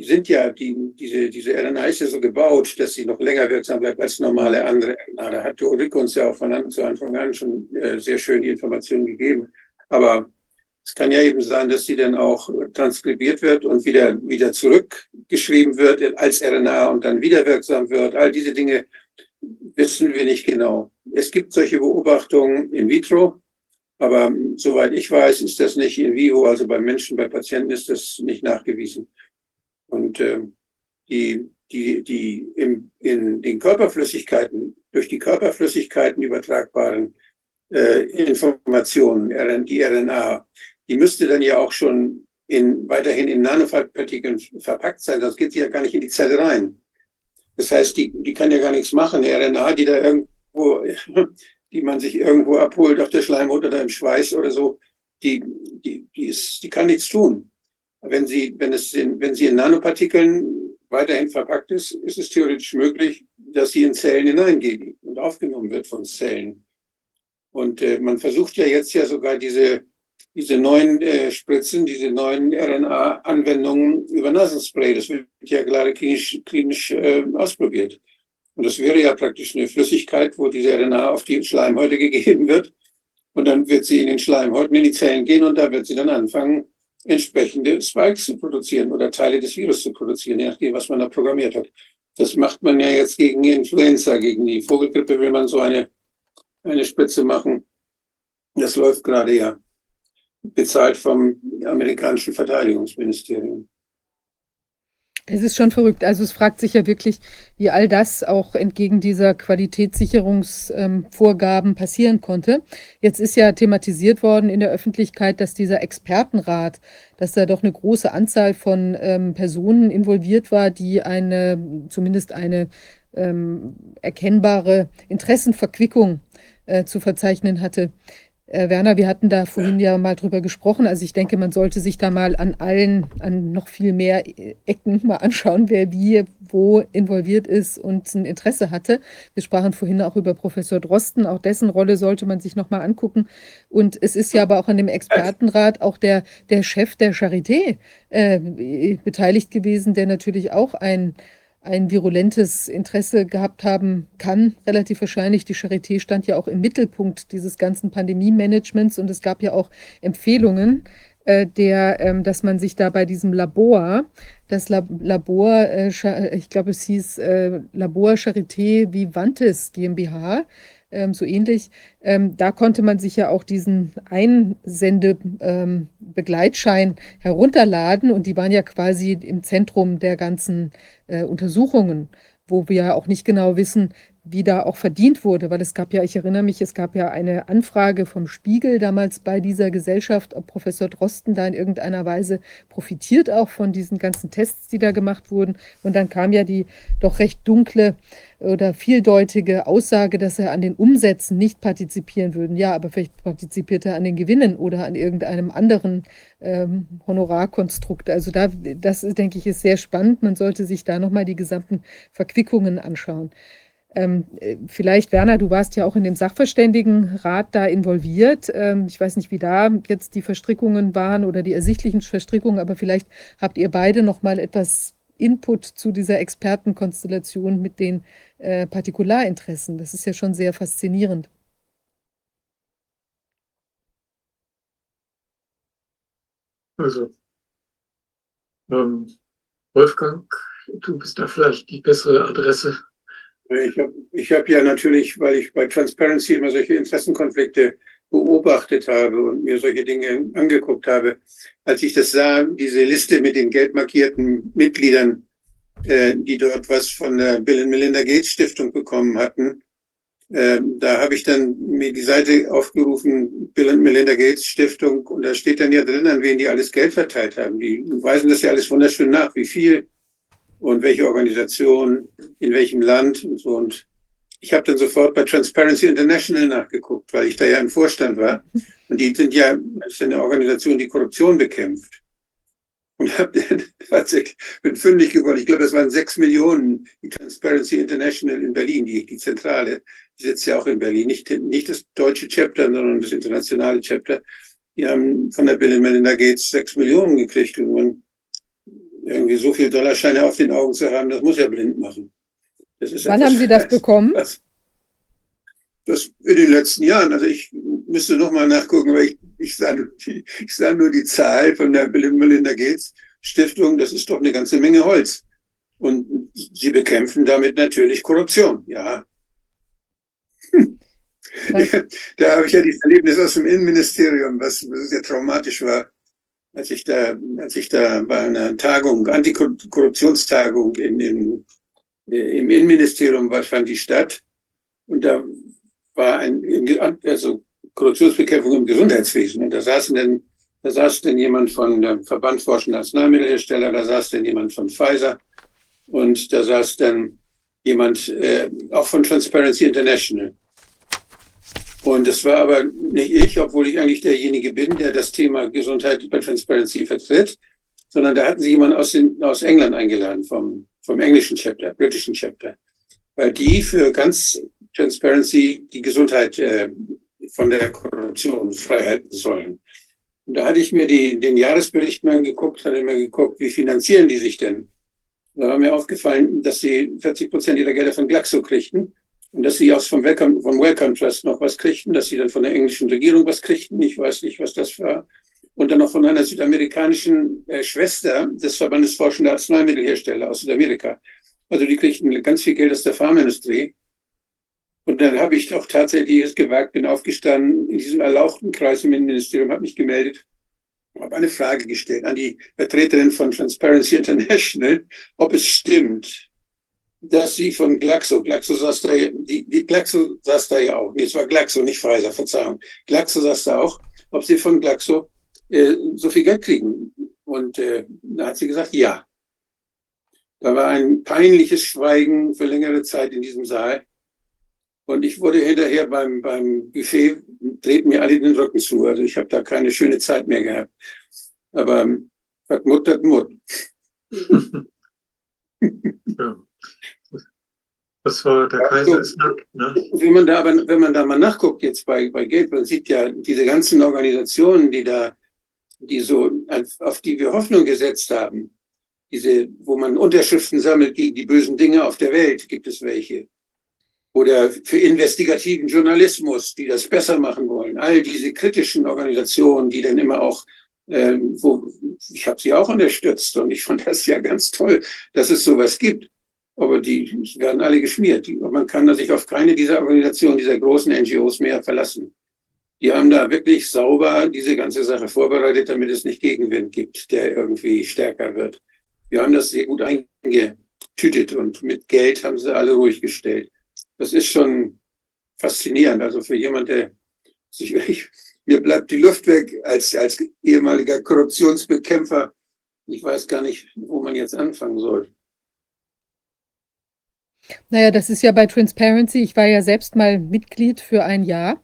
Speaker 4: die sind ja, die, diese, diese RNA ist ja so gebaut, dass sie noch länger wirksam bleibt als normale andere RNA. Da hat Ulrike uns ja auch von Anfang an schon äh, sehr schön die Informationen gegeben. Aber es kann ja eben sein, dass sie dann auch transkribiert wird und wieder, wieder zurückgeschrieben wird als RNA und dann wieder wirksam wird. All diese Dinge wissen wir nicht genau. Es gibt solche Beobachtungen in vitro, aber soweit ich weiß, ist das nicht in vivo, also bei Menschen, bei Patienten ist das nicht nachgewiesen. Und äh, die, die, die im, in den Körperflüssigkeiten, durch die Körperflüssigkeiten übertragbaren äh, Informationen, die RNA, die müsste dann ja auch schon in, weiterhin in Nanopartikeln verpackt sein, sonst geht sie ja gar nicht in die Zelle rein. Das heißt, die, die kann ja gar nichts machen. Die RNA, die da irgendwo, die man sich irgendwo abholt auf der Schleimhaut oder im Schweiß oder so, die, die, die, ist, die kann nichts tun. Wenn sie, wenn es in, wenn sie in Nanopartikeln weiterhin verpackt ist, ist es theoretisch möglich, dass sie in Zellen hineingeht und aufgenommen wird von Zellen. Und äh, man versucht ja jetzt ja sogar diese, diese neuen äh, Spritzen, diese neuen RNA-Anwendungen über Nasenspray. Das wird ja gerade klinisch, klinisch äh, ausprobiert. Und das wäre ja praktisch eine Flüssigkeit, wo diese RNA auf die Schleimhäute gegeben wird. Und dann wird sie in den Schleimhäuten in die Zellen gehen und da wird sie dann anfangen, entsprechende Spikes zu produzieren oder Teile des Virus zu produzieren, je nachdem, was man da programmiert hat. Das macht man ja jetzt gegen Influenza, gegen die Vogelgrippe will man so eine, eine Spritze machen. Das läuft gerade ja, bezahlt vom amerikanischen Verteidigungsministerium.
Speaker 1: Es ist schon verrückt. Also es fragt sich ja wirklich, wie all das auch entgegen dieser Qualitätssicherungsvorgaben ähm, passieren konnte. Jetzt ist ja thematisiert worden in der Öffentlichkeit, dass dieser Expertenrat, dass da doch eine große Anzahl von ähm, Personen involviert war, die eine, zumindest eine ähm, erkennbare Interessenverquickung äh, zu verzeichnen hatte. Äh, Werner, wir hatten da vorhin ja mal drüber gesprochen. Also ich denke, man sollte sich da mal an allen, an noch viel mehr Ecken mal anschauen, wer wie, wo involviert ist und ein Interesse hatte. Wir sprachen vorhin auch über Professor Drosten. Auch dessen Rolle sollte man sich noch mal angucken. Und es ist ja aber auch an dem Expertenrat auch der, der Chef der Charité äh, beteiligt gewesen, der natürlich auch ein ein virulentes Interesse gehabt haben kann, relativ wahrscheinlich. Die Charité stand ja auch im Mittelpunkt dieses ganzen Pandemie-Managements und es gab ja auch Empfehlungen, äh, der, ähm, dass man sich da bei diesem Labor, das Lab Labor, äh, ich glaube, es hieß äh, Labor Charité Vivantes GmbH, ähm, so ähnlich. Ähm, da konnte man sich ja auch diesen Einsendebegleitschein ähm, herunterladen und die waren ja quasi im Zentrum der ganzen äh, Untersuchungen, wo wir ja auch nicht genau wissen, wie da auch verdient wurde, weil es gab ja, ich erinnere mich, es gab ja eine Anfrage vom Spiegel damals bei dieser Gesellschaft, ob Professor Drosten da in irgendeiner Weise profitiert auch von diesen ganzen Tests, die da gemacht wurden. Und dann kam ja die doch recht dunkle oder vieldeutige Aussage, dass er an den Umsätzen nicht partizipieren würde. Ja, aber vielleicht partizipiert er an den Gewinnen oder an irgendeinem anderen ähm, Honorarkonstrukt. Also da, das denke ich, ist sehr spannend. Man sollte sich da nochmal die gesamten Verquickungen anschauen. Ähm, äh, vielleicht, Werner, du warst ja auch in dem Sachverständigenrat da involviert. Ähm, ich weiß nicht, wie da jetzt die Verstrickungen waren oder die ersichtlichen Verstrickungen, aber vielleicht habt ihr beide noch mal etwas Input zu dieser Expertenkonstellation mit den äh, Partikularinteressen. Das ist ja schon sehr faszinierend.
Speaker 5: Also, ähm, Wolfgang, du bist da vielleicht die bessere Adresse.
Speaker 4: Ich habe ich hab ja natürlich, weil ich bei Transparency immer solche Interessenkonflikte beobachtet habe und mir solche Dinge angeguckt habe, als ich das sah, diese Liste mit den geldmarkierten Mitgliedern, äh, die dort was von der Bill and Melinda Gates Stiftung bekommen hatten, äh, da habe ich dann mir die Seite aufgerufen, Bill and Melinda Gates Stiftung, und da steht dann ja drin, an wen die alles Geld verteilt haben. Die weisen das ja alles wunderschön nach, wie viel und welche Organisation, in welchem Land und so. Und ich habe dann sofort bei Transparency International nachgeguckt, weil ich da ja im Vorstand war. Und die sind ja, das ist eine Organisation, die Korruption bekämpft. Und hab dann tatsächlich, bin fündig geworden. Ich glaube, das waren sechs Millionen, die Transparency International in Berlin, die, die Zentrale, die sitzt ja auch in Berlin, nicht, nicht das deutsche Chapter, sondern das internationale Chapter. Die haben von der Bill and Melinda Gates sechs Millionen gekriegt. Und man, irgendwie so viel Dollarscheine auf den Augen zu haben, das muss ja blind machen.
Speaker 1: Wann haben Sie das bekommen? Das,
Speaker 4: das in den letzten Jahren. Also ich müsste noch mal nachgucken, weil ich, ich, sah, nur die, ich sah nur die Zahl von der Bill Melinda Gates Stiftung. Das ist doch eine ganze Menge Holz. Und sie bekämpfen damit natürlich Korruption. Ja. da habe ich ja dieses Erlebnis aus dem Innenministerium, was sehr traumatisch war als ich da, als ich da bei einer Tagung, Antikorruptionstagung in, in, im Innenministerium war, fand die statt. Und da war ein, also Korruptionsbekämpfung im Gesundheitswesen. Und da saßen dann, da saß denn jemand von dem Verband Forschender Arzneimittelhersteller, da saß dann jemand von Pfizer und da saß dann jemand äh, auch von Transparency International. Und das war aber nicht ich, obwohl ich eigentlich derjenige bin, der das Thema Gesundheit bei Transparency vertritt, sondern da hatten sie jemanden aus, den, aus England eingeladen, vom, vom englischen Chapter, britischen Chapter, weil die für ganz Transparency die Gesundheit äh, von der Korruption freihalten sollen. Und da hatte ich mir die, den Jahresbericht mal geguckt, hatte mir geguckt, wie finanzieren die sich denn? Da war mir aufgefallen, dass sie 40 Prozent ihrer Gelder von Glaxo kriegten und dass sie auch vom Welcome, vom Welcome Trust noch was kriegten, dass sie dann von der englischen Regierung was kriegten. Ich weiß nicht, was das war. Und dann noch von einer südamerikanischen äh, Schwester des Verbandes Forschender Arzneimittelhersteller aus Südamerika. Also die kriegten ganz viel Geld aus der Pharmaindustrie. Und dann habe ich auch tatsächlich es gewagt, bin aufgestanden in diesem erlauchten Kreis im Innenministerium, habe mich gemeldet, habe eine Frage gestellt an die Vertreterin von Transparency International, ob es stimmt, dass sie von Glaxo, Glaxo saß da, die, die Glaxo saß da ja auch, nee, es war Glaxo, nicht Pfizer, Verzeihung, Glaxo saß da auch, ob sie von Glaxo äh, so viel Geld kriegen. Und äh, da hat sie gesagt, ja. Da war ein peinliches Schweigen für längere Zeit in diesem Saal. Und ich wurde hinterher beim, beim Buffet, drehten mir alle den Rücken zu. Also ich habe da keine schöne Zeit mehr gehabt. Aber was Mut, das Mut.
Speaker 5: ja. Das war der Kaiser also, ist nackt. Ne?
Speaker 4: Wenn man da aber, wenn man da mal nachguckt jetzt bei, bei Geld, man sieht ja diese ganzen Organisationen, die da, die so, auf die wir Hoffnung gesetzt haben, diese, wo man Unterschriften sammelt gegen die bösen Dinge auf der Welt, gibt es welche. Oder für investigativen Journalismus, die das besser machen wollen. All diese kritischen Organisationen, die dann immer auch ähm, wo, ich habe sie auch unterstützt und ich fand das ja ganz toll, dass es sowas gibt. Aber die werden alle geschmiert. Man kann sich auf keine dieser Organisationen, dieser großen NGOs mehr verlassen. Die haben da wirklich sauber diese ganze Sache vorbereitet, damit es nicht Gegenwind gibt, der irgendwie stärker wird. Wir haben das sehr gut eingetütet und mit Geld haben sie alle ruhig gestellt. Das ist schon faszinierend. Also für jemand, der sich, ich, mir bleibt die Luft weg als, als ehemaliger Korruptionsbekämpfer. Ich weiß gar nicht, wo man jetzt anfangen soll.
Speaker 1: Naja, das ist ja bei Transparency. Ich war ja selbst mal Mitglied für ein Jahr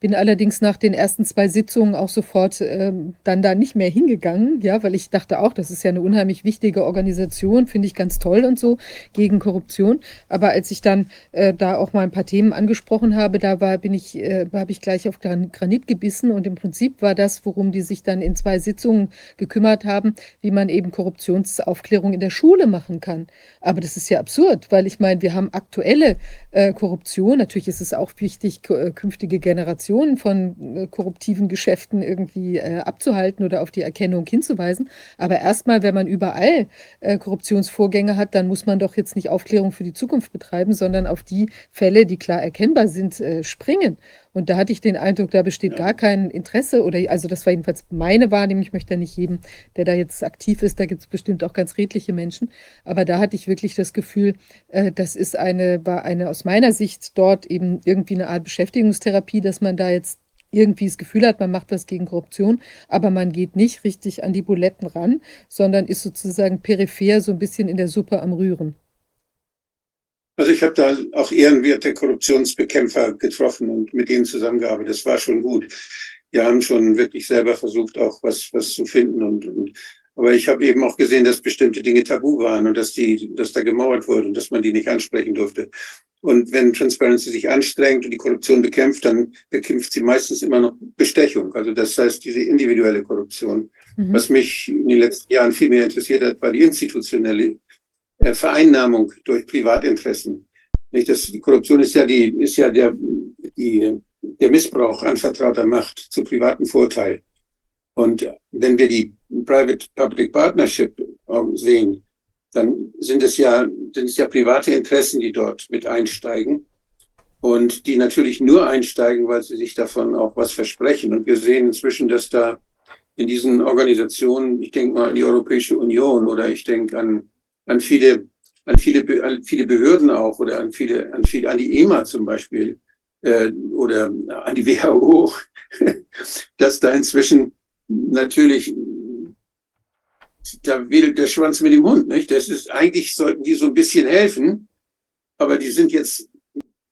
Speaker 1: bin allerdings nach den ersten zwei Sitzungen auch sofort ähm, dann da nicht mehr hingegangen, ja, weil ich dachte auch, das ist ja eine unheimlich wichtige Organisation, finde ich ganz toll und so gegen Korruption. Aber als ich dann äh, da auch mal ein paar Themen angesprochen habe, da war, bin ich, äh, habe ich gleich auf Granit gebissen und im Prinzip war das, worum die sich dann in zwei Sitzungen gekümmert haben, wie man eben Korruptionsaufklärung in der Schule machen kann. Aber das ist ja absurd, weil ich meine, wir haben aktuelle äh, Korruption. Natürlich ist es auch wichtig, äh, künftige Generationen Informationen von äh, korruptiven Geschäften irgendwie äh, abzuhalten oder auf die Erkennung hinzuweisen. Aber erstmal, wenn man überall äh, Korruptionsvorgänge hat, dann muss man doch jetzt nicht Aufklärung für die Zukunft betreiben, sondern auf die Fälle, die klar erkennbar sind, springen. Und da hatte ich den Eindruck, da besteht gar kein Interesse oder also das war jedenfalls meine Wahrnehmung. Ich möchte ja nicht jedem, der da jetzt aktiv ist, da gibt es bestimmt auch ganz redliche Menschen. Aber da hatte ich wirklich das Gefühl, äh, das ist eine, war eine aus meiner Sicht dort eben irgendwie eine Art Beschäftigungstherapie, dass man da jetzt irgendwie das Gefühl hat, man macht was gegen Korruption, aber man geht nicht richtig an die Buletten ran, sondern ist sozusagen peripher so ein bisschen in der Suppe am Rühren.
Speaker 4: Also ich habe da auch ehrenwerte Korruptionsbekämpfer getroffen und mit denen zusammengearbeitet. Das war schon gut. Wir haben schon wirklich selber versucht, auch was, was zu finden. Und, und aber ich habe eben auch gesehen, dass bestimmte Dinge tabu waren und dass die, dass da gemauert wurde und dass man die nicht ansprechen durfte. Und wenn Transparency sich anstrengt und die Korruption bekämpft, dann bekämpft sie meistens immer noch Bestechung. Also das heißt diese individuelle Korruption. Mhm. Was mich in den letzten Jahren viel mehr interessiert hat, war die institutionelle Vereinnahmung durch Privatinteressen. Nicht, das, die Korruption ist ja, die, ist ja der, die, der Missbrauch anvertrauter Macht zu privaten Vorteil. Und wenn wir die Private-Public Partnership ähm, sehen, dann sind es ja, sind es ja private Interessen, die dort mit einsteigen. Und die natürlich nur einsteigen, weil sie sich davon auch was versprechen. Und wir sehen inzwischen, dass da in diesen Organisationen, ich denke mal an die Europäische Union oder ich denke an an viele, an viele, an viele Behörden auch oder an viele, an viele, an die EMA zum Beispiel äh, oder an die WHO, dass da inzwischen natürlich da wedelt der Schwanz mit dem Hund, nicht? Das ist eigentlich sollten die so ein bisschen helfen, aber die sind jetzt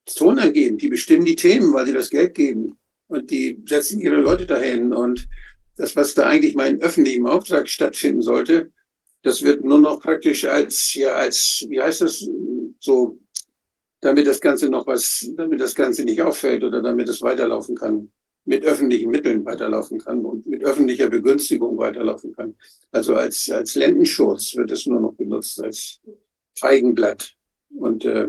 Speaker 4: tonangebend, die bestimmen die Themen, weil sie das Geld geben und die setzen ihre Leute dahin und das, was da eigentlich mal in öffentlichem Auftrag stattfinden sollte, das wird nur noch praktisch als, ja, als, wie heißt das, so, damit das Ganze noch was, damit das Ganze nicht auffällt oder damit es weiterlaufen kann, mit öffentlichen Mitteln weiterlaufen kann und mit öffentlicher Begünstigung weiterlaufen kann. Also als, als Lendenschutz wird es nur noch benutzt, als Feigenblatt. Und äh,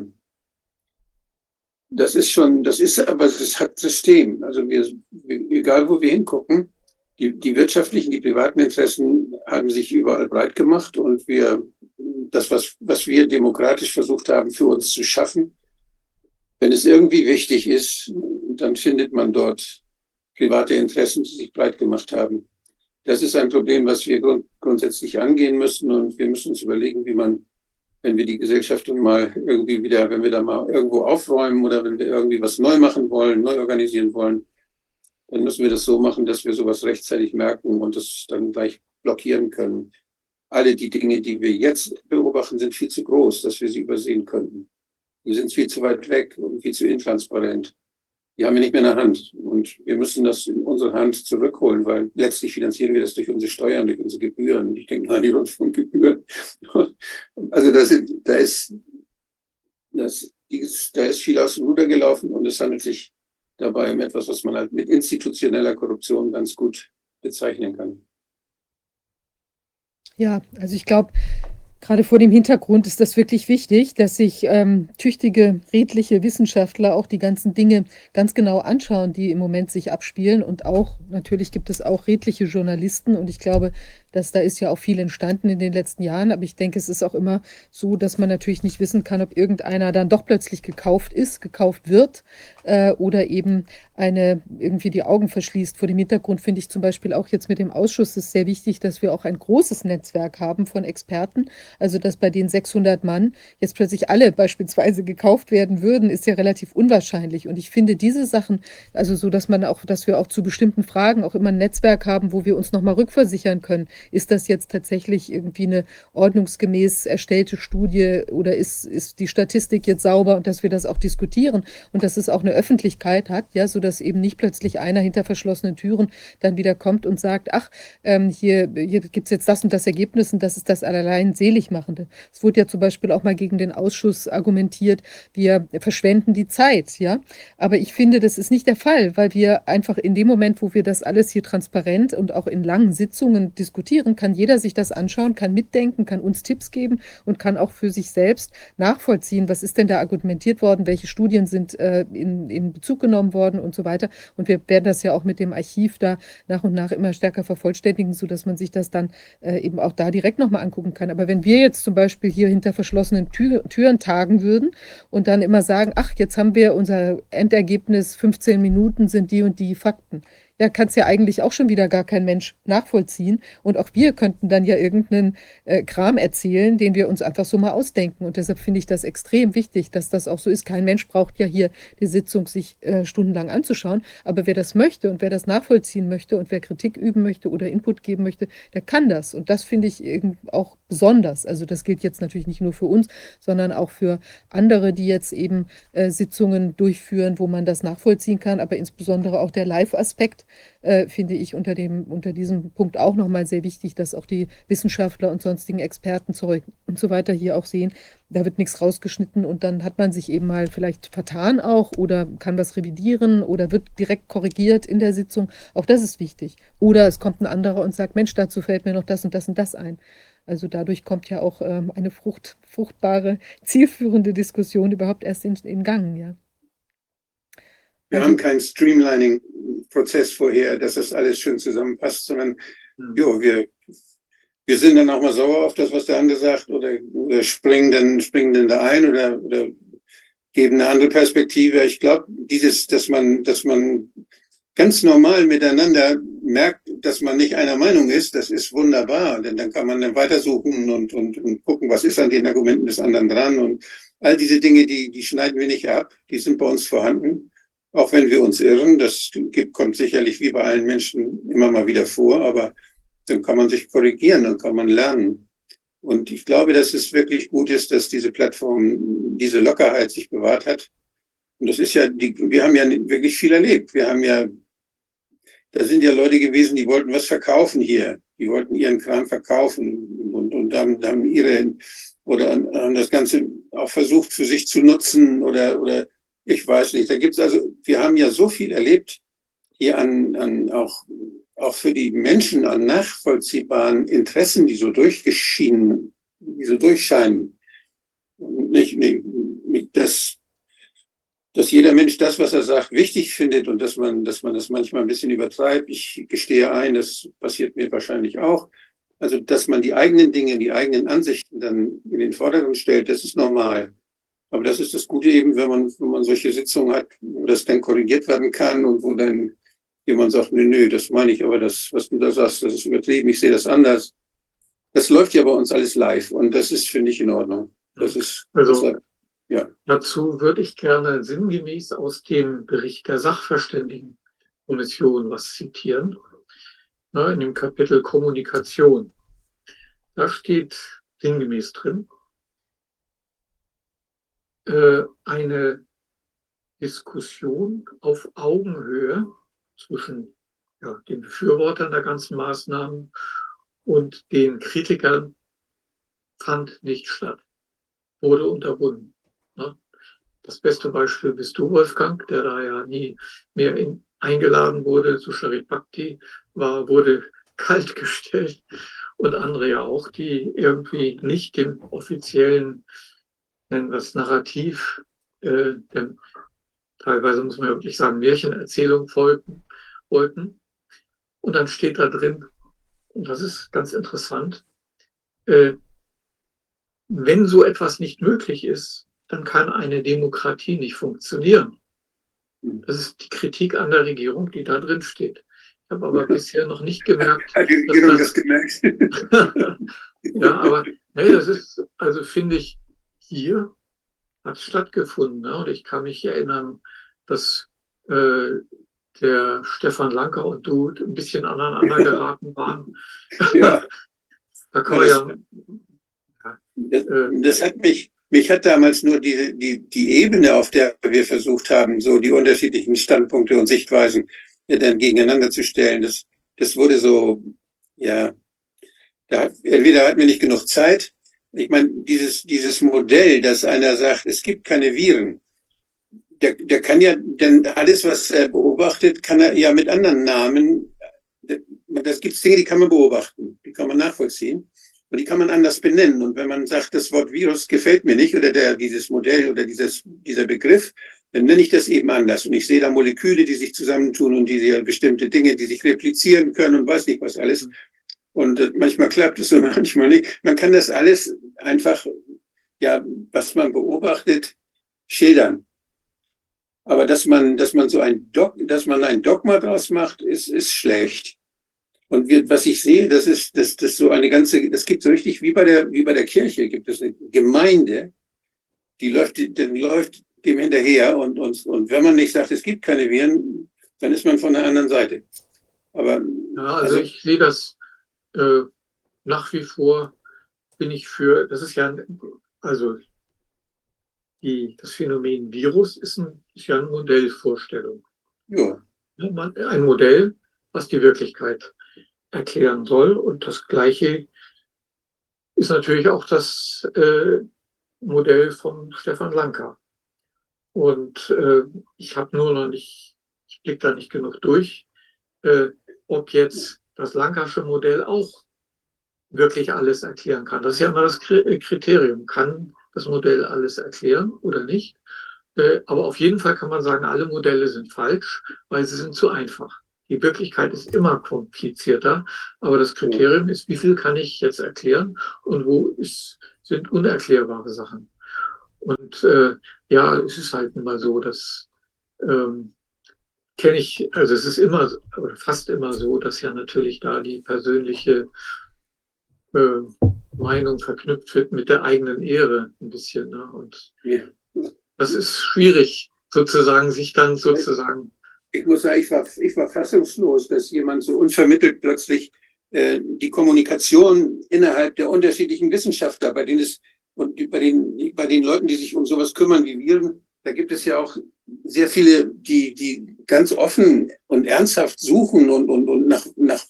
Speaker 4: das ist schon, das ist, aber es hat System. Also wir, egal wo wir hingucken, die, die wirtschaftlichen, die privaten Interessen haben sich überall breit gemacht und wir, das, was, was wir demokratisch versucht haben, für uns zu schaffen, wenn es irgendwie wichtig ist, dann findet man dort private Interessen, die sich breit gemacht haben. Das ist ein Problem, was wir grund grundsätzlich angehen müssen und wir müssen uns überlegen, wie man, wenn wir die Gesellschaft mal irgendwie wieder, wenn wir da mal irgendwo aufräumen oder wenn wir irgendwie was neu machen wollen, neu organisieren wollen, dann müssen wir das so machen, dass wir sowas rechtzeitig merken und das dann gleich blockieren können. Alle die Dinge, die wir jetzt beobachten, sind viel zu groß, dass wir sie übersehen könnten. Die sind viel zu weit weg und viel zu intransparent. Die haben wir nicht mehr in der Hand. Und wir müssen das in unsere Hand zurückholen, weil letztlich finanzieren wir das durch unsere Steuern, durch unsere Gebühren. Ich denke an die Rundfunkgebühren. Also das, da ist, da ist viel aus dem Ruder gelaufen und es handelt sich dabei um etwas, was man halt mit institutioneller Korruption ganz gut bezeichnen kann.
Speaker 1: Ja, also ich glaube, gerade vor dem Hintergrund ist das wirklich wichtig, dass sich ähm, tüchtige, redliche Wissenschaftler auch die ganzen Dinge ganz genau anschauen, die im Moment sich abspielen. Und auch, natürlich gibt es auch redliche Journalisten. Und ich glaube, dass da ist ja auch viel entstanden in den letzten Jahren, aber ich denke, es ist auch immer so, dass man natürlich nicht wissen kann, ob irgendeiner dann doch plötzlich gekauft ist, gekauft wird äh, oder eben eine irgendwie die Augen verschließt. Vor dem Hintergrund finde ich zum Beispiel auch jetzt mit dem Ausschuss ist sehr wichtig, dass wir auch ein großes Netzwerk haben von Experten. Also dass bei den 600 Mann jetzt plötzlich alle beispielsweise gekauft werden würden, ist ja relativ unwahrscheinlich. Und ich finde diese Sachen, also so, dass man auch, dass wir auch zu bestimmten Fragen auch immer ein Netzwerk haben, wo wir uns nochmal rückversichern können. Ist das jetzt tatsächlich irgendwie eine ordnungsgemäß erstellte Studie oder ist, ist die Statistik jetzt sauber und dass wir das auch diskutieren und dass es auch eine Öffentlichkeit hat, ja, so dass eben nicht plötzlich einer hinter verschlossenen Türen dann wieder kommt und sagt, ach, ähm, hier, hier gibt es jetzt das und das Ergebnis und das ist das allein Seligmachende. Es wurde ja zum Beispiel auch mal gegen den Ausschuss argumentiert, wir verschwenden die Zeit, ja. Aber ich finde, das ist nicht der Fall, weil wir einfach in dem Moment, wo wir das alles hier transparent und auch in langen Sitzungen diskutieren, kann jeder sich das anschauen, kann mitdenken, kann uns Tipps geben und kann auch für sich selbst nachvollziehen, was ist denn da argumentiert worden, welche Studien sind äh, in, in Bezug genommen worden und so weiter. Und wir werden das ja auch mit dem Archiv da nach und nach immer stärker vervollständigen, sodass man sich das dann äh, eben auch da direkt nochmal angucken kann. Aber wenn wir jetzt zum Beispiel hier hinter verschlossenen Tür, Türen tagen würden und dann immer sagen, ach, jetzt haben wir unser Endergebnis, 15 Minuten sind die und die Fakten ja, kann es ja eigentlich auch schon wieder gar kein Mensch nachvollziehen. Und auch wir könnten dann ja irgendeinen äh, Kram erzählen, den wir uns einfach so mal ausdenken. Und deshalb finde ich das extrem wichtig, dass das auch so ist. Kein Mensch braucht ja hier die Sitzung sich äh, stundenlang anzuschauen. Aber wer das möchte und wer das nachvollziehen möchte und wer Kritik üben möchte oder Input geben möchte, der kann das. Und das finde ich auch besonders. Also das gilt jetzt natürlich nicht nur für uns, sondern auch für andere, die jetzt eben äh, Sitzungen durchführen, wo man das nachvollziehen kann. Aber insbesondere auch der Live-Aspekt äh, finde ich unter, dem, unter diesem Punkt auch nochmal sehr wichtig, dass auch die Wissenschaftler und sonstigen Experten zurück und so weiter hier auch sehen, da wird nichts rausgeschnitten und dann hat man sich eben mal vielleicht vertan auch oder kann was revidieren oder wird direkt korrigiert in der Sitzung. Auch das ist wichtig. Oder es kommt ein anderer und sagt, Mensch, dazu fällt mir noch das und das und das ein. Also dadurch kommt ja auch ähm, eine frucht, fruchtbare, zielführende Diskussion überhaupt erst in, in Gang, ja.
Speaker 4: Wir haben keinen Streamlining-Prozess vorher, dass das alles schön zusammenpasst, sondern mhm. jo, wir, wir sind dann auch mal sauer auf das, was der andere sagt oder, oder springen, dann, springen dann da ein oder, oder geben eine andere Perspektive. Ich glaube, dieses, dass man, dass man ganz normal miteinander merkt, dass man nicht einer Meinung ist, das ist wunderbar. Denn dann kann man dann weitersuchen und, und, und gucken, was ist an den Argumenten des anderen dran. Und all diese Dinge, die, die schneiden wir nicht ab, die sind bei uns vorhanden. Auch wenn wir uns irren, das kommt sicherlich wie bei allen Menschen immer mal wieder vor, aber dann kann man sich korrigieren, dann kann man lernen. Und ich glaube, dass es wirklich gut ist, dass diese Plattform diese Lockerheit sich bewahrt hat. Und das ist ja, die, wir haben ja wirklich viel erlebt. Wir haben ja, da sind ja Leute gewesen, die wollten was verkaufen hier. Die wollten ihren Kram verkaufen und, und haben, haben ihre, oder haben das Ganze auch versucht für sich zu nutzen oder, oder ich weiß nicht. Da gibt's also, wir haben ja so viel erlebt hier an, an auch, auch für die Menschen an nachvollziehbaren Interessen, die so durchgeschienen, die so durchscheinen. Nicht, nicht, nicht dass, dass jeder Mensch das, was er sagt, wichtig findet und dass man, dass man das manchmal ein bisschen übertreibt. Ich gestehe ein, das passiert mir wahrscheinlich auch. Also, dass man die eigenen Dinge, die eigenen Ansichten dann in den Vordergrund stellt, das ist normal. Aber das ist das Gute eben, wenn man, wenn man solche Sitzungen hat, wo das dann korrigiert werden kann und wo dann jemand sagt, nö, nö, das meine ich, aber das, was du da sagst, das ist übertrieben, ich sehe das anders. Das läuft ja bei uns alles live und das ist, finde ich, in Ordnung. Das ist,
Speaker 5: also, das, ja. Dazu würde ich gerne sinngemäß aus dem Bericht der Sachverständigenkommission was zitieren, ne, in dem Kapitel Kommunikation. Da steht sinngemäß drin, äh, eine Diskussion auf Augenhöhe zwischen ja, den Befürwortern der ganzen Maßnahmen und den Kritikern fand nicht statt, wurde unterbunden. Ne? Das beste Beispiel bist du, Wolfgang, der da ja nie mehr in, eingeladen wurde zu Sharit Bhakti, war, wurde kaltgestellt und andere ja auch, die irgendwie nicht dem offiziellen wir es Narrativ, äh, denn teilweise muss man wirklich sagen, Märchenerzählung folgen, wollten. Und dann steht da drin, und das ist ganz interessant, äh, wenn so etwas nicht möglich ist, dann kann eine Demokratie nicht funktionieren. Das ist die Kritik an der Regierung, die da drin steht. Ich habe aber bisher noch nicht gemerkt.
Speaker 4: Hat die Regierung das gemerkt?
Speaker 5: ja, aber nee, das ist, also finde ich, hier hat stattgefunden. Ne? Und ich kann mich erinnern, dass äh, der Stefan Lanker und du ein bisschen aneinander geraten waren.
Speaker 4: Ja.
Speaker 5: da kann man ja.
Speaker 4: Das, das hat mich, mich hat damals nur die, die, die Ebene, auf der wir versucht haben, so die unterschiedlichen Standpunkte und Sichtweisen äh, dann gegeneinander zu stellen. Das, das wurde so, ja, da hat, entweder hatten wir nicht genug Zeit. Ich meine, dieses, dieses Modell, dass einer sagt, es gibt keine Viren, der, der kann ja, denn alles, was er beobachtet, kann er ja mit anderen Namen, das gibt Dinge, die kann man beobachten, die kann man nachvollziehen. Und die kann man anders benennen. Und wenn man sagt, das Wort Virus gefällt mir nicht oder der, dieses Modell oder dieses, dieser Begriff, dann nenne ich das eben anders. Und ich sehe da Moleküle, die sich zusammentun und diese bestimmte Dinge, die sich replizieren können und weiß nicht was alles. Und äh, manchmal klappt es und manchmal nicht. Man kann das alles einfach, ja, was man beobachtet, schildern. Aber dass man, dass man so ein Dog, dass man ein Dogma draus macht, ist, ist schlecht. Und wir, was ich sehe, das ist, das, das so eine ganze, das gibt so richtig, wie bei der, wie bei der Kirche, gibt es eine Gemeinde, die läuft, die läuft dem hinterher und, und, und wenn man nicht sagt, es gibt keine Viren, dann ist man von der anderen Seite. Aber,
Speaker 5: ja, also, also ich sehe das äh, nach wie vor, bin ich für, das ist ja, also die, das Phänomen Virus ist, ein, ist ja eine Modellvorstellung.
Speaker 4: Ja.
Speaker 5: Ein Modell, was die Wirklichkeit erklären soll. Und das Gleiche ist natürlich auch das äh, Modell von Stefan Lanka. Und äh, ich habe nur noch nicht, ich blicke da nicht genug durch, äh, ob jetzt das Lankasche Modell auch wirklich alles erklären kann. Das ist ja immer das Kriterium. Kann das Modell alles erklären oder nicht? Äh, aber auf jeden Fall kann man sagen, alle Modelle sind falsch, weil sie sind zu einfach. Die Wirklichkeit ist immer komplizierter, aber das Kriterium ist, wie viel kann ich jetzt erklären und wo ist, sind unerklärbare Sachen. Und äh, ja, es ist halt immer so, dass ähm, kenne ich, also es ist immer oder fast immer so, dass ja natürlich da die persönliche äh, Meinung verknüpft wird mit der eigenen Ehre ein bisschen. Ne? Und
Speaker 4: ja.
Speaker 5: das ist schwierig, sozusagen, sich dann sozusagen
Speaker 4: ich muss sagen, ich war, ich war fassungslos, dass jemand so unvermittelt plötzlich äh, die Kommunikation innerhalb der unterschiedlichen Wissenschaftler, bei denen es und bei den, bei den Leuten, die sich um sowas kümmern wie wir, da gibt es ja auch sehr viele, die, die ganz offen und ernsthaft suchen und, und, und nach, nach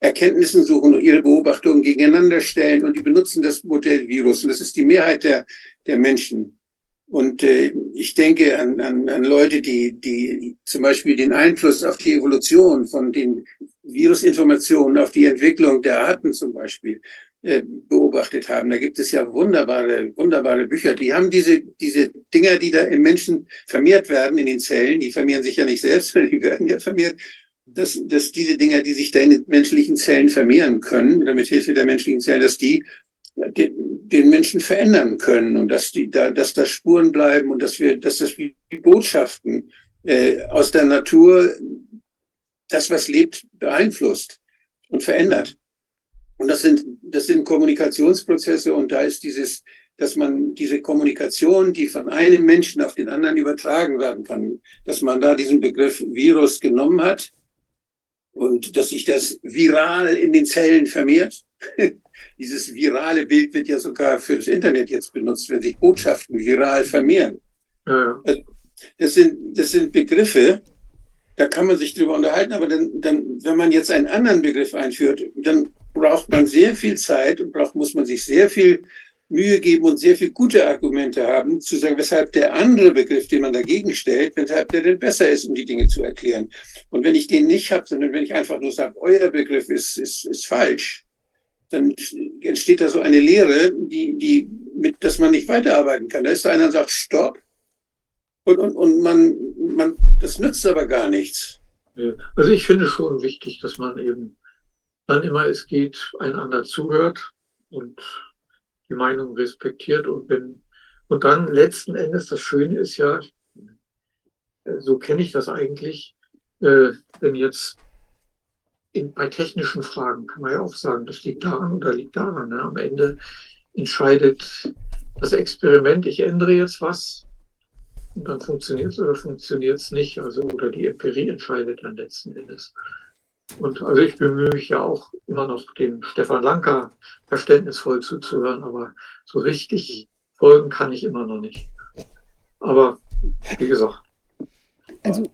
Speaker 4: Erkenntnissen suchen und ihre Beobachtungen gegeneinander stellen und die benutzen das Modell Virus. Und das ist die Mehrheit der, der Menschen. Und äh, ich denke an, an, an Leute, die, die zum Beispiel den Einfluss auf die Evolution von den Virusinformationen auf die Entwicklung der Arten zum Beispiel beobachtet haben. Da gibt es ja wunderbare, wunderbare Bücher. Die haben diese, diese Dinger, die da im Menschen vermehrt werden, in den Zellen, die vermehren sich ja nicht selbst, die werden ja vermehrt, dass, dass diese Dinger, die sich da in den menschlichen Zellen vermehren können, oder mit Hilfe der menschlichen Zellen, dass die den, den Menschen verändern können und dass die da, dass da Spuren bleiben und dass wir, dass das wie Botschaften äh, aus der Natur das, was lebt, beeinflusst und verändert. Und das sind, das sind Kommunikationsprozesse und da ist dieses, dass man diese Kommunikation, die von einem Menschen auf den anderen übertragen werden kann, dass man da diesen Begriff Virus genommen hat und dass sich das viral in den Zellen vermehrt Dieses virale Bild wird ja sogar für das Internet jetzt benutzt, wenn sich Botschaften viral vermehren. Ja. Also, das, sind, das sind Begriffe, da kann man sich drüber unterhalten, aber dann, dann, wenn man jetzt einen anderen Begriff einführt, dann braucht man sehr viel Zeit und braucht, muss man sich sehr viel Mühe geben und sehr viel gute Argumente haben, zu sagen, weshalb der andere Begriff, den man dagegen stellt, weshalb der denn besser ist, um die Dinge zu erklären. Und wenn ich den nicht habe, sondern wenn ich einfach nur sage, euer Begriff ist, ist, ist falsch, dann entsteht da so eine Lehre, die, die, mit, dass man nicht weiterarbeiten kann. Da ist einer, der sagt, stopp. Und, und, und man, man, das nützt aber gar nichts.
Speaker 5: Also ich finde schon wichtig, dass man eben wann immer es geht, einander zuhört und die Meinung respektiert und wenn und dann letzten Endes das Schöne ist ja, äh, so kenne ich das eigentlich, äh, wenn jetzt in, bei technischen Fragen kann man ja auch sagen, das liegt daran oder liegt daran. Ne? Am Ende entscheidet das Experiment, ich ändere jetzt was und dann funktioniert es oder funktioniert es nicht. Also, oder die Empirie entscheidet dann letzten Endes. Und also ich bemühe mich ja auch immer noch dem Stefan Lanka verständnisvoll zuzuhören, aber so richtig folgen kann ich immer noch nicht. Aber wie gesagt.
Speaker 1: Also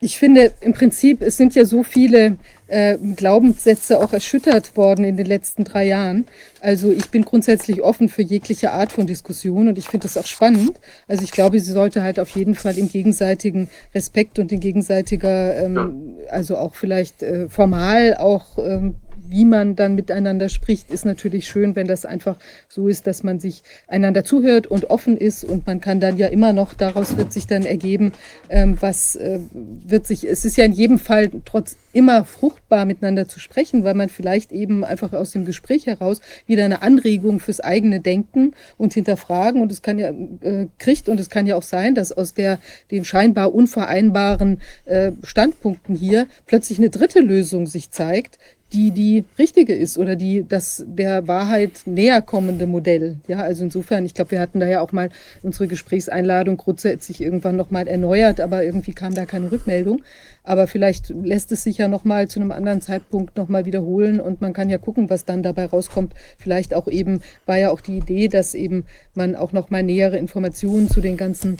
Speaker 1: ich finde im Prinzip, es sind ja so viele äh, Glaubenssätze auch erschüttert worden in den letzten drei Jahren. Also ich bin grundsätzlich offen für jegliche Art von Diskussion und ich finde das auch spannend. Also ich glaube, sie sollte halt auf jeden Fall im gegenseitigen Respekt und in gegenseitiger, ähm, also auch vielleicht äh, formal auch ähm, wie man dann miteinander spricht, ist natürlich schön, wenn das einfach so ist, dass man sich einander zuhört und offen ist. Und man kann dann ja immer noch, daraus wird sich dann ergeben, ähm, was äh, wird sich, es ist ja in jedem Fall trotz immer fruchtbar miteinander zu sprechen, weil man vielleicht eben einfach aus dem Gespräch heraus wieder eine Anregung fürs eigene Denken und Hinterfragen. Und es kann ja äh, kriegt und es kann ja auch sein, dass aus der den scheinbar unvereinbaren äh, Standpunkten hier plötzlich eine dritte Lösung sich zeigt, die die richtige ist oder die das der Wahrheit näher kommende Modell. Ja, also insofern, ich glaube, wir hatten da ja auch mal unsere Gesprächseinladung grundsätzlich irgendwann nochmal erneuert, aber irgendwie kam da keine Rückmeldung. Aber vielleicht lässt es sich ja nochmal zu einem anderen Zeitpunkt nochmal wiederholen und man kann ja gucken, was dann dabei rauskommt. Vielleicht auch eben, war ja auch die Idee, dass eben man auch nochmal nähere Informationen zu den ganzen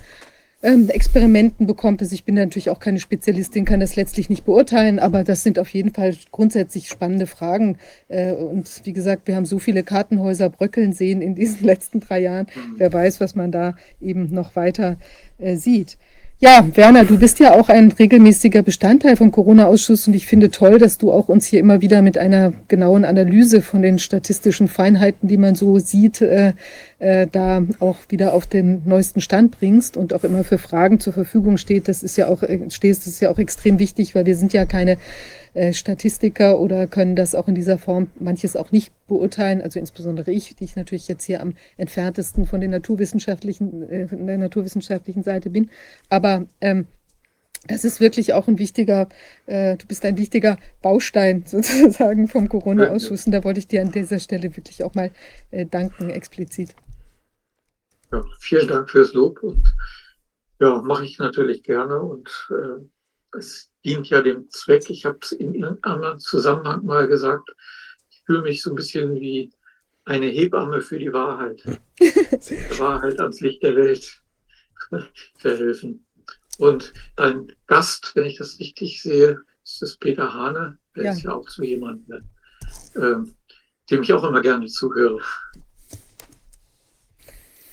Speaker 1: ähm, Experimenten bekommt es. Ich bin natürlich auch keine Spezialistin, kann das letztlich nicht beurteilen, aber das sind auf jeden Fall grundsätzlich spannende Fragen. Äh, und wie gesagt, wir haben so viele Kartenhäuser bröckeln sehen in diesen letzten drei Jahren. Mhm. Wer weiß, was man da eben noch weiter äh, sieht. Ja, Werner, du bist ja auch ein regelmäßiger Bestandteil vom Corona-Ausschuss und ich finde toll, dass du auch uns hier immer wieder mit einer genauen Analyse von den statistischen Feinheiten, die man so sieht, äh, äh, da auch wieder auf den neuesten Stand bringst und auch immer für Fragen zur Verfügung steht. Das ist ja auch, äh, stehst, das ist ja auch extrem wichtig, weil wir sind ja keine Statistiker oder können das auch in dieser Form manches auch nicht beurteilen. Also insbesondere ich, die ich natürlich jetzt hier am entferntesten von den naturwissenschaftlichen, äh, von der naturwissenschaftlichen Seite bin. Aber ähm, das ist wirklich auch ein wichtiger, äh, du bist ein wichtiger Baustein sozusagen vom Corona-Ausschuss. Und da wollte ich dir an dieser Stelle wirklich auch mal äh, danken, explizit.
Speaker 5: Ja, vielen Dank fürs Lob und ja, mache ich natürlich gerne und äh, es dient ja dem Zweck. Ich habe es in einem anderen Zusammenhang mal gesagt. Ich fühle mich so ein bisschen wie eine Hebamme für die Wahrheit. der Wahrheit ans Licht der Welt verhelfen. Und dein Gast, wenn ich das richtig sehe, ist das Peter Hane. Der ja. ist ja auch so jemand, ne? ähm, dem ich auch immer gerne zuhöre.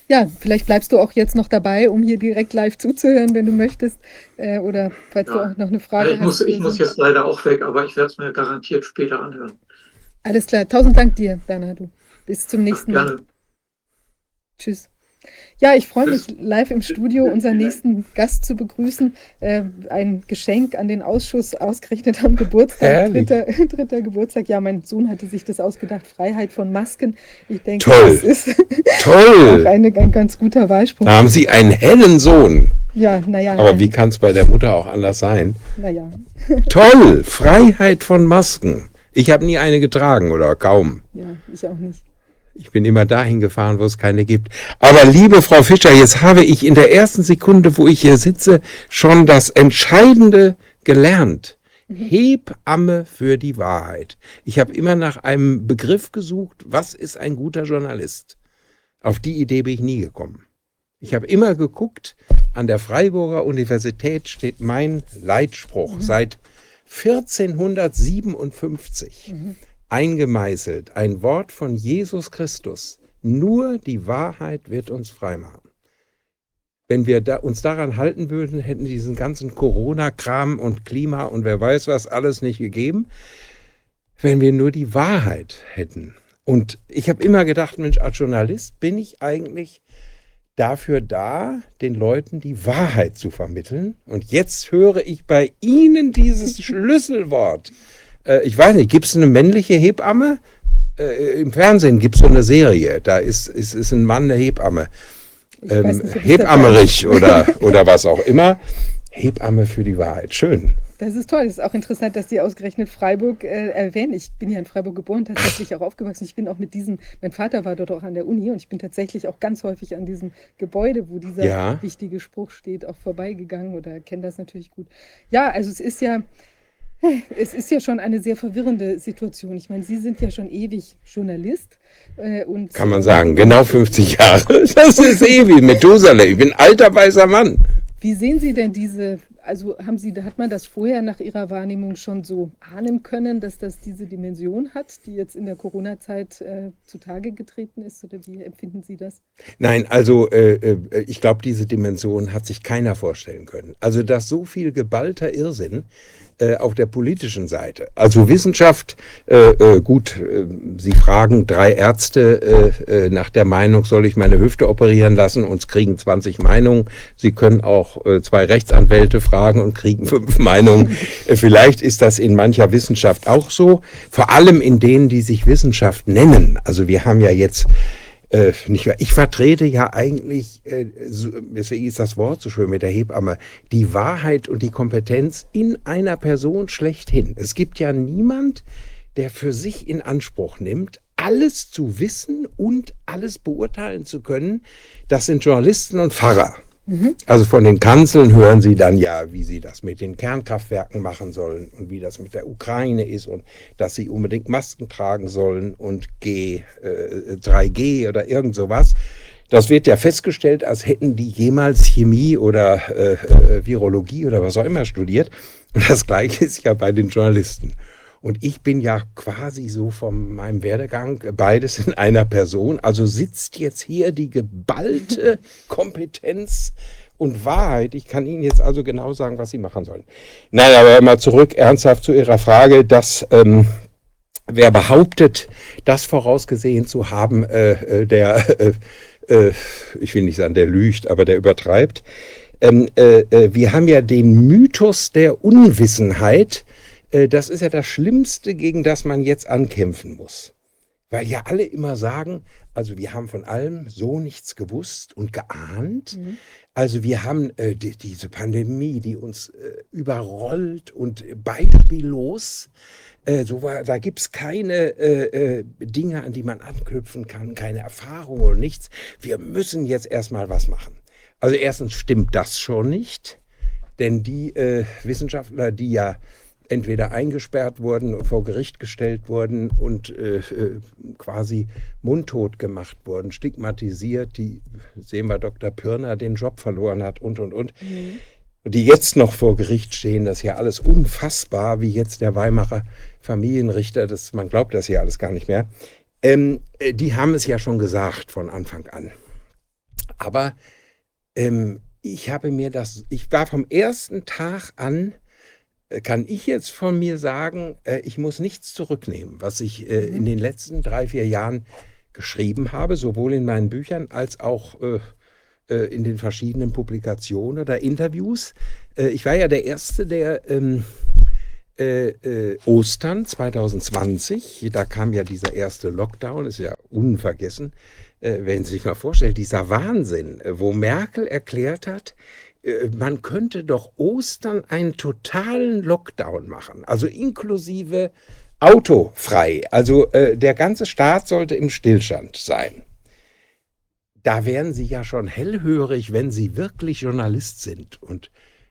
Speaker 1: Ja, vielleicht bleibst du auch jetzt noch dabei, um hier direkt live zuzuhören, wenn du möchtest. Äh, oder falls ja. du auch noch eine Frage
Speaker 5: ich hast. Muss, ich muss jetzt leider auch weg, aber ich werde es mir garantiert später anhören.
Speaker 1: Alles klar. Tausend Dank dir, Bernhard. Bis zum nächsten ja, Mal. Tschüss. Ja, ich freue mich live im Studio unseren nächsten Gast zu begrüßen. Äh, ein Geschenk an den Ausschuss ausgerechnet am Geburtstag, dritter, dritter, Geburtstag. Ja, mein Sohn hatte sich das ausgedacht, Freiheit von Masken. Ich denke,
Speaker 6: Toll.
Speaker 1: das ist
Speaker 6: Toll.
Speaker 1: auch eine, ein ganz guter Wahlspruch.
Speaker 6: Da haben Sie einen hellen Sohn.
Speaker 1: Ja, naja.
Speaker 6: Aber nein. wie kann es bei der Mutter auch anders sein?
Speaker 1: Naja.
Speaker 6: Toll, Freiheit von Masken. Ich habe nie eine getragen oder kaum.
Speaker 1: Ja, ich auch nicht.
Speaker 6: Ich bin immer dahin gefahren, wo es keine gibt. Aber liebe Frau Fischer, jetzt habe ich in der ersten Sekunde, wo ich hier sitze, schon das Entscheidende gelernt. Mhm. Hebamme für die Wahrheit. Ich habe immer nach einem Begriff gesucht, was ist ein guter Journalist? Auf die Idee bin ich nie gekommen. Ich habe immer geguckt, an der Freiburger Universität steht mein Leitspruch mhm. seit 1457. Mhm eingemeißelt, ein Wort von Jesus Christus. Nur die Wahrheit wird uns freimachen. Wenn wir da, uns daran halten würden, hätten diesen ganzen Corona-Kram und Klima und wer weiß was alles nicht gegeben, wenn wir nur die Wahrheit hätten. Und ich habe immer gedacht, Mensch, als Journalist bin ich eigentlich dafür da, den Leuten die Wahrheit zu vermitteln. Und jetzt höre ich bei Ihnen dieses Schlüsselwort Äh, ich weiß nicht, gibt es eine männliche Hebamme? Äh, Im Fernsehen gibt es so eine Serie, da ist, ist, ist ein Mann eine Hebamme. Ähm,
Speaker 1: nicht,
Speaker 6: Hebammerich oder, oder was auch immer. Hebamme für die Wahrheit. Schön.
Speaker 1: Das ist toll. Das ist auch interessant, dass Sie ausgerechnet Freiburg äh, erwähnen. Ich bin ja in Freiburg geboren, tatsächlich auch aufgewachsen. Ich bin auch mit diesem, mein Vater war dort auch an der Uni und ich bin tatsächlich auch ganz häufig an diesem Gebäude, wo dieser
Speaker 6: Ja.
Speaker 1: wichtige Spruch steht, auch vorbeigegangen oder kenne das natürlich gut. Ja, also es ist ja, es ist ja schon eine sehr verwirrende Situation. Ich meine, Sie sind ja schon ewig Journalist. Äh, und
Speaker 6: Kann man sagen. Genau 50 Jahre. Das ist ewig. Methusalem. Ich bin ein alter weißer Mann.
Speaker 1: Wie sehen Sie denn diese, also haben Sie, hat man das vorher nach Ihrer Wahrnehmung schon so ahnen können, dass das diese Dimension hat, die jetzt in der Corona-Zeit äh, zutage getreten ist? Oder wie empfinden Sie das?
Speaker 6: Nein, also äh, äh, ich glaube, diese Dimension hat sich keiner vorstellen können. Also, dass so viel geballter Irrsinn äh, auf der politischen Seite, also Wissenschaft, äh, äh, gut, äh, Sie fragen drei Ärzte äh, äh, nach der Meinung, soll ich meine Hüfte operieren lassen und kriegen 20 Meinungen. Sie können auch äh, zwei Rechtsanwälte fragen und kriegen fünf Meinungen. Vielleicht ist das in mancher Wissenschaft auch so, vor allem in denen, die sich Wissenschaft nennen. Also wir haben ja jetzt äh, nicht wahr? Ich vertrete ja eigentlich, äh, so, deswegen ist das Wort so schön mit der Hebamme, die Wahrheit und die Kompetenz in einer Person schlechthin. Es gibt ja niemand, der für sich in Anspruch nimmt, alles zu wissen und alles beurteilen zu können. Das sind Journalisten und Pfarrer. Also von den Kanzeln hören Sie dann ja, wie Sie das mit den Kernkraftwerken machen sollen und wie das mit der Ukraine ist und dass Sie unbedingt Masken tragen sollen und G, äh, 3G oder irgend sowas. Das wird ja festgestellt, als hätten die jemals Chemie oder äh, äh, Virologie oder was auch immer studiert. Und das Gleiche ist ja bei den Journalisten. Und ich bin ja quasi so von meinem Werdegang beides in einer Person. Also sitzt jetzt hier die geballte Kompetenz und Wahrheit. Ich kann Ihnen jetzt also genau sagen, was Sie machen sollen. Nein, aber mal zurück ernsthaft zu Ihrer Frage, dass ähm, wer behauptet, das vorausgesehen zu haben, äh, äh, der, äh, äh, ich will nicht sagen, der lügt, aber der übertreibt. Ähm, äh, äh, wir haben ja den Mythos der Unwissenheit. Äh, das ist ja das Schlimmste, gegen das man jetzt ankämpfen muss. Weil ja alle immer sagen, also wir haben von allem so nichts gewusst und geahnt. Also wir haben äh, die, diese Pandemie, die uns äh, überrollt und beispiellos. Äh, so war, da gibt es keine äh, äh, Dinge, an die man anknüpfen kann, keine Erfahrung oder nichts. Wir müssen jetzt erstmal was machen. Also erstens stimmt das schon nicht, denn die Wissenschaftler, die ja entweder eingesperrt wurden und vor Gericht gestellt wurden und äh, äh, quasi mundtot gemacht wurden, stigmatisiert, die sehen wir Dr. Pirner den Job verloren hat und und und, die jetzt noch vor Gericht stehen, das ist ja alles unfassbar, wie jetzt der Weimarer Familienrichter, das, man glaubt das ja alles gar nicht mehr. Ähm, äh, die haben es ja schon gesagt von Anfang an. Aber ähm, ich habe mir das, ich war vom ersten Tag an, kann ich jetzt von mir sagen, äh, ich muss nichts zurücknehmen, was ich äh, in den letzten drei, vier Jahren geschrieben habe, sowohl in meinen Büchern als auch äh, äh, in den verschiedenen Publikationen oder Interviews. Äh, ich war ja der Erste, der ähm, äh, äh, Ostern 2020, da kam ja dieser erste Lockdown, ist ja unvergessen, äh, wenn Sie sich mal vorstellen, dieser Wahnsinn, äh, wo Merkel erklärt hat, äh, man könnte doch Ostern einen totalen Lockdown machen, also inklusive autofrei. Also äh, der ganze Staat sollte im Stillstand sein. Da wären Sie ja schon hellhörig, wenn Sie wirklich Journalist sind und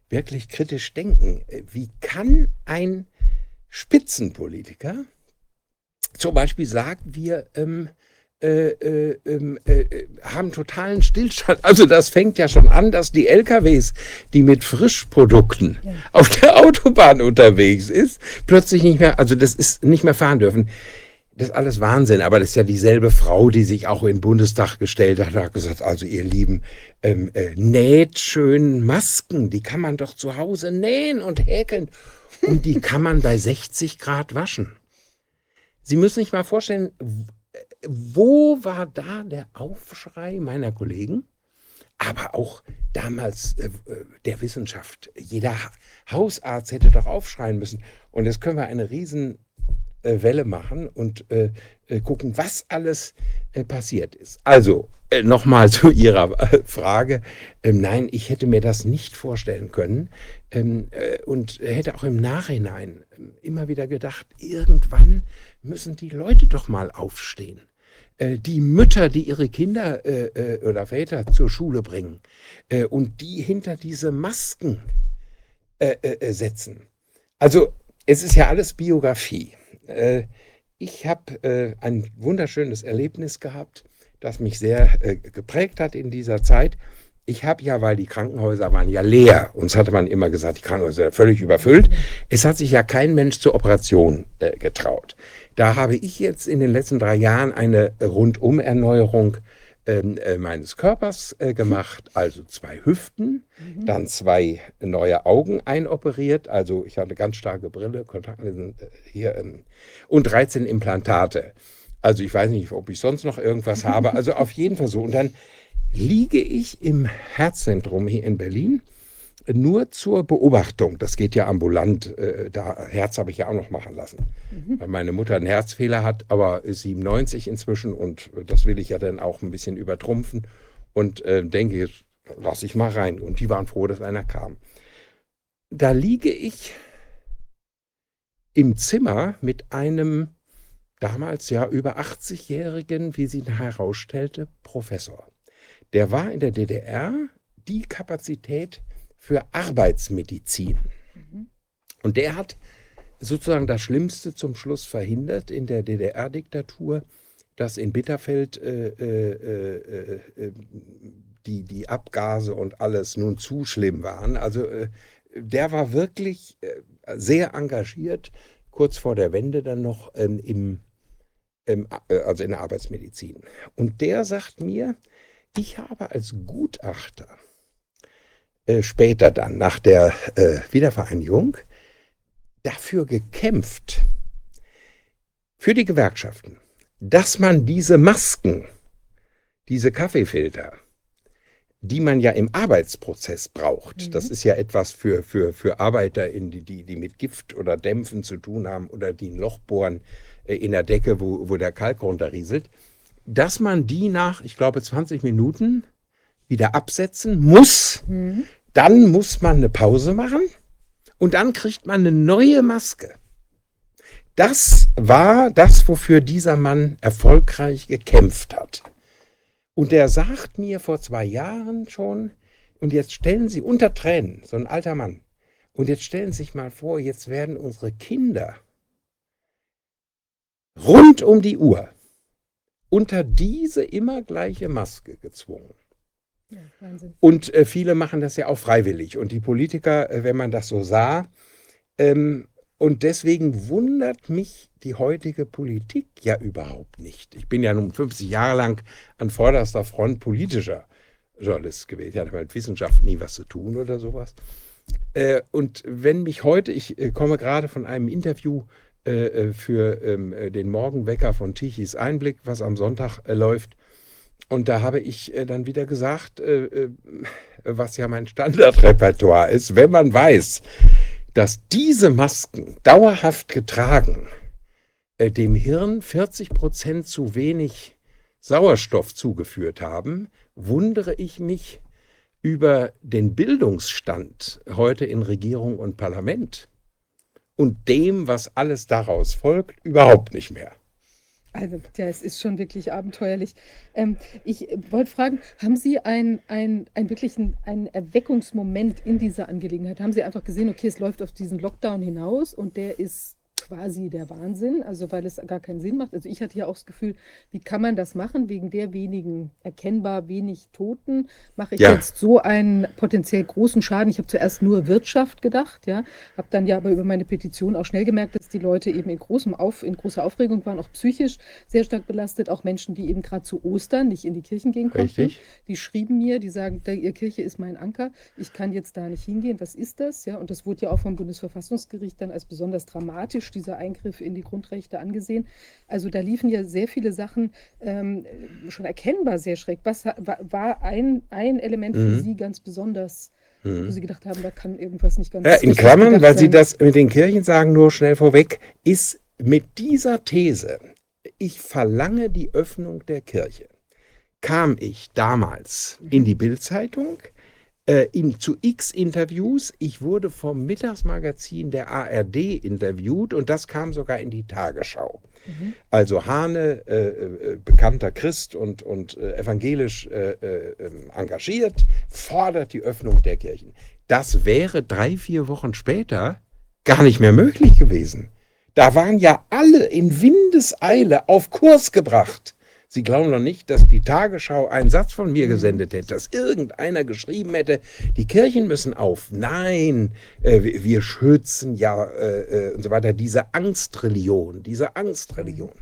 Speaker 6: wirklich kritisch denken. Äh, Wie kann ein Spitzenpolitiker zum Beispiel sagen, wir ähm, äh, äh, ähm, äh, haben totalen Stillstand. Also das fängt ja schon an, dass die LKWs, die mit Frischprodukten
Speaker 1: Ja.
Speaker 6: auf der Autobahn unterwegs ist, plötzlich nicht mehr, also das ist nicht mehr fahren dürfen. Das ist alles Wahnsinn, aber das ist ja dieselbe Frau, die sich auch in den Bundestag gestellt hat, hat gesagt, also ihr Lieben, ähm, äh, näht schön Masken, die kann man doch zu Hause nähen und häkeln und die kann man bei 60 Grad waschen. Sie müssen sich mal vorstellen, wo war da der Aufschrei meiner Kollegen? Aber auch damals äh, äh, der Wissenschaft. Jeder Ha- Hausarzt hätte doch aufschreien müssen. Und jetzt können wir eine riesen äh, machen und äh, äh, gucken, was alles äh, passiert ist. Also nochmal zu Ihrer Frage. Ähm, nein, ich hätte mir das nicht vorstellen können ähm, äh, und hätte auch im Nachhinein ähm, immer wieder gedacht, irgendwann müssen die Leute doch mal aufstehen. Äh, die Mütter, die ihre Kinder äh, äh, oder Väter zur Schule bringen äh, und die hinter diese Masken äh, setzen. Also es ist ja alles Biografie. Ich habe ein wunderschönes Erlebnis gehabt, das mich sehr geprägt hat in dieser Zeit. Ich habe ja, weil die Krankenhäuser waren ja leer, uns hatte man immer gesagt, die Krankenhäuser sind völlig überfüllt. Es hat sich ja kein Mensch zur Operation äh, getraut. Da habe ich jetzt in den letzten drei Jahren eine Rundumerneuerung ähm, äh, meines Körpers äh, gemacht, also zwei Hüften,
Speaker 1: Mhm.
Speaker 6: dann zwei neue Augen einoperiert, also ich hatte ganz starke Brille, Kontaktlinsen äh, hier ähm, und 13 Implantate. Also ich weiß nicht, ob ich sonst noch irgendwas habe, also auf jeden Fall so. Und dann liege ich im Herzzentrum hier in Berlin nur zur Beobachtung. Das geht ja ambulant. Äh, da Herz habe ich ja auch noch machen lassen,
Speaker 1: Mhm.
Speaker 6: weil meine Mutter einen Herzfehler hat, aber ist 97 inzwischen und das will ich ja dann auch ein bisschen übertrumpfen und äh, denke, lasse ich mal rein. Und die waren froh, dass einer kam. Da liege ich im Zimmer mit einem damals ja über 80-jährigen, wie sie herausstellte, Professor. Der war in der DDR die Kapazität für Arbeitsmedizin.
Speaker 1: Mhm.
Speaker 6: Und der hat sozusagen das Schlimmste zum Schluss verhindert in der DDR-Diktatur, dass in Bitterfeld äh, äh, äh, äh, die, die Abgase und alles nun zu schlimm waren. Also äh, der war wirklich äh, sehr engagiert, kurz vor der Wende dann noch ähm, im, im, also in der Arbeitsmedizin. Und der sagt mir, ich habe als Gutachter äh, später dann nach der äh, Wiedervereinigung dafür gekämpft, für die Gewerkschaften, dass man diese Masken, diese Kaffeefilter, die man ja im Arbeitsprozess braucht,
Speaker 1: Mhm.
Speaker 6: das ist ja etwas für, für, für Arbeiter, in die, die, die mit Gift oder Dämpfen zu tun haben oder die ein Loch bohren äh, in der Decke, wo, wo der Kalk runterrieselt, dass man die nach, ich glaube, 20 Minuten wieder absetzen muss.
Speaker 1: Mhm.
Speaker 6: Dann muss man eine Pause machen und dann kriegt man eine neue Maske. Das war das, wofür dieser Mann erfolgreich gekämpft hat. Und er sagt mir vor zwei Jahren schon, und jetzt stellen Sie unter Tränen, so ein alter Mann, und jetzt stellen Sie sich mal vor, jetzt werden unsere Kinder rund um die Uhr unter diese immer gleiche Maske gezwungen.
Speaker 1: Ja.
Speaker 6: Und äh, viele machen das ja auch freiwillig. Und die Politiker, äh, wenn man das so sah, ähm, und deswegen wundert mich die heutige Politik ja überhaupt nicht. Ich bin ja nun 50 Jahre lang an vorderster Front politischer Journalist gewesen. Ich hatte mit Wissenschaft nie was zu tun oder sowas. Äh, und wenn mich heute, ich äh, komme gerade von einem Interview äh, äh, für ähm, äh, den Morgenwecker von Tichys Einblick, was am Sonntag äh, läuft. Und da habe ich dann wieder gesagt, was ja mein Standardrepertoire ist, wenn man weiß, dass diese Masken dauerhaft getragen dem Hirn 40 Prozent zu wenig Sauerstoff zugeführt haben, wundere ich mich über den Bildungsstand heute in Regierung und Parlament und dem, was alles daraus folgt, überhaupt nicht mehr.
Speaker 1: Also, ja, es ist schon wirklich abenteuerlich. Ähm, ich äh, wollte fragen, haben Sie ein, ein, ein wirklichen einen Erweckungsmoment in dieser Angelegenheit? Haben Sie einfach gesehen, okay, es läuft auf diesen Lockdown hinaus und der ist quasi der Wahnsinn, also weil es gar keinen Sinn macht. Also ich hatte ja auch das Gefühl, wie kann man das machen? Wegen der wenigen, erkennbar wenig Toten, mache ich
Speaker 6: Ja.
Speaker 1: jetzt so einen potenziell großen Schaden. Ich habe zuerst nur Wirtschaft gedacht, ja, habe dann ja aber über meine Petition auch schnell gemerkt, dass die Leute eben in, großem Auf, in großer Aufregung waren, auch psychisch sehr stark belastet, auch Menschen, die eben gerade zu Ostern nicht in die Kirchen gehen konnten.
Speaker 6: Richtig?
Speaker 1: Die schrieben mir, die sagen, "Da- ihr Kirche ist mein Anker, ich kann jetzt da nicht hingehen, was ist das? Ja, und das wurde ja auch vom Bundesverfassungsgericht dann als besonders dramatisch, dieser Eingriff in die Grundrechte angesehen. Also da liefen ja sehr viele Sachen ähm, schon erkennbar sehr schräg. Was war ein, ein Element für
Speaker 6: Mhm.
Speaker 1: Sie ganz besonders, wo
Speaker 6: Mhm.
Speaker 1: Sie gedacht haben, da kann irgendwas nicht ganz
Speaker 6: Ja, in Klammern, weil Sie
Speaker 1: sein?
Speaker 6: das mit den Kirchen sagen, nur schnell vorweg, ist mit dieser These, ich verlange die Öffnung der Kirche, kam ich damals in die Bildzeitung, äh, in, zu x Interviews. Ich wurde vom Mittagsmagazin der ARD interviewt und das kam sogar in die Tagesschau.
Speaker 1: Mhm.
Speaker 6: Also Hane, äh, äh, bekannter Christ und, und äh, evangelisch äh, ähm, engagiert, fordert die Öffnung der Kirchen. Das wäre drei, vier Wochen später gar nicht mehr möglich gewesen. Da waren ja alle in Windeseile auf Kurs gebracht. Sie glauben doch nicht, dass die Tagesschau einen Satz von mir gesendet hätte, dass irgendeiner geschrieben hätte, die Kirchen müssen auf. Nein, äh, wir schützen ja äh, äh, und so weiter. Diese Angstreligion, diese Angstreligion.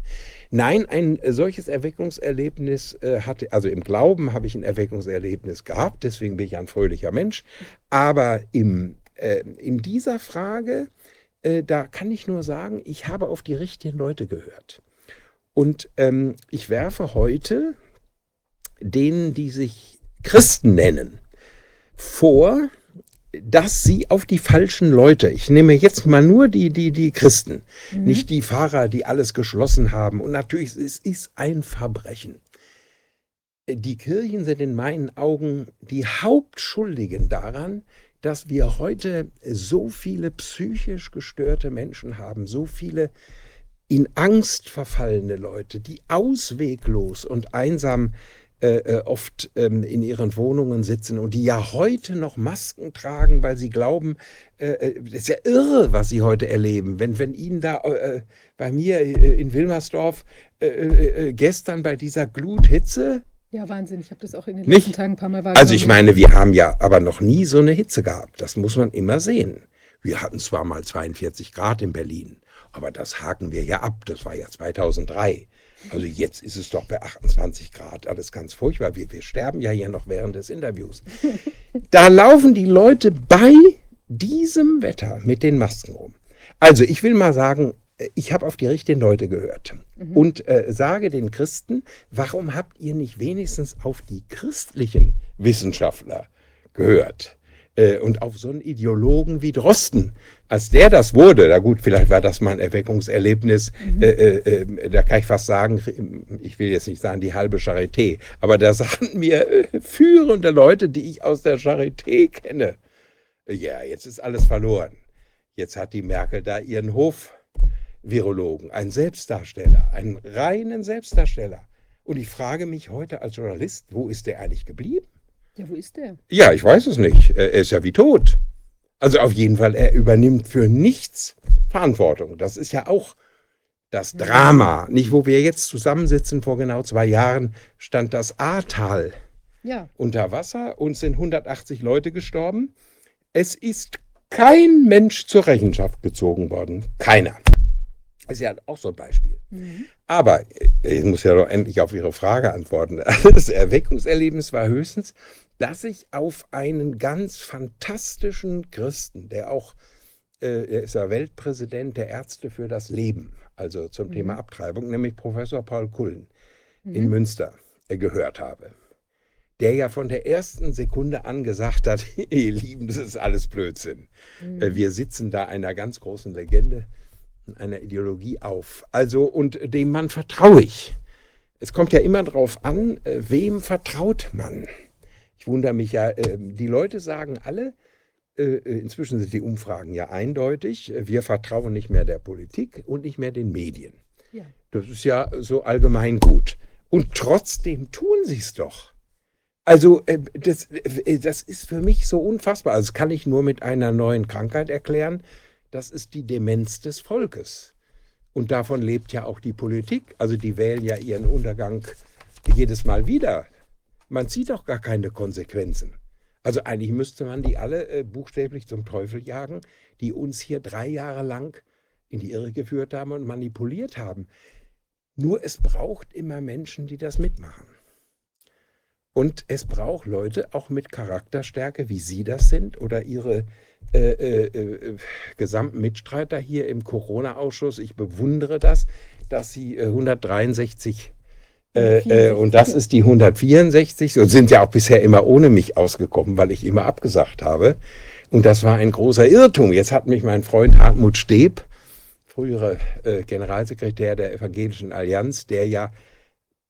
Speaker 6: Nein, ein solches Erweckungserlebnis äh, hatte, also im Glauben habe ich ein Erweckungserlebnis gehabt, deswegen bin ich ein fröhlicher Mensch. Aber im, äh, in dieser Frage, äh, da kann ich nur sagen, ich habe auf die richtigen Leute gehört. Und ähm, ich werfe heute denen, die sich Christen nennen, vor, dass sie auf die falschen Leute, ich nehme jetzt mal nur die, die, die Christen,
Speaker 1: Mhm.
Speaker 6: nicht die Pfarrer, die alles geschlossen haben. Und natürlich, es ist ein Verbrechen. Die Kirchen sind in meinen Augen die Hauptschuldigen daran, dass wir heute so viele psychisch gestörte Menschen haben, so viele in Angst verfallene Leute, die ausweglos und einsam äh, äh, oft ähm, in ihren Wohnungen sitzen und die ja heute noch Masken tragen, weil sie glauben, äh, äh, das ist ja irre, was sie heute erleben. Wenn, wenn ihnen da äh, bei mir äh, in Wilmersdorf äh, äh, äh, gestern bei dieser Gluthitze,
Speaker 1: Ja, Wahnsinn. Ich habe das auch in den
Speaker 6: Nicht?
Speaker 1: letzten Tagen ein paar Mal wahrgenommen.
Speaker 6: also ich meine, wir haben ja aber noch nie so eine Hitze gehabt. Das muss man immer sehen. Wir hatten zwar mal 42 Grad in Berlin, aber das haken wir ja ab. Das war ja 2003. Also jetzt ist es doch bei 28 Grad. Alles ganz furchtbar. Wir, wir sterben ja hier noch während des Interviews. Da laufen die Leute bei diesem Wetter mit den Masken rum. Also ich will mal sagen, äh, ich habe auf die richtigen Leute gehört
Speaker 1: Mhm.
Speaker 6: und äh, sage den Christen, warum habt ihr nicht wenigstens auf die christlichen Wissenschaftler gehört? Äh, und auf so einen Ideologen wie Drosten. Als der das wurde, na gut, vielleicht war das mal ein Erweckungserlebnis,
Speaker 1: Mhm.
Speaker 6: äh, äh, äh, da kann ich fast sagen, ich will jetzt nicht sagen die halbe Charité, aber da sagten mir äh, führende Leute, die ich aus der Charité kenne, ja, jetzt ist alles verloren. Jetzt hat die Merkel da ihren Hofvirologen, einen Selbstdarsteller, einen reinen Selbstdarsteller. Und ich frage mich heute als Journalist, wo ist der eigentlich geblieben?
Speaker 1: Ja, wo ist der?
Speaker 6: Ja, ich weiß es nicht. Er ist ja wie tot. Also auf jeden Fall, er übernimmt für nichts Verantwortung. Das ist ja auch das Drama. Nicht, wo wir jetzt zusammensitzen, vor genau zwei Jahren stand das Ahrtal
Speaker 1: Ja,
Speaker 6: unter Wasser und sind 180 Leute gestorben. Es ist kein Mensch zur Rechenschaft gezogen worden. Keiner. Das ist ja auch so ein Beispiel.
Speaker 1: mhm.
Speaker 6: Aber äh, ich muss ja doch endlich auf Ihre Frage antworten. Das Erweckungserlebnis war höchstens, dass ich auf einen ganz fantastischen Christen, der auch, äh, er ist ja Weltpräsident der Ärzte für das Leben, also zum
Speaker 1: Mhm.
Speaker 6: Thema Abtreibung, nämlich Professor Paul Kullen in
Speaker 1: Mhm.
Speaker 6: Münster äh, gehört habe. Der ja von der ersten Sekunde an gesagt hat, ihr Lieben, das ist alles Blödsinn. Äh,
Speaker 1: Mhm.
Speaker 6: Wir sitzen da einer ganz großen Legende, einer Ideologie auf. Also, und dem Mann vertraue ich. Es kommt ja immer darauf an, äh, wem vertraut man. Ich wundere mich ja, äh, die Leute sagen alle, äh, äh, inzwischen sind die Umfragen ja eindeutig, wir vertrauen nicht mehr der Politik und nicht mehr den Medien.
Speaker 1: Ja.
Speaker 6: Das ist ja so allgemein gut. Und trotzdem tun sie es doch. Also äh, das, das ist für mich so unfassbar. Also das kann ich nur mit einer neuen Krankheit erklären. Das ist die Demenz des Volkes. Und davon lebt ja auch die Politik. Also die wählen ja ihren Untergang jedes Mal wieder. Man sieht doch gar keine Konsequenzen. Also eigentlich müsste man die alle äh, buchstäblich zum Teufel jagen, die uns hier drei Jahre lang in die Irre geführt haben und manipuliert haben. Nur es braucht immer Menschen, die das mitmachen. Und es braucht Leute auch mit Charakterstärke, wie Sie das sind, oder Ihre äh, äh, äh, gesamten Mitstreiter hier im Corona-Ausschuss. Ich bewundere das, dass Sie äh, 163 äh, äh, und das ist die 164. So sind ja auch bisher immer ohne mich ausgekommen, weil ich immer abgesagt habe. Und das war ein großer Irrtum. Jetzt hat mich mein Freund Hartmut Steb frühere äh, Generalsekretär der Evangelischen Allianz, der ja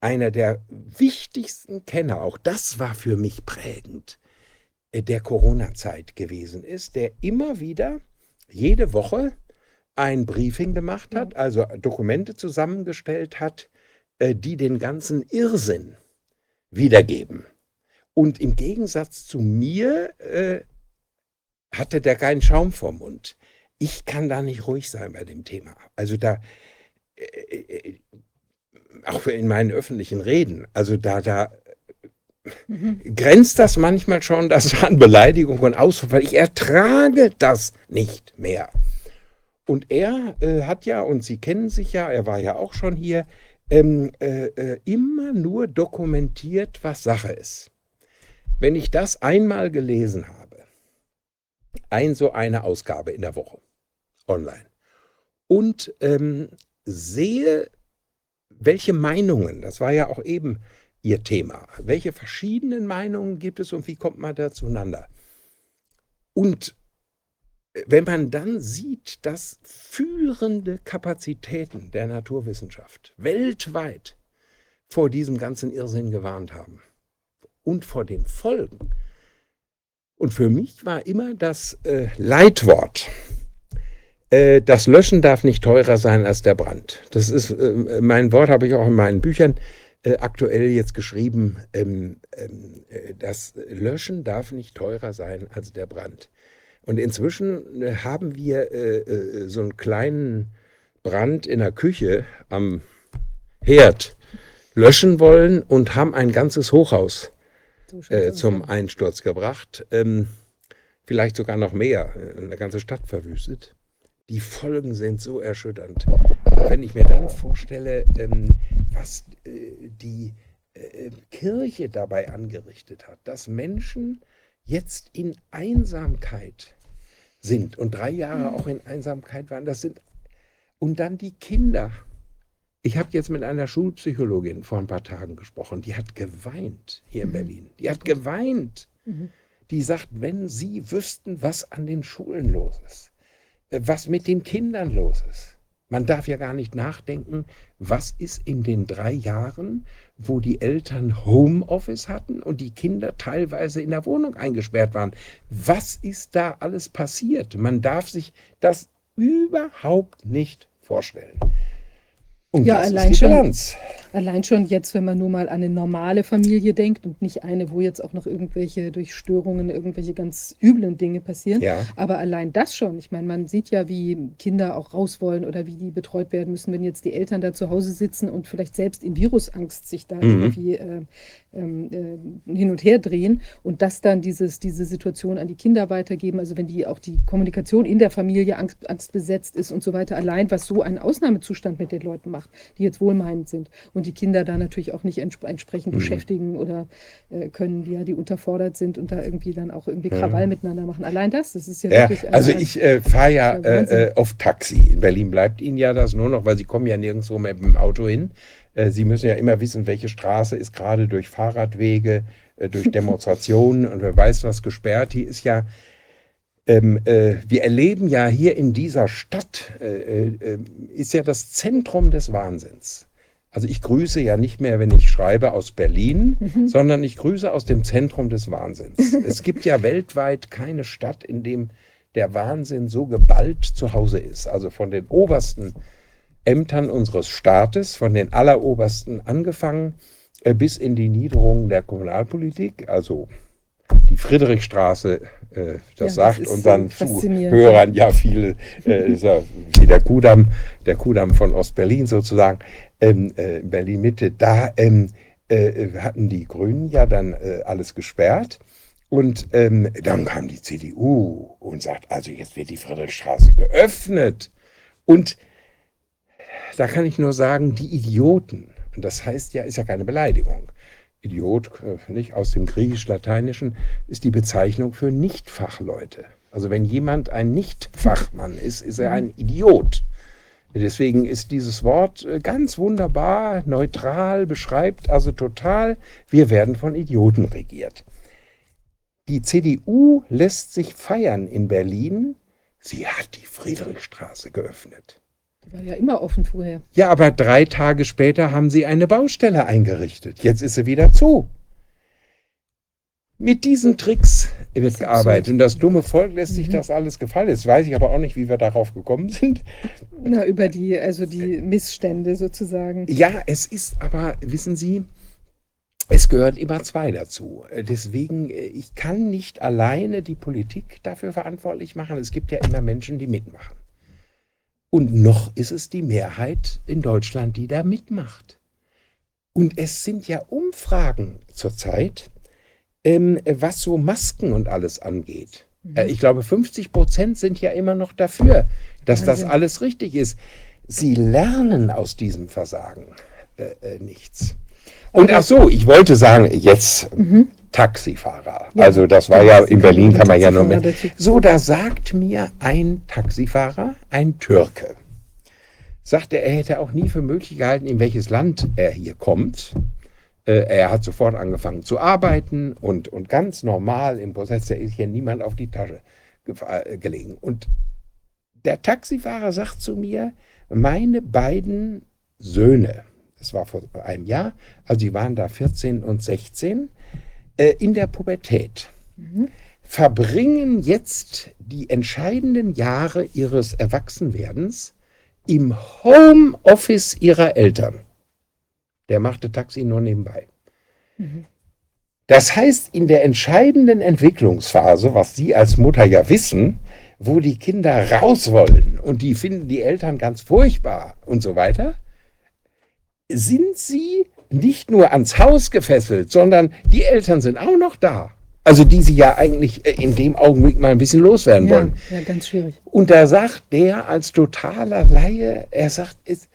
Speaker 6: einer der wichtigsten Kenner, auch das war für mich prägend, äh, der Corona-Zeit gewesen ist, der immer wieder jede Woche ein Briefing gemacht hat, also Dokumente zusammengestellt hat, die den ganzen Irrsinn wiedergeben. Und im Gegensatz zu mir äh, hatte der keinen Schaum vorm Mund. Ich kann da nicht ruhig sein bei dem Thema. Also da, äh, äh, auch in meinen öffentlichen Reden, also da, da
Speaker 1: Mhm.
Speaker 6: grenzt das manchmal schon das an Beleidigung und Ausruf, weil ich ertrage das nicht mehr. Und er äh, hat ja, und Sie kennen sich ja, er war ja auch schon hier, ähm, äh, äh, immer nur dokumentiert, was Sache ist. Wenn ich das einmal gelesen habe, ein so eine Ausgabe in der Woche online und ähm, sehe, welche Meinungen, das war ja auch eben Ihr Thema, welche verschiedenen Meinungen gibt es und wie kommt man da zueinander? Und wenn man dann sieht, dass führende Kapazitäten der Naturwissenschaft weltweit vor diesem ganzen Irrsinn gewarnt haben und vor den Folgen. Und für mich war immer das äh, Leitwort, äh, das Löschen darf nicht teurer sein als der Brand. Das ist äh, mein Wort, habe ich auch in meinen Büchern äh, aktuell jetzt geschrieben. Ähm, ähm, äh, das Löschen darf nicht teurer sein als der Brand. Und inzwischen äh, haben wir äh, äh, so einen kleinen Brand in der Küche am Herd löschen wollen und haben ein ganzes Hochhaus äh, zum. Einsturz gebracht. Ähm, vielleicht sogar noch mehr, eine ganze Stadt verwüstet. Die Folgen sind so erschütternd. Wenn ich mir dann vorstelle, ähm, was äh, die Kirche dabei angerichtet hat, dass Menschen jetzt in Einsamkeit sind und drei Jahre auch in Einsamkeit waren, das sind und dann die Kinder. Ich habe jetzt mit einer Schulpsychologin vor ein paar Tagen gesprochen, die hat geweint hier in
Speaker 1: Mhm.
Speaker 6: Berlin. Die hat geweint.
Speaker 1: Mhm.
Speaker 6: Die sagt, wenn sie wüssten, was an den Schulen los ist, äh, was mit den Kindern los ist. Man darf ja gar nicht nachdenken, was ist in den drei Jahren, wo die Eltern Homeoffice hatten und die Kinder teilweise in der Wohnung eingesperrt waren. Was ist da alles passiert? Man darf sich das überhaupt nicht vorstellen. Und
Speaker 1: Ja,
Speaker 6: das
Speaker 1: allein
Speaker 6: ist die
Speaker 1: schon-
Speaker 6: Bilanz.
Speaker 1: Allein schon jetzt, wenn man nur mal an eine normale Familie denkt und nicht eine, wo jetzt auch noch irgendwelche durch Störungen irgendwelche ganz üblen Dinge passieren.
Speaker 6: Ja.
Speaker 1: Aber allein das schon. Ich meine, man sieht ja, wie Kinder auch raus wollen oder wie die betreut werden müssen, wenn jetzt die Eltern da zu Hause sitzen und vielleicht selbst in Virusangst sich da
Speaker 6: Mhm.
Speaker 1: irgendwie äh, ähm, äh, hin und her drehen und das dann dieses, diese Situation an die Kinder weitergeben. Also wenn die auch die Kommunikation in der Familie angst, angstbesetzt ist und so weiter. Allein was so ein Ausnahmezustand mit den Leuten macht, die jetzt wohlmeinend sind und die Kinder da natürlich auch nicht entsp entsprechend
Speaker 6: Mhm.
Speaker 1: beschäftigen oder äh, können, die ja, die unterfordert sind und da irgendwie dann auch irgendwie. Krawall miteinander machen. Allein das, das ist ja,
Speaker 6: Ja,
Speaker 1: wirklich
Speaker 6: also
Speaker 1: ein-
Speaker 6: ich äh, fahre ja äh, äh, auf Taxi. In Berlin bleibt Ihnen ja das nur noch, weil Sie kommen ja nirgendwo mit dem Auto hin. Äh, Sie müssen ja immer wissen, welche Straße ist gerade durch Fahrradwege, äh, durch Demonstrationen und wer weiß was gesperrt. Die ist ja, ähm, äh, wir erleben ja hier in dieser Stadt, äh, äh, ist ja das Zentrum des Wahnsinns. Also ich grüße ja nicht mehr, wenn ich schreibe aus Berlin,
Speaker 1: Mhm.
Speaker 6: sondern ich grüße aus dem Zentrum des Wahnsinns. es gibt ja weltweit keine Stadt, in dem der Wahnsinn so geballt zu Hause ist. Also von den obersten Ämtern unseres Staates, von den allerobersten angefangen, äh, bis in die Niederungen der Kommunalpolitik, also die Friedrichstraße, äh, das
Speaker 1: Ja, das
Speaker 6: sagt
Speaker 1: ist
Speaker 6: unseren
Speaker 1: so faszinierend.
Speaker 6: Zuhörern ja viele, äh, ist ja wie der Kudamm, der Kudamm von Ostberlin sozusagen, ähm, äh, Berlin-Mitte, da ähm, äh, hatten die Grünen ja dann äh, alles gesperrt. Und ähm, dann kam die CDU und sagt, also jetzt wird die Friedrichstraße geöffnet. Und da kann ich nur sagen, die Idioten, und das heißt ja, ist ja keine Beleidigung. Idiot, äh, nicht aus dem Griechisch-Lateinischen, ist die Bezeichnung für Nichtfachleute. Also wenn jemand ein Nichtfachmann ist, ist er ein Idiot. Deswegen ist dieses Wort äh, ganz wunderbar, neutral, beschreibt also total, wir werden von Idioten regiert. Die CDU lässt sich feiern in Berlin. Sie hat die Friedrichstraße geöffnet.
Speaker 1: War ja immer offen vorher.
Speaker 6: Ja, aber drei Tage später haben sie eine Baustelle eingerichtet. Jetzt ist sie wieder zu. Mit diesen Tricks wird gearbeitet. Und das dumme Volk lässt sich
Speaker 1: Mhm.
Speaker 6: das alles gefallen. Jetzt weiß ich aber auch nicht, wie wir darauf gekommen sind.
Speaker 1: Na, über die, also die Missstände sozusagen.
Speaker 6: Ja, es ist aber, wissen Sie, es gehört immer zwei dazu. Deswegen, äh, ich kann nicht alleine die Politik dafür verantwortlich machen. Es gibt ja immer Menschen, die mitmachen. Und noch ist es die Mehrheit in Deutschland, die da mitmacht. Und es sind ja Umfragen zurzeit, ähm, was so Masken und alles angeht. Äh, ich glaube, 50 Prozent sind ja immer noch dafür, dass das
Speaker 1: Wahnsinn.
Speaker 6: alles richtig ist. Sie lernen aus diesem Versagen äh, äh, nichts. Und ach so, ich wollte sagen, jetzt
Speaker 1: Mhm.
Speaker 6: Taxifahrer.
Speaker 1: Ja.
Speaker 6: Also das war ja, in Berlin kann man ja nur mit. So, da sagt mir ein Taxifahrer, ein Türke, sagte, er hätte auch nie für möglich gehalten, in welches Land er hier kommt. Äh, Er hat sofort angefangen zu arbeiten und, und ganz normal im Prozess, da ist hier niemand auf die Tasche äh, gelegen. Und der Taxifahrer sagt zu mir, meine beiden Söhne, das war vor einem Jahr, also die waren da 14 und 16, äh, in der Pubertät,
Speaker 1: Mhm.
Speaker 6: verbringen jetzt die entscheidenden Jahre ihres Erwachsenwerdens im Homeoffice ihrer Eltern. Der machte Taxi nur nebenbei.
Speaker 1: Mhm.
Speaker 6: Das heißt, in der entscheidenden Entwicklungsphase, was Sie als Mutter ja wissen, wo die Kinder raus wollen und die finden die Eltern ganz furchtbar und so weiter, sind sie nicht nur ans Haus gefesselt, sondern die Eltern sind auch noch da. Also die sie ja eigentlich äh, in dem Augenblick mal ein bisschen loswerden
Speaker 1: Ja,
Speaker 6: wollen.
Speaker 1: ja, ganz schwierig.
Speaker 6: Und da sagt der als totaler Laie, er sagt, es,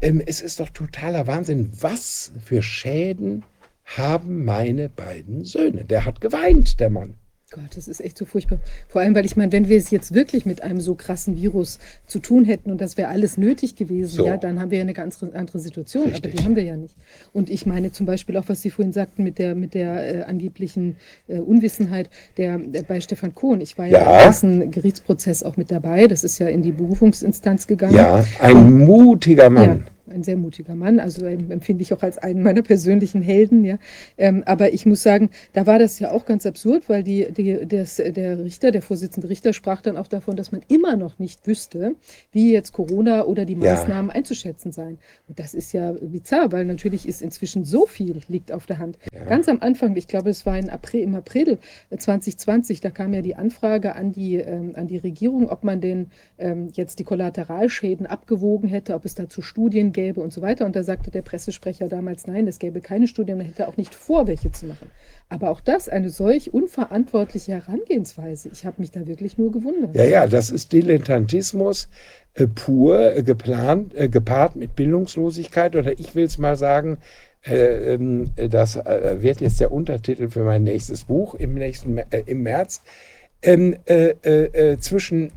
Speaker 6: ähm, es ist doch totaler Wahnsinn, was für Schäden haben meine beiden Söhne. Der hat geweint, der Mann.
Speaker 1: Gott, das ist echt so furchtbar. Vor allem, weil ich meine, wenn wir es jetzt wirklich mit einem so krassen Virus zu tun hätten und das wäre alles nötig gewesen,
Speaker 6: So.
Speaker 1: ja, dann haben wir ja eine ganz andere Situation. Aber
Speaker 6: Richtig.
Speaker 1: die haben wir ja nicht. Und ich meine zum Beispiel auch, was Sie vorhin sagten mit der, mit der äh, angeblichen äh, Unwissenheit der, der bei Stefan Kohn. Ich war ja,
Speaker 6: Ja.
Speaker 1: im ganzen Gerichtsprozess auch mit dabei. Das ist ja in die Berufungsinstanz gegangen.
Speaker 6: Ja, ein mutiger Mann.
Speaker 1: Ja, ein sehr mutiger Mann, also empfinde ich auch als einen meiner persönlichen Helden, ja. Ähm, aber ich muss sagen, da war das ja auch ganz absurd, weil die, die, das, der Richter, der Vorsitzende Richter, sprach dann auch davon, dass man immer noch nicht wüsste, wie jetzt Corona oder die
Speaker 6: Ja.
Speaker 1: Maßnahmen einzuschätzen seien. Und das ist ja bizarr, weil natürlich ist inzwischen so viel liegt auf der Hand.
Speaker 6: Ja.
Speaker 1: Ganz am Anfang, ich glaube, es war in April, im April äh, 2020, da kam ja die Anfrage an die, ähm, an die Regierung, ob man denn ähm, jetzt die Kollateralschäden abgewogen hätte, ob es dazu Studien gäbe und so weiter. Und da sagte der Pressesprecher damals, nein, es gäbe keine Studien, man hätte auch nicht vor, welche zu machen. Aber auch das, eine solch unverantwortliche Herangehensweise, ich habe mich da wirklich nur gewundert.
Speaker 6: Ja, ja, das ist Dilettantismus äh, pur, äh, geplant, äh, gepaart mit Bildungslosigkeit oder ich will es mal sagen, äh, ähm, das äh, wird jetzt der Untertitel für mein nächstes Buch im nächsten äh, im März ähm, äh, äh, äh, zwischen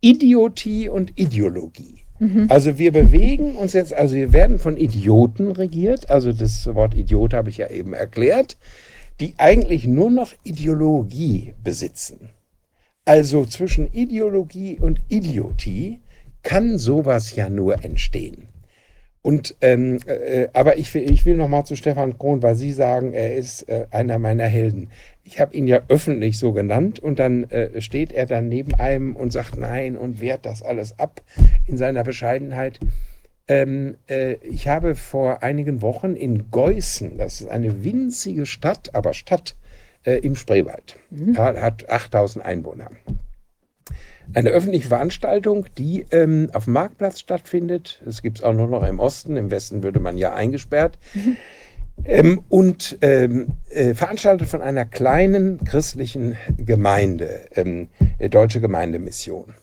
Speaker 6: Idiotie und Ideologie.
Speaker 1: Mhm.
Speaker 6: Also wir bewegen uns jetzt, also wir werden von Idioten regiert, also das Wort Idiot habe ich ja eben erklärt, die eigentlich nur noch Ideologie besitzen. Also zwischen Ideologie und Idiotie kann sowas ja nur entstehen. Und ähm, äh, aber ich will, ich will noch mal zu Stefan Krohn, weil Sie sagen, er ist äh, einer meiner Helden. Ich habe ihn ja öffentlich so genannt und dann äh, steht er dann neben einem und sagt nein und wehrt das alles ab in seiner Bescheidenheit. Ähm, äh, ich habe vor einigen Wochen in Geußen, das ist eine winzige Stadt, aber Stadt äh, im Spreewald,
Speaker 1: Mhm.
Speaker 6: hat 8000 Einwohner. Eine öffentliche Veranstaltung, die ähm, auf dem Marktplatz stattfindet. Das gibt es auch nur noch im Osten. Im Westen würde man ja eingesperrt. Ähm, und ähm, äh, veranstaltet von einer kleinen christlichen Gemeinde, ähm, äh, Deutsche Gemeindemission.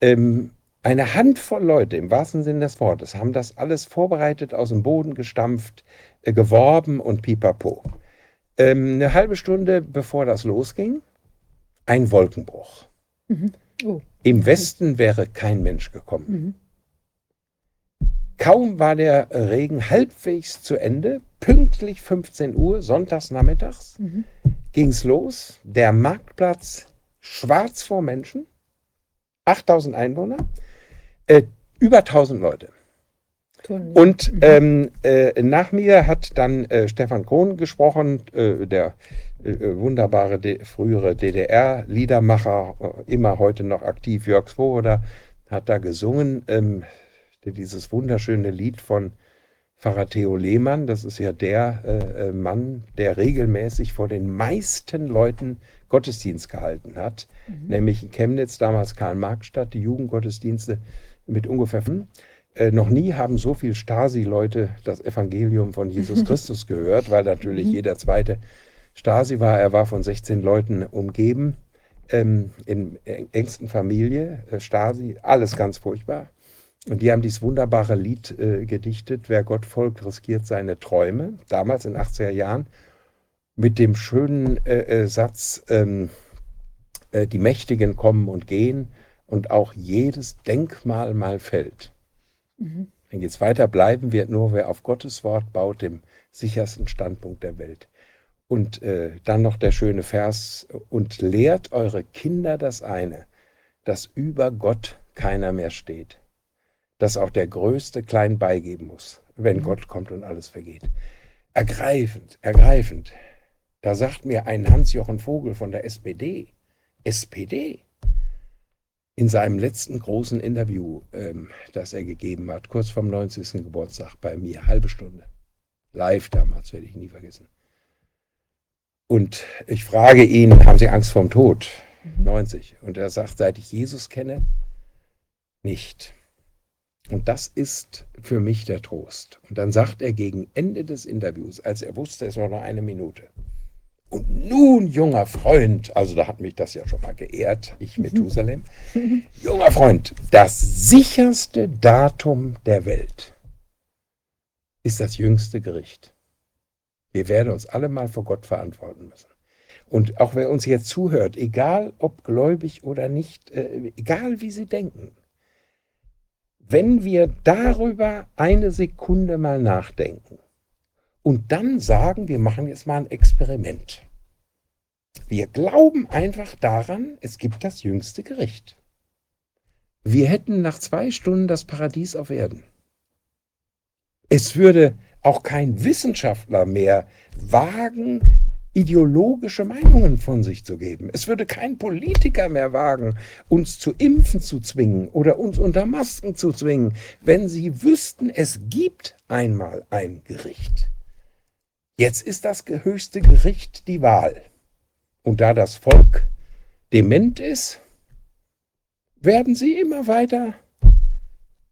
Speaker 6: Ähm, eine Handvoll Leute im wahrsten Sinne des Wortes haben das alles vorbereitet, aus dem Boden gestampft, äh, geworben und pipapo. Ähm, eine halbe Stunde bevor das losging, ein Wolkenbruch.
Speaker 1: Mhm. Oh.
Speaker 6: Im Westen wäre kein Mensch gekommen.
Speaker 1: Mhm.
Speaker 6: Kaum war der Regen halbwegs zu Ende, pünktlich 15 Uhr, sonntags nachmittags,
Speaker 1: Mhm.
Speaker 6: ging es los. Der Marktplatz schwarz vor Menschen, 8000 Einwohner. Äh, Über 1000 Leute.
Speaker 1: Toll.
Speaker 6: Und
Speaker 1: Mhm.
Speaker 6: ähm, äh, nach mir hat dann äh, Stefan Krohn gesprochen, äh, der äh, wunderbare D frühere DDR-Liedermacher, äh, immer heute noch aktiv, Jörg Svoboda, hat da gesungen, ähm, dieses wunderschöne Lied von Pfarrer Theo Lehmann. Das ist ja der äh, äh, Mann, der regelmäßig vor den meisten Leuten Gottesdienst gehalten hat,
Speaker 1: Mhm.
Speaker 6: nämlich in Chemnitz, damals Karl-Marx-Stadt, die Jugendgottesdienste mit ungefähr. Äh, noch nie haben so viele Stasi-Leute das Evangelium von Jesus Christus gehört, weil natürlich
Speaker 1: Mhm.
Speaker 6: jeder zweite Stasi war. Er war von 16 Leuten umgeben, ähm, in eng- engsten Familie, äh, Stasi, alles ganz furchtbar. Und die haben dieses wunderbare Lied äh, gedichtet, Wer Gott folgt, riskiert seine Träume, damals in den 80er Jahren, mit dem schönen äh, äh, Satz, ähm, äh, die Mächtigen kommen und gehen und auch jedes Denkmal mal fällt.
Speaker 1: Mhm.
Speaker 6: Dann geht es weiter, bleiben wird nur, wer auf Gottes Wort baut, dem sichersten Standpunkt der Welt. Und äh, dann noch der schöne Vers, und lehrt eure Kinder das eine, dass über Gott keiner mehr steht, dass auch der Größte klein beigeben muss, wenn
Speaker 1: Mhm.
Speaker 6: Gott kommt und alles vergeht. Ergreifend, ergreifend. Da sagt mir ein Hans-Jochen Vogel von der SPD, SPD, in seinem letzten großen Interview, ähm, das er gegeben hat, kurz vorm 90. Geburtstag bei mir, halbe Stunde. Live damals, werde ich nie vergessen. Und ich frage ihn, haben Sie Angst vorm Tod?
Speaker 1: Mhm.
Speaker 6: 90. Und er sagt, seit ich Jesus kenne, nicht. Und das ist für mich der Trost. Und dann sagt er gegen Ende des Interviews, als er wusste, es war noch eine Minute. Und nun, junger Freund, also da hat mich das ja schon mal geehrt, ich Methusalem, junger Freund, das sicherste Datum der Welt ist das jüngste Gericht. Wir werden uns alle mal vor Gott verantworten müssen. Und auch wer uns jetzt zuhört, egal ob gläubig oder nicht, äh, egal wie sie denken, wenn wir darüber eine Sekunde mal nachdenken und dann sagen, wir machen jetzt mal ein Experiment. Wir glauben einfach daran, es gibt das jüngste Gericht. Wir hätten nach zwei Stunden das Paradies auf Erden. Es würde auch kein Wissenschaftler mehr wagen, ideologische Meinungen von sich zu geben. Es würde kein Politiker mehr wagen, uns zu impfen zu zwingen oder uns unter Masken zu zwingen, wenn sie wüssten, es gibt einmal ein Gericht. Jetzt ist das höchste Gericht die Wahl. Und da das Volk dement ist, werden sie immer weiter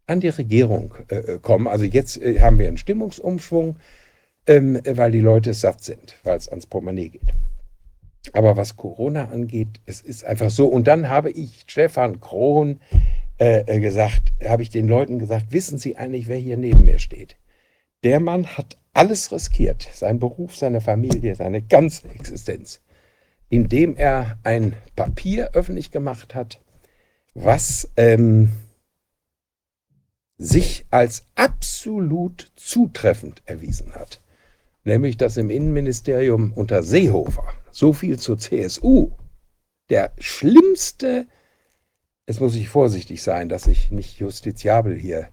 Speaker 6: an die Regierung äh, kommen. Also jetzt äh, haben wir einen Stimmungsumschwung, ähm, weil die Leute satt sind, weil es ans Portemonnaie geht. Aber was Corona angeht, es ist einfach so. Und dann habe ich Stefan Krohn äh, äh, gesagt, habe ich den Leuten gesagt, wissen Sie eigentlich, wer hier neben mir steht? Der Mann hat alles riskiert, sein Beruf, seine Familie, seine ganze Existenz, indem er ein Papier öffentlich gemacht hat, was ähm, sich als absolut zutreffend erwiesen hat. Nämlich, dass im Innenministerium unter Seehofer, so viel zur CSU, der schlimmste, jetzt muss ich vorsichtig sein, dass ich nicht justiziabel hier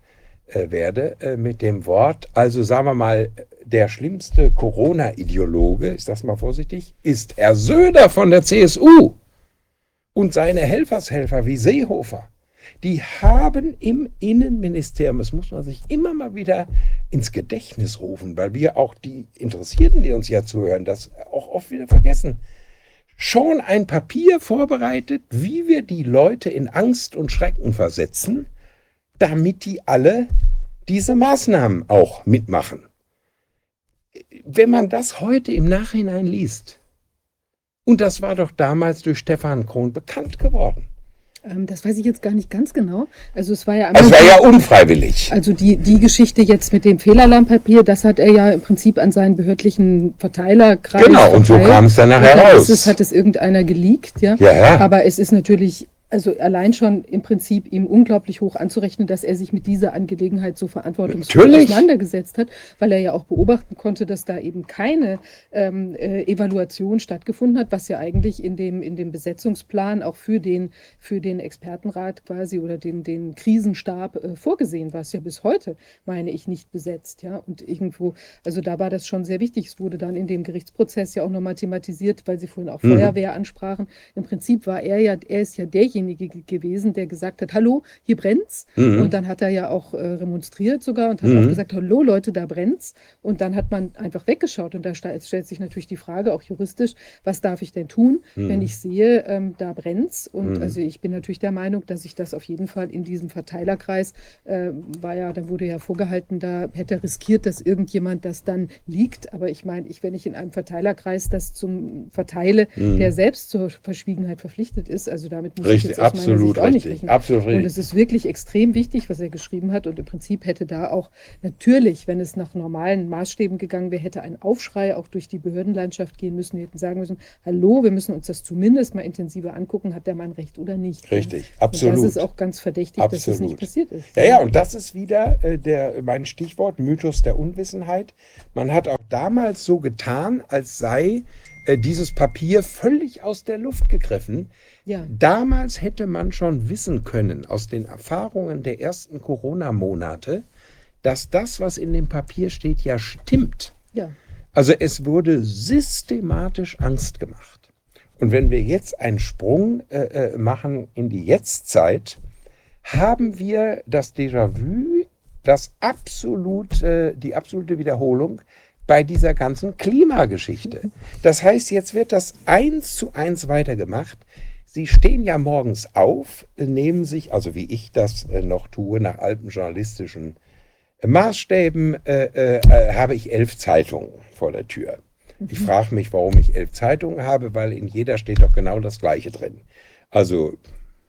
Speaker 6: äh, werde äh, mit dem Wort, also sagen wir mal, der schlimmste Corona-Ideologe, ist das mal vorsichtig, ist Herr Söder von der CSU und seine Helfershelfer wie Seehofer die haben im Innenministerium, das muss man sich immer mal wieder ins Gedächtnis rufen, weil wir auch die Interessierten, die uns ja zuhören, das auch oft wieder vergessen, schon ein Papier vorbereitet, wie wir die Leute in Angst und Schrecken versetzen, damit die alle diese Maßnahmen auch mitmachen. Wenn man das heute im Nachhinein liest, und das war doch damals durch Stefan Krohn bekannt geworden.
Speaker 1: Ähm, das weiß ich jetzt gar nicht ganz genau. Also es war ja
Speaker 6: Es war ja unfreiwillig.
Speaker 1: Also die, die Geschichte jetzt mit dem Fehlalarmpapier, das hat er ja im Prinzip an seinen behördlichen Verteilerkreis
Speaker 6: Genau, und so
Speaker 1: verteilt.
Speaker 6: kam es dann nachher raus.
Speaker 1: ist es, hat es irgendeiner geleakt, ja.
Speaker 6: Ja, ja.
Speaker 1: Aber es ist natürlich Also allein schon im Prinzip ihm unglaublich hoch anzurechnen, dass er sich mit dieser Angelegenheit so verantwortungsvoll
Speaker 6: Natürlich.
Speaker 1: auseinandergesetzt hat, weil er ja auch beobachten konnte, dass da eben keine ähm, äh, Evaluation stattgefunden hat, was ja eigentlich in dem, in dem Besetzungsplan auch für den, für den Expertenrat quasi oder den, den Krisenstab äh, vorgesehen war. Es ja bis heute, meine ich, nicht besetzt. Ja? Und irgendwo, also da war das schon sehr wichtig. Es wurde dann in dem Gerichtsprozess ja auch nochmal thematisiert, weil Sie vorhin auch
Speaker 6: Mhm.
Speaker 1: Feuerwehr ansprachen. Im Prinzip war er ja, er ist ja derjenige ge- gewesen, der gesagt hat, hallo, hier brennt's.
Speaker 6: Mhm.
Speaker 1: Und dann hat er ja auch äh, remonstriert sogar und hat
Speaker 6: Mhm.
Speaker 1: auch gesagt, hallo Leute, da brennt's. Und dann hat man einfach weggeschaut. Und da stellt sich natürlich die Frage, auch juristisch, was darf ich denn tun, wenn
Speaker 6: Mhm.
Speaker 1: ich sehe, ähm, da brennt's? Und
Speaker 6: Mhm.
Speaker 1: also ich bin natürlich der Meinung, dass ich das auf jeden Fall in diesem Verteilerkreis, äh, war ja, da wurde ja vorgehalten, da hätte er riskiert, dass irgendjemand das dann liegt. Aber ich meine, ich, wenn ich in einem Verteilerkreis das zum verteile,
Speaker 6: Mhm.
Speaker 1: der selbst zur Verschwiegenheit verpflichtet ist, also damit muss ich Jetzt aus meiner
Speaker 6: absolut
Speaker 1: Sicht
Speaker 6: richtig. Absolut
Speaker 1: Und
Speaker 6: richtig.
Speaker 1: es ist wirklich extrem wichtig, was er geschrieben hat. Und im Prinzip hätte da auch natürlich, wenn es nach normalen Maßstäben gegangen wäre, hätte ein Aufschrei auch durch die Behördenlandschaft gehen müssen. Wir hätten sagen müssen, hallo, wir müssen uns das zumindest mal intensiver angucken, hat der Mann recht oder nicht.
Speaker 6: Richtig,
Speaker 1: Und
Speaker 6: absolut.
Speaker 1: das ist auch ganz verdächtig, dass es
Speaker 6: Absolut.
Speaker 1: nicht passiert ist.
Speaker 6: Ja, ja, und das ist wieder äh, der, mein Stichwort, Mythos der Unwissenheit. Man hat auch damals so getan, als sei äh, dieses Papier völlig aus der Luft gegriffen.
Speaker 1: Ja,
Speaker 6: Damals hätte man schon wissen können, aus den Erfahrungen der ersten Corona-Monate, dass das, was in dem Papier steht, ja stimmt.
Speaker 1: ja.
Speaker 6: Also es wurde systematisch Angst gemacht. Und wenn wir jetzt einen Sprung äh, äh, machen in die Jetztzeit, haben wir das Déjà-vu, das absolut, äh, die absolute Wiederholung bei dieser ganzen Klimageschichte. Das heißt, jetzt wird das eins zu eins weitergemacht. Sie stehen ja morgens auf, äh, nehmen sich, also wie ich das äh, noch tue, nach alten journalistischen Maßstäben, äh, äh, äh, habe ich elf Zeitungen vor der Tür. Ich frage mich, warum ich elf Zeitungen habe, weil in jeder steht doch genau das Gleiche drin. Also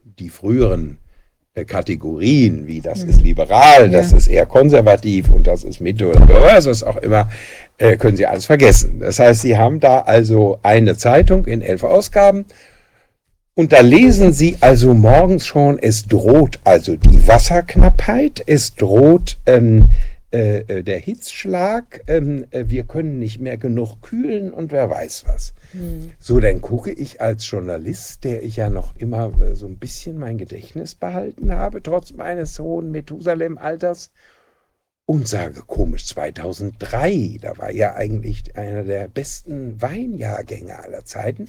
Speaker 6: die früheren äh, Kategorien, wie das ist liberal, das
Speaker 1: Ja.
Speaker 6: ist eher konservativ und das ist Mitte oder was auch immer, äh, können Sie alles vergessen. Das heißt, Sie haben da also eine Zeitung in elf Ausgaben und da lesen Sie also morgens schon, es droht also die Wasserknappheit, es droht ähm, äh, äh, der Hitzschlag, ähm, äh, wir können nicht mehr genug kühlen und wer weiß was.
Speaker 1: Hm.
Speaker 6: So, dann gucke ich als Journalist, der ich ja noch immer äh, so ein bisschen mein Gedächtnis behalten habe, trotz meines hohen Methusalem-Alters, und sage, komisch, 2003, da war ja eigentlich einer der besten Weinjahrgänge aller Zeiten,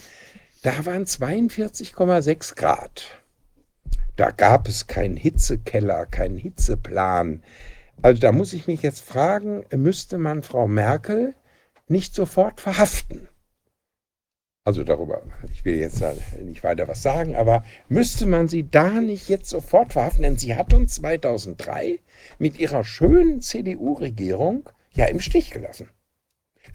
Speaker 6: da waren 42,6 Grad. Da gab es keinen Hitzekeller, keinen Hitzeplan. Also da muss ich mich jetzt fragen, müsste man Frau Merkel nicht sofort verhaften? Also darüber, ich will jetzt nicht weiter was sagen, aber müsste man sie da nicht jetzt sofort verhaften? Denn sie hat uns 2003 mit ihrer schönen CDU-Regierung ja im Stich gelassen.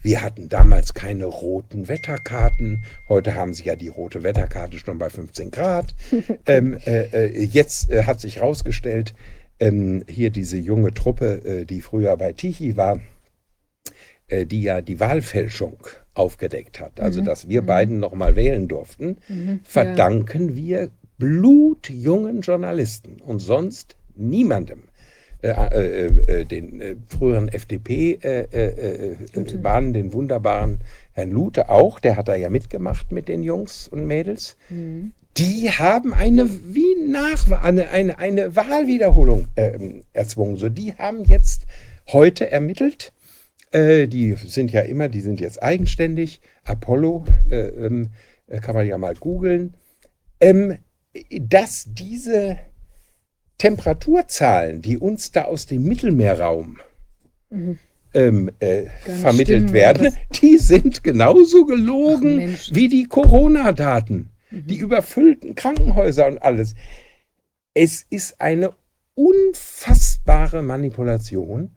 Speaker 6: Wir hatten damals keine roten Wetterkarten. Heute haben sie ja die rote Wetterkarte schon bei 15 Grad. ähm, äh, äh, jetzt äh, hat sich herausgestellt, ähm, hier diese junge Truppe, äh, die früher bei Tichy war, äh, die ja die Wahlfälschung aufgedeckt hat, also
Speaker 1: Mhm.
Speaker 6: dass wir
Speaker 1: Mhm.
Speaker 6: beiden noch mal wählen durften,
Speaker 1: Mhm.
Speaker 6: verdanken wir blutjungen Journalisten und sonst niemandem. Äh, äh, äh, den äh, früheren FDP-Bahnen, äh, äh, den wunderbaren Herrn Lute auch, der hat da ja mitgemacht mit den Jungs und Mädels.
Speaker 1: Mhm.
Speaker 6: Die haben eine wie nach eine, eine, eine Wahlwiederholung ähm, erzwungen. So, die haben jetzt heute ermittelt. Äh, die sind ja immer, die sind jetzt eigenständig. Apollo äh, ähm, äh, kann man ja mal googeln. Ähm, dass diese Temperaturzahlen, die uns da aus dem Mittelmeerraum
Speaker 1: Mhm.
Speaker 6: ähm, äh, vermittelt
Speaker 1: stimmen,
Speaker 6: werden, die sind genauso
Speaker 1: Ach,
Speaker 6: gelogen
Speaker 1: Mensch.
Speaker 6: wie die Corona-Daten, Die überfüllten Krankenhäuser und alles. Es ist eine unfassbare Manipulation.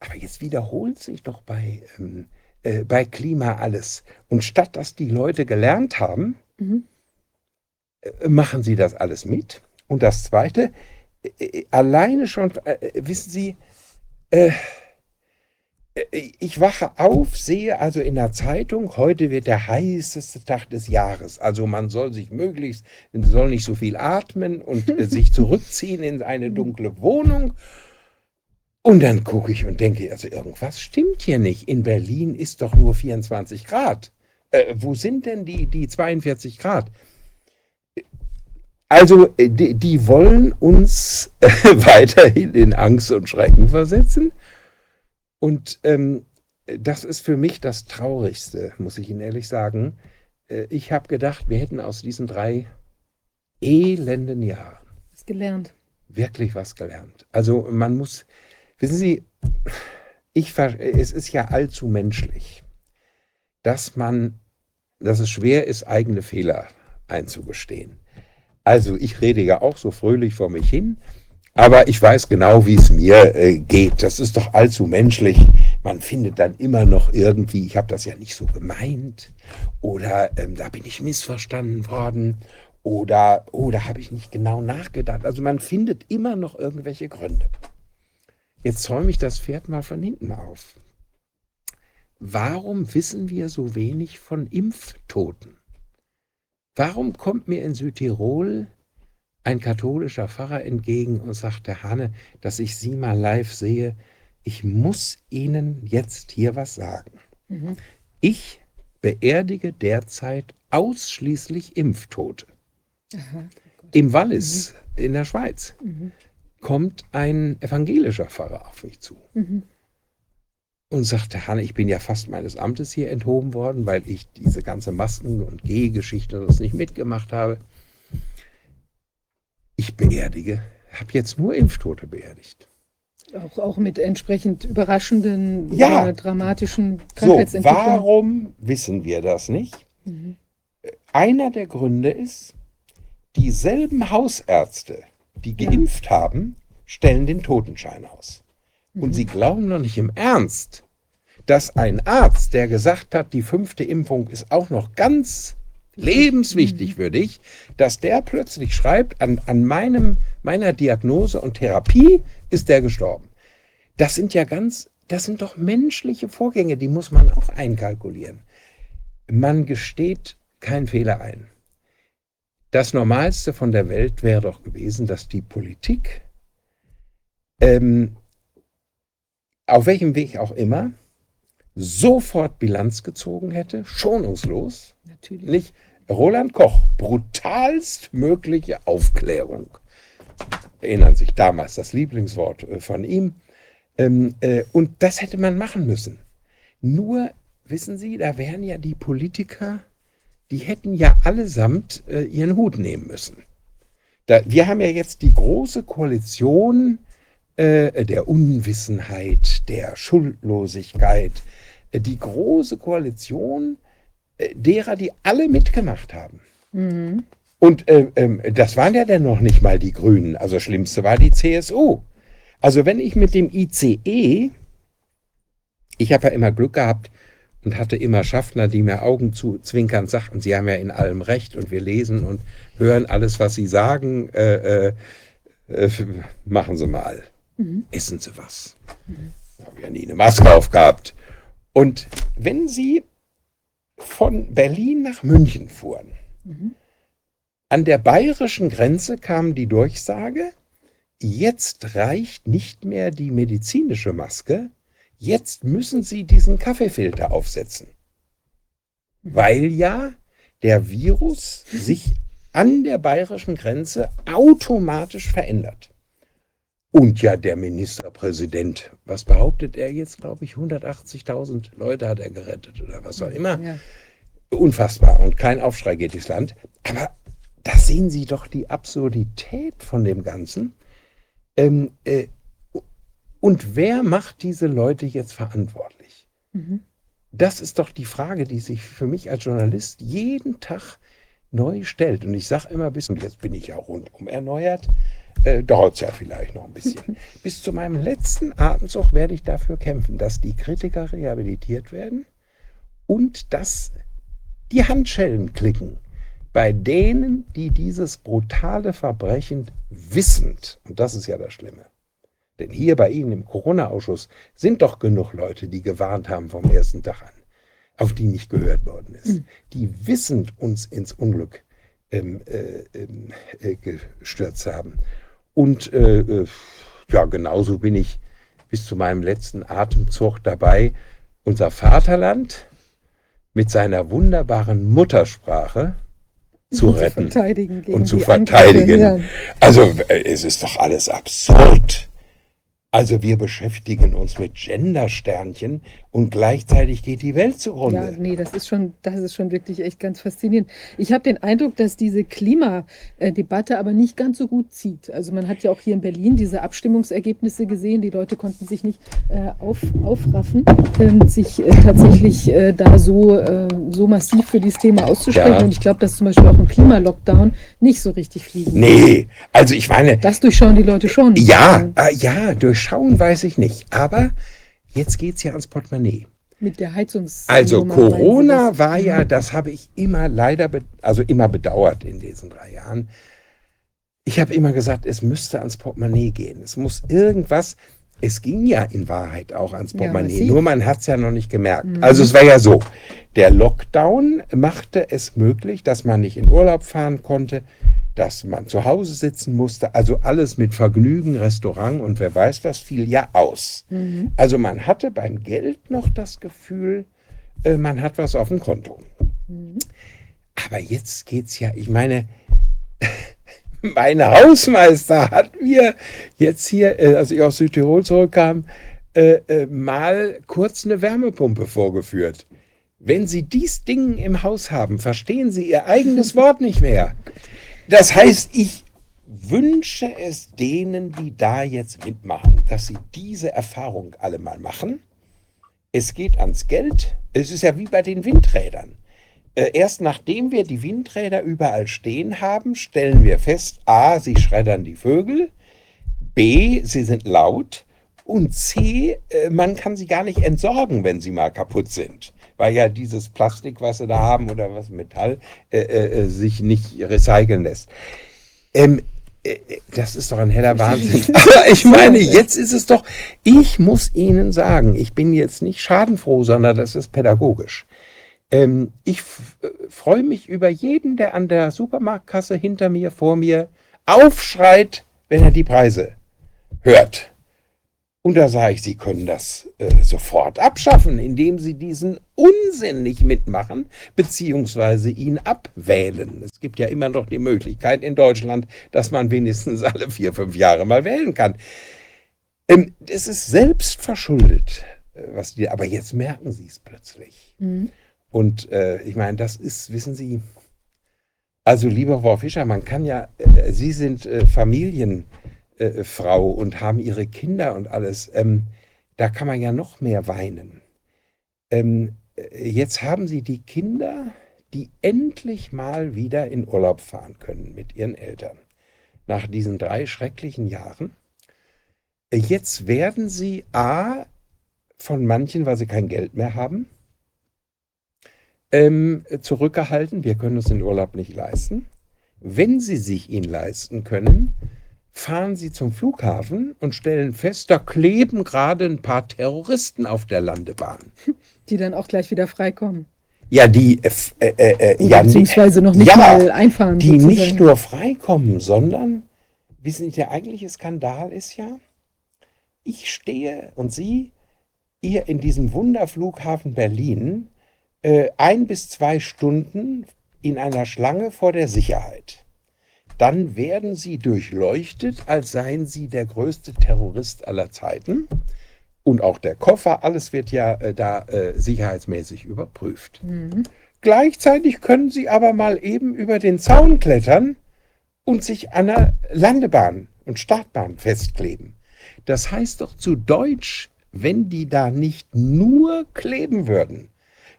Speaker 6: Aber jetzt wiederholt sich doch bei, ähm, äh, bei Klima alles. Und statt dass die Leute gelernt haben,
Speaker 1: Mhm.
Speaker 6: äh, machen sie das alles mit. Und das Zweite, äh, äh, alleine schon, äh, äh, wissen Sie, Äh, Ich wache auf, sehe also in der Zeitung, heute wird der heißeste Tag des Jahres. Also man soll sich möglichst, soll nicht so viel atmen und äh, sich zurückziehen in eine dunkle Wohnung. Und dann gucke ich und denke, also irgendwas stimmt hier nicht. In Berlin ist doch nur 24 Grad. Äh, wo sind denn die, die 42 Grad? Also äh, die, die wollen uns äh, weiterhin in Angst und Schrecken versetzen. Und ähm, das ist für mich das Traurigste, muss ich Ihnen ehrlich sagen. Äh, ich habe gedacht, wir hätten aus diesen drei elenden Jahren
Speaker 1: Ist gelernt.
Speaker 6: wirklich was gelernt. Also man muss, wissen Sie, ich, ver- es ist ja allzu menschlich, dass man, dass es schwer ist, eigene Fehler einzugestehen. Also ich rede ja auch so fröhlich vor mich hin, aber ich weiß genau, wie es mir äh, geht. Das ist doch allzu menschlich. Man findet dann immer noch irgendwie, ich habe das ja nicht so gemeint oder ähm, da bin ich missverstanden worden oder, oh, da habe ich nicht genau nachgedacht. Also man findet immer noch irgendwelche Gründe. Jetzt zäume ich das Pferd mal von hinten auf. Warum wissen wir so wenig von Impftoten? Warum kommt mir in Südtirol ein katholischer Pfarrer entgegen und sagt, Herr Hanne, dass ich Sie mal live sehe, ich muss Ihnen jetzt hier was sagen.
Speaker 1: Mhm.
Speaker 6: Ich beerdige derzeit ausschließlich Impftote.
Speaker 1: Aha.
Speaker 6: Im Wallis in der Schweiz
Speaker 1: Mhm.
Speaker 6: kommt ein evangelischer Pfarrer auf mich zu
Speaker 1: Mhm.
Speaker 6: und sagte, Hanne, ich bin ja fast meines Amtes hier enthoben worden, weil ich diese ganze Masken- und Gehgeschichte das nicht mitgemacht habe. Ich beerdige, habe jetzt nur Impftote beerdigt.
Speaker 1: Auch, auch mit entsprechend überraschenden
Speaker 6: Ja.
Speaker 1: oder dramatischen
Speaker 6: So,
Speaker 1: Krankheitsentwicklungen.
Speaker 6: warum wissen wir das nicht?
Speaker 1: Mhm.
Speaker 6: Einer der Gründe ist, dieselben Hausärzte, die
Speaker 1: Ja.
Speaker 6: geimpft haben, stellen den Totenschein aus. Und
Speaker 1: Mhm.
Speaker 6: Sie glauben noch nicht im Ernst, dass ein Arzt, der gesagt hat, die fünfte Impfung ist auch noch ganz lebenswichtig für dich, dass der plötzlich schreibt, an, an meinem, meiner Diagnose und Therapie ist der gestorben. Das sind ja ganz, das sind doch menschliche Vorgänge, die muss man auch einkalkulieren. Man gesteht keinen Fehler ein. Das Normalste von der Welt wäre doch gewesen, dass die Politik ähm, auf welchem Weg auch immer, sofort Bilanz gezogen hätte, schonungslos,
Speaker 1: Natürlich.
Speaker 6: nicht? Roland Koch, brutalst mögliche Aufklärung. Erinnern sich damals das Lieblingswort äh, von ihm. Ähm, äh, und das hätte man machen müssen. Nur, wissen Sie, da wären ja die Politiker, die hätten ja allesamt äh, ihren Hut nehmen müssen. Wir haben ja jetzt die große Koalition der Unwissenheit, der Schuldlosigkeit, die große Koalition äh, derer, die alle mitgemacht haben.
Speaker 1: Mhm.
Speaker 6: Und äh, ähm, das waren ja dann noch nicht mal die Grünen. Also das Schlimmste war die CSU. Also wenn ich mit dem ICE, ich habe ja immer Glück gehabt und hatte immer Schaffner, die mir Augen zu zwinkern sagten, sie haben ja in allem recht und wir lesen und hören alles, was sie sagen. Äh, äh, äh, machen Sie mal.
Speaker 1: Mhm.
Speaker 6: Essen Sie was. Habe ja nie eine Maske aufgehabt. Und wenn Sie von Berlin nach München fuhren,
Speaker 1: Mhm.
Speaker 6: an der bayerischen Grenze kam die Durchsage, jetzt reicht nicht mehr die medizinische Maske, jetzt müssen Sie diesen Kaffeefilter aufsetzen. Weil ja der Virus sich an der bayerischen Grenze automatisch verändert. Und ja, der Ministerpräsident, was behauptet er jetzt, glaube ich, 180.000 Leute hat er gerettet oder was auch immer
Speaker 1: Ja.
Speaker 6: unfassbar und kein Aufschrei geht durchs Land. Aber da sehen Sie doch die Absurdität von dem Ganzen. Ähm, äh, und wer macht diese Leute jetzt verantwortlich?
Speaker 1: Mhm.
Speaker 6: Das ist doch die Frage, die sich für mich als Journalist jeden Tag neu stellt. Und ich sage immer bis, und jetzt bin ich ja rundum erneuert, äh, dauert es ja vielleicht noch ein bisschen. bis zu meinem letzten Atemzug werde ich dafür kämpfen, dass die Kritiker rehabilitiert werden und dass die Handschellen klicken bei denen, die dieses brutale Verbrechen wissend, und das ist ja das Schlimme, Denn hier bei Ihnen im Corona-Ausschuss sind doch genug Leute, die gewarnt haben vom ersten Tag an, auf die nicht gehört worden ist.
Speaker 1: Mhm.
Speaker 6: Die wissend uns ins Unglück ähm, äh, ähm, äh, gestürzt haben. Und äh, äh, ja, genauso bin ich bis zu meinem letzten Atemzug dabei, unser Vaterland mit seiner wunderbaren Muttersprache zu retten.
Speaker 1: verteidigen gegen
Speaker 6: und zu
Speaker 1: die Angriffe,
Speaker 6: verteidigen.
Speaker 1: Ja.
Speaker 6: Also äh, es ist doch alles absurd. Also wir beschäftigen uns mit Gendersternchen und gleichzeitig geht die Welt
Speaker 1: Ja,
Speaker 6: zugrunde.
Speaker 1: nee, das ist schon, das ist schon wirklich echt ganz faszinierend. Ich habe den Eindruck, dass diese Klimadebatte aber nicht ganz so gut zieht. Also man hat ja auch hier in Berlin diese Abstimmungsergebnisse gesehen. Die Leute konnten sich nicht äh, auf, aufraffen, ähm, sich äh, tatsächlich äh, da so, äh, so massiv für dieses Thema auszusprechen.
Speaker 6: Ja.
Speaker 1: Und ich glaube, dass zum Beispiel auch ein Klimalockdown nicht so richtig fliegen.
Speaker 6: Nee, also ich meine,
Speaker 1: Das durchschauen die Leute schon.
Speaker 6: ja,
Speaker 1: Äh,
Speaker 6: äh, ja, durchschauen weiß ich nicht. Aber jetzt geht's ja ans Portemonnaie.
Speaker 1: Mit der Heizungs.
Speaker 6: Also Corona war ja, das habe ich immer leider, also immer bedauert in diesen drei Jahren. Ich habe immer gesagt, es müsste ans Portemonnaie gehen. Es muss irgendwas, es ging ja in Wahrheit auch ans
Speaker 1: Ja,
Speaker 6: Portemonnaie,
Speaker 1: massiv.
Speaker 6: nur man hat es ja noch nicht gemerkt.
Speaker 1: Mhm.
Speaker 6: Also es war ja so, der Lockdown machte es möglich, dass man nicht in Urlaub fahren konnte, dass man zu Hause sitzen musste, also alles mit Vergnügen, Restaurant und wer weiß was fiel ja aus.
Speaker 1: Mhm.
Speaker 6: Also man hatte beim Geld noch das Gefühl, äh, man hat was auf dem Konto.
Speaker 1: Mhm.
Speaker 6: Aber jetzt geht's ja, ich meine, mein Hausmeister hat mir jetzt hier, äh, als ich aus Südtirol zurückkam, äh, äh, mal kurz eine Wärmepumpe vorgeführt. Wenn Sie dies Ding im Haus haben, verstehen Sie Ihr eigenes Wort nicht mehr. Das heißt, ich wünsche es denen, die da jetzt mitmachen, dass sie diese Erfahrung alle mal machen. Es geht ans Geld. Es ist ja wie bei den Windrädern. Äh, Erst nachdem wir die Windräder überall stehen haben, stellen wir fest, a, sie schreddern die Vögel, b, sie sind laut und c, äh, man kann sie gar nicht entsorgen, wenn sie mal kaputt sind. Weil ja dieses Plastik, was sie da haben oder was Metall, äh, äh, äh, sich nicht recyceln lässt. Ähm, äh, äh, das ist doch ein heller Wahnsinn. Aber ich meine, jetzt ist es doch, ich muss Ihnen sagen, ich bin jetzt nicht schadenfroh, sondern das ist pädagogisch. Ähm, ich freue mich über jeden, der an der Supermarktkasse hinter mir, vor mir aufschreit, wenn er die Preise hört. Und da sage ich, Sie können das äh, sofort abschaffen, indem Sie diesen Unsinn nicht mitmachen, beziehungsweise ihn abwählen. Es gibt ja immer noch die Möglichkeit in Deutschland, dass man wenigstens alle vier, fünf Jahre mal wählen kann. Ähm, es ist selbst verschuldet, äh, was die, aber jetzt merken Sie es plötzlich.
Speaker 1: Mhm.
Speaker 6: Und äh, ich meine, das ist, wissen Sie, also lieber Frau Fischer, man kann ja, äh, Sie sind äh, Familienfrau äh, Frau und haben Ihre Kinder und alles. Ähm, da kann man ja noch mehr weinen. Ähm, äh, jetzt haben Sie die Kinder, die endlich mal wieder in Urlaub fahren können mit ihren Eltern. Nach diesen drei schrecklichen Jahren. Äh, Jetzt werden sie A von manchen, weil sie kein Geld mehr haben, ähm, zurückgehalten. Wir können uns den Urlaub nicht leisten. Wenn sie sich ihn leisten können, fahren sie zum Flughafen und stellen fest, da kleben gerade ein paar Terroristen auf der Landebahn.
Speaker 1: Die dann auch gleich wieder freikommen.
Speaker 6: Ja, die, äh, f- äh, äh,
Speaker 1: Oder
Speaker 6: ja, nicht,
Speaker 1: beziehungsweise noch nicht
Speaker 6: ja,
Speaker 1: mal einfahren.
Speaker 6: die nicht
Speaker 1: sozusagen.
Speaker 6: nur freikommen, sondern, wissen Sie, der eigentliche Skandal ist ja, ich stehe und Sie, ihr in diesem Wunderflughafen Berlin, äh, ein bis zwei Stunden in einer Schlange vor der Sicherheit. Dann werden Sie durchleuchtet, als seien Sie der größte Terrorist aller Zeiten. Und auch der Koffer, alles wird ja äh, da äh, sicherheitsmäßig überprüft.
Speaker 1: Mhm.
Speaker 6: Gleichzeitig können Sie aber mal eben über den Zaun klettern und sich an der Landebahn und Startbahn festkleben. Das heißt doch zu Deutsch, wenn die da nicht nur kleben würden,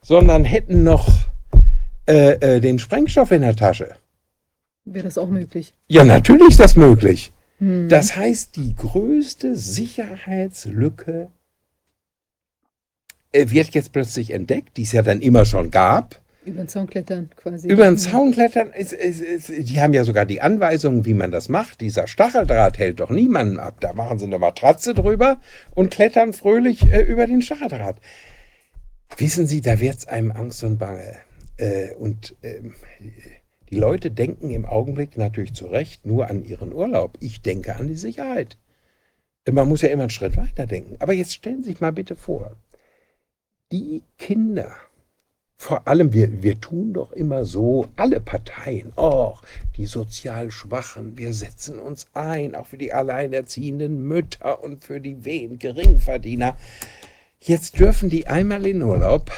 Speaker 6: sondern hätten noch äh, äh, den Sprengstoff in der Tasche.
Speaker 1: Wäre das auch möglich.
Speaker 6: Ja, natürlich ist das möglich.
Speaker 1: Mhm.
Speaker 6: Das heißt, die größte Sicherheitslücke äh, wird jetzt plötzlich entdeckt, die es ja dann immer schon gab.
Speaker 1: Über den Zaun klettern quasi.
Speaker 6: Über den. Zaun klettern, ist, ist, ist, die haben ja sogar die Anweisungen, wie man das macht. Dieser Stacheldraht hält doch niemanden ab. Da machen sie eine Matratze drüber und klettern fröhlich äh, über den Stacheldraht. Wissen Sie, da wird es einem Angst und Bange. Äh, und ähm, die Leute denken im Augenblick natürlich zu Recht nur an ihren Urlaub. Ich denke an die Sicherheit. Man muss ja immer einen Schritt weiter denken. Aber jetzt stellen Sie sich mal bitte vor, die Kinder, vor allem, wir, wir tun doch immer so, alle Parteien, oh, die sozial Schwachen, wir setzen uns ein, auch für die alleinerziehenden Mütter und für die wen Geringverdiener. Jetzt dürfen die einmal in Urlaub,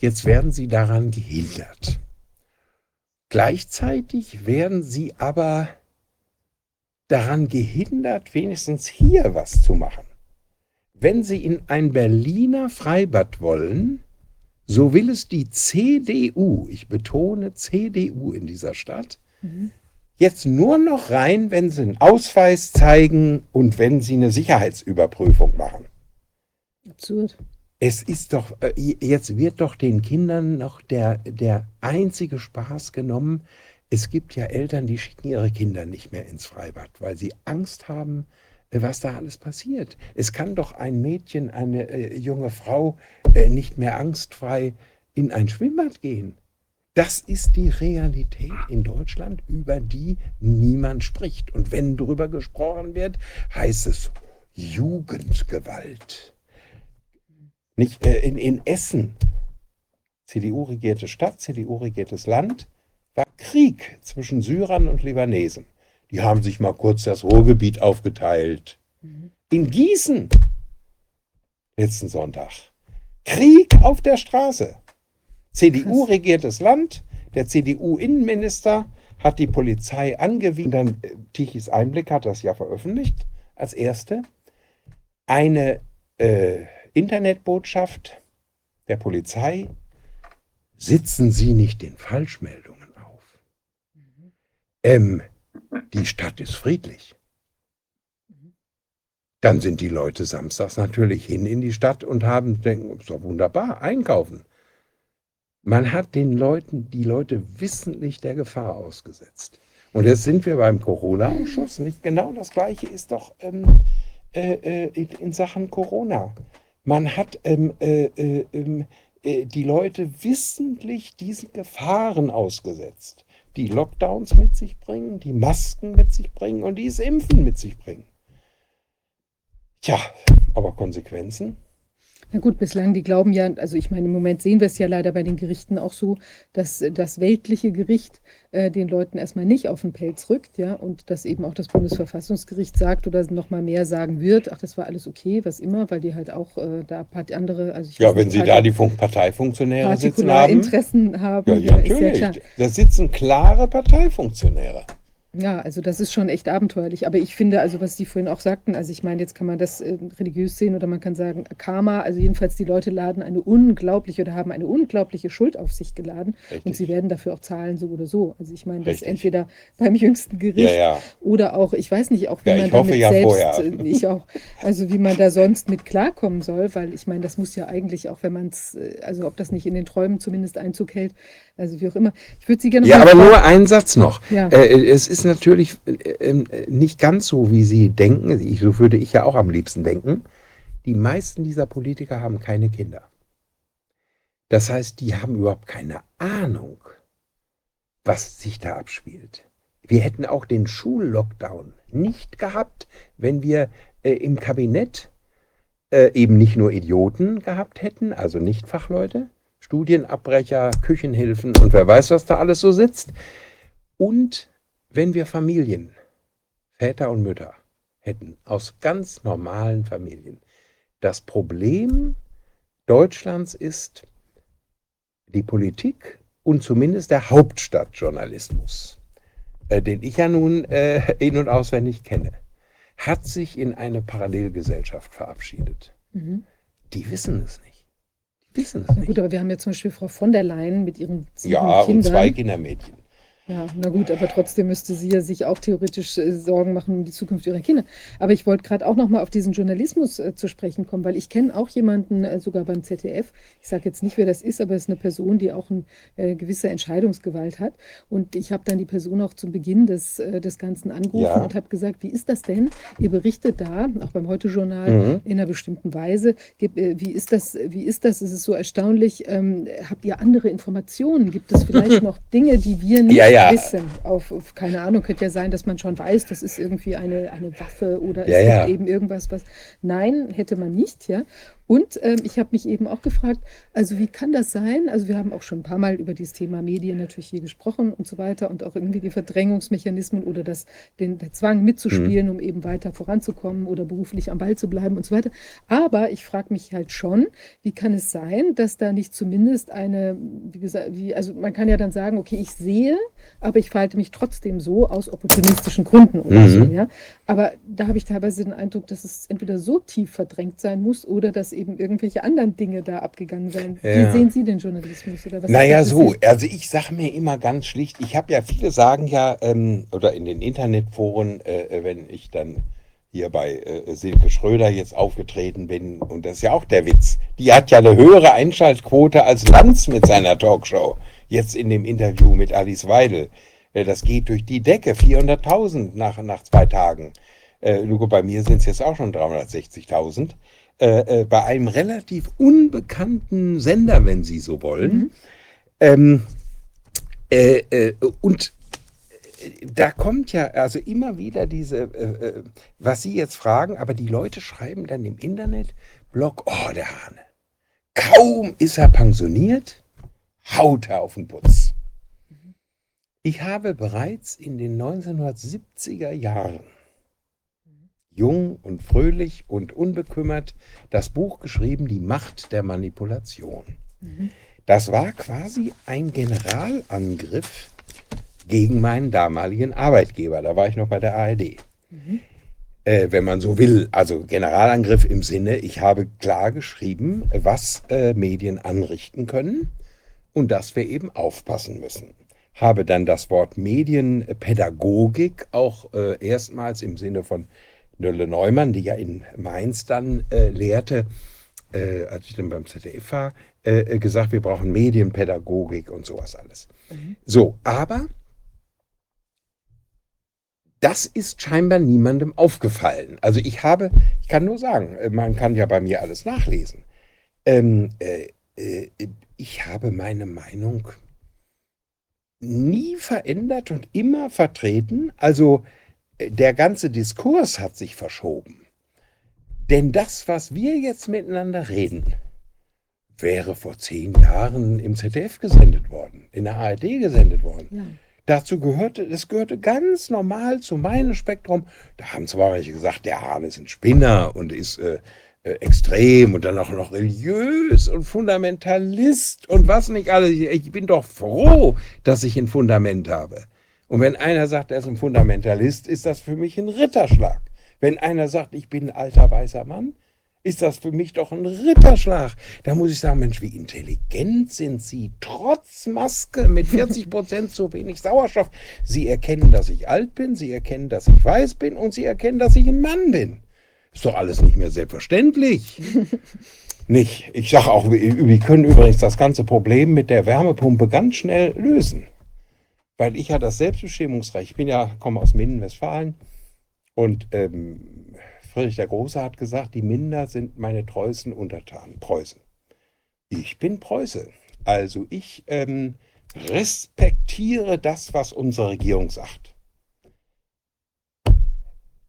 Speaker 6: jetzt werden sie daran gehindert. Gleichzeitig werden sie aber daran gehindert, wenigstens hier was zu machen. Wenn sie in ein Berliner Freibad wollen, so will es die CDU, ich betone CDU in dieser Stadt,
Speaker 1: Mhm.
Speaker 6: jetzt nur noch rein, wenn sie einen Ausweis zeigen und wenn sie eine Sicherheitsüberprüfung machen.
Speaker 1: Absurd.
Speaker 6: Es ist doch, äh, jetzt wird doch den Kindern noch der, der einzige Spaß genommen. Es gibt ja Eltern, die schicken ihre Kinder nicht mehr ins Freibad, weil sie Angst haben, äh, was da alles passiert. Es kann doch ein Mädchen, eine äh, junge Frau äh, nicht mehr angstfrei in ein Schwimmbad gehen. Das ist die Realität in Deutschland, über die niemand spricht. Und wenn darüber gesprochen wird, heißt es Jugendgewalt. Nicht, äh, in, in Essen, CDU-regierte Stadt, CDU-regiertes Land, war Krieg zwischen Syrern und Libanesen. Die haben sich mal kurz das Ruhrgebiet aufgeteilt. In Gießen, letzten Sonntag, Krieg auf der Straße. CDU-regiertes Land, der CDU-Innenminister hat die Polizei angewiesen, dann äh, Tichys Einblick hat das ja veröffentlicht. Als erste, eine äh, Internetbotschaft der Polizei, sitzen Sie nicht den Falschmeldungen auf. Ähm, die Stadt ist friedlich. Dann sind die Leute samstags natürlich hin in die Stadt und haben, denken, doch wunderbar, einkaufen. Man hat den Leuten, die Leute wissentlich der Gefahr ausgesetzt. Und jetzt sind wir beim Corona-Ausschuss. Nicht genau das Gleiche ist doch ähm, äh, äh, in, in Sachen Corona. Man hat ähm, äh, äh, ähm, äh, die Leute wissentlich diesen Gefahren ausgesetzt, die Lockdowns mit sich bringen, die Masken mit sich bringen und die das Impfen mit sich bringen. Tja, aber Konsequenzen?
Speaker 1: Na gut, bislang, die glauben ja, also ich meine, im Moment sehen wir es ja leider bei den Gerichten auch so, dass äh, das weltliche Gericht äh, den Leuten erstmal nicht auf den Pelz rückt, ja, und dass eben auch das Bundesverfassungsgericht sagt oder noch mal mehr sagen wird, ach, das war alles okay, was immer, weil die halt auch äh, da part andere, also ich
Speaker 6: Ja, wenn
Speaker 1: nicht,
Speaker 6: Sie da die Fun- Parteifunktionäre sitzen haben.
Speaker 1: Partikularinteressen haben,
Speaker 6: Ja, ja,
Speaker 1: ja
Speaker 6: natürlich.
Speaker 1: klar.
Speaker 6: da sitzen klare Parteifunktionäre.
Speaker 1: Ja, also das ist schon echt abenteuerlich. Aber ich finde, also was Sie vorhin auch sagten, also ich meine, jetzt kann man das äh, religiös sehen oder man kann sagen Karma. Also jedenfalls die Leute laden eine unglaubliche oder haben eine unglaubliche Schuld auf sich geladen und
Speaker 6: Richtig.
Speaker 1: sie werden dafür auch zahlen, so oder so. Also ich meine, das
Speaker 6: Richtig.
Speaker 1: entweder beim jüngsten
Speaker 6: Ja,
Speaker 1: Gericht
Speaker 6: ja.
Speaker 1: oder auch, ich weiß nicht, auch wie
Speaker 6: Ja,
Speaker 1: man damit
Speaker 6: ja
Speaker 1: selbst, äh, ich auch, also wie man da sonst mit klarkommen soll, weil ich meine, das muss ja eigentlich auch, wenn man es, also ob das nicht in den Träumen zumindest Einzug hält, also wie auch immer. Ich würde Sie gerne
Speaker 6: Ja, aber
Speaker 1: fragen-
Speaker 6: nur ein Satz noch.
Speaker 1: Ja.
Speaker 6: Äh, es ist natürlich äh, äh, nicht ganz so, wie Sie denken. Ich, so würde ich ja auch am liebsten denken. Die meisten dieser Politiker haben keine Kinder. Das heißt, die haben überhaupt keine Ahnung, was sich da abspielt. Wir hätten auch den Schullockdown nicht gehabt, wenn wir äh, im Kabinett äh, eben nicht nur Idioten gehabt hätten, also nicht Fachleute, Studienabbrecher, Küchenhilfen und wer weiß, was da alles so sitzt. Und wenn wir Familien, Väter und Mütter hätten, aus ganz normalen Familien. Das Problem Deutschlands ist die Politik und zumindest der Hauptstadtjournalismus, äh, den ich ja nun äh, in- und auswendig kenne, hat sich in eine Parallelgesellschaft verabschiedet.
Speaker 1: Mhm.
Speaker 6: Die wissen es nicht. Wissen es nicht.
Speaker 1: gut, aber wir haben ja zum Beispiel Frau von der Leyen mit ihren sieben
Speaker 6: Ja, und
Speaker 1: Kindern.
Speaker 6: zwei Kindermädchen.
Speaker 1: Ja, na gut, aber trotzdem müsste sie ja sich auch theoretisch äh, Sorgen machen um die Zukunft ihrer Kinder. Aber ich wollte gerade auch noch mal auf diesen Journalismus äh, zu sprechen kommen, weil ich kenne auch jemanden, äh, sogar beim ZDF. Ich sage jetzt nicht, wer das ist, aber es ist eine Person, die auch eine äh, gewisse Entscheidungsgewalt hat. Und ich habe dann die Person auch zum Beginn des, äh, des Ganzen angerufen
Speaker 6: Ja.
Speaker 1: und habe gesagt, wie ist das denn? Ihr berichtet da, auch beim Heute-Journal,
Speaker 6: Mhm.
Speaker 1: in einer bestimmten Weise. Gib- Wie ist das? Wie ist das? Es ist so erstaunlich. Ähm, habt ihr andere Informationen? Gibt es vielleicht noch Dinge, die wir nicht
Speaker 6: Ja, ja.
Speaker 1: Wissen? Auf, auf keine Ahnung, könnte ja sein, dass man schon weiß, das ist irgendwie eine, eine Waffe oder
Speaker 6: Ja, ja.
Speaker 1: eben irgendwas, was. Nein, hätte man nicht, ja. Und ähm, ich habe mich eben auch gefragt, also wie kann das sein? Also wir haben auch schon ein paar Mal über dieses Thema Medien natürlich hier gesprochen und so weiter und auch irgendwie die Verdrängungsmechanismen oder das, den, der Zwang mitzuspielen,
Speaker 6: Mhm.
Speaker 1: um eben weiter voranzukommen oder beruflich am Ball zu bleiben und so weiter. Aber ich frage mich halt schon, wie kann es sein, dass da nicht zumindest eine, wie gesagt, wie, also man kann ja dann sagen, okay, ich sehe, aber ich verhalte mich trotzdem so aus opportunistischen Gründen oder
Speaker 6: Mhm.
Speaker 1: so, ja. Aber da habe ich teilweise den Eindruck, dass es entweder so tief verdrängt sein muss oder dass eben irgendwelche anderen Dinge da abgegangen sein. Wie
Speaker 6: Ja.
Speaker 1: sehen Sie den Journalismus? Oder was
Speaker 6: Naja, so, also ich sage mir immer ganz schlicht, ich habe ja, viele sagen ja, ähm, oder in den Internetforen, äh, äh, wenn ich dann hier bei äh, Silke Schröder jetzt aufgetreten bin, und das ist ja auch der Witz, die hat ja eine höhere Einschaltquote als Lanz mit seiner Talkshow, jetzt in dem Interview mit Alice Weidel. Äh, das geht durch die Decke, 400.000 nach, nach zwei Tagen. Äh, Lugo, bei mir sind es jetzt auch schon 360.000. Äh, äh, bei einem relativ unbekannten Sender, wenn Sie so wollen.
Speaker 1: Mhm.
Speaker 6: Ähm, äh, und da kommt ja also immer wieder diese, was Sie jetzt fragen, aber die Leute schreiben dann im Internet, Blog, oh, der Hane. Kaum ist er pensioniert, haut er auf den Putz. Ich habe bereits in den 1970er Jahren jung und fröhlich und unbekümmert das Buch geschrieben, Die Macht der Manipulation. Das war quasi ein Generalangriff gegen meinen damaligen Arbeitgeber. Da war ich noch bei der ARD. Äh, wenn man so will. Also Generalangriff im Sinne, ich habe klar geschrieben, was äh, Medien anrichten können und dass wir eben aufpassen müssen. Habe dann das Wort Medienpädagogik auch äh, erstmals im Sinne von Nölle Neumann, die ja in Mainz dann äh, lehrte, äh, als ich dann beim ZDF war, äh, äh, gesagt, wir brauchen Medienpädagogik und sowas alles.
Speaker 1: Mhm.
Speaker 6: So, aber das ist scheinbar niemandem aufgefallen. Also ich habe, ich kann nur sagen, äh, man kann ja bei mir alles nachlesen. Ähm, äh, äh, ich habe meine Meinung nie verändert und immer vertreten. Also äh, der ganze Diskurs hat sich verschoben. Denn das, was wir jetzt miteinander reden, wäre vor zehn Jahren im ZDF gesendet worden, in der ARD gesendet worden.
Speaker 1: Ja.
Speaker 6: Dazu gehörte, das gehörte ganz normal zu meinem Spektrum. Da haben zwar welche gesagt, der Hahn ist ein Spinner und ist äh, äh, extrem und dann auch noch religiös und Fundamentalist und was nicht alles. Ich, bin doch froh, dass ich ein Fundament habe. Und wenn einer sagt, er ist ein Fundamentalist, ist das für mich ein Ritterschlag. Wenn einer sagt, ich bin ein alter weißer Mann, ist das für mich doch ein Ritterschlag. Da muss ich sagen, Mensch, wie intelligent sind Sie, trotz Maske mit 40 Prozent zu wenig Sauerstoff. Sie erkennen, dass ich alt bin, Sie erkennen, dass ich weiß bin und Sie erkennen, dass ich ein Mann bin. Ist doch alles nicht mehr selbstverständlich. nicht. Ich sage auch, wir können übrigens das ganze Problem mit der Wärmepumpe ganz schnell lösen. Weil ich ja das Selbstbestimmungsrecht, ich bin ja, komme aus Minden-Westfalen und ähm, Friedrich der Große hat gesagt, die Minder sind meine treuesten Untertanen, Preußen. Ich bin Preuße. Also ich ähm, respektiere das, was unsere Regierung sagt.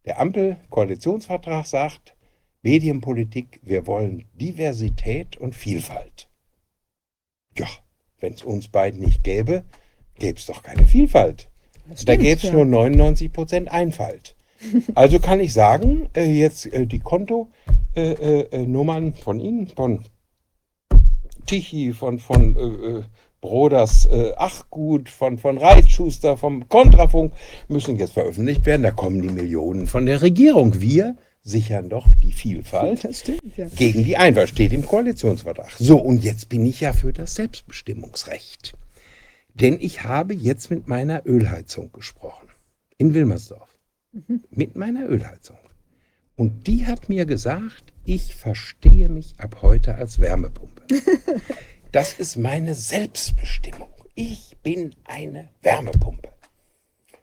Speaker 6: Der Ampel-Koalitionsvertrag sagt, Medienpolitik, wir wollen Diversität und Vielfalt. Ja, wenn es uns beiden nicht gäbe, gäbe es doch keine Vielfalt.
Speaker 1: Das
Speaker 6: Da
Speaker 1: stimmt,
Speaker 6: gäbe es
Speaker 1: ja.
Speaker 6: nur 99 Prozent Einfalt. Also kann ich sagen, äh, jetzt äh, die Kontonummern äh, äh, Nummern von Ihnen, von Tichy, von, von äh, äh, Broders äh, Achgut, von, von Reitschuster, vom Kontrafunk, müssen jetzt veröffentlicht werden. Da kommen die Millionen von der Regierung. Wir sichern doch die Vielfalt
Speaker 1: stimmt, ja.
Speaker 6: gegen die Einfalt, steht im Koalitionsvertrag. So, und jetzt bin ich ja für das Selbstbestimmungsrecht. Denn ich habe jetzt mit meiner Ölheizung gesprochen. In Wilmersdorf.
Speaker 1: Mhm.
Speaker 6: Mit meiner Ölheizung. Und die hat mir gesagt, ich verstehe mich ab heute als Wärmepumpe. Das ist meine Selbstbestimmung. Ich bin eine Wärmepumpe.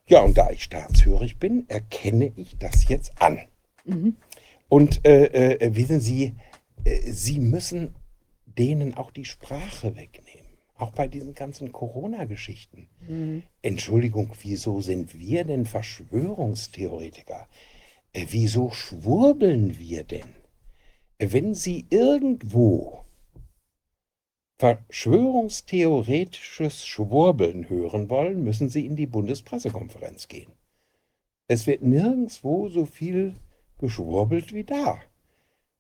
Speaker 6: Ja, und da ich staatshörig bin, erkenne ich das jetzt an.
Speaker 1: Mhm.
Speaker 6: Und äh, äh, wissen Sie, äh, Sie müssen denen auch die Sprache wegnehmen. Auch bei diesen ganzen Corona-Geschichten.
Speaker 1: Mhm.
Speaker 6: Entschuldigung, wieso sind wir denn Verschwörungstheoretiker? Äh, wieso schwurbeln wir denn? Äh, Wenn Sie irgendwo verschwörungstheoretisches Schwurbeln hören wollen, müssen Sie in die Bundespressekonferenz gehen. Es wird nirgendwo so viel geschwurbelt wie da.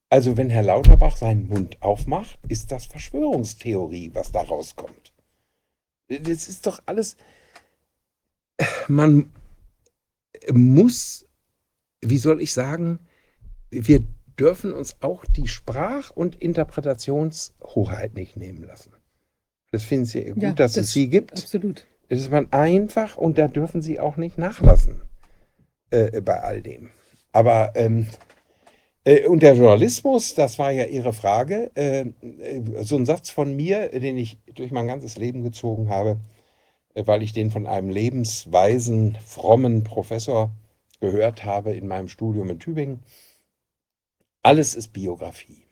Speaker 6: Also wenn Herr Lauterbach seinen Mund aufmacht, ist das Verschwörungstheorie, was da rauskommt. Das ist doch alles. Man muss, wie soll ich sagen, wir dürfen uns auch die Sprach- und Interpretationshoheit nicht nehmen lassen. Das finden Sie gut,
Speaker 1: Ja,
Speaker 6: dass
Speaker 1: das-
Speaker 6: es sie gibt.
Speaker 1: Absolut.
Speaker 6: Das ist man einfach und da dürfen Sie auch nicht nachlassen äh, bei all dem. Aber ähm, äh, und der Journalismus, das war ja Ihre Frage, äh, äh, so ein Satz von mir, den ich durch mein ganzes Leben gezogen habe, äh, weil ich den von einem lebensweisen, frommen Professor gehört habe in meinem Studium in Tübingen. Alles ist Biografie.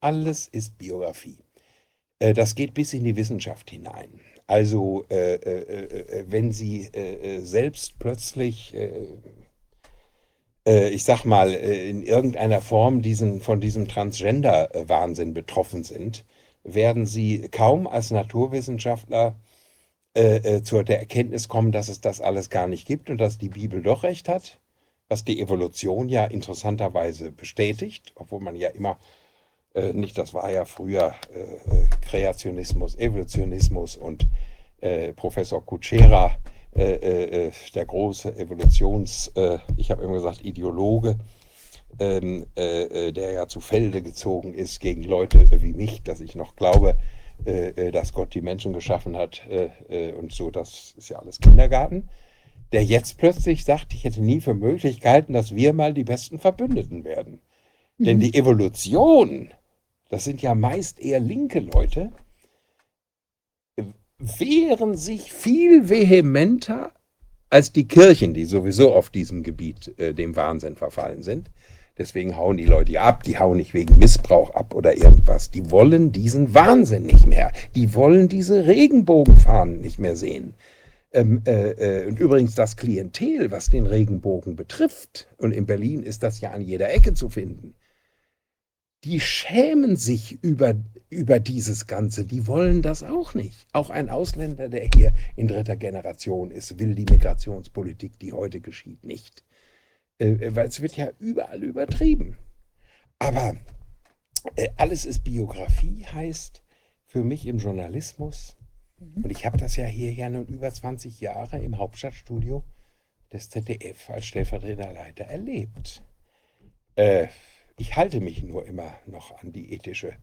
Speaker 6: Alles ist Biografie. Äh, Das geht bis in die Wissenschaft hinein. Also, äh, äh, wenn Sie selbst plötzlich, ich sag mal, in irgendeiner Form diesen, von diesem Transgender-Wahnsinn betroffen sind, werden Sie kaum als Naturwissenschaftler zu der Erkenntnis kommen, dass es das alles gar nicht gibt und dass die Bibel doch recht hat, was die Evolution ja interessanterweise bestätigt, obwohl man ja immer äh, nicht, das war ja früher äh, Kreationismus, Evolutionismus und äh, Professor Kutschera, äh, äh, der große Evolutions, äh, ich habe immer gesagt, Ideologe, ähm, äh, äh, der ja zu Felde gezogen ist gegen Leute wie mich, dass ich noch glaube, dass Gott die Menschen geschaffen hat und so, das ist ja alles Kindergarten, der jetzt plötzlich sagt, ich hätte nie für möglich gehalten, dass wir mal die besten Verbündeten werden. Denn
Speaker 1: Mhm.
Speaker 6: die Evolution, das sind ja meist eher linke Leute, wehren sich viel vehementer als die Kirchen, die sowieso auf diesem Gebiet äh, dem Wahnsinn verfallen sind. Deswegen hauen die Leute ab, die hauen nicht wegen Missbrauch ab oder irgendwas. Die wollen diesen Wahnsinn nicht mehr. Die wollen diese Regenbogenfahnen nicht mehr sehen. Ähm, äh, äh, und übrigens das Klientel, was den Regenbogen betrifft, und in Berlin ist das ja an jeder Ecke zu finden, die schämen sich über, über dieses Ganze. Die wollen das auch nicht. Auch ein Ausländer, der hier in dritter Generation ist, will die Migrationspolitik, die heute geschieht, nicht. Äh, weil es wird ja überall übertrieben. Aber äh, alles ist Biografie, heißt für mich im Journalismus,
Speaker 1: Mhm.
Speaker 6: und ich habe das ja hier ja nun über 20 Jahre im Hauptstadtstudio des ZDF als stellvertretender Leiter erlebt. Äh, ich halte mich nur immer noch an die ethische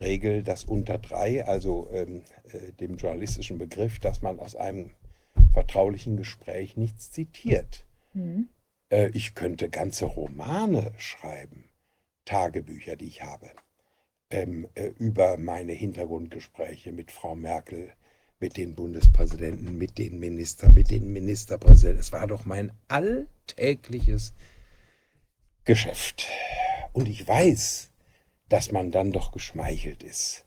Speaker 6: Regel, dass unter drei, also ähm, äh, dem journalistischen Begriff, dass man aus einem vertraulichen Gespräch nichts zitiert.
Speaker 1: Mhm.
Speaker 6: Äh, ich könnte ganze Romane schreiben, Tagebücher, die ich habe, ähm, äh, über meine Hintergrundgespräche mit Frau Merkel, mit den Bundespräsidenten, mit den Ministern, mit den Ministerpräsidenten. Es war doch mein alltägliches Geschäft. Und ich weiß, dass man dann doch geschmeichelt ist,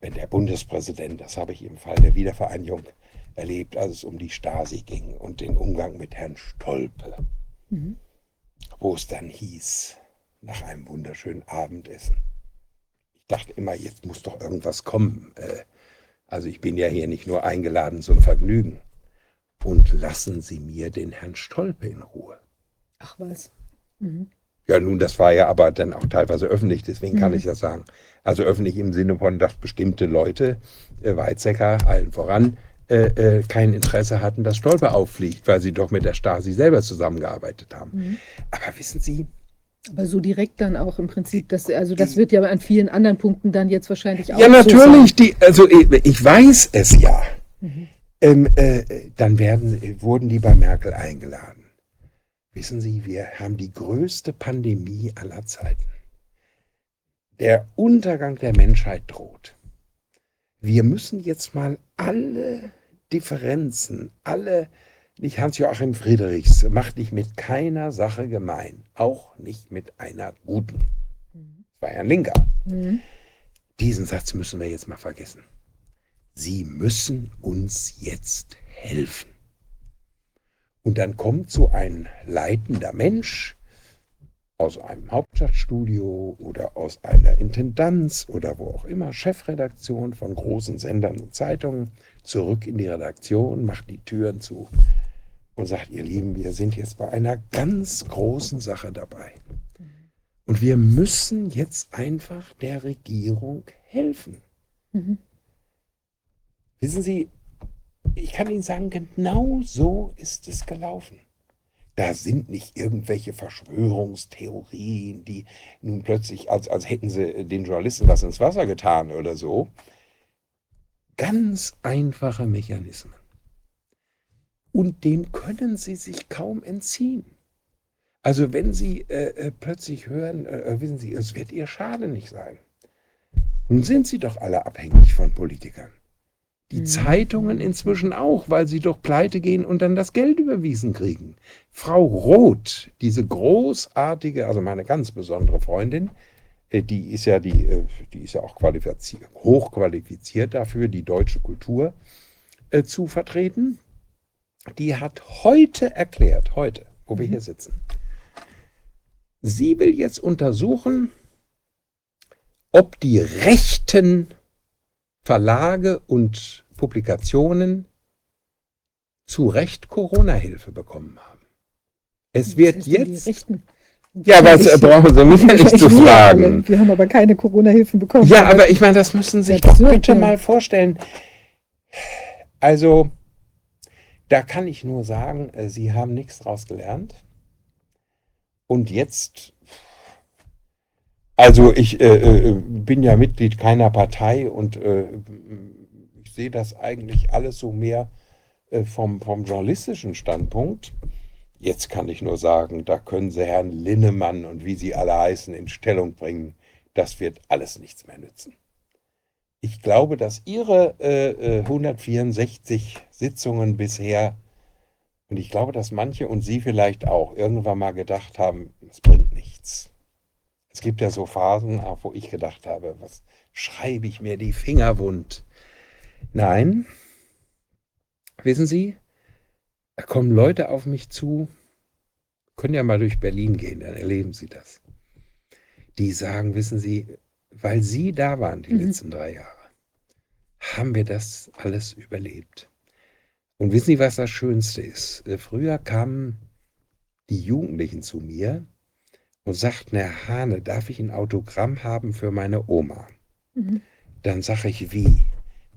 Speaker 6: wenn der Bundespräsident, das habe ich im Fall der Wiedervereinigung erlebt, als es um die Stasi ging und den Umgang mit Herrn Stolpe,
Speaker 1: Mhm.
Speaker 6: wo es dann hieß, nach einem wunderschönen Abendessen. Ich dachte immer, jetzt muss doch irgendwas kommen. Äh, Also ich bin ja hier nicht nur eingeladen zum Vergnügen. Und lassen Sie mir den Herrn Stolpe in Ruhe.
Speaker 1: Ach was. Mhm.
Speaker 6: Ja, nun, das war ja aber dann auch teilweise öffentlich, deswegen kann
Speaker 1: Mhm.
Speaker 6: ich das sagen. Also öffentlich im Sinne von, dass bestimmte Leute, äh, Weizsäcker allen voran, äh, äh, kein Interesse hatten, dass Stolpe auffliegt, weil sie doch mit der Stasi selber zusammengearbeitet haben.
Speaker 1: Mhm.
Speaker 6: Aber wissen Sie,
Speaker 1: Aber so direkt dann auch im Prinzip, das, also das wird ja an vielen anderen Punkten dann jetzt wahrscheinlich auch
Speaker 6: ja
Speaker 1: so
Speaker 6: natürlich, die, also ich, ich weiß es ja.
Speaker 1: Mhm.
Speaker 6: Ähm, äh, dann werden, äh, wurden die bei Merkel eingeladen. Wissen Sie, wir haben die größte Pandemie aller Zeiten. Der Untergang der Menschheit droht. Wir müssen jetzt mal alle Differenzen, alle, nicht Hans-Joachim Friedrichs, macht dich mit keiner Sache gemein, auch nicht mit einer guten. War ja ein Linker.
Speaker 1: Mhm.
Speaker 6: Diesen Satz müssen wir jetzt mal vergessen. Sie müssen uns jetzt helfen. Und dann kommt so ein leitender Mensch aus einem Hauptstadtstudio oder aus einer Intendanz oder wo auch immer, Chefredaktion von großen Sendern und Zeitungen, zurück in die Redaktion, macht die Türen zu und sagt, ihr Lieben, wir sind jetzt bei einer ganz großen Sache dabei. Und wir müssen jetzt einfach der Regierung helfen.
Speaker 1: Mhm.
Speaker 6: Wissen Sie, ich kann Ihnen sagen, genau so ist es gelaufen. Da sind nicht irgendwelche Verschwörungstheorien, die nun plötzlich, als, als hätten sie den Journalisten was ins Wasser getan oder so. Ganz einfache Mechanismen. Und dem können Sie sich kaum entziehen. Also wenn Sie äh, äh, plötzlich hören, äh, wissen Sie, es wird Ihr Schade nicht sein. Nun sind Sie doch alle abhängig von Politikern. Die
Speaker 1: Mhm.
Speaker 6: Zeitungen inzwischen auch, weil sie doch pleite gehen und dann das Geld überwiesen kriegen. Frau Roth, diese großartige, also meine ganz besondere Freundin, äh, die ist ja die, äh, die ist ja auch qualifiziert, hochqualifiziert dafür, die deutsche Kultur äh, zu vertreten. Die hat heute erklärt, heute, wo wir
Speaker 1: Mhm.
Speaker 6: hier sitzen, sie will jetzt untersuchen, ob die rechten Verlage und Publikationen zu Recht Corona-Hilfe bekommen haben. Es wird
Speaker 1: denn die
Speaker 6: jetzt.
Speaker 1: Rechten?
Speaker 6: Ja, was äh, brauchen Sie mich ja nicht zu fragen.
Speaker 1: Wir haben aber keine Corona-Hilfen bekommen.
Speaker 6: Ja, aber ich meine, das müssen Sie sich
Speaker 1: Das
Speaker 6: doch bitte mal vorstellen. Also, da kann ich nur sagen, äh, Sie haben nichts draus gelernt. Und jetzt, also ich äh, äh, bin ja Mitglied keiner Partei und äh, ich sehe das eigentlich alles so mehr äh, vom, vom journalistischen Standpunkt. Jetzt kann ich nur sagen, da können Sie Herrn Linnemann und wie sie alle heißen in Stellung bringen. Das wird alles nichts mehr nützen. Ich glaube, dass Ihre äh, äh, 164 Sitzungen bisher, und ich glaube, dass manche und Sie vielleicht auch irgendwann mal gedacht haben, es bringt nichts. Es gibt ja so Phasen, auch wo ich gedacht habe, was schreibe ich mir die Finger wund? Nein, wissen Sie, da kommen Leute auf mich zu, können ja mal durch Berlin gehen, dann erleben Sie das. Die sagen, wissen Sie, weil Sie da waren die
Speaker 1: Mhm.
Speaker 6: letzten drei Jahre, haben wir das alles überlebt. Und wissen Sie, was das Schönste ist? Äh, Früher kamen die Jugendlichen zu mir und sagten, Herr Hane, darf ich ein Autogramm haben für meine Oma?
Speaker 1: Mhm.
Speaker 6: Dann sage ich, wie?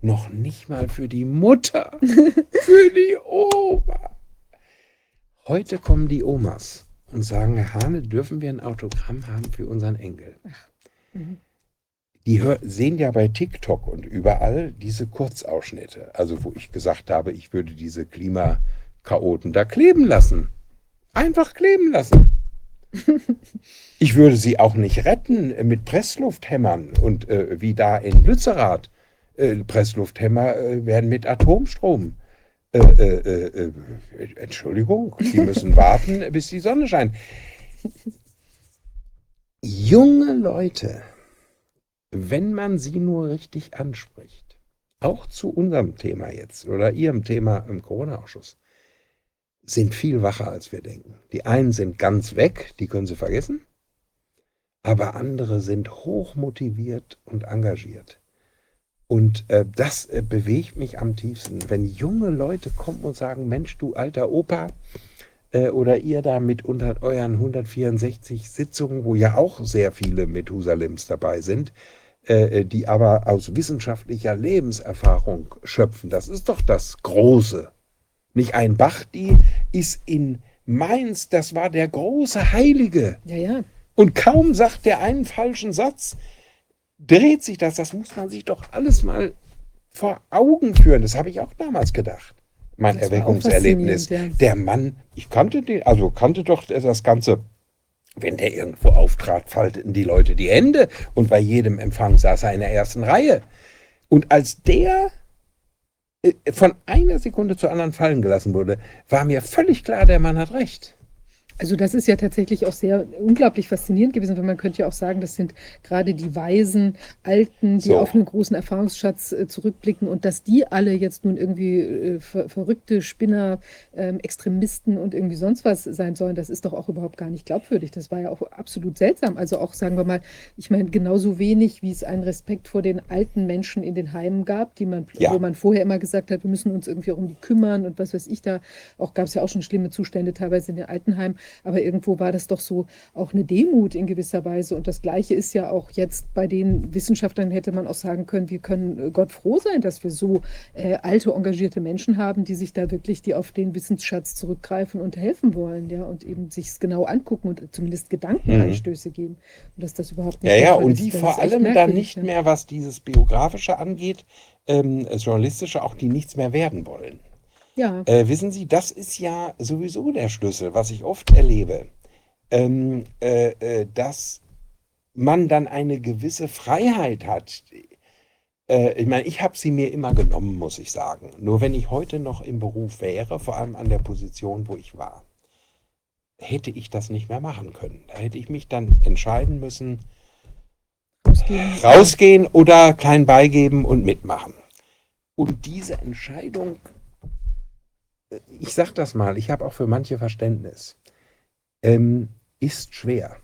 Speaker 6: Noch nicht mal für die Mutter, für die Oma. Heute kommen die Omas und sagen, Herr Hane, dürfen wir ein Autogramm haben für unseren Enkel?
Speaker 1: Mhm.
Speaker 6: Die sehen ja bei TikTok und überall diese Kurzausschnitte, also wo ich gesagt habe, ich würde diese Klimakaoten da kleben lassen. Einfach kleben lassen. Ich würde sie auch nicht retten mit Presslufthämmern und äh, wie da in Lützerath. Äh, Presslufthämmer äh, werden mit Atomstrom. Äh, äh, äh, äh, Entschuldigung, Sie müssen warten, bis die Sonne scheint. Junge Leute, wenn man sie nur richtig anspricht, auch zu unserem Thema jetzt oder Ihrem Thema im Corona-Ausschuss, sind viel wacher, als wir denken. Die einen sind ganz weg, die können Sie vergessen, aber andere sind hoch motiviert und engagiert. Und äh, das äh, bewegt mich am tiefsten, wenn junge Leute kommen und sagen, Mensch, du alter Opa, äh, oder ihr da mit unter euren 164 Sitzungen, wo ja auch sehr viele Methusalems dabei sind, äh, die aber aus wissenschaftlicher Lebenserfahrung schöpfen. Das ist doch das Große. Nicht ein Bach, die ist in Mainz, das war der große Heilige.
Speaker 1: Ja, ja.
Speaker 6: Und kaum sagt der einen falschen Satz, dreht sich das. Das muss man sich doch alles mal vor Augen führen. Das habe ich auch damals gedacht. Mein
Speaker 1: Das
Speaker 6: Erweckungserlebnis.
Speaker 1: faszinierend,
Speaker 6: Der Mann, ich kannte den, also kannte doch das Ganze. Wenn der irgendwo auftrat, falteten die Leute die Hände und bei jedem Empfang saß er in der ersten Reihe. Und als der äh, von einer Sekunde zur anderen fallen gelassen wurde, war mir völlig klar, der Mann hat recht.
Speaker 1: Also das ist ja tatsächlich auch sehr unglaublich faszinierend gewesen, weil man könnte ja auch sagen, das sind gerade die weisen Alten, die
Speaker 6: So.
Speaker 1: auf einen großen Erfahrungsschatz äh, zurückblicken und dass die alle jetzt nun irgendwie äh, ver verrückte Spinner, ähm, Extremisten und irgendwie sonst was sein sollen, das ist doch auch überhaupt gar nicht glaubwürdig. Das war ja auch absolut seltsam. Also auch, sagen wir mal, ich meine, genauso wenig, wie es einen Respekt vor den alten Menschen in den Heimen gab, die man,
Speaker 6: Ja.
Speaker 1: wo man vorher immer gesagt hat, wir müssen uns irgendwie auch um die kümmern und was weiß ich da. Auch gab es ja auch schon schlimme Zustände teilweise in den Altenheimen. Aber irgendwo war das doch so auch eine Demut in gewisser Weise. Und das Gleiche ist ja auch jetzt bei den Wissenschaftlern, hätte man auch sagen können, wir können äh, Gott froh sein, dass wir so äh, alte, engagierte Menschen haben, die sich da wirklich, die auf den Wissensschatz zurückgreifen und helfen wollen, ja, und eben sich es genau angucken und zumindest Gedankenanstöße geben. Und dass das überhaupt nicht
Speaker 6: Ja, ja, und die vor allem dann nicht mehr, was dieses Biografische angeht, ähm, das Journalistische, auch die nichts mehr werden wollen.
Speaker 1: Ja,
Speaker 6: Äh, wissen Sie, das ist ja sowieso der Schlüssel, was ich oft erlebe, ähm, äh, äh, dass man dann eine gewisse Freiheit hat. Äh, ich meine, ich habe sie mir immer genommen, muss ich sagen. Nur wenn ich heute noch im Beruf wäre, vor allem an der Position, wo ich war, hätte ich das nicht mehr machen können. Da hätte ich mich dann entscheiden müssen,
Speaker 1: rausgehen.
Speaker 6: rausgehen oder klein beigeben und mitmachen. Und diese Entscheidung, ich sag das mal, ich habe auch für manche Verständnis, ähm, ist schwer.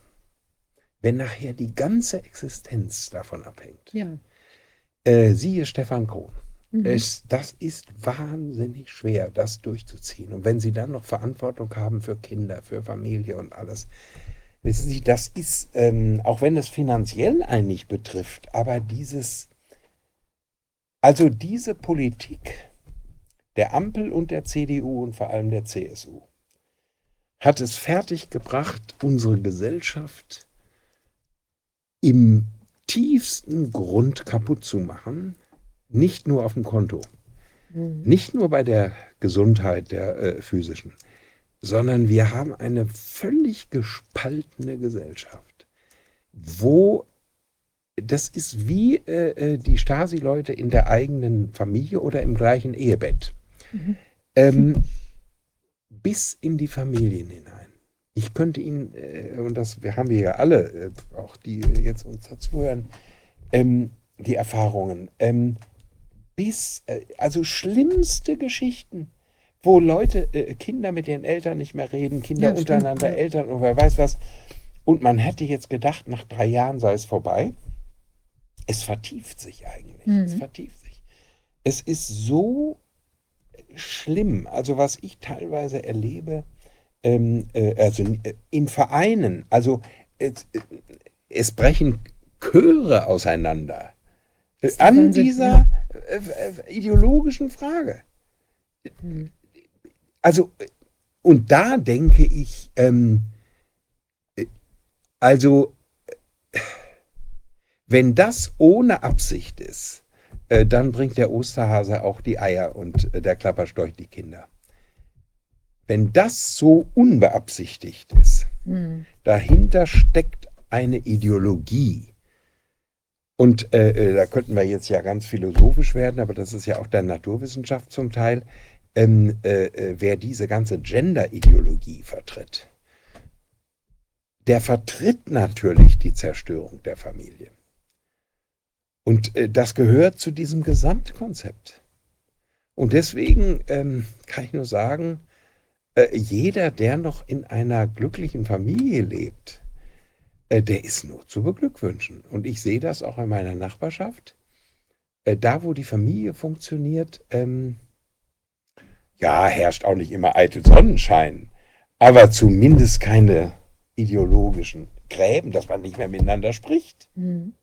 Speaker 6: Wenn nachher die ganze Existenz davon abhängt.
Speaker 1: Ja.
Speaker 6: Äh, siehe Stefan Krohn.
Speaker 1: Mhm.
Speaker 6: Es, das ist wahnsinnig schwer, das durchzuziehen. Und wenn Sie dann noch Verantwortung haben für Kinder, für Familie und alles, wissen Sie, das ist, ähm, auch wenn es finanziell einen nicht betrifft, aber dieses, also diese Politik der Ampel und der CDU und vor allem der CSU hat es fertiggebracht, unsere Gesellschaft im tiefsten Grund kaputt zu machen, nicht nur auf dem Konto,
Speaker 1: Mhm.
Speaker 6: nicht nur bei der Gesundheit der äh, physischen, sondern wir haben eine völlig gespaltene Gesellschaft, wo das ist wie äh, äh, die Stasi-Leute in der eigenen Familie oder im gleichen Ehebett.
Speaker 1: Mhm.
Speaker 6: Ähm, bis in die Familien hinein. Ich könnte Ihnen, äh, und das wir haben wir ja alle, äh, auch die jetzt uns dazuhören, ähm, die Erfahrungen, ähm, bis, äh, also schlimmste Geschichten, wo Leute, äh, Kinder mit ihren Eltern nicht mehr reden, Kinder
Speaker 1: Ja, stimmt,
Speaker 6: untereinander,
Speaker 1: ja.
Speaker 6: Eltern und wer weiß was. Und man hätte jetzt gedacht, nach drei Jahren sei es vorbei. Es vertieft sich eigentlich. Es
Speaker 1: Mhm.
Speaker 6: vertieft sich. Es ist so schlimm, also was ich teilweise erlebe, ähm, äh, also äh, in Vereinen, also es, äh, es brechen Chöre auseinander äh, an dieser äh, äh, ideologischen Frage. Also, und da denke ich, ähm, äh, also, wenn das ohne Absicht ist, äh, dann bringt der Osterhase auch die Eier und äh, der Klapperstorch die Kinder. Wenn das so unbeabsichtigt ist,
Speaker 1: Mhm.
Speaker 6: dahinter steckt eine Ideologie. Und äh, äh, da könnten wir jetzt ja ganz philosophisch werden, aber das ist ja auch der Naturwissenschaft zum Teil. Ähm, äh, äh, wer diese ganze Gender-Ideologie vertritt, der vertritt natürlich die Zerstörung der Familie. Und äh, das gehört zu diesem Gesamtkonzept. Und deswegen ähm, kann ich nur sagen, äh, jeder, der noch in einer glücklichen Familie lebt, äh, der ist nur zu beglückwünschen. Und ich sehe das auch in meiner Nachbarschaft. Äh, da, wo die Familie funktioniert, ähm, ja, herrscht auch nicht immer eitel Sonnenschein, aber zumindest keine ideologischen Gräben, dass man nicht mehr miteinander spricht.
Speaker 1: Mhm.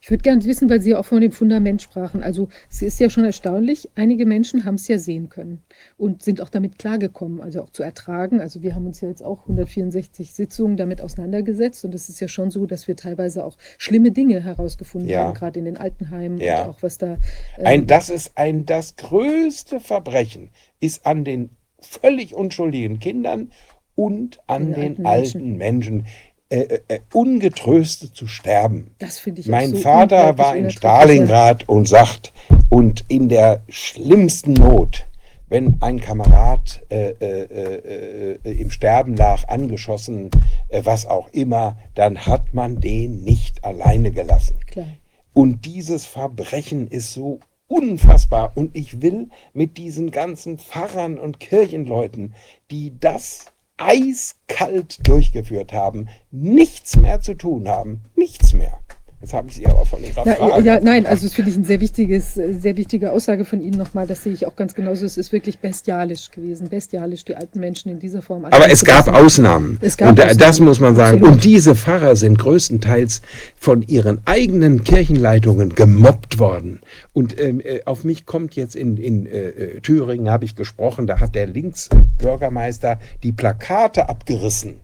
Speaker 1: Ich würde gerne wissen, weil Sie ja auch von dem Fundament sprachen. Also es ist ja schon erstaunlich, einige Menschen haben es ja sehen können und sind auch damit klargekommen, also auch zu ertragen. Also wir haben uns ja jetzt auch 164 Sitzungen damit auseinandergesetzt und es ist ja schon so, dass wir teilweise auch schlimme Dinge herausgefunden
Speaker 6: Ja.
Speaker 1: haben, gerade in den Altenheimen
Speaker 6: Ja.
Speaker 1: und auch was da.
Speaker 6: Ein,
Speaker 1: ähm,
Speaker 6: das ist ein, das größte Verbrechen ist an den völlig unschuldigen Kindern und an
Speaker 1: Den
Speaker 6: den
Speaker 1: alten
Speaker 6: alten Menschen, äh, äh, äh, ungetröstet zu sterben.
Speaker 1: das finde ich
Speaker 6: Mein
Speaker 1: so
Speaker 6: Vater war in. Stalingrad und sagt, und in der schlimmsten Not, wenn ein Kamerad äh, äh, äh, äh, im Sterben lag, angeschossen, äh, was auch immer, dann hat man den nicht alleine gelassen.
Speaker 1: Klar.
Speaker 6: Und dieses Verbrechen ist so unfassbar. Und ich will mit diesen ganzen Pfarrern und Kirchenleuten, die das eiskalt durchgeführt haben, nichts mehr zu tun haben. Nichts mehr. Jetzt habe ich Sie aber von Ihrer
Speaker 1: Na,
Speaker 6: Frage.
Speaker 1: ja, nein, also das finde ich ein sehr wichtiges, äh, sehr wichtige Aussage von Ihnen nochmal. Das sehe ich auch ganz genauso. Es ist wirklich bestialisch gewesen. Bestialisch, die alten Menschen in dieser Form.
Speaker 6: Aber es gab. Ausnahmen.
Speaker 1: Es gab
Speaker 6: und das
Speaker 1: Ausnahmen,
Speaker 6: muss man sagen.
Speaker 1: absolut.
Speaker 6: Und diese Pfarrer sind größtenteils von ihren eigenen Kirchenleitungen gemobbt worden. Und ähm, äh, auf mich kommt jetzt in, in äh, äh, Thüringen, habe ich gesprochen, da hat der Linksbürgermeister die Plakate abgerissen,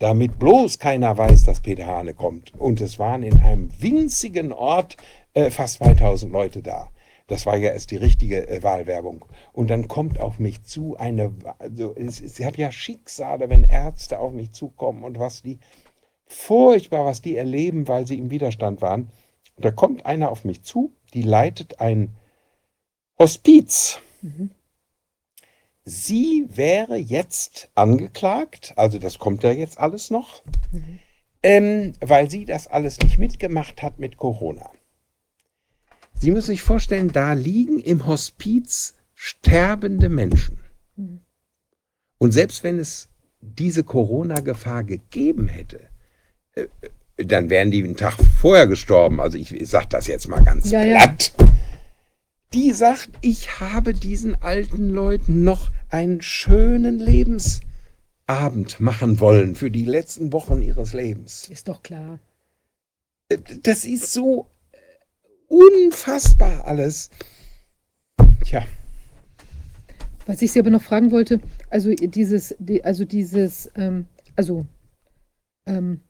Speaker 6: damit bloß keiner weiß, dass Peter Hane kommt. Und es waren in einem winzigen Ort äh, fast 2000 Leute da. Das war ja erst die richtige äh, Wahlwerbung. Und dann kommt auf mich zu eine, also es, es hat ja Schicksale, wenn Ärzte auf mich zukommen und was die, furchtbar, was die erleben, weil sie im Widerstand waren. Und da kommt einer auf mich zu, die leitet ein Hospiz.
Speaker 1: Mhm.
Speaker 6: Sie wäre jetzt angeklagt, also das kommt ja jetzt alles noch,
Speaker 1: Mhm.
Speaker 6: ähm, weil sie das alles nicht mitgemacht hat mit Corona. Sie müssen sich vorstellen, da liegen im Hospiz sterbende Menschen.
Speaker 1: Mhm.
Speaker 6: Und selbst wenn es diese Corona-Gefahr gegeben hätte, äh, äh, dann wären die einen Tag vorher gestorben. Also ich, ich sage das jetzt mal ganz
Speaker 1: Ja, ja.
Speaker 6: Die sagt, ich habe diesen alten Leuten noch einen schönen Lebensabend machen wollen für die letzten Wochen ihres Lebens.
Speaker 1: Ist doch klar.
Speaker 6: Das ist so äh, unfassbar alles. Tja,
Speaker 1: Was ich Sie aber noch fragen wollte, also dieses, die, also dieses, ähm, also ähm,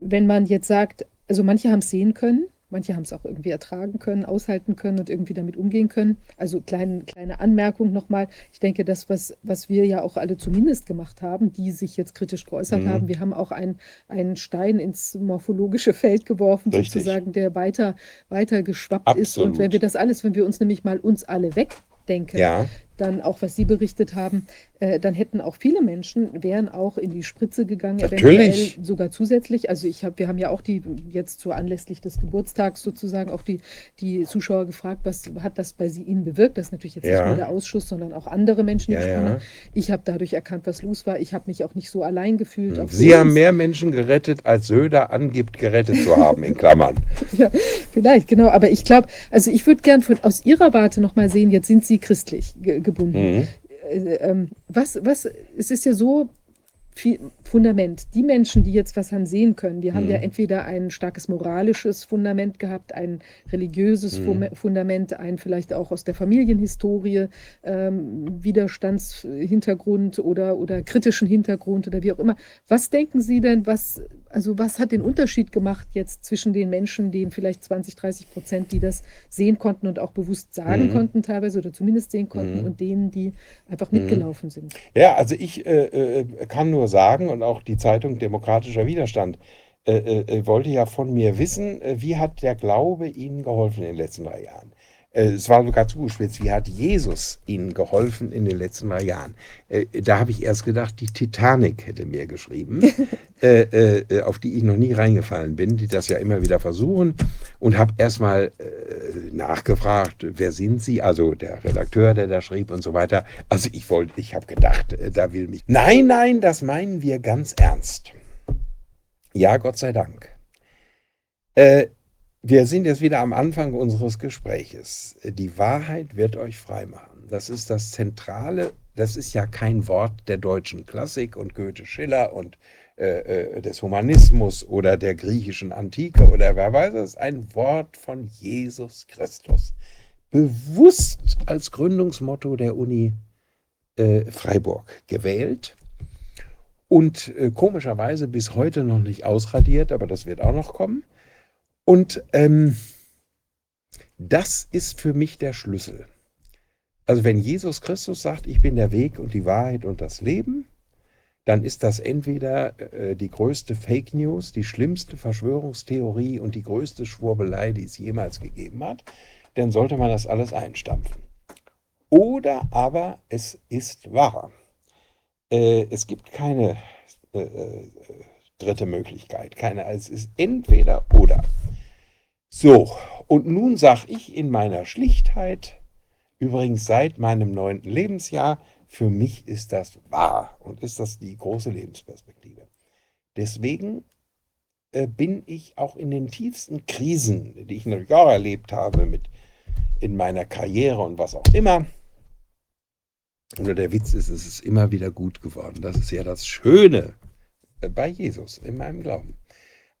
Speaker 1: wenn man jetzt sagt, also manche haben es sehen können, manche haben es auch irgendwie ertragen können, aushalten können und irgendwie damit umgehen können. Also kleine, kleine Anmerkung nochmal. Ich denke, das, was, was wir ja auch alle zumindest gemacht haben, die sich jetzt kritisch geäußert
Speaker 6: Mhm.
Speaker 1: haben, wir haben auch ein, einen Stein ins morphologische Feld geworfen,
Speaker 6: Richtig.
Speaker 1: sozusagen, der weiter, weiter geschwappt ist. Und
Speaker 6: Absolut.
Speaker 1: wenn wir das alles, wenn wir uns nämlich mal uns alle wegdenken,
Speaker 6: ja,
Speaker 1: dann auch, was Sie berichtet haben, äh, dann hätten auch viele Menschen, wären auch in die Spritze gegangen,
Speaker 6: Natürlich.
Speaker 1: eventuell sogar zusätzlich. Also ich habe, wir haben ja auch die, jetzt so anlässlich des Geburtstags sozusagen auch die, die Zuschauer gefragt, was hat das bei sie, Ihnen bewirkt? Das ist natürlich jetzt
Speaker 6: Ja.
Speaker 1: nicht nur der Ausschuss, sondern auch andere Menschen.
Speaker 6: ja, ja.
Speaker 1: Ich habe dadurch erkannt, was los war. Ich habe mich auch nicht so allein gefühlt. für
Speaker 6: Sie haben mehr Menschen gerettet, als Söder angibt, gerettet zu haben, in Klammern.
Speaker 1: Ja, vielleicht, genau. Aber ich glaube, also ich würde gern von aus Ihrer Warte nochmal sehen, jetzt sind Sie christlich ge gebunden.
Speaker 6: Mhm.
Speaker 1: äh, ähm, was, was, es ist ja so viel Fundament. Die Menschen, die jetzt was haben sehen können, die haben
Speaker 6: Mhm.
Speaker 1: ja entweder ein starkes moralisches Fundament gehabt, ein religiöses
Speaker 6: Mhm.
Speaker 1: Fundament, ein vielleicht auch aus der Familienhistorie, ähm, Widerstandshintergrund oder, oder kritischen Hintergrund oder wie auch immer. Was denken Sie denn, was, also was hat den Unterschied gemacht jetzt zwischen den Menschen, denen vielleicht 20, 30 Prozent, die das sehen konnten und auch bewusst sagen
Speaker 6: Mhm.
Speaker 1: konnten teilweise oder zumindest sehen konnten
Speaker 6: Mhm.
Speaker 1: und denen, die einfach
Speaker 6: Mhm.
Speaker 1: mitgelaufen sind?
Speaker 6: Ja, also ich äh, äh, kann nur sagen, und auch die Zeitung Demokratischer Widerstand äh, äh, äh, wollte ja von mir wissen, äh, wie hat der Glaube Ihnen geholfen in den letzten drei Jahren? Äh, es war sogar zugespitzt, wie hat Jesus Ihnen geholfen in den letzten drei Jahren? Äh, da habe ich erst gedacht, die Titanic hätte mir geschrieben, äh, auf die ich noch nie reingefallen bin, die das ja immer wieder versuchen und habe erstmal äh, nachgefragt, wer sind Sie? Also der Redakteur, der da schrieb und so weiter. Also ich wollte, ich habe gedacht, da will mich. Nein, nein, das meinen wir ganz ernst. Ja, Gott sei Dank. Äh, wir sind jetzt wieder am Anfang unseres Gespräches. Die Wahrheit wird euch frei machen. Das ist das Zentrale. Das ist ja kein Wort der deutschen Klassik und Goethe, Schiller und äh, äh, des Humanismus oder der griechischen Antike oder wer weiß es, ein Wort von Jesus Christus. Bewusst als Gründungsmotto der Uni äh, Freiburg gewählt und äh, komischerweise bis heute noch nicht ausradiert, aber das wird auch noch kommen. Und ähm, das ist für mich der Schlüssel. Also wenn Jesus Christus sagt, ich bin der Weg und die Wahrheit und das Leben, dann ist das entweder äh, die größte Fake News, die schlimmste Verschwörungstheorie und die größte Schwurbelei, die es jemals gegeben hat. Dann sollte man das alles einstampfen. Oder aber es ist wahr. Äh, es gibt keine äh, äh dritte Möglichkeit, keine. Es ist entweder oder. So, und nun sage ich in meiner Schlichtheit, übrigens seit meinem neunten Lebensjahr, für mich ist das wahr und ist das die große Lebensperspektive. Deswegen äh, bin ich auch in den tiefsten Krisen, die ich natürlich auch erlebt habe mit in meiner Karriere und was auch immer. Oder der Witz ist, es ist immer wieder gut geworden. Das ist ja das Schöne äh, bei Jesus in meinem Glauben.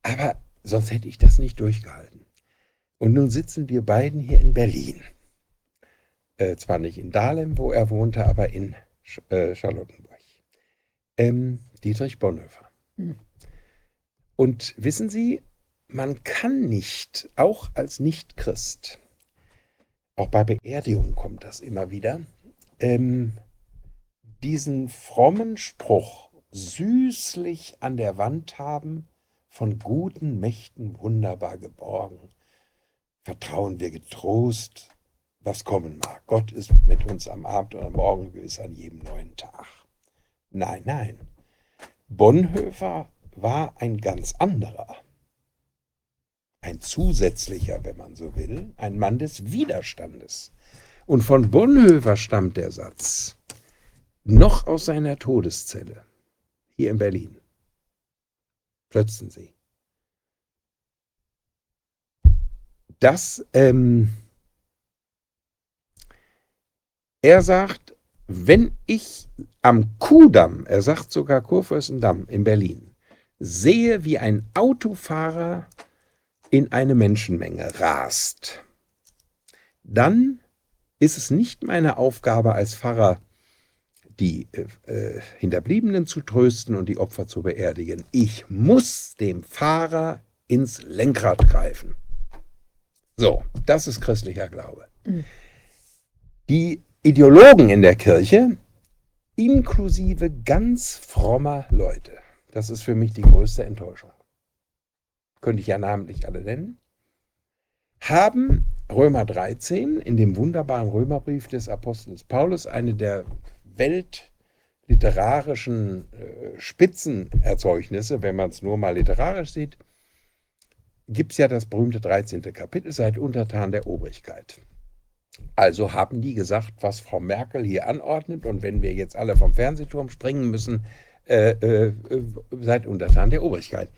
Speaker 6: Aber sonst hätte ich das nicht durchgehalten. Und nun sitzen wir beiden hier in Berlin. Äh, zwar nicht in Dahlem, wo er wohnte, aber in Sch äh, Charlottenburg. Ähm, Dietrich Bonhoeffer. Mhm. Und wissen Sie, man kann nicht, auch als Nicht-Christ, auch bei Beerdigungen kommt das immer wieder, ähm, diesen frommen Spruch süßlich an der Wand haben, von guten Mächten wunderbar geborgen. Vertrauen wir getrost was kommen mag. Gott ist mit uns am Abend und am Morgen gewiss an jedem neuen Tag. Nein, nein. Bonhoeffer war ein ganz anderer. Ein zusätzlicher, wenn man so will, ein Mann des Widerstandes. Und von Bonhoeffer stammt der Satz, noch aus seiner Todeszelle, hier in Berlin, Plötzensee. Das ähm, er sagt, wenn ich am Kudamm, er sagt sogar Kurfürstendamm in Berlin, sehe, wie ein Autofahrer in eine Menschenmenge rast, dann ist es nicht meine Aufgabe als Pfarrer, die äh, Hinterbliebenen zu trösten und die Opfer zu beerdigen. Ich muss dem Fahrer ins Lenkrad greifen. So, das ist christlicher Glaube. Die Ideologen in der Kirche, inklusive ganz frommer Leute. Das ist für mich die größte Enttäuschung. Könnte ich ja namentlich alle nennen. Haben Römer 13 in dem wunderbaren Römerbrief des Apostels Paulus, eine der weltliterarischen äh, Spitzenerzeugnisse, wenn man es nur mal literarisch sieht, gibt es ja das berühmte 13. Kapitel, seid untertan der Obrigkeit. Also haben die gesagt, was Frau Merkel hier anordnet und wenn wir jetzt alle vom Fernsehturm springen müssen, äh, äh, seid untertan der Obrigkeit.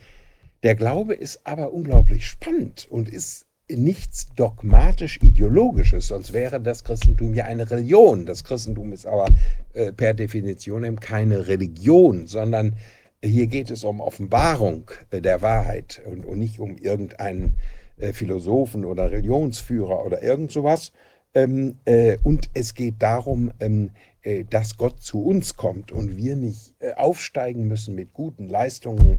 Speaker 6: Der Glaube ist aber unglaublich spannend und ist nichts dogmatisch-ideologisches, sonst wäre das Christentum ja eine Religion. Das Christentum ist aber äh, per Definition keine Religion, sondern hier geht es um Offenbarung äh, der Wahrheit und, und, nicht um irgendeinen äh, Philosophen oder Religionsführer oder irgend sowas, ähm, äh, und es geht darum, ähm, äh, dass Gott zu uns kommt und wir nicht äh, aufsteigen müssen mit guten Leistungen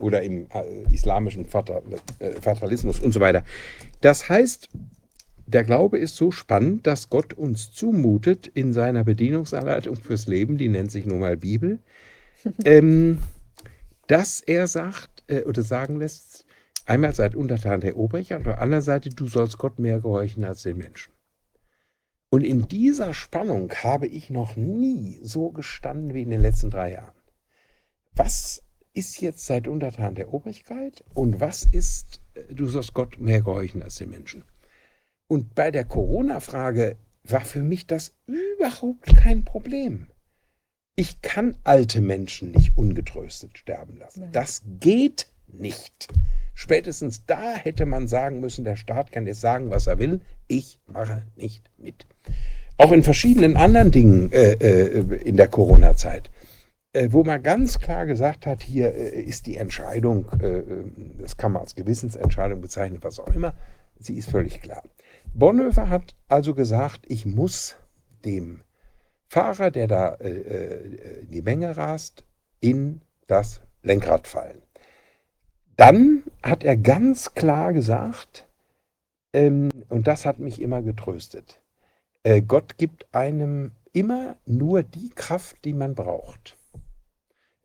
Speaker 6: oder im islamischen Vater, Fatalismus und so weiter. Das heißt, der Glaube ist so spannend, dass Gott uns zumutet in seiner Bedienungsanleitung fürs Leben, die nennt sich nun mal Bibel, ähm, dass er sagt oder sagen lässt, einmal seid untertan der Obrigkeit, auf der anderen Seite, du sollst Gott mehr gehorchen als den Menschen. Und in dieser Spannung habe ich noch nie so gestanden wie in den letzten drei Jahren. Was ist jetzt seit Untertan der Obrigkeit und was ist, äh, du sollst Gott mehr gehorchen als den Menschen? Und bei der Corona-Frage war für mich das überhaupt kein Problem. Ich kann alte Menschen nicht ungetröstet sterben lassen. Das geht nicht. Spätestens da hätte man sagen müssen, der Staat kann jetzt sagen, was er will. Ich mache nicht mit. Auch in verschiedenen anderen Dingen äh, äh, in der Corona-Zeit. äh, wo man ganz klar gesagt hat, hier äh, ist die Entscheidung, äh, äh, das kann man als Gewissensentscheidung bezeichnen, was auch immer, sie ist völlig klar. Bonhoeffer hat also gesagt, ich muss dem Fahrer, der da äh, äh, in die Menge rast, in das Lenkrad fallen. Dann hat er ganz klar gesagt, ähm, und das hat mich immer getröstet, äh, Gott gibt einem immer nur die Kraft, die man braucht.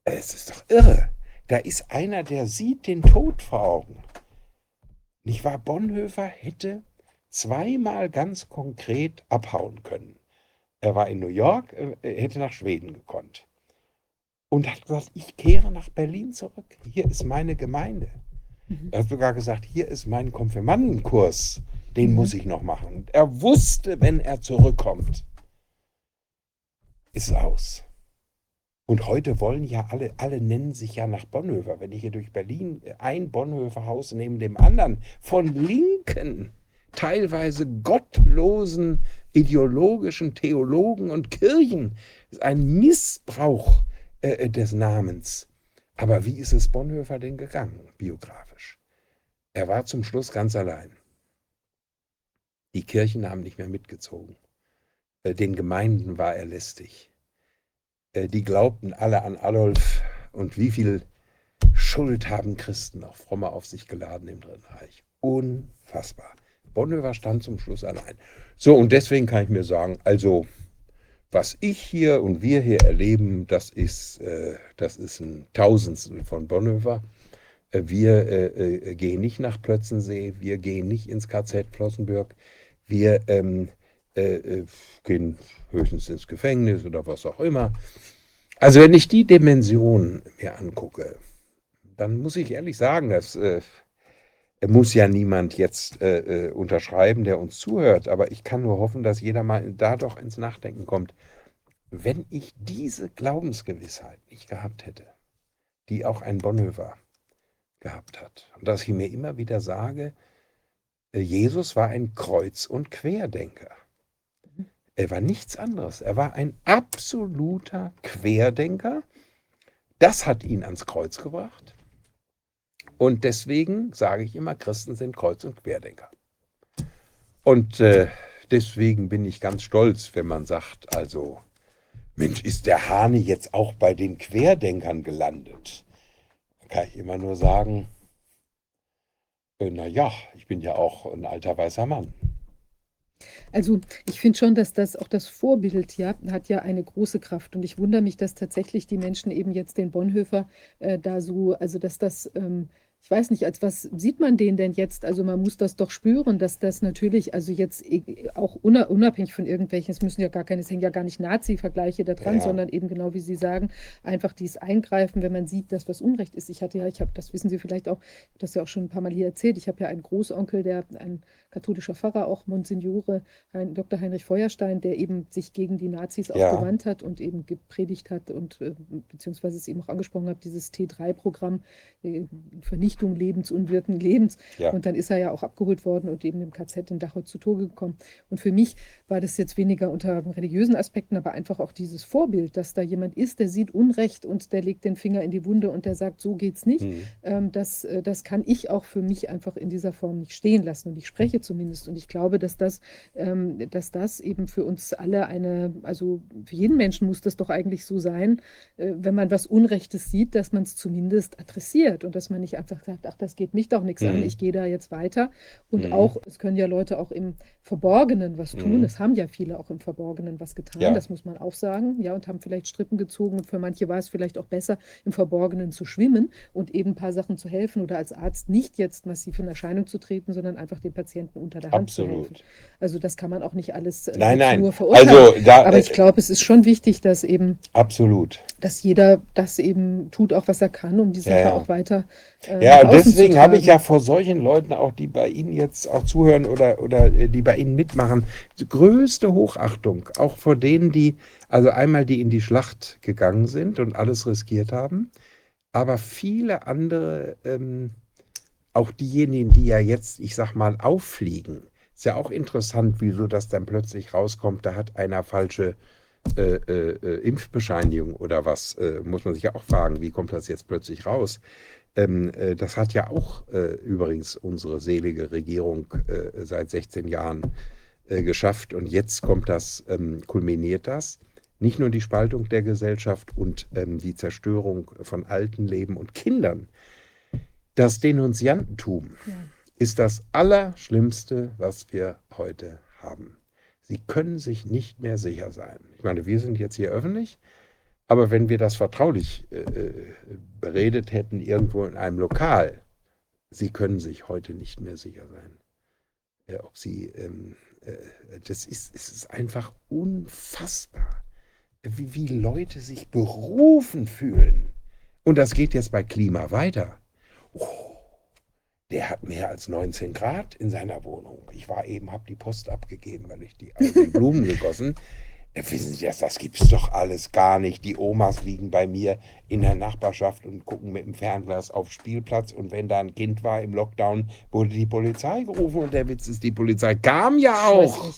Speaker 6: Es ist doch irre. Da ist einer, der sieht den Tod vor Augen. Nicht wahr? Bonhoeffer hätte zweimal ganz konkret abhauen können. Er war in New York, äh, er hätte nach Schweden gekonnt. Und hat gesagt, ich kehre nach Berlin zurück. Hier ist meine Gemeinde.
Speaker 1: Mhm.
Speaker 6: Er hat sogar gesagt, hier ist mein Konfirmandenkurs. Den
Speaker 1: Mhm.
Speaker 6: muss ich noch machen. Und er wusste, wenn er zurückkommt, ist es aus. Und heute wollen ja alle, alle nennen sich ja nach Bonhoeffer. Wenn ich hier durch Berlin ein Bonhoeffer-Haus neben dem anderen von linken, teilweise gottlosen ideologischen Theologen und Kirchen, ist ein Missbrauch äh, des Namens. Aber wie ist es Bonhoeffer denn gegangen, biografisch? Er war zum Schluss ganz allein. Die Kirchen haben nicht mehr mitgezogen. Äh, Den Gemeinden war er lästig. Äh, Die glaubten alle an Adolf und wie viel Schuld haben Christen, auch Fromme, auf sich geladen im Dritten Reich. Unfassbar. Bonhoeffer stand zum Schluss allein. So, und deswegen kann ich mir sagen, also, was ich hier und wir hier erleben, das ist, äh, das ist ein Tausendstel von Bonhoeffer. Äh, wir äh, äh, gehen nicht nach Plötzensee, wir gehen nicht ins KZ Flossenbürg, wir ähm, äh, äh, gehen höchstens ins Gefängnis oder was auch immer. Also wenn ich die Dimension mir angucke, dann muss ich ehrlich sagen, dass muss ja niemand jetzt äh, äh, unterschreiben, der uns zuhört, aber ich kann nur hoffen, dass jeder mal da doch ins Nachdenken kommt. Wenn ich diese Glaubensgewissheit nicht gehabt hätte, die auch ein Bonhoeffer gehabt hat, und dass ich mir immer wieder sage, äh, Jesus war ein Kreuz- und Querdenker. Er war nichts anderes. Er war ein absoluter Querdenker. Das hat ihn ans Kreuz gebracht. Und deswegen sage ich immer, Christen sind Kreuz- und Querdenker. Und äh, deswegen bin ich ganz stolz, wenn man sagt, also, Mensch, ist der Hane jetzt auch bei den Querdenkern gelandet? Da kann ich immer nur sagen, äh, na ja, ich bin ja auch ein alter weißer Mann.
Speaker 1: Also ich finde schon, dass das auch das Vorbild ja hat ja eine große Kraft und ich wundere mich, dass tatsächlich die Menschen eben jetzt den Bonhoeffer äh, da so, also dass das, ähm, ich weiß nicht, als was sieht man den denn jetzt? Also man muss das doch spüren, dass das natürlich, also jetzt e- auch una- unabhängig von irgendwelchen, es müssen ja gar keine, es hängen ja gar nicht Nazi-Vergleiche da dran,
Speaker 6: Ja.
Speaker 1: sondern eben genau wie Sie sagen, einfach dieses Eingreifen, wenn man sieht, dass was Unrecht ist. Ich hatte ja, ich habe, das wissen Sie vielleicht auch, ich habe das ja auch schon ein paar Mal hier erzählt, ich habe ja einen Großonkel, der ein katholischer Pfarrer, auch Monsignore Hein, Dr. Heinrich Feuerstein, der eben sich gegen die Nazis auch
Speaker 6: Ja.
Speaker 1: gewandt hat und eben gepredigt hat und äh, beziehungsweise es eben auch angesprochen hat, dieses T3-Programm, äh, Vernichtung Lebens, unwirken Lebens.
Speaker 6: Ja.
Speaker 1: Und dann ist er ja auch abgeholt worden und eben im KZ in Dachau zu Tode gekommen. Und für mich war das jetzt weniger unter religiösen Aspekten, aber einfach auch dieses Vorbild, dass da jemand ist, der sieht Unrecht und der legt den Finger in die Wunde und der sagt, so geht's nicht.
Speaker 6: Hm.
Speaker 1: Ähm, das, äh, das kann ich auch für mich einfach in dieser Form nicht stehen lassen. Und ich spreche zumindest. Und ich glaube, dass das, ähm, dass das eben für uns alle eine, also für jeden Menschen muss das doch eigentlich so sein, äh, wenn man was Unrechtes sieht, dass man es zumindest adressiert und dass man nicht einfach sagt, ach, das geht mich doch nichts an,
Speaker 6: Mhm.
Speaker 1: ich gehe da jetzt weiter. Und
Speaker 6: Mhm.
Speaker 1: auch, es können ja Leute auch im Verborgenen was tun.
Speaker 6: Mhm.
Speaker 1: Es haben ja viele auch im Verborgenen was getan,
Speaker 6: Ja.
Speaker 1: das muss man auch sagen, ja, und haben vielleicht Strippen gezogen. Und für manche war es vielleicht auch besser, im Verborgenen zu schwimmen und eben ein paar Sachen zu helfen oder als Arzt nicht jetzt massiv in Erscheinung zu treten, sondern einfach den Patienten unter der Hand zu helfen.
Speaker 6: Absolut.
Speaker 1: Also das kann man auch nicht alles äh,
Speaker 6: Nein, nein.
Speaker 1: nur verurteilen.
Speaker 6: Also da,
Speaker 1: Aber ich
Speaker 6: äh,
Speaker 1: glaube, es ist schon wichtig, dass eben,
Speaker 6: absolut.
Speaker 1: dass jeder das eben tut, auch was er kann, um die Sache
Speaker 6: Ja, ja.
Speaker 1: auch weiter äh,
Speaker 6: Ja, deswegen habe ich ja vor solchen Leuten auch, die bei Ihnen jetzt auch zuhören oder, oder äh, die bei Ihnen mitmachen, größte Hochachtung. Auch vor denen, die, also einmal die in die Schlacht gegangen sind und alles riskiert haben, aber viele andere, ähm, auch diejenigen, die ja jetzt, ich sag mal, auffliegen. Ist ja auch interessant, wieso das dann plötzlich rauskommt, da hat einer falsche äh, äh, äh, Impfbescheinigung oder was, äh, muss man sich ja auch fragen, wie kommt das jetzt plötzlich raus? Ähm, äh, das hat ja auch äh, übrigens unsere selige Regierung seit 16 Jahren geschafft und jetzt kommt das, ähm, kulminiert das. Nicht nur die Spaltung der Gesellschaft und ähm, die Zerstörung von alten Leben und Kindern. Das Denunziantentum
Speaker 1: Ja.
Speaker 6: ist das Allerschlimmste, was wir heute haben. Sie können sich nicht mehr sicher sein. Ich meine, wir sind jetzt hier öffentlich, aber wenn wir das vertraulich äh, äh, beredet hätten, irgendwo in einem Lokal, Sie können sich heute nicht mehr sicher sein. Äh, ob Sie, ähm, äh, das ist, es ist einfach unfassbar, wie, wie Leute sich berufen fühlen. Und das geht jetzt bei Klima weiter. Oh, der hat mehr als 19 Grad in seiner Wohnung. Ich war eben, habe die Post abgegeben, weil ich die, also die Blumen gegossen. Äh, Wissen Sie das, das gibt's doch alles gar nicht. Die Omas liegen bei mir in der Nachbarschaft und gucken mit dem Fernglas auf Spielplatz. Und wenn da ein Kind war im Lockdown, wurde die Polizei gerufen. Und der Witz ist, die Polizei kam ja auch.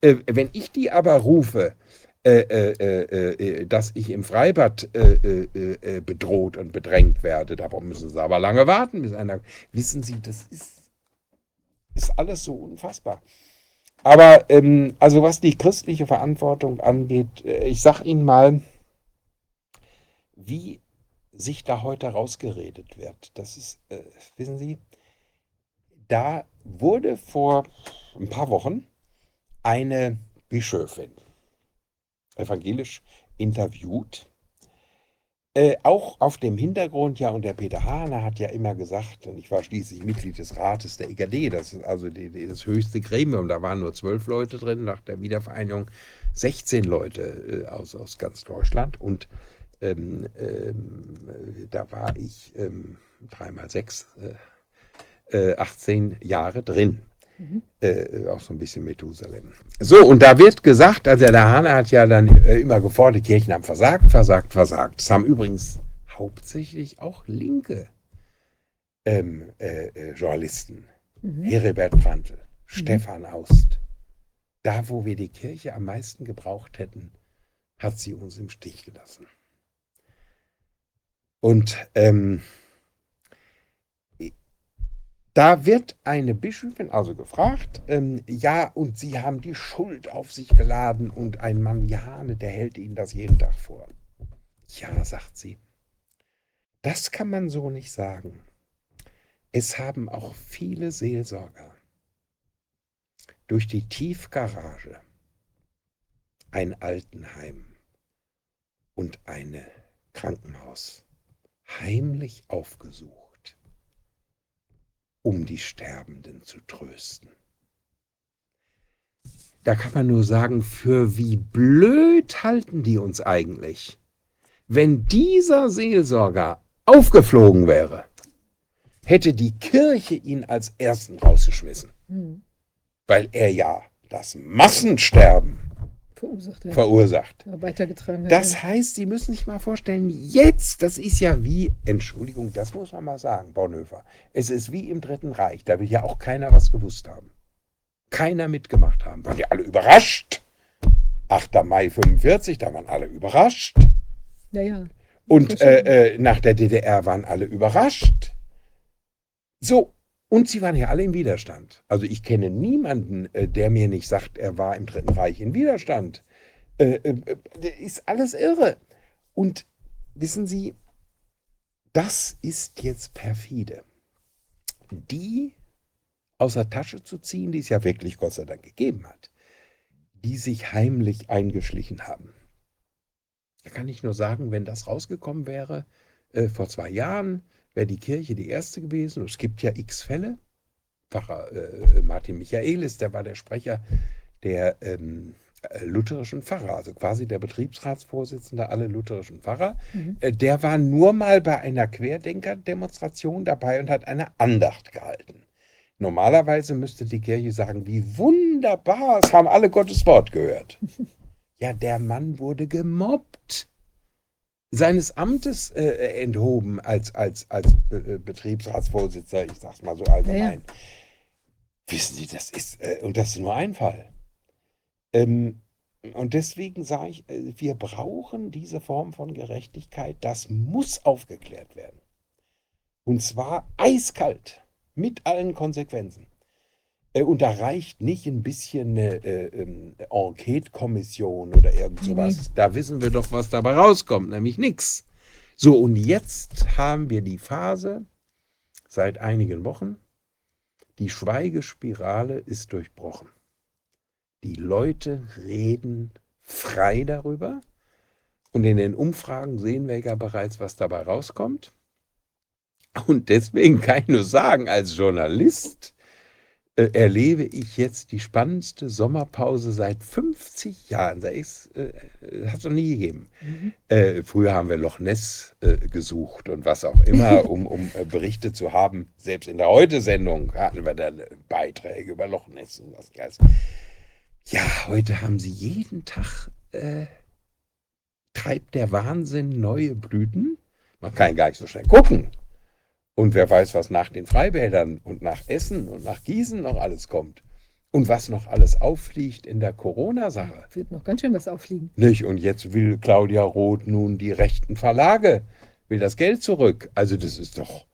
Speaker 6: Äh, wenn ich die aber rufe, dass ich im Freibad äh, äh, äh, äh, bedroht und bedrängt werde, da müssen sie aber lange warten, bis einer. Wissen Sie, das ist, ist alles so unfassbar. Aber ähm, also was die christliche Verantwortung angeht, äh, ich sag Ihnen mal, wie sich da heute rausgeredet wird. Das ist, äh, wissen Sie, da wurde vor ein paar Wochen eine Bischöfin evangelisch interviewt. Äh, auch auf dem Hintergrund, ja, und der Peter Hahner hat ja immer gesagt, und ich war schließlich Mitglied des Rates der EGD, das ist also die, die, das höchste Gremium, da waren nur zwölf Leute drin, nach der Wiedervereinigung 16 Leute äh, aus, aus ganz Deutschland. Und ähm, ähm, da war ich ähm, dreimal sechs, äh, äh, 18 Jahre drin
Speaker 1: Mhm.
Speaker 6: äh, auch so ein bisschen Methusalem. So, und da wird gesagt, also der Hahn hat ja dann äh, immer gefordert, die Kirchen haben versagt, versagt, versagt. Das haben übrigens hauptsächlich auch linke ähm, äh, äh, Journalisten.
Speaker 1: Mhm.
Speaker 6: Heribert Prantl, Stefan Aust. Da, wo wir die Kirche am meisten gebraucht hätten, hat sie uns im Stich gelassen. Und ähm, da wird eine Bischöfin also gefragt, ähm, ja, und Sie haben die Schuld auf sich geladen und ein Mann Hane, der hält Ihnen das jeden Tag vor. Ja, sagt sie, das kann man so nicht sagen. Es haben auch viele Seelsorger durch die Tiefgarage ein Altenheim und ein Krankenhaus heimlich aufgesucht, um die Sterbenden zu trösten. Da kann man nur sagen, für wie blöd halten die uns eigentlich, wenn dieser Seelsorger aufgeflogen wäre, hätte die Kirche ihn als Ersten rausgeschmissen,
Speaker 1: Mhm.
Speaker 6: weil er ja das Massensterben
Speaker 1: Verursacht, ja.
Speaker 6: verursacht.
Speaker 1: Weitergetragen.
Speaker 6: Das
Speaker 1: ja.
Speaker 6: heißt, Sie müssen sich mal vorstellen, jetzt, das ist ja wie, Entschuldigung, das muss man mal sagen, Bonhoeffer, es ist wie im Dritten Reich, da will ja auch keiner was gewusst haben. Keiner mitgemacht haben, waren ja alle überrascht. 8. Mai 45, da waren alle überrascht.
Speaker 1: Ja, ja.
Speaker 6: Und äh, äh, nach der DDR waren alle überrascht. So, und sie waren ja alle im Widerstand. Also ich kenne niemanden, äh, der mir nicht sagt, er war im Dritten Reich in Widerstand. Äh, äh, ist alles irre. Und wissen Sie, das ist jetzt perfide. Die aus der Tasche zu ziehen, die es ja wirklich Gott sei Dank gegeben hat, die sich heimlich eingeschlichen haben. Da kann ich nur sagen, wenn das rausgekommen wäre, vor zwei Jahren, wäre die Kirche die erste gewesen. Es gibt ja x Fälle. Pfarrer äh, Martin Michaelis, der war der Sprecher der ähm, äh, lutherischen Pfarrer, also quasi der Betriebsratsvorsitzende aller lutherischen Pfarrer.
Speaker 1: Mhm.
Speaker 6: Äh, der war nur mal bei einer Querdenker-Demonstration dabei und hat eine Andacht gehalten. Normalerweise müsste die Kirche sagen, wie wunderbar, es haben alle Gottes Wort gehört. Ja, der Mann wurde gemobbt, seines Amtes äh, enthoben als, als, als äh, Betriebsratsvorsitzender, ich sag's mal so allgemein. Wissen Sie, das ist, äh, und das ist nur ein Fall. Ähm, Und deswegen sage ich, äh, wir brauchen diese Form von Gerechtigkeit. Das muss aufgeklärt werden. Und zwar eiskalt, mit allen Konsequenzen. Äh, Und da reicht nicht ein bisschen eine äh, ähm, Enquete-Kommission oder irgend sowas. Da wissen wir doch, was dabei rauskommt, nämlich nichts. So, und jetzt haben wir die Phase seit einigen Wochen. Die Schweigespirale ist durchbrochen. Die Leute reden frei darüber. Und in den Umfragen sehen wir ja bereits, was dabei rauskommt. Und deswegen kann ich nur sagen, als Journalist äh, erlebe ich jetzt die spannendste Sommerpause seit 50 Jahren. Das ist, äh, hat es noch nie gegeben.
Speaker 1: Mhm.
Speaker 6: Äh, früher haben wir Loch Ness äh, gesucht und was auch immer, um, um äh, Berichte zu haben. Selbst in der Heute-Sendung hatten wir dann äh, Beiträge über Loch Ness und was weiß. Ja, heute haben sie jeden Tag, äh, treibt der Wahnsinn neue Blüten. Man kann gar nicht so schnell gucken. Und wer weiß, was nach den Freibädern und nach Essen und nach Gießen noch alles kommt. Und was noch alles auffliegt in der Corona-Sache.
Speaker 1: Wird noch ganz schön was auffliegen.
Speaker 6: Nicht? Und jetzt will Claudia Roth nun die rechten Verlage, will das Geld zurück. Also das ist doch,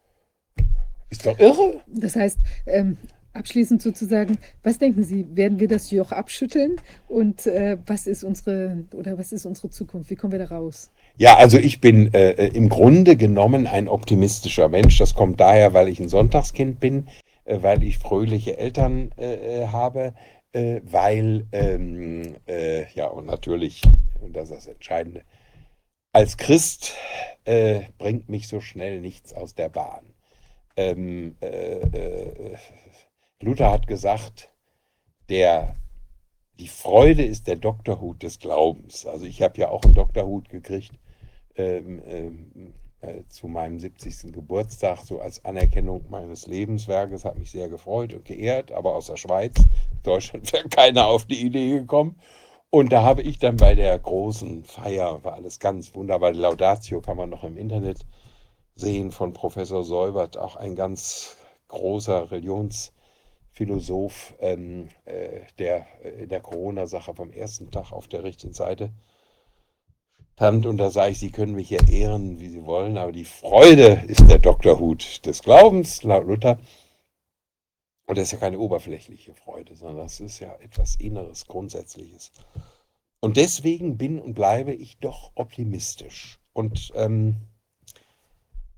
Speaker 6: ist doch irre.
Speaker 1: Das heißt, ähm, abschließend sozusagen, was denken Sie, werden wir das Joch abschütteln? Und äh, was ist unsere oder was ist unsere Zukunft? Wie kommen wir da raus?
Speaker 6: Ja, also ich bin äh, äh, im Grunde genommen ein optimistischer Mensch. Das kommt daher, weil ich ein Sonntagskind bin, äh, weil ich fröhliche Eltern äh, äh, habe, weil, ähm, äh, ja, und natürlich, und das ist das Entscheidende, als Christ bringt mich so schnell nichts aus der Bahn. Ähm, äh, äh, Luther hat gesagt, der, die Freude ist der Doktorhut des Glaubens. Also ich habe ja auch einen Doktorhut gekriegt ähm, ähm, äh, zu meinem 70. Geburtstag, so als Anerkennung meines Lebenswerkes, hat mich sehr gefreut und geehrt, aber aus der Schweiz, Deutschland wäre keiner auf die Idee gekommen. Und da habe ich dann bei der großen Feier, war alles ganz wunderbar, Laudatio kann man noch im Internet sehen von Professor Seubert, auch ein ganz großer Religionsphilosoph, ähm, äh, der äh, in der Corona-Sache vom ersten Tag auf der richtigen Seite stand. Und da sage ich, Sie können mich ja ehren, wie Sie wollen, aber die Freude ist der Doktorhut des Glaubens, laut Luther. Und das ist ja keine oberflächliche Freude, sondern das ist ja etwas Inneres, Grundsätzliches. Und deswegen bin und bleibe ich doch optimistisch. Und ähm,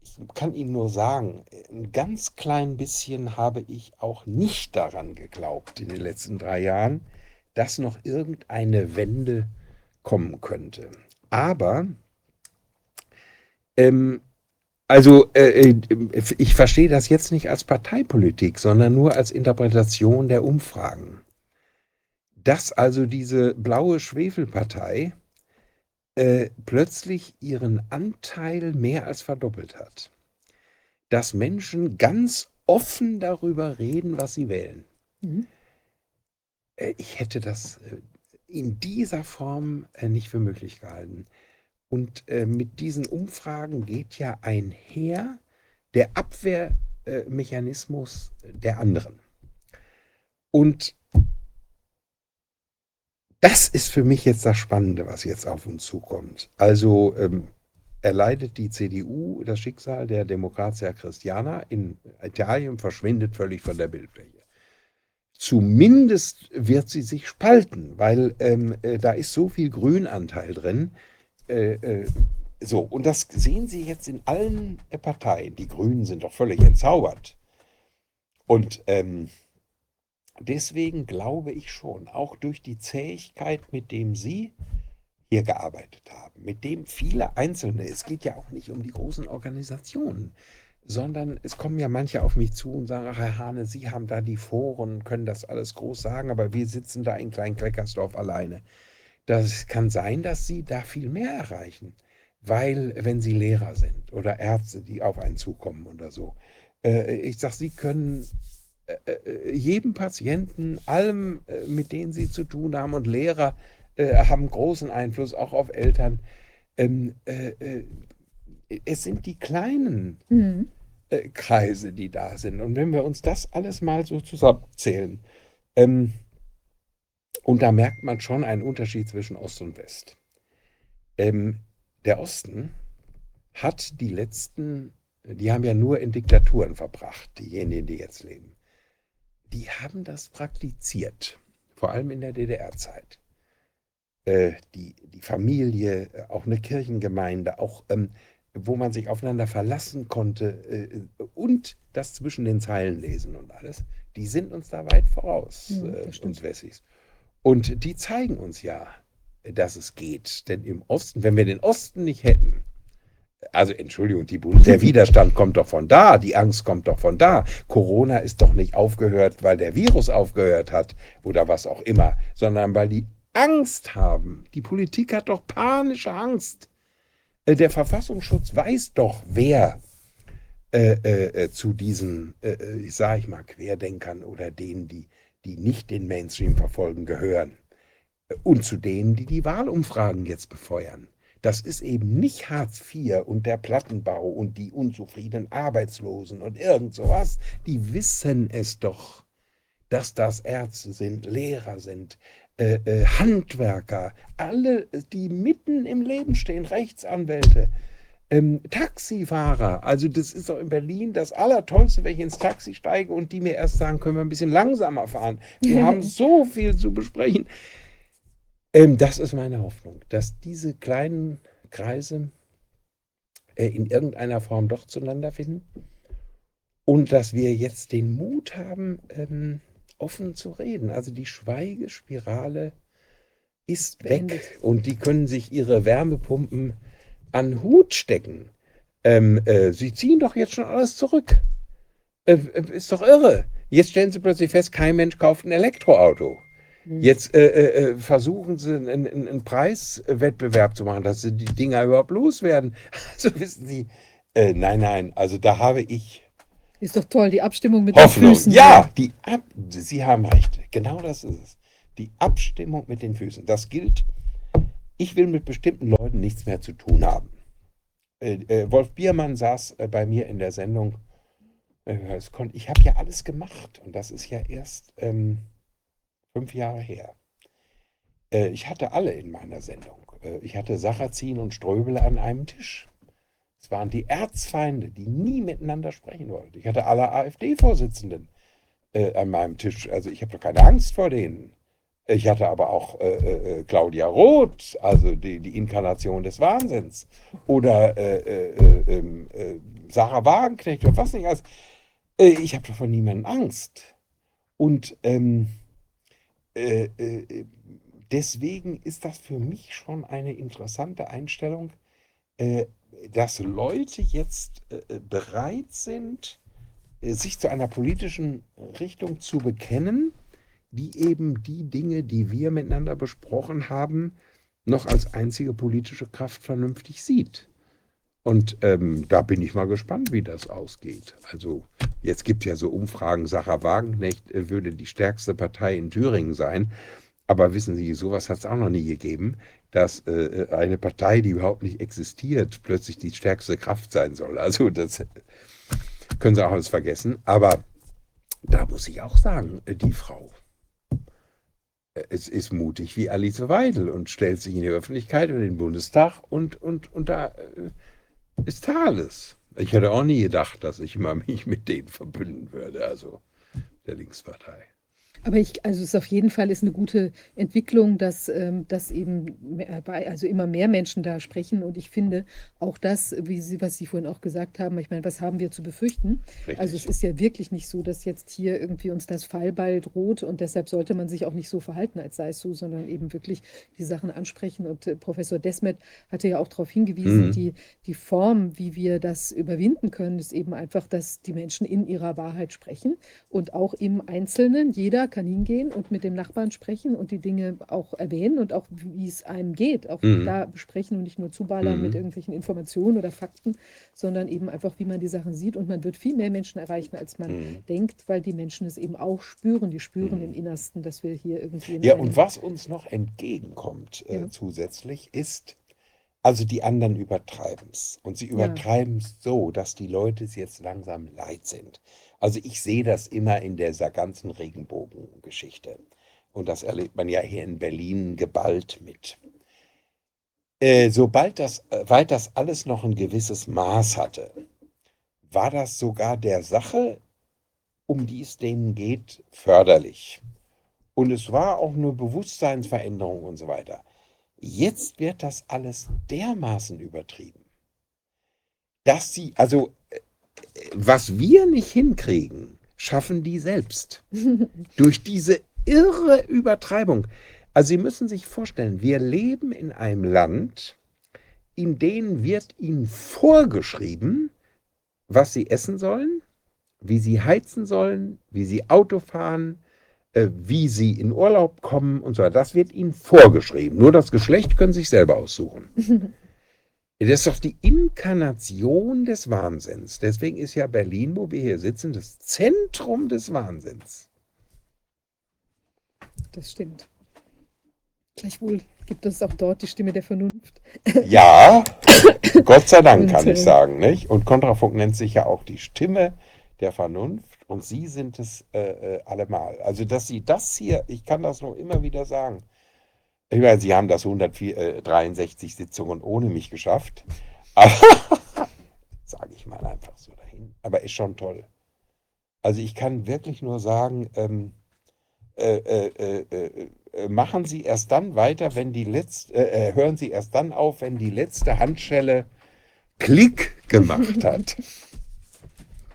Speaker 6: ich kann Ihnen nur sagen, ein ganz klein bisschen habe ich auch nicht daran geglaubt in den letzten drei Jahren, dass noch irgendeine Wende kommen könnte. Aber, ähm, also äh, äh, ich verstehe das jetzt nicht als Parteipolitik, sondern nur als Interpretation der Umfragen. Dass also diese blaue Schwefelpartei äh, plötzlich ihren Anteil mehr als verdoppelt hat. Dass Menschen ganz offen darüber reden, was sie wählen.
Speaker 1: Mhm.
Speaker 6: Äh, ich hätte das äh, in dieser Form äh, nicht für möglich gehalten. Und äh, mit diesen Umfragen geht ja einher der Abwehrmechanismus der anderen. Und das ist für mich jetzt das Spannende, was jetzt auf uns zukommt. Also ähm, erleidet die CDU das Schicksal der Democrazia Christiana in Italien, verschwindet völlig von der Bildfläche. Zumindest wird sie sich spalten, weil ähm, äh, da ist so viel Grünanteil drin. Äh, äh, so, und das sehen Sie jetzt in allen Parteien. Die Grünen sind doch völlig entzaubert. Und ähm, deswegen glaube ich schon, auch durch die Zähigkeit, mit dem Sie hier gearbeitet haben, mit dem viele Einzelne, es geht ja auch nicht um die großen Organisationen, sondern es kommen ja manche auf mich zu und sagen, Herr Hane, Sie haben da die Foren, können das alles groß sagen, aber wir sitzen da in Klein-Kleckersdorf alleine. Das kann sein, dass Sie da viel mehr erreichen, weil wenn Sie Lehrer sind oder Ärzte, die auf einen zukommen oder so, äh, ich sage, Sie können jedem Patienten, allem, äh, mit denen Sie zu tun haben und Lehrer äh, haben großen Einfluss auch auf Eltern. Ähm, äh, äh, es sind die kleinen
Speaker 1: Mhm.
Speaker 6: äh, Kreise, die da sind. Und wenn wir uns das alles mal so zusammenzählen, ähm, Und da merkt man schon einen Unterschied zwischen Ost und West. Ähm, der Osten hat die letzten, die haben ja nur in Diktaturen verbracht, diejenigen, die jetzt leben. Die haben das praktiziert, vor allem in der DDR-Zeit. Äh, die, die Familie, äh, auch eine Kirchengemeinde, auch ähm, wo man sich aufeinander verlassen konnte äh, und das zwischen den Zeilen lesen und alles, die sind uns da weit voraus,
Speaker 1: Ja,
Speaker 6: äh, uns Wessis. Und die zeigen uns ja, dass es geht. Denn im Osten, wenn wir den Osten nicht hätten, also Entschuldigung, die, der Widerstand kommt doch von da, die Angst kommt doch von da. Corona ist doch nicht aufgehört, weil der Virus aufgehört hat oder was auch immer, sondern weil die Angst haben. Die Politik hat doch panische Angst. Äh, Der Verfassungsschutz weiß doch, wer äh, äh, äh, zu diesen, äh, äh, ich sage ich mal, Querdenkern oder denen, die, die nicht den Mainstream verfolgen, gehören. Und zu denen, die die Wahlumfragen jetzt befeuern. Das ist eben nicht Hartz IV und der Plattenbau und die unzufriedenen Arbeitslosen und irgend sowas. Die wissen es doch, dass das Ärzte sind, Lehrer sind, äh, äh, Handwerker, alle, die mitten im Leben stehen, Rechtsanwälte, ähm, Taxifahrer. Also das ist doch in Berlin das Allertollste, wenn ich ins Taxi steige und die mir erst sagen, können wir ein bisschen langsamer fahren. Wir haben so viel zu besprechen. Ähm, das ist meine Hoffnung, dass diese kleinen Kreise äh, in irgendeiner Form doch zueinander finden und dass wir jetzt den Mut haben, ähm, offen zu reden. Also die Schweigespirale ist weg und die können sich ihre Wärmepumpen an Hut stecken. Ähm, äh, sie ziehen doch jetzt schon alles zurück. Äh, äh, ist doch irre. Jetzt stellen sie plötzlich fest, kein Mensch kauft ein Elektroauto.
Speaker 1: Mhm.
Speaker 6: Jetzt äh, äh, äh, versuchen sie einen, einen, Preiswettbewerb zu machen, dass sie die Dinger überhaupt loswerden. Also wissen Sie, äh, nein, nein, also da habe ich
Speaker 1: Ist doch toll, die Abstimmung mit den
Speaker 6: Hoffnung.
Speaker 1: Füßen.
Speaker 6: Ja, die Ab Sie haben recht. Genau das ist es. Die Abstimmung mit den Füßen. Das gilt. Ich will mit bestimmten Leuten nichts mehr zu tun haben. Äh, äh, Wolf Biermann saß bei mir in der Sendung. Ich habe ja alles gemacht und das ist ja erst ähm, fünf Jahre her. Äh, ich hatte alle in meiner Sendung. Äh, ich hatte Sacherzin und Ströbele an einem Tisch. Es waren die Erzfeinde, die nie miteinander sprechen wollten. Ich hatte alle AfD-Vorsitzenden äh, an meinem Tisch. Also ich habe doch keine Angst vor denen. Ich hatte aber auch äh, äh, Claudia Roth, also die, die Inkarnation des Wahnsinns. Oder äh, äh, äh, ähm, äh, Sarah Wagenknecht oder was nicht alles. Äh, ich habe doch von niemandem Angst. Und ähm, äh, äh, deswegen ist das für mich schon eine interessante Einstellung, äh, dass Leute jetzt äh, bereit sind, sich zu einer politischen Richtung zu bekennen, die eben die Dinge, die wir miteinander besprochen haben, noch als einzige politische Kraft vernünftig sieht. Und ähm, da bin ich mal gespannt, wie das ausgeht. Also jetzt gibt es ja so Umfragen, Sarah Wagenknecht äh, würde die stärkste Partei in Thüringen sein. Aber wissen Sie, sowas hat es auch noch nie gegeben, dass äh, eine Partei, die überhaupt nicht existiert, plötzlich die stärkste Kraft sein soll. Also das können Sie auch alles vergessen. Aber da muss ich auch sagen, äh, die Frau äh, es ist mutig wie Alice Weidel und stellt sich in die Öffentlichkeit und in den Bundestag und, und, und da äh, ist alles. Ich hätte auch nie gedacht, dass ich mal mich mit denen verbünden würde, also der Linkspartei.
Speaker 1: Aber ich, also es ist auf jeden Fall ist eine gute Entwicklung, dass, ähm, dass eben mehr, bei- also immer mehr Menschen da sprechen. Und ich finde auch das, wie Sie, was Sie vorhin auch gesagt haben, ich meine, was haben wir zu befürchten?
Speaker 6: Richtig.
Speaker 1: Also es ist ja wirklich nicht so, dass jetzt hier irgendwie uns das Fallball droht und deshalb sollte man sich auch nicht so verhalten, als sei es so, sondern eben wirklich die Sachen ansprechen. Und äh, Professor Desmet hatte ja auch darauf hingewiesen,
Speaker 6: Mhm.
Speaker 1: die, die Form, wie wir das überwinden können, ist eben einfach, dass die Menschen in ihrer Wahrheit sprechen und auch im Einzelnen, jeder kann hingehen und mit dem Nachbarn sprechen und die Dinge auch erwähnen und auch wie es einem geht, auch
Speaker 6: Mhm.
Speaker 1: da besprechen und nicht nur zuballern mit
Speaker 6: Mhm.
Speaker 1: irgendwelchen Informationen oder Fakten, sondern eben einfach, wie man die Sachen sieht. Und man wird viel mehr Menschen erreichen, als man
Speaker 6: Mhm.
Speaker 1: denkt, weil die Menschen es eben auch spüren. Die spüren
Speaker 6: Mhm.
Speaker 1: im Innersten, dass wir hier irgendwie in
Speaker 6: Ja, und was uns noch entgegenkommt äh,
Speaker 1: Ja.
Speaker 6: zusätzlich ist, also die anderen übertreiben es. Und sie
Speaker 1: Ja.
Speaker 6: übertreiben es so, dass die Leute es jetzt langsam leid sind. Also ich sehe das immer in dieser ganzen Regenbogengeschichte. Und das erlebt man ja hier in Berlin geballt mit. Äh, sobald das, äh, weil das alles noch ein gewisses Maß hatte, war das sogar der Sache, um die es denen geht, förderlich. Und es war auch eine Bewusstseinsveränderung und so weiter. Jetzt wird das alles dermaßen übertrieben, dass sie, also was wir nicht hinkriegen, schaffen die selbst. Durch diese irre Übertreibung. Also Sie müssen sich vorstellen, wir leben in einem Land, in dem wird Ihnen vorgeschrieben, was Sie essen sollen, wie Sie heizen sollen, wie Sie Auto fahren, äh, wie Sie in Urlaub kommen und so weiter. Das wird Ihnen vorgeschrieben. Nur das Geschlecht können Sie sich selber aussuchen. Das ist doch die Inkarnation des Wahnsinns. Deswegen ist ja Berlin, wo wir hier sitzen, das Zentrum des Wahnsinns.
Speaker 1: Das stimmt. Gleichwohl gibt es auch dort die Stimme der Vernunft.
Speaker 6: Ja, Gott sei Dank kann ich
Speaker 1: äh,
Speaker 6: sagen, nicht? Und Kontrafunk nennt sich ja auch die Stimme der Vernunft und Sie sind es äh, äh, allemal. Also, dass Sie das hier, ich kann das noch immer wieder sagen. Ich meine, Sie haben das 163 Sitzungen ohne mich geschafft. Aber sage ich mal einfach so dahin. Aber ist schon toll. Also ich kann wirklich nur sagen, ähm, äh, äh, äh, äh, äh, machen Sie erst dann weiter, wenn die letzte, äh, äh, hören Sie erst dann auf, wenn die letzte Handschelle Klick gemacht hat.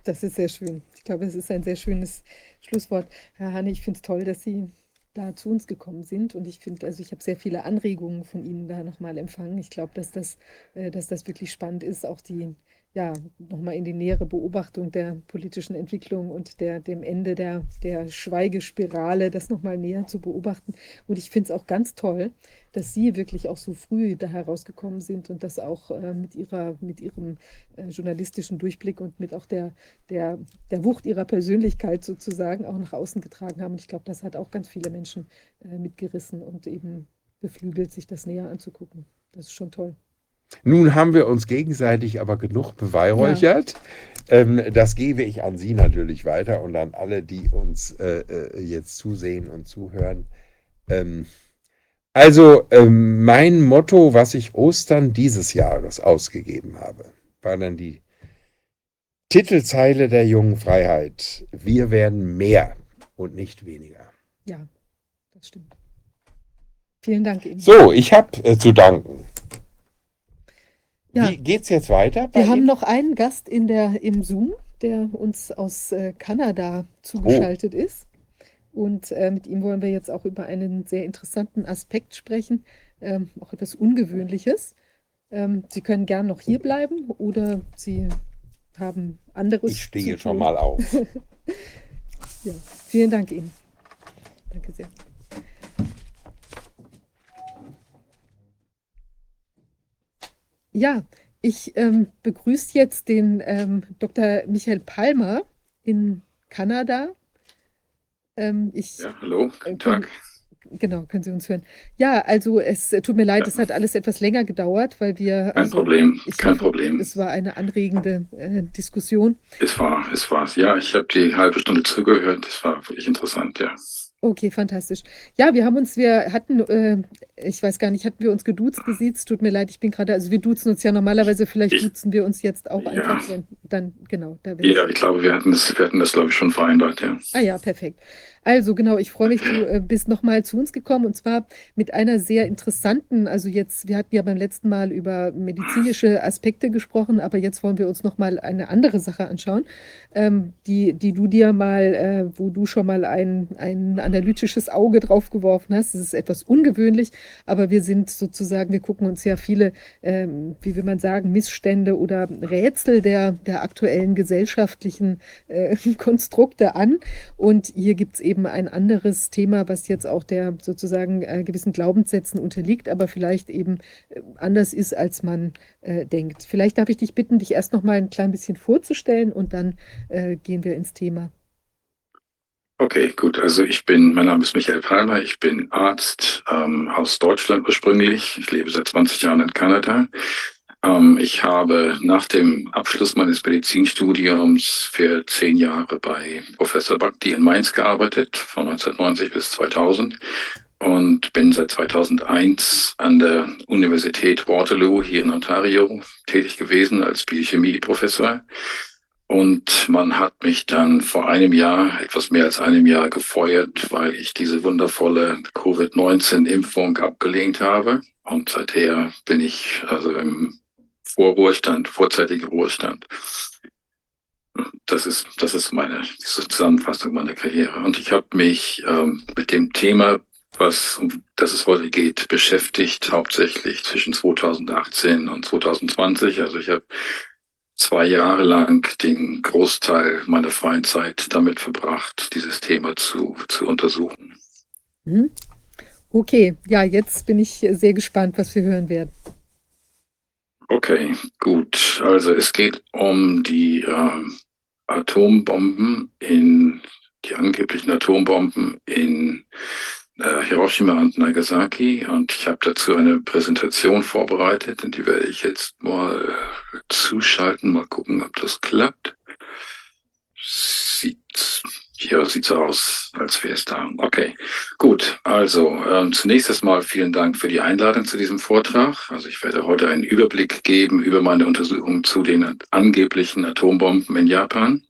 Speaker 1: Das ist sehr schön. Ich glaube, es ist ein sehr schönes Schlusswort. Herr Hanne, ich finde es toll, dass Sie da zu uns gekommen sind. Und ich finde, also ich habe sehr viele Anregungen von Ihnen da nochmal empfangen. Ich glaube, dass das, äh, dass das wirklich spannend ist, auch die, ja, nochmal in die nähere Beobachtung der politischen Entwicklung und der, dem Ende der, der Schweigespirale, das nochmal näher zu beobachten. Und ich finde es auch ganz toll, dass Sie wirklich auch so früh da herausgekommen sind und das auch äh, mit Ihrer, mit Ihrem äh, journalistischen Durchblick und mit auch der, der, der Wucht Ihrer Persönlichkeit sozusagen auch nach außen getragen haben. Und ich glaube, das hat auch ganz viele Menschen äh, mitgerissen und eben beflügelt, sich das näher anzugucken. Das ist schon toll.
Speaker 6: Nun haben wir uns gegenseitig aber genug beweihräuchert. Ähm, das gebe ich an Sie natürlich weiter und an alle, die uns äh, äh, jetzt zusehen und zuhören. Ähm, also ähm, mein Motto, was ich Ostern dieses Jahres ausgegeben habe, war dann die Titelzeile der jungen Freiheit. Wir werden mehr und nicht weniger.
Speaker 1: Ja, das stimmt. Vielen Dank Ihnen.
Speaker 6: So, ich habe äh, zu danken.
Speaker 1: Ja.
Speaker 6: Wie geht's jetzt weiter?
Speaker 1: Wir haben
Speaker 6: Ihnen?
Speaker 1: noch einen Gast in der, im Zoom, der uns aus äh, Kanada zugeschaltet ist. Und äh, mit ihm wollen wir jetzt auch über einen sehr interessanten Aspekt sprechen, ähm, auch etwas Ungewöhnliches. Ähm, Sie können gern noch hier bleiben oder Sie haben anderes.
Speaker 6: Ich stehe schon mal auf.
Speaker 1: Ja, vielen Dank Ihnen. Danke sehr. Ja, ich ähm, begrüße jetzt den ähm, Dr. Michael Palmer in Kanada. Ähm, ich,
Speaker 7: Ja, hallo,
Speaker 1: Äh,
Speaker 7: guten Tag.
Speaker 1: Genau, können Sie uns hören. Ja, also es äh, tut mir leid,
Speaker 7: Ja.
Speaker 1: es hat alles etwas länger gedauert, weil wir,
Speaker 7: Kein
Speaker 1: also
Speaker 7: Problem, kein
Speaker 1: hoffe,
Speaker 7: Problem.
Speaker 1: es war eine anregende äh, Diskussion.
Speaker 7: Es war, es war, ja, ich habe die halbe Stunde zugehört. Das war wirklich interessant, ja.
Speaker 1: Okay, fantastisch. Ja, wir haben uns, wir hatten, äh, ich weiß gar nicht, hatten wir uns geduzt, gesiezt? Tut mir leid, ich bin gerade, also wir duzen uns ja normalerweise, vielleicht
Speaker 7: Ich-
Speaker 1: duzen wir uns jetzt auch
Speaker 7: Ja.
Speaker 1: einfach, wenn, dann, genau, da
Speaker 7: Ja, ich glaube, wir hatten das, wir hatten das, glaube ich, schon vereinbart, ja.
Speaker 1: Ah ja, perfekt. Also genau, ich freue mich, du äh, bist nochmal zu uns gekommen und zwar mit einer sehr interessanten, also jetzt, wir hatten ja beim letzten Mal über medizinische Aspekte gesprochen, aber jetzt wollen wir uns nochmal eine andere Sache anschauen, ähm, die, die du dir mal, äh, wo du schon mal ein, ein analytisches Auge drauf geworfen hast. Das ist etwas ungewöhnlich, aber wir sind sozusagen, wir gucken uns ja viele, ähm, wie will man sagen, Missstände oder Rätsel der, der aktuellen gesellschaftlichen äh, Konstrukte an. Und hier gibt es eben ein anderes Thema, was jetzt auch der sozusagen äh, gewissen Glaubenssätzen unterliegt, aber vielleicht eben äh, anders ist, als man äh, denkt. Vielleicht darf ich dich bitten, dich erst noch mal ein klein bisschen vorzustellen und dann äh, gehen wir ins Thema.
Speaker 7: Okay, gut. Also ich bin, mein Name ist Michael Palmer, ich bin Arzt ähm, aus Deutschland ursprünglich. Ich lebe seit 20 Jahren in Kanada. Ähm, ich habe nach dem Abschluss meines Medizinstudiums für zehn Jahre bei Professor Bhakti in Mainz gearbeitet, von 1990 bis 2000 und bin seit 2001 an der Universität Waterloo hier in Ontario tätig gewesen als Biochemie-Professor. Und man hat mich dann vor einem Jahr, etwas mehr als einem Jahr gefeuert, weil ich diese wundervolle Covid-19-Impfung abgelehnt habe. Und seither bin ich also im Vorruhestand, vorzeitigen Ruhestand. Das ist, das ist meine Zusammenfassung meiner Karriere. Und ich habe mich ähm, mit dem Thema, was um das es heute geht, beschäftigt, hauptsächlich zwischen 2018 und 2020. Also ich habe zwei Jahre lang den Großteil meiner freien Zeit damit verbracht, dieses Thema zu, zu untersuchen.
Speaker 1: Mhm. Okay, ja, jetzt bin ich sehr gespannt, was wir hören werden.
Speaker 7: Okay, gut. Also es geht um die äh, Atombomben in die angeblichen Atombomben in äh, Hiroshima und Nagasaki und ich habe dazu eine Präsentation vorbereitet und die werde ich jetzt mal zuschalten, mal gucken, ob das klappt. Sieht hier sieht so aus, als wäre es da. Okay, gut. Also ähm, zunächst erstmal vielen Dank für die Einladung zu diesem Vortrag. Also ich werde heute einen Überblick geben über meine Untersuchungen zu den angeblichen Atombomben in Japan.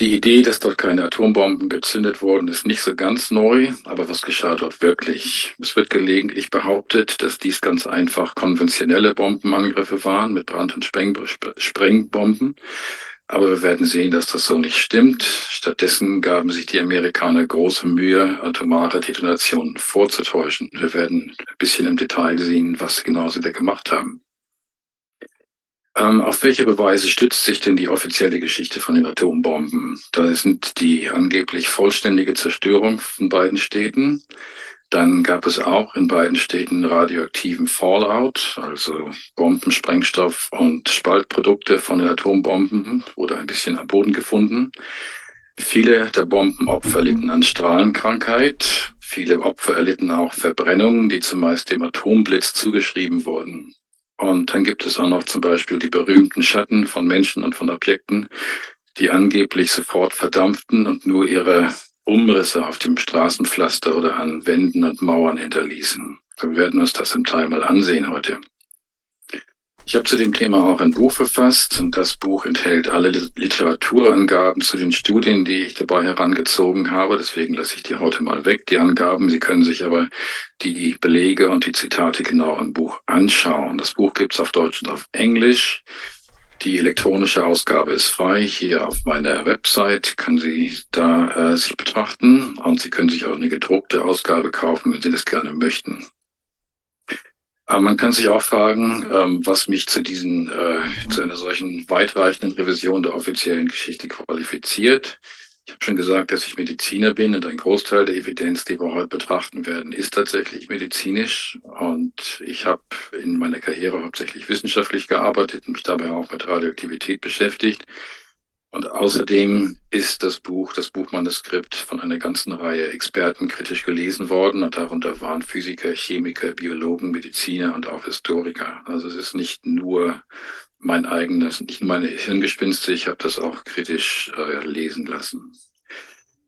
Speaker 7: Die Idee, dass dort keine Atombomben gezündet wurden, ist nicht so ganz neu, aber was geschah dort wirklich? Es wird gelegentlich behauptet, dass dies ganz einfach konventionelle Bombenangriffe waren mit Brand- und Spreng Sprengbomben. Aber wir werden sehen, dass das so nicht stimmt. Stattdessen gaben sich die Amerikaner große Mühe, atomare Detonationen vorzutäuschen. Wir werden ein bisschen im Detail sehen, was genau sie da gemacht haben. Ähm, auf welche Beweise stützt sich denn die offizielle Geschichte von den Atombomben? Da sind die angeblich vollständige Zerstörung von beiden Städten. Dann gab es auch in beiden Städten radioaktiven Fallout, also Bomben, Sprengstoff und Spaltprodukte von den Atombomben, wurde ein bisschen am Boden gefunden. Viele der Bombenopfer litten an Strahlenkrankheit. Viele Opfer erlitten auch Verbrennungen, die zumeist dem Atomblitz zugeschrieben wurden. Und dann gibt es auch noch zum Beispiel die berühmten Schatten von Menschen und von Objekten, die angeblich sofort verdampften und nur ihre Umrisse auf dem Straßenpflaster oder an Wänden und Mauern hinterließen. Wir werden uns das im Teil mal ansehen heute. Ich habe zu dem Thema auch ein Buch verfasst und das Buch enthält alle Literaturangaben zu den Studien, die ich dabei herangezogen habe. Deswegen lasse ich die heute mal weg, die Angaben. Sie können sich aber die Belege und die Zitate genau im Buch anschauen. Das Buch gibt es auf Deutsch und auf Englisch. Die elektronische Ausgabe ist frei. Hier auf meiner Website können Sie da äh, sich betrachten und Sie können sich auch eine gedruckte Ausgabe kaufen, wenn Sie das gerne möchten. Aber man kann sich auch fragen, ähm, was mich zu diesen, äh, zu einer solchen weitreichenden Revision der offiziellen Geschichte qualifiziert. Ich habe schon gesagt, dass ich Mediziner bin und ein Großteil der Evidenz, die wir heute betrachten werden, ist tatsächlich medizinisch. Und ich habe in meiner Karriere hauptsächlich wissenschaftlich gearbeitet und mich dabei auch mit Radioaktivität beschäftigt. Und außerdem ist das Buch, das Buchmanuskript von einer ganzen Reihe Experten kritisch gelesen worden. Und darunter waren Physiker, Chemiker, Biologen, Mediziner und auch Historiker. Also es ist nicht nur mein eigenes, nicht meine Hirngespinste, ich habe das auch kritisch äh, lesen lassen.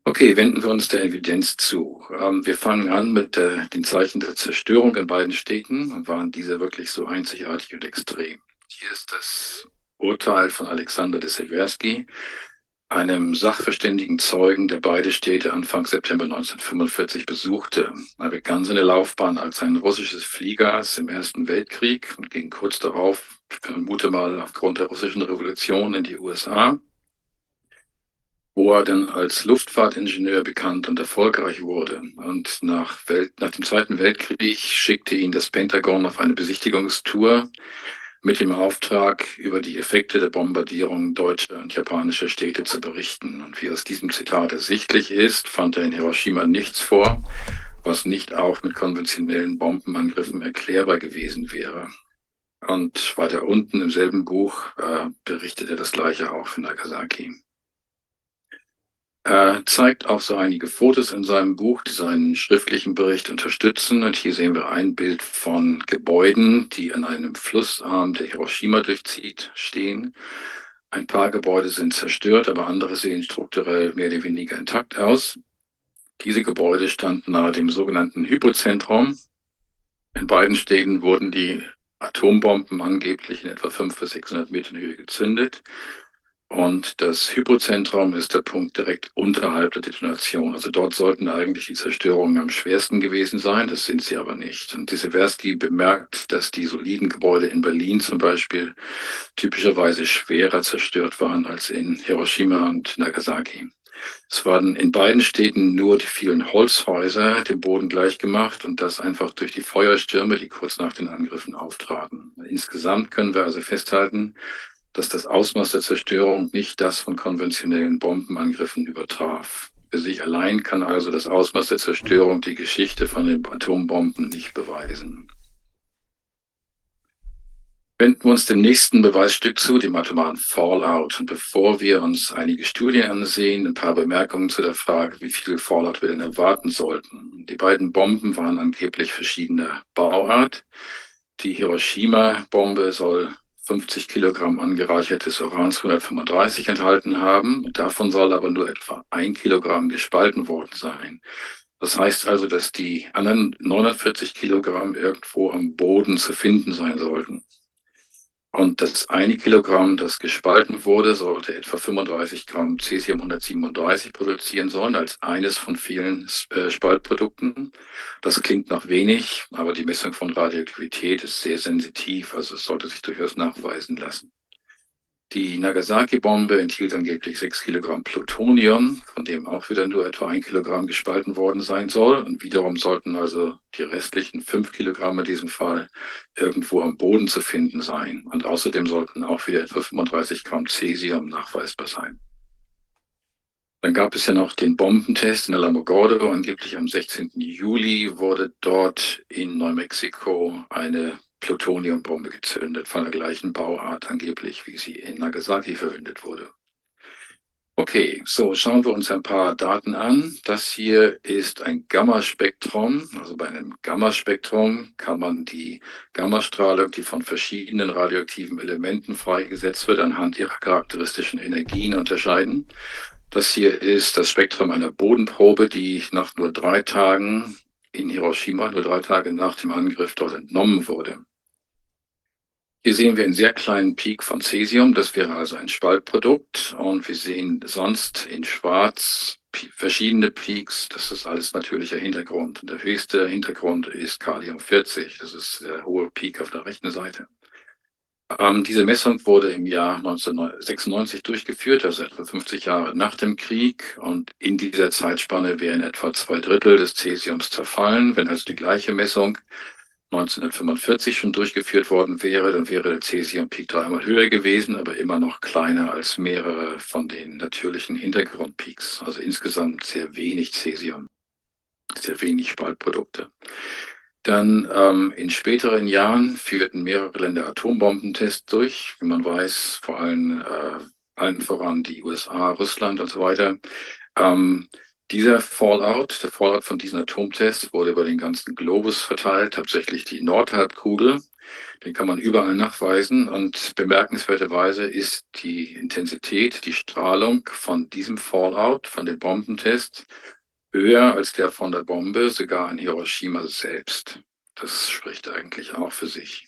Speaker 7: Okay, wenden wir uns der Evidenz zu. Ähm, wir fangen an mit äh, den Zeichen der Zerstörung in beiden Städten und waren diese wirklich so einzigartig und extrem. Hier ist das Urteil von Alexander de Seversky, einem sachverständigen Zeugen, der beide Städte Anfang September 1945 besuchte. Er begann seine Laufbahn als ein russisches Fliegerass im Ersten Weltkrieg und ging kurz darauf, vermute mal aufgrund der russischen Revolution, in die USA, wo er dann als Luftfahrtingenieur bekannt und erfolgreich wurde. Und nach, Welt, nach dem Zweiten Weltkrieg schickte ihn das Pentagon auf eine Besichtigungstour mit dem Auftrag, über die Effekte der Bombardierung deutscher und japanischer Städte zu berichten. Und wie aus diesem Zitat ersichtlich ist, fand er in Hiroshima nichts vor, was nicht auch mit konventionellen Bombenangriffen erklärbar gewesen wäre. Und weiter unten im selben Buch äh, berichtet er das gleiche auch für Nagasaki. Er zeigt auch so einige Fotos in seinem Buch, die seinen schriftlichen Bericht unterstützen. Und hier sehen wir ein Bild von Gebäuden, die an einem Flussarm, der Hiroshima durchzieht, stehen. Ein paar Gebäude sind zerstört, aber andere sehen strukturell mehr oder weniger intakt aus. Diese Gebäude standen nahe dem sogenannten Hypozentrum. In beiden Städten wurden die Atombomben angeblich in etwa 500 bis 600 Metern Höhe gezündet. Und das Hypozentrum ist der Punkt direkt unterhalb der Detonation. Also dort sollten eigentlich die Zerstörungen am schwersten gewesen sein. Das sind sie aber nicht. Und Seversky bemerkt, dass die soliden Gebäude in Berlin zum Beispiel typischerweise schwerer zerstört waren als in Hiroshima und Nagasaki. Es waren in beiden Städten nur die vielen Holzhäuser dem Boden gleichgemacht und das einfach durch die Feuerstürme, die kurz nach den Angriffen auftraten. Insgesamt können wir also festhalten, dass das Ausmaß der Zerstörung nicht das von konventionellen Bombenangriffen übertraf. Für sich allein kann also das Ausmaß der Zerstörung die Geschichte von den Atombomben nicht beweisen. Wenden wir uns dem nächsten Beweisstück zu, dem atomaren Fallout. Und bevor wir uns einige Studien ansehen, ein paar Bemerkungen zu der Frage, wie viel Fallout wir denn erwarten sollten. Die beiden Bomben waren angeblich verschiedener Bauart. Die Hiroshima-Bombe soll 50 Kilogramm angereichertes Uran 235 enthalten haben. Davon soll aber nur etwa ein Kilogramm gespalten worden sein. Das heißt also, dass die anderen 940 Kilogramm irgendwo am Boden zu finden sein sollten. Und das eine Kilogramm, das gespalten wurde, sollte etwa 35 Gramm Cesium 137 produzieren sollen, als eines von vielen äh, Spaltprodukten. Das klingt noch wenig, aber die Messung von Radioaktivität ist sehr sensitiv, also es sollte sich durchaus nachweisen lassen. Die Nagasaki-Bombe enthielt angeblich 6 Kilogramm Plutonium, von dem auch wieder nur etwa ein Kilogramm gespalten worden sein soll. Und wiederum sollten also die restlichen 5 Kilogramm in diesem Fall irgendwo am Boden zu finden sein. Und außerdem sollten auch wieder etwa 35 Gramm Cäsium nachweisbar sein. Dann gab es ja noch den Bombentest in Alamogordo. Angeblich am 16. Juli wurde dort in Neumexiko eine Plutoniumbombe gezündet, von der gleichen Bauart angeblich, wie sie in Nagasaki verwendet wurde. Okay, so schauen wir uns ein paar Daten an. Das hier ist ein Gammaspektrum. Also bei einem Gammaspektrum kann man die Gammastrahlung, die von verschiedenen radioaktiven Elementen freigesetzt wird, anhand ihrer charakteristischen Energien unterscheiden. Das hier ist das Spektrum einer Bodenprobe, die nach nur drei Tagen in Hiroshima, nur drei Tage nach dem Angriff dort entnommen wurde. Hier sehen wir einen sehr kleinen Peak von Cäsium, das wäre also ein Spaltprodukt. Und wir sehen sonst in Schwarz verschiedene Peaks, das ist alles natürlicher Hintergrund. Und der höchste Hintergrund ist Kalium 40, das ist der hohe Peak auf der rechten Seite. Ähm, diese Messung wurde im Jahr 1996 durchgeführt, also etwa 50 Jahre nach dem Krieg. Und in dieser Zeitspanne wären etwa zwei Drittel des Cäsiums zerfallen. Wenn also die gleiche Messung 1945 schon durchgeführt worden wäre, dann wäre der Cäsium-Peak dreimal höher gewesen, aber immer noch kleiner als mehrere von den natürlichen Hintergrundpeaks. Also insgesamt sehr wenig Cäsium, sehr wenig Spaltprodukte. Dann ähm, in späteren Jahren führten mehrere Länder Atombombentests durch, wie man weiß, vor allem äh, allen voran die USA, Russland und so weiter. Ähm, dieser Fallout, der Fallout von diesen Atomtests wurde über den ganzen Globus verteilt, tatsächlich die Nordhalbkugel. Den kann man überall nachweisen und bemerkenswerterweise ist die Intensität, die Strahlung von diesem Fallout, von den Bombentests, höher als der von der Bombe, sogar in Hiroshima selbst. Das spricht eigentlich auch für sich.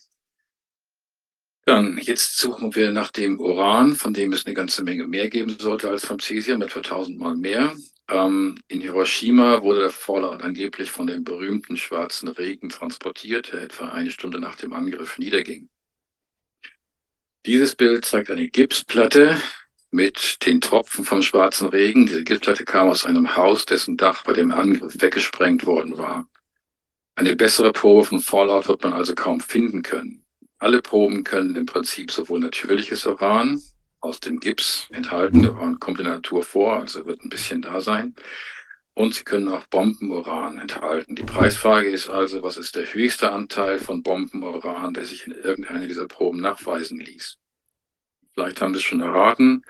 Speaker 7: Dann, jetzt suchen wir nach dem Uran, von dem es eine ganze Menge mehr geben sollte als vom Cäsium, etwa tausendmal mehr. Ähm, in Hiroshima wurde der Fallout angeblich von dem berühmten schwarzen Regen transportiert, der etwa eine Stunde nach dem Angriff niederging. Dieses Bild zeigt eine Gipsplatte, mit den Tropfen vom schwarzen Regen. Diese Gipsplatte kam aus einem Haus, dessen Dach bei dem Angriff weggesprengt worden war. Eine bessere Probe von Fallout wird man also kaum finden können. Alle Proben können im Prinzip sowohl natürliches Uran aus dem Gips enthalten, Uran kommt in der Natur vor, also wird ein bisschen da sein. Und sie können auch Bombenuran enthalten. Die Preisfrage ist also, was ist der höchste Anteil von Bombenuran, der sich in irgendeiner dieser Proben nachweisen ließ? Vielleicht haben Sie es schon erraten.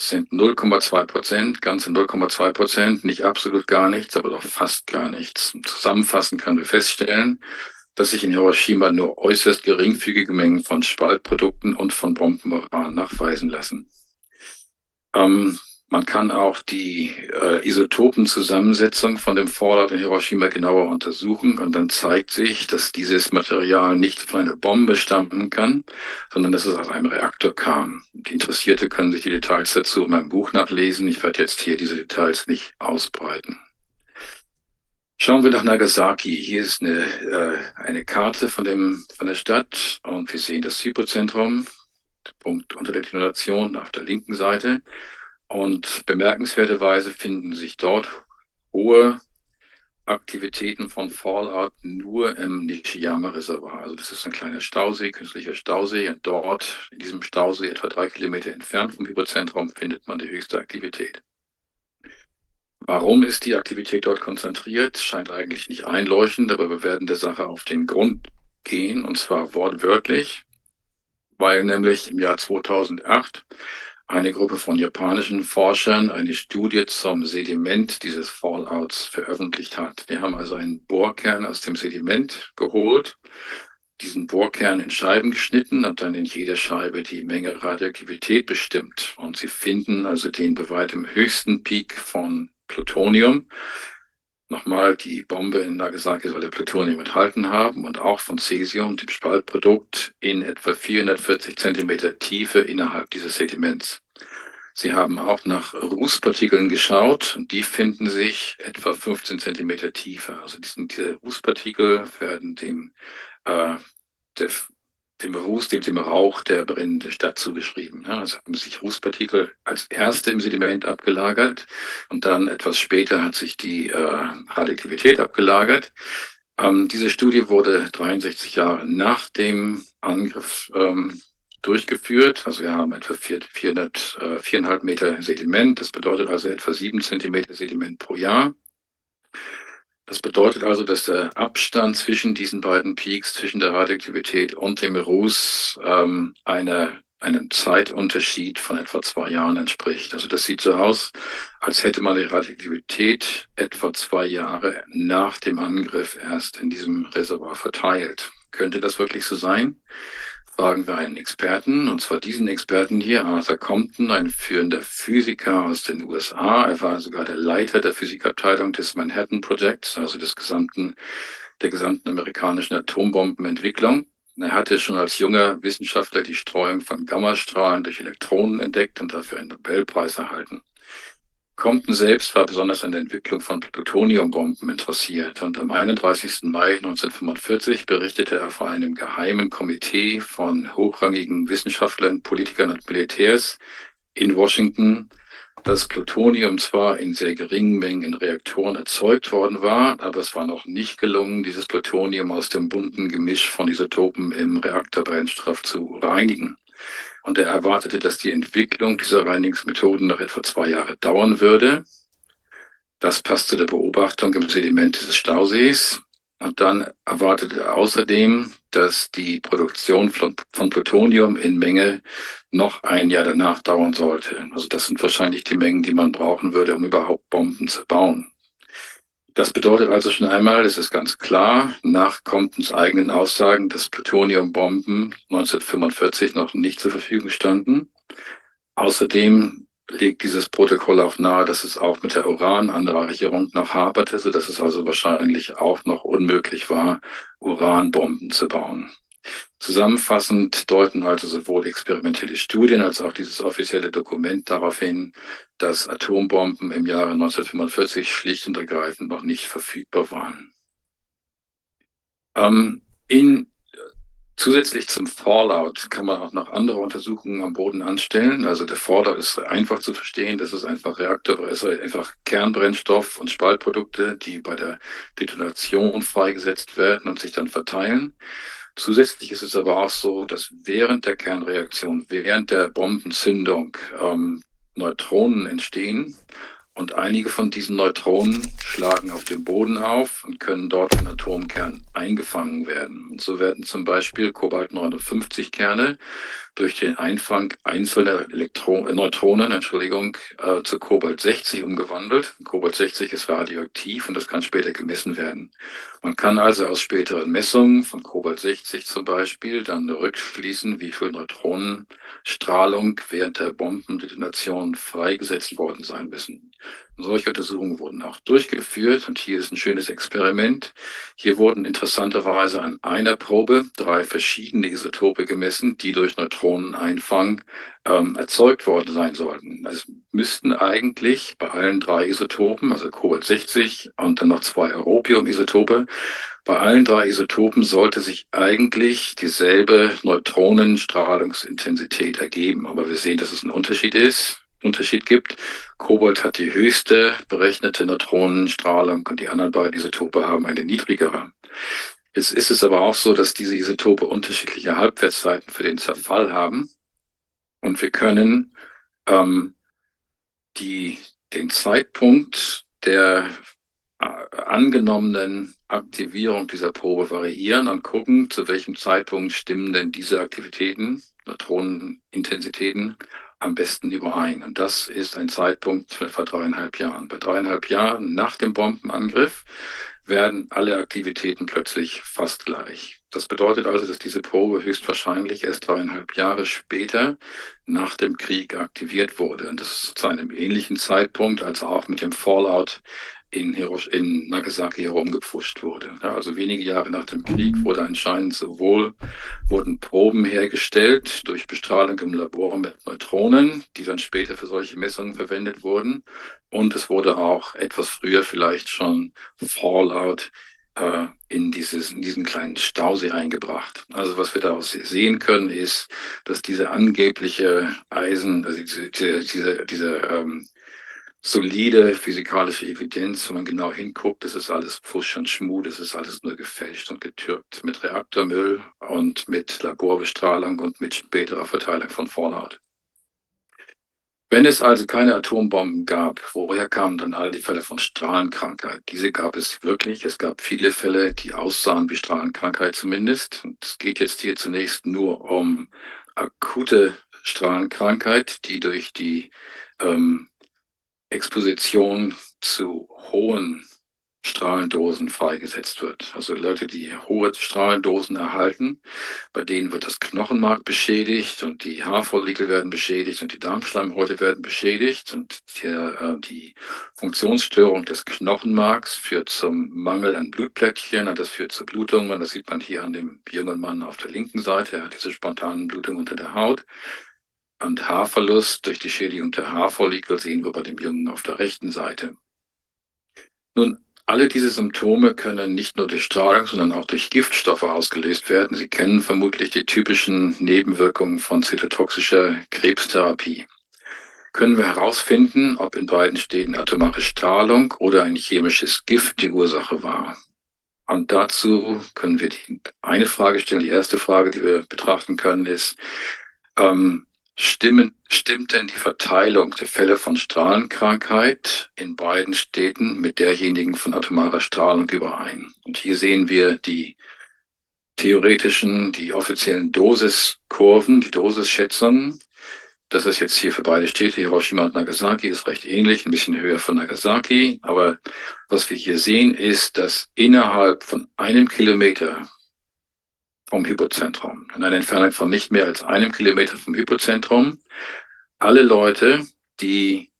Speaker 7: Sind 0,2 Prozent, ganze 0,2 Prozent, nicht absolut gar nichts, aber doch fast gar nichts. Zusammenfassend können wir feststellen, dass sich in Hiroshima nur äußerst geringfügige Mengen von Spaltprodukten und von Bombenuran nachweisen lassen. Ähm, man kann auch die äh, Isotopenzusammensetzung von dem Fallout in Hiroshima genauer untersuchen und dann zeigt sich, dass dieses Material nicht von einer Bombe stammen kann, sondern dass es aus einem Reaktor kam. Die Interessierte können sich die Details dazu in meinem Buch nachlesen. Ich werde jetzt hier diese Details nicht ausbreiten. Schauen wir nach Nagasaki. Hier ist eine, äh, eine Karte von, dem, von der Stadt und wir sehen das Hypozentrum, Punkt unter der Detonation auf der linken Seite. Und bemerkenswerterweise finden sich dort hohe Aktivitäten von Fallout nur im Nishiyama-Reservoir. Also das ist ein kleiner Stausee, künstlicher Stausee. Und dort, in diesem Stausee, etwa drei Kilometer entfernt vom Hyperzentrum, findet man die höchste Aktivität. Warum ist die Aktivität dort konzentriert? Scheint eigentlich nicht einleuchtend, aber wir werden der Sache auf den Grund gehen, und zwar wortwörtlich, weil nämlich im Jahr 2008 eine Gruppe von japanischen Forschern eine Studie zum Sediment dieses Fallouts veröffentlicht hat. Wir haben also einen Bohrkern aus dem Sediment geholt, diesen Bohrkern in Scheiben geschnitten und dann in jeder Scheibe die Menge Radioaktivität bestimmt. Und sie finden also den bei weitem höchsten Peak von Plutonium Nochmal, die Bombe in Nagasaki soll der Plutonium enthalten haben und auch von Cesium, dem Spaltprodukt, in etwa 440 Zentimeter Tiefe innerhalb dieses Sediments. Sie haben auch nach Rußpartikeln geschaut und die finden sich etwa 15 Zentimeter tiefer. Also diese Rußpartikel werden dem, äh, der, dem Ruß, dem, Rauch der brennenden Stadt zugeschrieben. Ja, es haben sich Rußpartikel als erste im Sediment abgelagert und dann etwas später hat sich die äh, Radioaktivität abgelagert. Ähm, diese Studie wurde 63 Jahre nach dem Angriff ähm, durchgeführt. Also wir haben etwa 400, äh, 4,5 Meter Sediment. Das bedeutet also etwa 7 Zentimeter Sediment pro Jahr. Das bedeutet also, dass der Abstand zwischen diesen beiden Peaks, zwischen der Radioaktivität und dem Ruß, ähm, eine, einem Zeitunterschied von etwa zwei Jahren entspricht. Also das sieht so aus, als hätte man die Radioaktivität etwa zwei Jahre nach dem Angriff erst in diesem Reservoir verteilt. Könnte das wirklich so sein? Fragen wir einen Experten, und zwar diesen Experten hier, Arthur Compton, ein führender Physiker aus den USA. Er war sogar der Leiter der Physikabteilung des Manhattan Projects, also des gesamten, der gesamten amerikanischen Atombombenentwicklung. Er hatte schon als junger Wissenschaftler die Streuung von Gammastrahlen durch Elektronen entdeckt und dafür einen Nobelpreis erhalten. Compton selbst war besonders an der Entwicklung von Plutoniumbomben interessiert und am 31. Mai 1945 berichtete er vor einem geheimen Komitee von hochrangigen Wissenschaftlern, Politikern und Militärs in Washington, dass Plutonium zwar in sehr geringen Mengen in Reaktoren erzeugt worden war, aber es war noch nicht gelungen, dieses Plutonium aus dem bunten Gemisch von Isotopen im Reaktorbrennstoff zu reinigen. Und er erwartete, dass die Entwicklung dieser Reinigungsmethoden noch etwa zwei Jahre dauern würde. Das passt zu der Beobachtung im Sediment des Stausees. Und dann erwartete er außerdem, dass die Produktion von, von Plutonium in Menge noch ein Jahr danach dauern sollte. Also das sind wahrscheinlich die Mengen, die man brauchen würde, um überhaupt Bomben zu bauen. Das bedeutet also schon einmal, es ist ganz klar, nach Comptons eigenen Aussagen, dass Plutoniumbomben 1945 noch nicht zur Verfügung standen. Außerdem legt dieses Protokoll auch nahe, dass es auch mit der Urananreicherung noch haperte, sodass es also wahrscheinlich auch noch unmöglich war, Uranbomben zu bauen. Zusammenfassend deuten also sowohl experimentelle Studien als auch dieses offizielle Dokument darauf hin, dass Atombomben im Jahre 1945 schlicht und ergreifend noch nicht verfügbar waren. Ähm, in, zusätzlich zum Fallout kann man auch noch andere Untersuchungen am Boden anstellen. Also der Fallout ist einfach zu verstehen. Das ist einfach Reaktor, also einfach Kernbrennstoff und Spaltprodukte, die bei der Detonation freigesetzt werden und sich dann verteilen. Zusätzlich ist es aber auch so, dass während der Kernreaktion, während der Bombenzündung ähm, Neutronen entstehen Und einige von diesen Neutronen schlagen auf dem Boden auf und können dort im Atomkern eingefangen werden. Und so werden zum Beispiel Kobalt-59-Kerne durch den Einfang einzelner Elektro äh, Neutronen Entschuldigung, äh, zu Kobalt-60 umgewandelt. Kobalt-60 ist radioaktiv und das kann später gemessen werden. Man kann also aus späteren Messungen von Kobalt-60 zum Beispiel dann rückschließen, wie viel Neutronenstrahlung während der Bombendetonation freigesetzt worden sein müssen. Solche Untersuchungen wurden auch durchgeführt und hier ist ein schönes Experiment. Hier wurden interessanterweise an einer Probe drei verschiedene Isotope gemessen, die durch Neutroneneinfang ähm, erzeugt worden sein sollten. Es müssten eigentlich bei allen drei Isotopen, also Cobalt 60 und dann noch zwei Europium-Isotope, bei allen drei Isotopen sollte sich eigentlich dieselbe Neutronenstrahlungsintensität ergeben. Aber wir sehen, dass es ein Unterschied ist. Unterschied gibt. Kobalt hat die höchste berechnete Neutronenstrahlung und die anderen beiden Isotope haben eine niedrigere. Jetzt ist es aber auch so, dass diese Isotope unterschiedliche Halbwertszeiten für den Zerfall haben. Und wir können ähm, die, den Zeitpunkt der äh, angenommenen Aktivierung dieser Probe variieren und gucken, zu welchem Zeitpunkt stimmen denn diese Aktivitäten, Neutronenintensitäten, am besten überein. Und das ist ein Zeitpunkt etwa dreieinhalb Jahren. Bei dreieinhalb Jahren nach dem Bombenangriff werden alle Aktivitäten plötzlich fast gleich. Das bedeutet also, dass diese Probe höchstwahrscheinlich erst dreieinhalb Jahre später nach dem Krieg aktiviert wurde. Und das ist zu einem ähnlichen Zeitpunkt, als auch mit dem Fallout in, Hirosh in Nagasaki herumgepfuscht wurde. Ja, also wenige Jahre nach dem Krieg wurde anscheinend sowohl wurden Proben hergestellt durch Bestrahlung im Labor mit Neutronen, die dann später für solche Messungen verwendet wurden. Und es wurde auch etwas früher vielleicht schon Fallout äh, in, dieses, in diesen kleinen Stausee eingebracht. Also was wir daraus sehen können, ist, dass diese angebliche Eisen, also diese, diese, diese ähm, solide physikalische Evidenz, wenn man genau hinguckt, das ist alles Pfusch und Schmuh, das ist alles nur gefälscht und getürkt mit Reaktormüll und mit Laborbestrahlung und mit späterer Verteilung von Fallout. Wenn es also keine Atombomben gab, woher kamen dann all die Fälle von Strahlenkrankheit? Diese gab es wirklich. Es gab viele Fälle, die aussahen wie Strahlenkrankheit zumindest. Und es geht jetzt hier zunächst nur um akute Strahlenkrankheit, die durch die ähm, Exposition zu hohen Strahlendosen freigesetzt wird. Also Leute, die hohe Strahlendosen erhalten, bei denen wird das Knochenmark beschädigt und die Haarfollikel werden beschädigt und die Darmschleimhäute werden beschädigt und der, äh, die Funktionsstörung des Knochenmarks führt zum Mangel an Blutplättchen, das führt zu Blutungen. Das sieht man hier an dem jungen Mann auf der linken Seite. Er hat diese spontanen Blutungen unter der Haut und Haarverlust durch die Schädigung der Haarfollikel sehen wir bei dem Jungen auf der rechten Seite. Nun, alle diese Symptome können nicht nur durch Strahlung, sondern auch durch Giftstoffe ausgelöst werden. Sie kennen vermutlich die typischen Nebenwirkungen von zytotoxischer Krebstherapie. Können wir herausfinden, ob in beiden Städten atomare Strahlung oder ein chemisches Gift die Ursache war? Und dazu können wir die, eine Frage stellen. Die erste Frage, die wir betrachten können, ist, ähm, Stimmen, stimmt denn die Verteilung der Fälle von Strahlenkrankheit in beiden Städten mit derjenigen von atomarer Strahlung überein? Und hier sehen wir die theoretischen, die offiziellen Dosiskurven, die Dosisschätzungen. Das ist jetzt hier für beide Städte, Hiroshima und Nagasaki, ist recht ähnlich, ein bisschen höher von Nagasaki. Aber was wir hier sehen, ist, dass innerhalb von einem Kilometer vom Hypozentrum, in einer Entfernung von nicht mehr als einem Kilometer vom Hypozentrum, alle Leute, die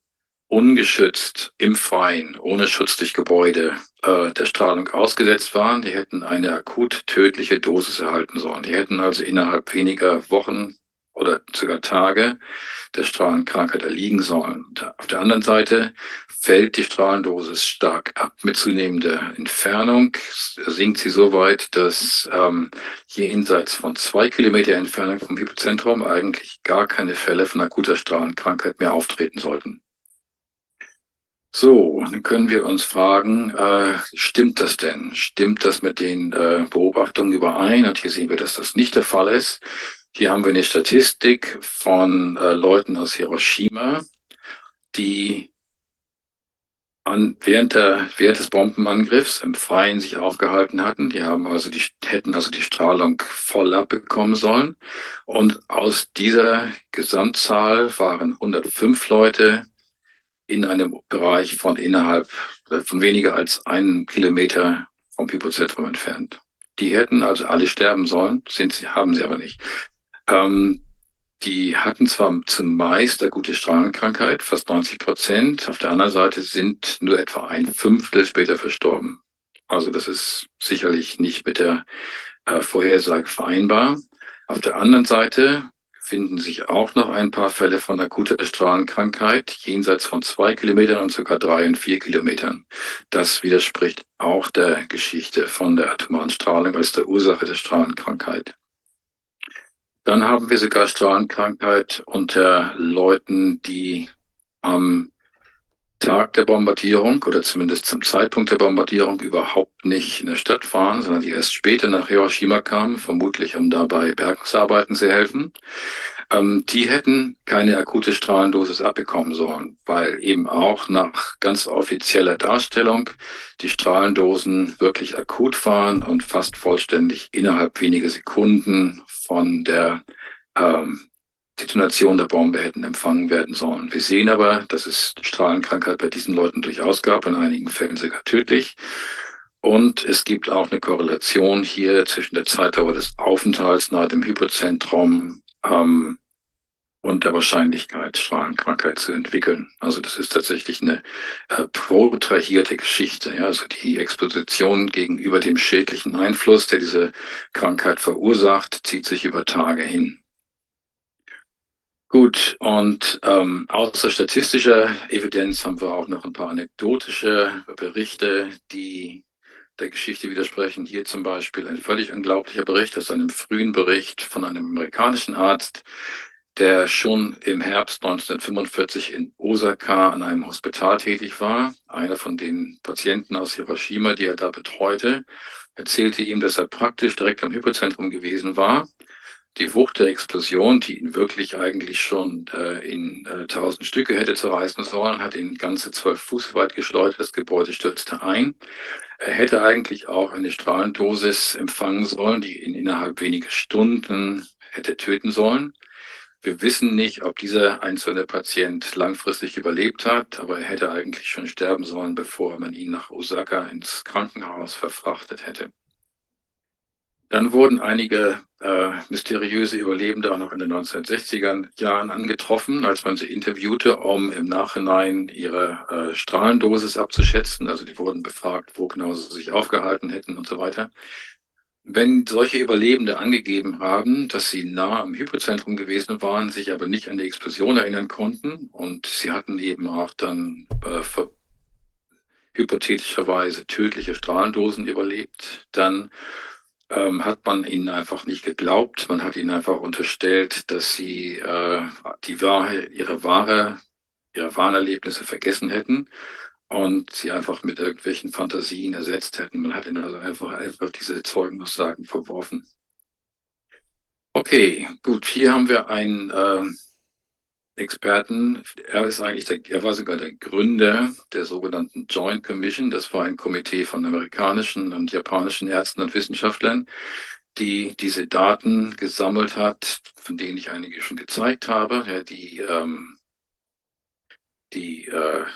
Speaker 7: ungeschützt im Freien, ohne Schutz durch Gebäude äh, der Strahlung ausgesetzt waren, die hätten eine akut tödliche Dosis erhalten sollen. Die hätten also innerhalb weniger Wochen oder sogar Tage der Strahlenkrankheit erliegen sollen. Auf der anderen Seite fällt die Strahlendosis stark ab mit zunehmender Entfernung. Sinkt sie so weit, dass ähm, jenseits von zwei Kilometer Entfernung vom Hypozentrum eigentlich gar keine Fälle von akuter Strahlenkrankheit mehr auftreten sollten. So, dann können wir uns fragen, äh, stimmt das denn? Stimmt das mit den äh, Beobachtungen überein? Und hier sehen wir, dass das nicht der Fall ist. Hier haben wir eine Statistik von äh, Leuten aus Hiroshima, die an, während, der, während des Bombenangriffs im Freien sich aufgehalten hatten. Die haben also die, hätten also die Strahlung voll abbekommen sollen. Und aus dieser Gesamtzahl waren 105 Leute in einem Bereich von innerhalb äh, von weniger als einem Kilometer vom Hypozentrum entfernt. Die hätten also alle sterben sollen, sind sie, haben sie aber nicht. Ähm, die hatten zwar zumeist eine gute Strahlenkrankheit, fast 90 Prozent. Auf der anderen Seite sind nur etwa ein Fünftel später verstorben. Also das ist sicherlich nicht mit der äh, Vorhersage vereinbar. Auf der anderen Seite finden sich auch noch ein paar Fälle von akuter Strahlenkrankheit jenseits von zwei Kilometern und sogar drei und vier Kilometern. Das widerspricht auch der Geschichte von der atomaren Strahlung als der Ursache der Strahlenkrankheit. Dann haben wir sogar Strahlenkrankheit unter Leuten, die am Tag der Bombardierung oder zumindest zum Zeitpunkt der Bombardierung überhaupt nicht in der Stadt waren, sondern die erst später nach Hiroshima kamen, vermutlich um dabei Bergungsarbeiten zu helfen. Ähm, die hätten keine akute Strahlendosis abbekommen sollen, weil eben auch nach ganz offizieller Darstellung die Strahlendosen wirklich akut waren und fast vollständig innerhalb weniger Sekunden von der ähm, Detonation der Bombe hätten empfangen werden sollen. Wir sehen aber, dass es Strahlenkrankheit bei diesen Leuten durchaus gab, in einigen Fällen sogar tödlich. Und es gibt auch eine Korrelation hier zwischen der Zeitdauer des Aufenthalts nahe dem Hypozentrum ähm, und der Wahrscheinlichkeit, Strahlenkrankheit zu entwickeln. Also das ist tatsächlich eine äh, protrahierte Geschichte. Ja? Also die Exposition gegenüber dem schädlichen Einfluss, der diese Krankheit verursacht, zieht sich über Tage hin. Gut, und ähm, außer statistischer Evidenz haben wir auch noch ein paar anekdotische Berichte, die der Geschichte widersprechen. Hier zum Beispiel ein völlig unglaublicher Bericht aus einem frühen Bericht von einem amerikanischen Arzt, der schon im Herbst 1945 in Osaka an einem Hospital tätig war. Einer von den Patienten aus Hiroshima, die er da betreute, erzählte ihm, dass er praktisch direkt am Hyperzentrum gewesen war. Die Wucht der Explosion, die ihn wirklich eigentlich schon äh, in äh, tausend Stücke hätte zerreißen sollen, hat ihn ganze zwölf Fuß weit geschleudert. Das Gebäude stürzte ein. Er hätte eigentlich auch eine Strahlendosis empfangen sollen, die ihn innerhalb weniger Stunden hätte töten sollen. Wir wissen nicht, ob dieser einzelne Patient langfristig überlebt hat, aber er hätte eigentlich schon sterben sollen, bevor man ihn nach Osaka ins Krankenhaus verfrachtet hätte. Dann wurden einige äh, mysteriöse Überlebende auch noch in den 1960er Jahren angetroffen, als man sie interviewte, um im Nachhinein ihre äh, Strahlendosis abzuschätzen. Also die wurden befragt, wo genau sie sich aufgehalten hätten und so weiter. Wenn solche Überlebende angegeben haben, dass sie nah am Hypozentrum gewesen waren, sich aber nicht an die Explosion erinnern konnten und sie hatten eben auch dann äh, hypothetischerweise tödliche Strahlendosen überlebt, dann ähm, hat man ihnen einfach nicht geglaubt. Man hat ihnen einfach unterstellt, dass sie äh, die Wahrheit, ihre wahre, ihre wahren vergessen hätten und sie einfach mit irgendwelchen Fantasien ersetzt hätten. Man hat ihnen also einfach, einfach diese Zeugenaussagen verworfen. Okay, gut, hier haben wir einen äh, Experten. Er ist eigentlich der, er war sogar der Gründer der sogenannten Joint Commission. Das war ein Komitee von amerikanischen und japanischen Ärzten und Wissenschaftlern, die diese Daten gesammelt hat, von denen ich einige schon gezeigt habe, die ähm, die äh,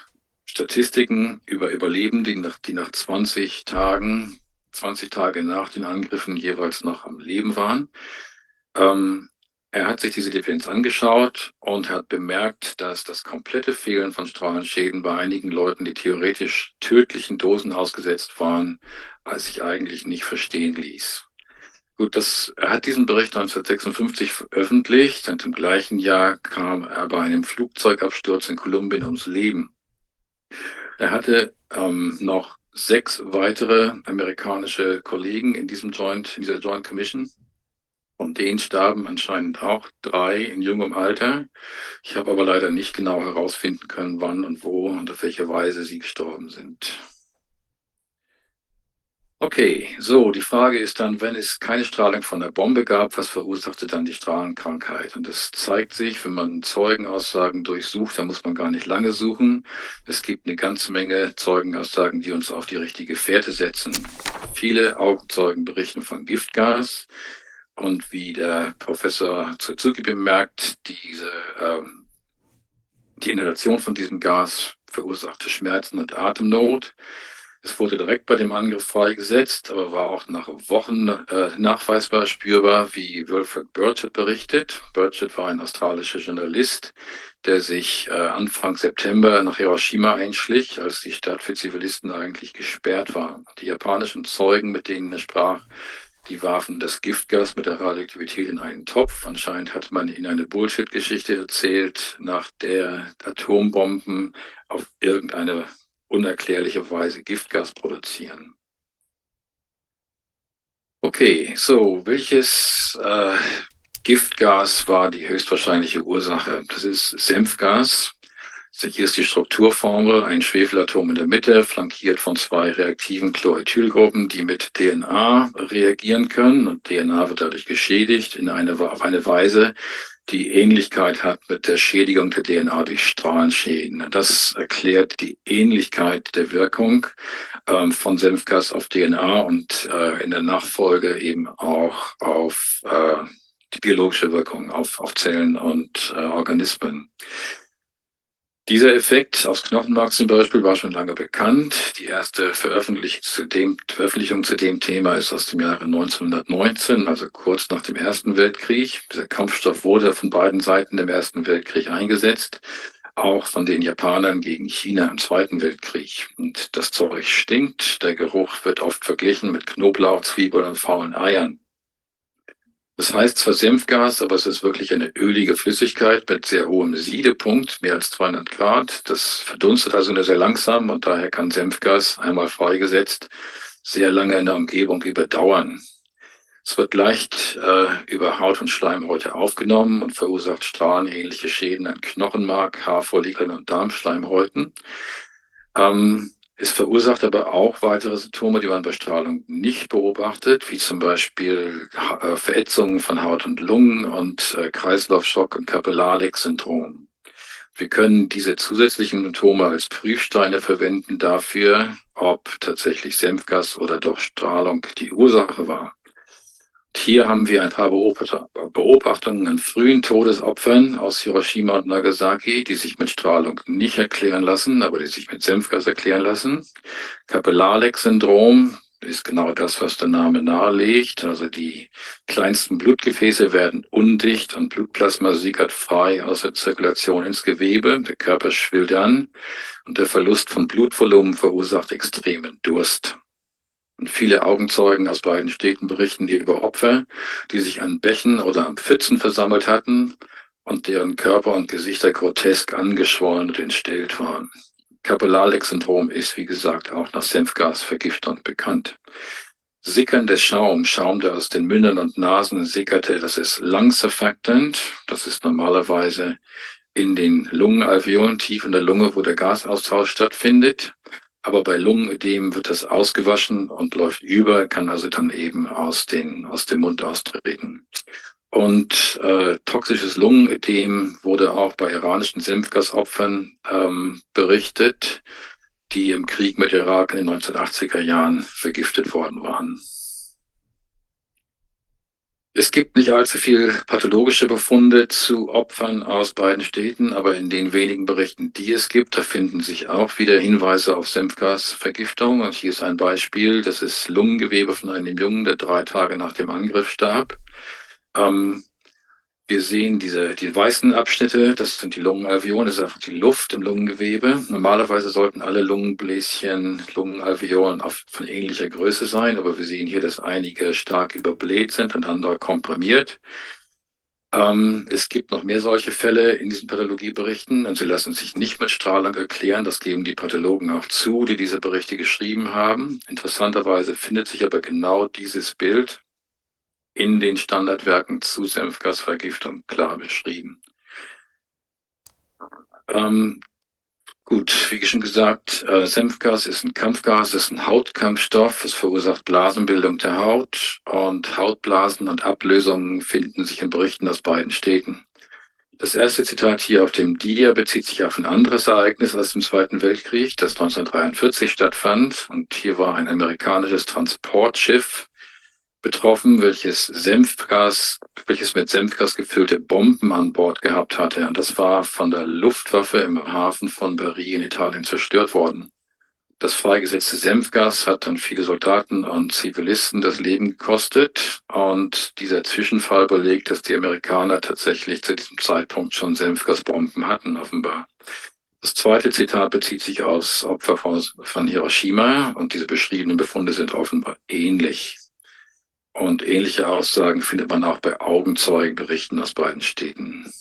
Speaker 7: Statistiken über Überlebende, die nach, die nach 20 Tagen, 20 Tage nach den Angriffen jeweils noch am Leben waren. Ähm, er hat sich diese Differenz angeschaut und hat bemerkt, dass das komplette Fehlen von Strahlenschäden bei einigen Leuten, die theoretisch tödlichen Dosen ausgesetzt waren, als sich eigentlich nicht verstehen ließ. Gut, das, er hat diesen Bericht 1956 veröffentlicht und im gleichen Jahr kam er bei einem Flugzeugabsturz in Kolumbien ums Leben. Er hatte ähm, noch sechs weitere amerikanische Kollegen in diesem Joint, in dieser Joint Commission. Von denen starben anscheinend auch drei in jungem Alter. Ich habe aber leider nicht genau herausfinden können, wann und wo und auf welche Weise sie gestorben sind. Okay, so, die Frage ist dann, wenn es keine Strahlung von der Bombe gab, was verursachte dann die Strahlenkrankheit? Und das zeigt sich, wenn man Zeugenaussagen durchsucht, da muss man gar nicht lange suchen. Es gibt eine ganze Menge Zeugenaussagen, die uns auf die richtige Fährte setzen. Viele Augenzeugen berichten von Giftgas. Und wie der Professor Suzuki bemerkt, diese, ähm, die Inhalation von diesem Gas verursachte Schmerzen und Atemnot. Es wurde direkt bei dem Angriff freigesetzt, aber war auch nach Wochen äh, nachweisbar spürbar, wie Wilfred Burchett berichtet. Burchett war ein australischer Journalist, der sich äh, Anfang September nach Hiroshima einschlich, als die Stadt für Zivilisten eigentlich gesperrt war. Die japanischen Zeugen, mit denen er sprach, die warfen das Giftgas mit der Radioaktivität in einen Topf. Anscheinend hat man ihnen eine Bullshit-Geschichte erzählt, nach der Atombomben auf irgendeine unerklärliche Weise Giftgas produzieren. Okay, so, welches äh, Giftgas war die höchstwahrscheinliche Ursache? Das ist Senfgas. Hier ist die Strukturformel, ein Schwefelatom in der Mitte, flankiert von zwei reaktiven Chloethylgruppen, die mit DNA reagieren können. Und DNA wird dadurch geschädigt in eine, auf eine Weise, die Ähnlichkeit hat mit der Schädigung der DNA durch Strahlenschäden. Das erklärt die Ähnlichkeit der Wirkung ähm, von Senfgas auf DNA und äh, in der Nachfolge eben auch auf äh, die biologische Wirkung auf, auf Zellen und äh, Organismen. Dieser Effekt aus Knochenmark zum Beispiel war schon lange bekannt. Die erste Veröffentlichung zu dem, Veröffentlichung zu dem Thema ist aus dem Jahre 1919, also kurz nach dem Ersten Weltkrieg. Dieser Kampfstoff wurde von beiden Seiten im Ersten Weltkrieg eingesetzt, auch von den Japanern gegen China im Zweiten Weltkrieg. Und das Zeug stinkt. Der Geruch wird oft verglichen mit Knoblauch, Zwiebeln und faulen Eiern. Das heißt zwar Senfgas, aber es ist wirklich eine ölige Flüssigkeit mit sehr hohem Siedepunkt, mehr als 200 Grad. Das verdunstet also nur sehr langsam und daher kann Senfgas einmal freigesetzt sehr lange in der Umgebung überdauern. Es wird leicht äh, über Haut und Schleimhäute aufgenommen und verursacht strahlenähnliche Schäden an Knochenmark, Haarfollikeln und Darmschleimhäuten. Ähm, es verursacht aber auch weitere Symptome, die man bei Strahlung nicht beobachtet, wie zum Beispiel äh, Verätzungen von Haut und Lungen und äh, Kreislaufschock und Kapillarleck-Syndrom. Wir können diese zusätzlichen Symptome als Prüfsteine verwenden dafür, ob tatsächlich Senfgas oder doch Strahlung die Ursache war. Hier haben wir ein paar Beobachtungen an frühen Todesopfern aus Hiroshima und Nagasaki, die sich mit Strahlung nicht erklären lassen, aber die sich mit Senfgas erklären lassen. Kapillarleck-Syndrom ist genau das, was der Name nahelegt. Also die kleinsten Blutgefäße werden undicht und Blutplasma sickert frei aus der Zirkulation ins Gewebe. Der Körper schwillt an und der Verlust von Blutvolumen verursacht extremen Durst. Und viele Augenzeugen aus beiden Städten berichten hier über Opfer, die sich an Bächen oder an Pfützen versammelt hatten und deren Körper und Gesichter grotesk angeschwollen und entstellt waren. Kapillarleck-Syndrom ist, wie gesagt, auch nach Senfgasvergiftung bekannt. Sickernde Schaum, Schaum, der aus den Mündern und Nasen sickerte, das ist Lung Surfactant. Das ist normalerweise in den Lungenalveolen, tief in der Lunge, wo der Gasaustausch stattfindet. Aber bei Lungenödem wird das ausgewaschen und läuft über, kann also dann eben aus, den, aus dem Mund austreten. Und äh, toxisches Lungenödem wurde auch bei iranischen Senfgasopfern ähm, berichtet, die im Krieg mit Irak in den 1980er Jahren vergiftet worden waren. Es gibt nicht allzu viel pathologische Befunde zu Opfern aus beiden Städten, aber in den wenigen Berichten, die es gibt, da finden sich auch wieder Hinweise auf Senfgasvergiftung. Und hier ist ein Beispiel, das ist Lungengewebe von einem Jungen, der drei Tage nach dem Angriff starb. Ähm, wir sehen diese, die weißen Abschnitte, das sind die Lungenalveolen, das ist einfach die Luft im Lungengewebe. Normalerweise sollten alle Lungenbläschen, Lungenalveolen von ähnlicher Größe sein, aber wir sehen hier, dass einige stark überbläht sind und andere komprimiert. Ähm, es gibt noch mehr solche Fälle in diesen Pathologieberichten und sie lassen sich nicht mit Strahlung erklären. Das geben die Pathologen auch zu, die diese Berichte geschrieben haben. Interessanterweise findet sich aber genau dieses Bild in den Standardwerken zu Senfgasvergiftung klar beschrieben. Ähm, Gut, wie schon gesagt, äh, Senfgas ist ein Kampfgas, ist ein Hautkampfstoff, es verursacht Blasenbildung der Haut und Hautblasen und Ablösungen finden sich in Berichten aus beiden Städten. Das erste Zitat hier auf dem Dia bezieht sich auf ein anderes Ereignis aus dem Zweiten Weltkrieg, das 1943 stattfand. Und hier war ein amerikanisches Transportschiff betroffen, welches Senfgas, welches mit Senfgas gefüllte Bomben an Bord gehabt hatte. Und das war von der Luftwaffe im Hafen von Bari in Italien zerstört worden. Das freigesetzte Senfgas hat dann viele Soldaten und Zivilisten das Leben gekostet. Und dieser Zwischenfall belegt, dass die Amerikaner tatsächlich zu diesem Zeitpunkt schon Senfgasbomben hatten, offenbar. Das zweite Zitat bezieht sich aus Opfer von, von Hiroshima und diese beschriebenen Befunde sind offenbar ähnlich. Und ähnliche Aussagen findet man auch bei Augenzeugenberichten aus beiden Städten.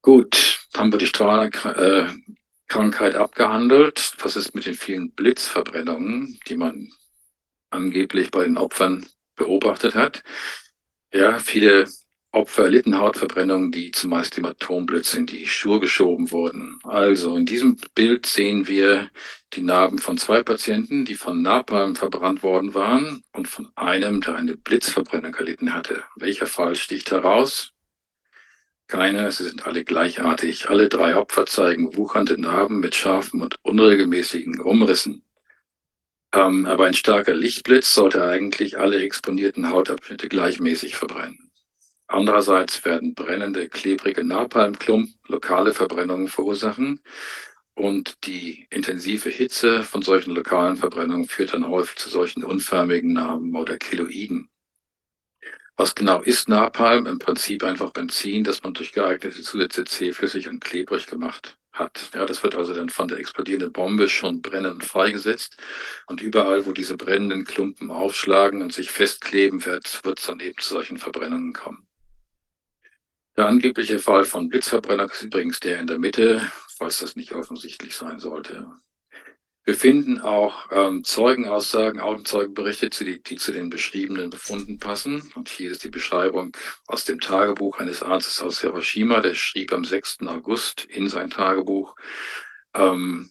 Speaker 7: Gut, haben wir die Strahl, äh, abgehandelt. Was ist mit den vielen Blitzverbrennungen, die man angeblich bei den Opfern beobachtet hat? Ja, viele Opfer erlitten Hautverbrennungen, die zumeist im Atomblitz in die Schuhe geschoben wurden. Also in diesem Bild sehen wir die Narben von zwei Patienten, die von Napalm verbrannt worden waren und von einem, der eine Blitzverbrennung erlitten hatte. Welcher Fall sticht heraus? Keine, sie sind alle gleichartig. Alle drei Opfer zeigen wuchernde Narben mit scharfen und unregelmäßigen Umrissen. Ähm, aber ein starker Lichtblitz sollte eigentlich alle exponierten Hautabschnitte gleichmäßig verbrennen. Andererseits werden brennende, klebrige Napalmklumpen lokale Verbrennungen verursachen. Und die intensive Hitze von solchen lokalen Verbrennungen führt dann häufig zu solchen unförmigen Narben oder Keloiden. Was genau ist Napalm? Im Prinzip einfach Benzin, das man durch geeignete Zusätze zähflüssig und klebrig gemacht hat. Ja, das wird also dann von der explodierenden Bombe schon brennend freigesetzt. Und überall, wo diese brennenden Klumpen aufschlagen und sich festkleben, wird, wird es dann eben zu solchen Verbrennungen kommen. Der angebliche Fall von Blitzverbrennung ist übrigens der in der Mitte, falls das nicht offensichtlich sein sollte. Wir finden auch ähm, Zeugenaussagen, Augenzeugenberichte, die, die zu den beschriebenen Befunden passen. Und hier ist die Beschreibung aus dem Tagebuch eines Arztes aus Hiroshima. Der schrieb am 6. August in sein Tagebuch ähm,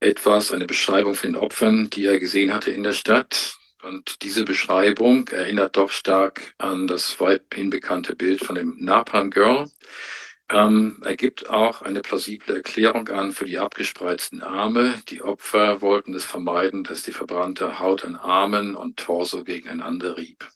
Speaker 7: etwas, eine Beschreibung von den Opfern, die er gesehen hatte in der Stadt. Und diese Beschreibung erinnert doch stark an das weithin bekannte Bild von dem Napalm Girl ähm, ergibt auch eine plausible Erklärung an für die abgespreizten Arme. Die Opfer wollten es vermeiden, dass die verbrannte Haut an Armen und Torso gegeneinander rieb.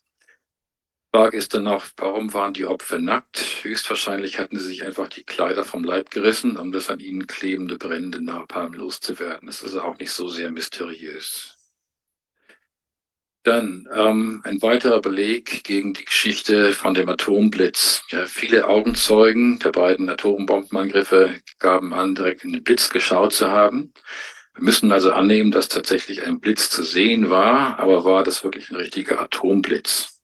Speaker 7: Frage ist dann auch, warum waren die Opfer nackt? Höchstwahrscheinlich hatten sie sich einfach die Kleider vom Leib gerissen, um das an ihnen klebende, brennende Napalm loszuwerden. Das ist auch nicht so sehr mysteriös. Dann ähm, ein weiterer Beleg gegen die Geschichte von dem Atomblitz. Ja, viele Augenzeugen der beiden Atombombenangriffe gaben an, direkt in den Blitz geschaut zu haben. Wir müssen also annehmen, dass tatsächlich ein Blitz zu sehen war, aber war das wirklich ein richtiger Atomblitz?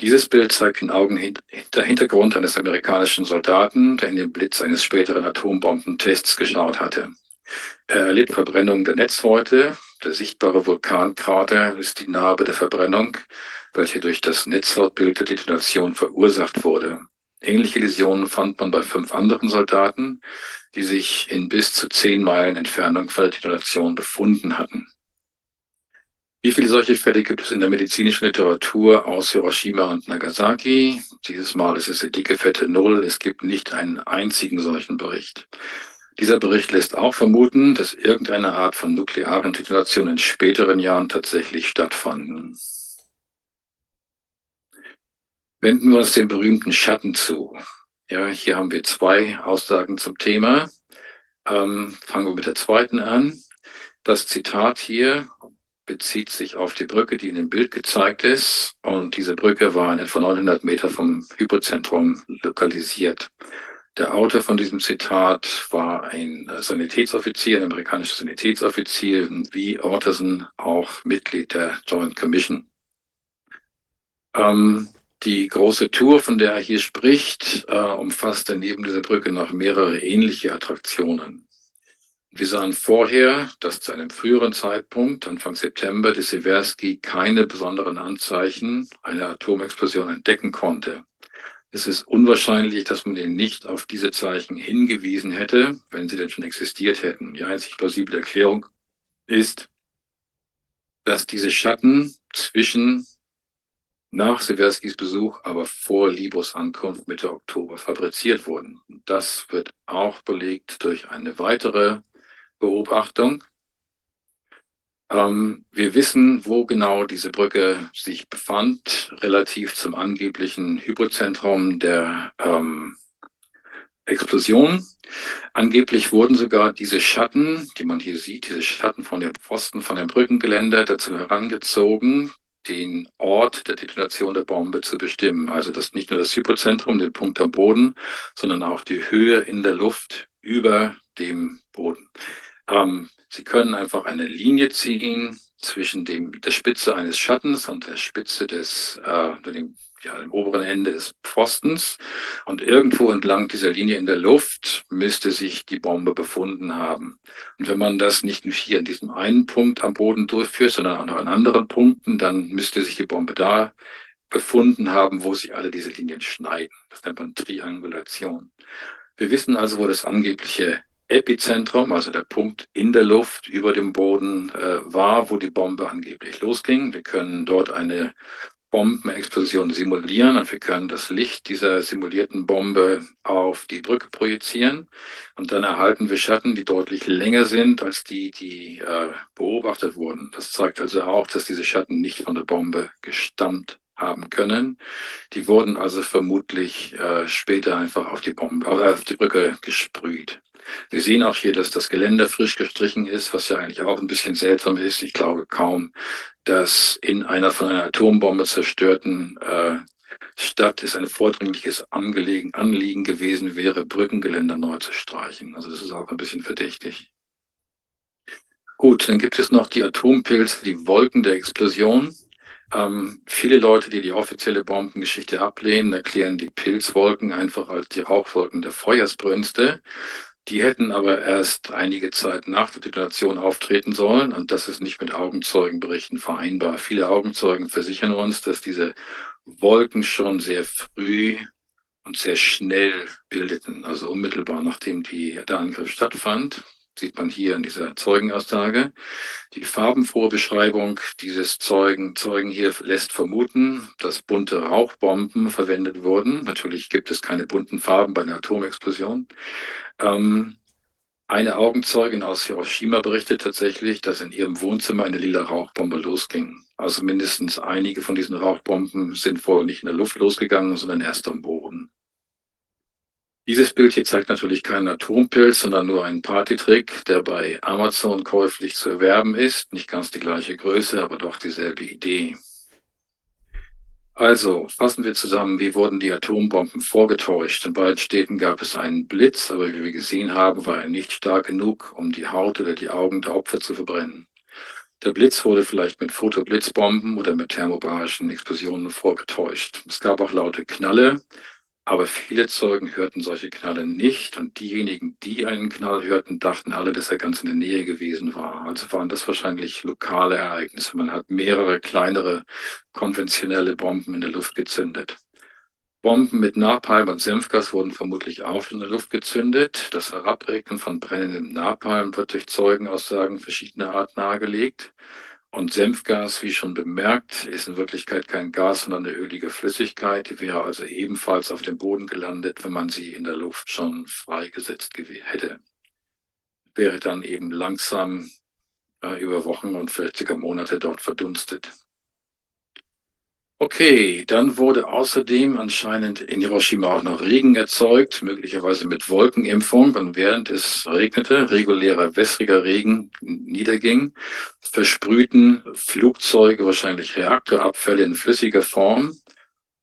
Speaker 7: Dieses Bild zeigt den Augen der Hintergrund eines amerikanischen Soldaten, der in den Blitz eines späteren Atombombentests geschaut hatte. Er erlitt Verbrennung der Netzhäute, der sichtbare Vulkankrater ist die Narbe der Verbrennung, welche durch das Netzhautbild der Detonation verursacht wurde. Ähnliche Läsionen fand man bei fünf anderen Soldaten, die sich in bis zu zehn Meilen Entfernung von der Detonation befunden hatten. Wie viele solche Fälle gibt es in der medizinischen Literatur aus Hiroshima und Nagasaki? Dieses Mal ist es die dicke fette Null. Es gibt nicht einen einzigen solchen Bericht. Dieser Bericht lässt auch vermuten, dass irgendeine Art von nuklearen Detonation in späteren Jahren tatsächlich stattfanden. Wenden wir uns den berühmten Schatten zu. Ja, hier haben wir zwei Aussagen zum Thema. Ähm, fangen wir mit der zweiten an. Das Zitat hier bezieht sich auf die Brücke, die in dem Bild gezeigt ist. Und diese Brücke war in etwa 900 Meter vom Hypozentrum lokalisiert. Der Autor von diesem Zitat war ein Sanitätsoffizier, ein amerikanischer Sanitätsoffizier, wie Orterson auch Mitglied der Joint Commission. Ähm, die große Tour, von der er hier spricht, äh, umfasste neben dieser Brücke noch mehrere ähnliche Attraktionen. Wir sahen vorher, dass zu einem früheren Zeitpunkt, Anfang September, die Seversky keine besonderen Anzeichen einer Atomexplosion entdecken konnte. Es ist unwahrscheinlich, dass man ihn nicht auf diese Zeichen hingewiesen hätte, wenn sie denn schon existiert hätten. Die einzig plausible Erklärung ist, dass diese Schatten zwischen nach Sewerskis Besuch, aber vor Libos Ankunft Mitte Oktober fabriziert wurden. Das wird auch belegt durch eine weitere Beobachtung. Ähm, wir wissen, wo genau diese Brücke sich befand, relativ zum angeblichen Hypozentrum der ähm, Explosion. Angeblich wurden sogar diese Schatten, die man hier sieht, diese Schatten von den Pfosten, von dem Brückengeländer dazu herangezogen, den Ort der Detonation der Bombe zu bestimmen. Also das nicht nur das Hypozentrum, den Punkt am Boden, sondern auch die Höhe in der Luft über dem Boden. Ähm, Sie können einfach eine Linie ziehen zwischen dem, der Spitze eines Schattens und der Spitze des, äh, dem ja, dem oberen Ende des Pfostens. Und irgendwo entlang dieser Linie in der Luft müsste sich die Bombe befunden haben. Und wenn man das nicht nur hier an diesem einen Punkt am Boden durchführt, sondern auch noch an anderen Punkten, dann müsste sich die Bombe da befunden haben, wo sich alle diese Linien schneiden. Das nennt man Triangulation. Wir wissen also, wo das angebliche Epizentrum, also der Punkt in der Luft über dem Boden äh, war, wo die Bombe angeblich losging. Wir können dort eine Bombenexplosion simulieren und wir können das Licht dieser simulierten Bombe auf die Brücke projizieren und dann erhalten wir Schatten, die deutlich länger sind als die, die äh, beobachtet wurden. Das zeigt also auch, dass diese Schatten nicht von der Bombe gestammt haben können. Die wurden also vermutlich äh, später einfach auf die Bombe, äh, auf die Brücke gesprüht. Wir sehen auch hier, dass das Geländer frisch gestrichen ist, was ja eigentlich auch ein bisschen seltsam ist. Ich glaube kaum, dass in einer von einer Atombombe zerstörten äh, Stadt es ein vordringliches Angelegen, Anliegen gewesen wäre, Brückengeländer neu zu streichen. Also das ist auch ein bisschen verdächtig. Gut, dann gibt es noch die Atompilze, die Wolken der Explosion. Ähm, viele Leute, die die offizielle Bombengeschichte ablehnen, erklären die Pilzwolken einfach als die Rauchwolken der Feuersbrünste. Die hätten aber erst einige Zeit nach der Detonation auftreten sollen und das ist nicht mit Augenzeugenberichten vereinbar. Viele Augenzeugen versichern uns, dass diese Wolken schon sehr früh und sehr schnell bildeten, also unmittelbar nachdem die, der Angriff stattfand sieht man hier in dieser Zeugenaussage. Die farbenfrohe Beschreibung dieses Zeugen, Zeugen hier lässt vermuten, dass bunte Rauchbomben verwendet wurden. Natürlich gibt es keine bunten Farben bei einer Atomexplosion. Ähm, eine Augenzeugin aus Hiroshima berichtet tatsächlich, dass in ihrem Wohnzimmer eine lila Rauchbombe losging. Also mindestens einige von diesen Rauchbomben sind wohl nicht in der Luft losgegangen, sondern erst am Boden. Dieses Bild hier zeigt natürlich keinen Atompilz, sondern nur einen Partytrick, der bei Amazon käuflich zu erwerben ist. Nicht ganz die gleiche Größe, aber doch dieselbe Idee. Also, fassen wir zusammen, wie wurden die Atombomben vorgetäuscht? In beiden Städten gab es einen Blitz, aber wie wir gesehen haben, war er nicht stark genug, um die Haut oder die Augen der Opfer zu verbrennen. Der Blitz wurde vielleicht mit Fotoblitzbomben oder mit thermobarischen Explosionen vorgetäuscht. Es gab auch laute Knalle, aber viele Zeugen hörten solche Knalle nicht und diejenigen, die einen Knall hörten, dachten alle, dass er ganz in der Nähe gewesen war. Also waren das wahrscheinlich lokale Ereignisse. Man hat mehrere kleinere konventionelle Bomben in der Luft gezündet. Bomben mit Napalm und Senfgas wurden vermutlich auch in der Luft gezündet. Das Herabregnen von brennendem Napalm wird durch Zeugenaussagen verschiedener Art nahegelegt. Und Senfgas, wie schon bemerkt, ist in Wirklichkeit kein Gas, sondern eine ölige Flüssigkeit. Die wäre also ebenfalls auf dem Boden gelandet, wenn man sie in der Luft schon freigesetzt hätte. Wäre dann eben langsam äh, über Wochen und vielleicht sogar Monate dort verdunstet. Okay, dann wurde außerdem anscheinend in Hiroshima auch noch Regen erzeugt, möglicherweise mit Wolkenimpfung. Und während es regnete, regulärer wässriger Regen niederging, versprühten Flugzeuge wahrscheinlich Reaktorabfälle in flüssiger Form.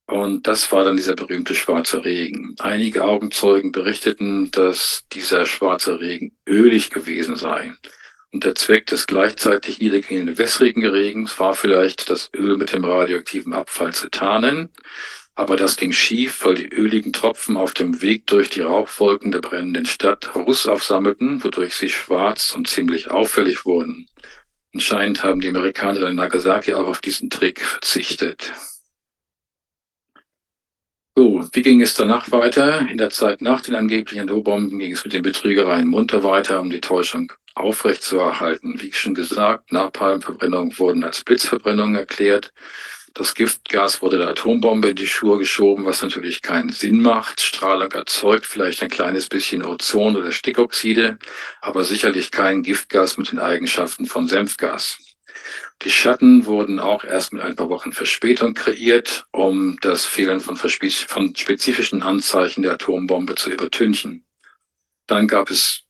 Speaker 7: Und das war dann dieser berühmte schwarze Regen. Einige Augenzeugen berichteten, dass dieser schwarze Regen ölig gewesen sei. Und der Zweck des gleichzeitig niedergehenden wässrigen Regens war vielleicht, das Öl mit dem radioaktiven Abfall zu tarnen. Aber das ging schief, weil die öligen Tropfen auf dem Weg durch die Rauchwolken der brennenden Stadt Ruß aufsammelten, wodurch sie schwarz und ziemlich auffällig wurden. Anscheinend haben die Amerikaner in Nagasaki auch auf diesen Trick verzichtet. So, wie ging es danach weiter? In der Zeit nach den angeblichen Atombomben ging es mit den Betrügereien munter weiter, um die Täuschung aufrechtzuerhalten. Wie schon gesagt, Napalmverbrennungen wurden als Blitzverbrennungen erklärt. Das Giftgas wurde der Atombombe in die Schuhe geschoben, was natürlich keinen Sinn macht. Strahlung erzeugt vielleicht ein kleines bisschen Ozon oder Stickoxide, aber sicherlich kein Giftgas mit den Eigenschaften von Senfgas. Die Schatten wurden auch erst mit ein paar Wochen Verspätung kreiert, um das Fehlen von, von spezifischen Anzeichen der Atombombe zu übertünchen. Dann gab es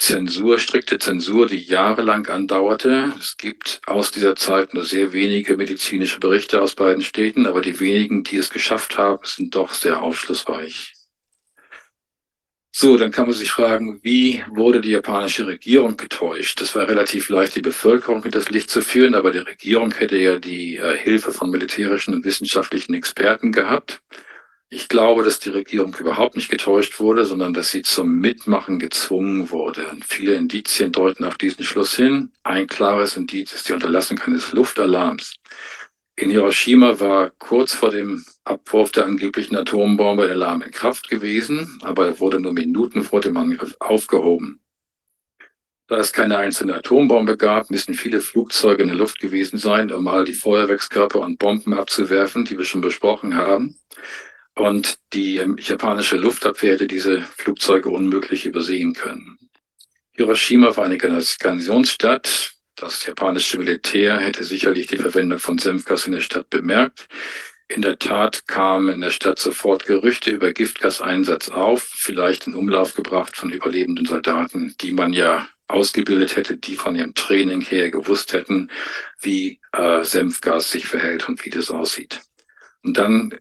Speaker 7: Zensur, strikte Zensur, die jahrelang andauerte. Es gibt aus dieser Zeit nur sehr wenige medizinische Berichte aus beiden Städten, aber die wenigen, die es geschafft haben, sind doch sehr aufschlussreich. So, dann kann man sich fragen, wie wurde die japanische Regierung getäuscht? Das war relativ leicht, die Bevölkerung in das Licht zu führen, aber die Regierung hätte ja die äh, Hilfe von militärischen und wissenschaftlichen Experten gehabt. Ich glaube, dass die Regierung überhaupt nicht getäuscht wurde, sondern dass sie zum Mitmachen gezwungen wurde. Und viele Indizien deuten auf diesen Schluss hin. Ein klares Indiz ist die Unterlassung eines Luftalarms. In Hiroshima war kurz vor dem Abwurf der angeblichen Atombombe der Alarm in Kraft gewesen, aber er wurde nur Minuten vor dem Angriff aufgehoben. Da es keine einzelne Atombombe gab, müssen viele Flugzeuge in der Luft gewesen sein, um all die Feuerwerkskörper und Bomben abzuwerfen, die wir schon besprochen haben. Und die ähm, japanische Luftabwehr hätte diese Flugzeuge unmöglich übersehen können. Hiroshima war eine Garnisonsstadt. Das japanische Militär hätte sicherlich die Verwendung von Senfgas in der Stadt bemerkt. In der Tat kamen in der Stadt sofort Gerüchte über Giftgaseinsatz auf, vielleicht in Umlauf gebracht von überlebenden Soldaten, die man ja ausgebildet hätte, die von ihrem Training her gewusst hätten, wie äh, Senfgas sich verhält und wie das aussieht. Und dann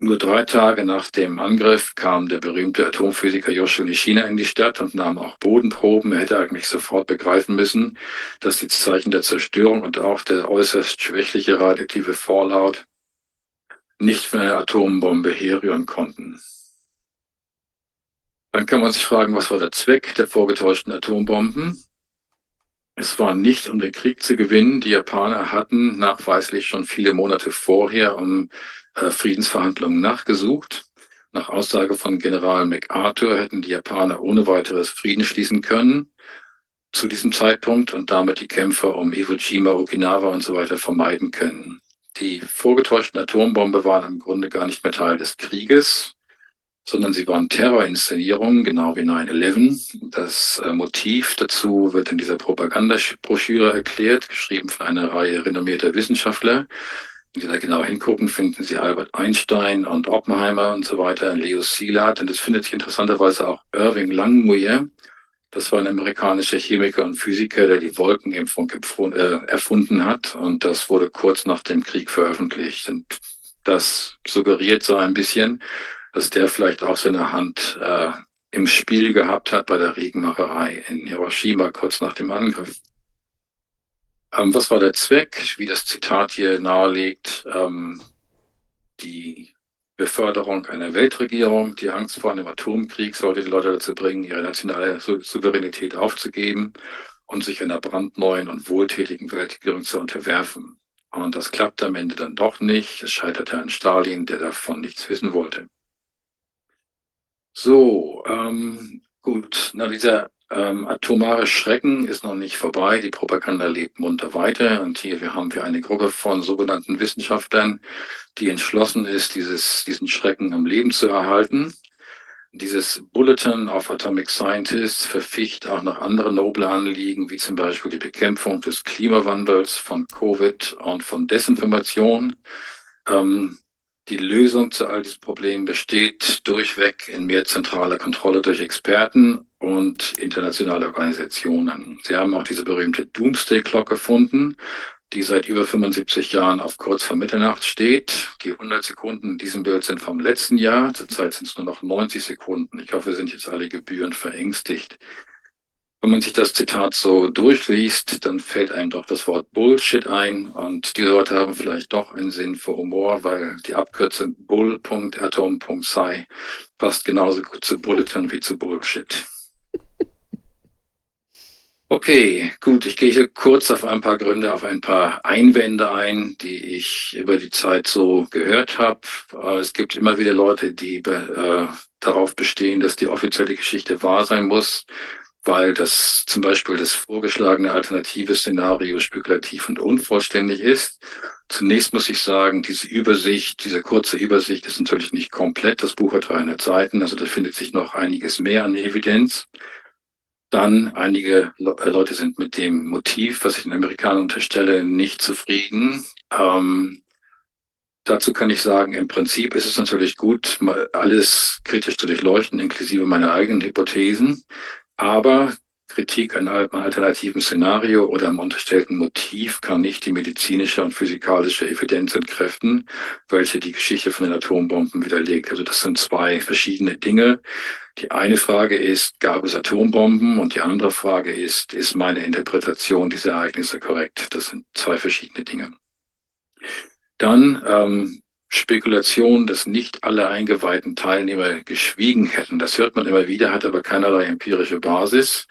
Speaker 7: nur drei Tage nach dem Angriff kam der berühmte Atomphysiker Yoshio Nishina in die Stadt und nahm auch Bodenproben. Er hätte eigentlich sofort begreifen müssen, dass die Zeichen der Zerstörung und auch der äußerst schwächliche radioaktive Fallout nicht von einer Atombombe herrühren konnten. Dann kann man sich fragen, was war der Zweck der vorgetäuschten Atombomben? Es war nicht, um den Krieg zu gewinnen. Die Japaner hatten nachweislich schon viele Monate vorher um Friedensverhandlungen nachgesucht. Nach Aussage von General MacArthur hätten die Japaner ohne weiteres Frieden schließen können zu diesem Zeitpunkt und damit die Kämpfe um Iwo Jima, Okinawa und so weiter vermeiden können. Die vorgetäuschten Atombombe waren im Grunde gar nicht mehr Teil des Krieges, sondern sie waren Terrorinszenierungen, genau wie 9-11. Das äh, Motiv dazu wird in dieser Propagandabroschüre erklärt, geschrieben von einer Reihe renommierter Wissenschaftler. Wenn Sie da genau hingucken, finden Sie Albert Einstein und Oppenheimer und so weiter, Leo Szilard. Und es findet sich interessanterweise auch Irving Langmuir. Das war ein amerikanischer Chemiker und Physiker, der die Wolkenimpfung äh, erfunden hat. Und das wurde kurz nach dem Krieg veröffentlicht. Und das suggeriert so ein bisschen, dass der vielleicht auch seine Hand äh, im Spiel gehabt hat bei der Regenmacherei in Hiroshima kurz nach dem Angriff. Ähm, was war der Zweck? Wie das Zitat hier nahelegt, ähm, die Beförderung einer Weltregierung, die Angst vor einem Atomkrieg sollte die Leute dazu bringen, ihre nationale Souveränität aufzugeben und sich einer brandneuen und wohltätigen Weltregierung zu unterwerfen. Und das klappt am Ende dann doch nicht. Es scheiterte an Stalin, der davon nichts wissen wollte. So, ähm, gut, na dieser ähm, atomare Schrecken ist noch nicht vorbei. Die Propaganda lebt munter weiter. Und hier wir haben wir eine Gruppe von sogenannten Wissenschaftlern, die entschlossen ist, dieses, diesen Schrecken am Leben zu erhalten. Dieses Bulletin of Atomic Scientists verficht auch noch andere noble Anliegen, wie zum Beispiel die Bekämpfung des Klimawandels, von Covid und von Desinformation. Ähm, die Lösung zu all diesen Problemen besteht durchweg in mehr zentraler Kontrolle durch Experten und internationale Organisationen. Sie haben auch diese berühmte Doomsday Clock gefunden, die seit über 75 Jahren auf kurz vor Mitternacht steht. Die 100 Sekunden in diesem Bild sind vom letzten Jahr. Zurzeit sind es nur noch 90 Sekunden. Ich hoffe, wir sind jetzt alle gebührend verängstigt. Wenn man sich das Zitat so durchliest, dann fällt einem doch das Wort Bullshit ein. Und die Leute haben vielleicht doch einen Sinn für Humor, weil die Abkürzung bull.atom.sci passt genauso gut zu Bulletin wie zu Bullshit. Okay, gut. Ich gehe hier kurz auf ein paar Gründe, auf ein paar Einwände ein, die ich über die Zeit so gehört habe. Äh, Es gibt immer wieder Leute, die äh, darauf bestehen, dass die offizielle Geschichte wahr sein muss, weil das zum Beispiel das vorgeschlagene alternative Szenario spekulativ und unvollständig ist. Zunächst muss ich sagen, diese Übersicht, diese kurze Übersicht ist natürlich nicht komplett. Das Buch hat 300 Seiten, also da findet sich noch einiges mehr an Evidenz. Dann einige äh, Leute sind mit dem Motiv, was ich den Amerikanern unterstelle, nicht zufrieden. Ähm, dazu kann ich sagen, im Prinzip ist es natürlich gut, alles kritisch zu durchleuchten, inklusive meiner eigenen Hypothesen. Aber Kritik an einem alternativen Szenario oder am unterstellten Motiv kann nicht die medizinische und physikalische Evidenz entkräften, welche die Geschichte von den Atombomben widerlegt. Also das sind zwei verschiedene Dinge. Die eine Frage ist, gab es Atombomben? Und die andere Frage ist, ist meine Interpretation dieser Ereignisse korrekt? Das sind zwei verschiedene Dinge. Dann ähm, Spekulation, dass nicht alle eingeweihten Teilnehmer geschwiegen hätten. Das hört man immer wieder, hat aber keinerlei empirische Basis.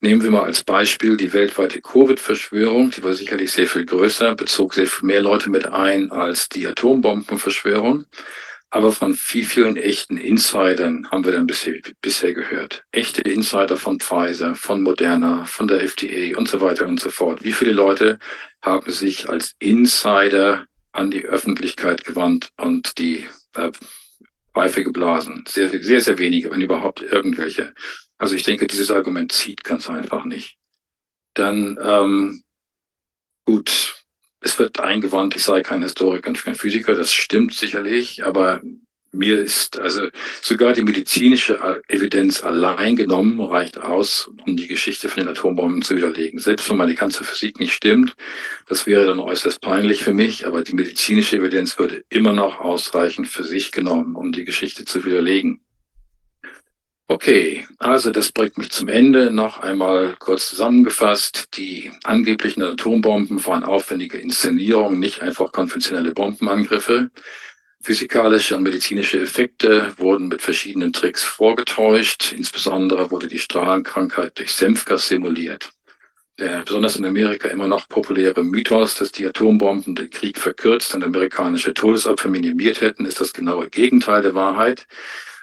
Speaker 7: Nehmen wir mal als Beispiel die weltweite Covid-Verschwörung, die war sicherlich sehr viel größer, bezog sehr viel mehr Leute mit ein als die Atombombenverschwörung. Aber von viel, vielen echten Insidern haben wir dann bisher, bisher gehört. Echte Insider von Pfizer, von Moderna, von der FDA und so weiter und so fort. Wie viele Leute haben sich als Insider an die Öffentlichkeit gewandt und die äh, Pfeife geblasen? Sehr, sehr, sehr wenige, wenn überhaupt irgendwelche. Also ich denke, dieses Argument zieht ganz einfach nicht. Dann, ähm, gut, es wird eingewandt, ich sei kein Historiker und kein Physiker, das stimmt sicherlich, aber mir ist also sogar die medizinische Evidenz allein genommen reicht aus, um die Geschichte von den Atombomben zu widerlegen. Selbst wenn meine ganze Physik nicht stimmt, das wäre dann äußerst peinlich für mich, aber die medizinische Evidenz würde immer noch ausreichen für sich genommen, um die Geschichte zu widerlegen. Okay, also das bringt mich zum Ende. Noch einmal kurz zusammengefasst. Die angeblichen Atombomben waren aufwendige Inszenierungen, nicht einfach konventionelle Bombenangriffe. Physikalische und medizinische Effekte wurden mit verschiedenen Tricks vorgetäuscht. Insbesondere wurde die Strahlenkrankheit durch Senfgas simuliert. Der besonders in Amerika immer noch populäre Mythos, dass die Atombomben den Krieg verkürzt und amerikanische Todesopfer minimiert hätten, ist das genaue Gegenteil der Wahrheit.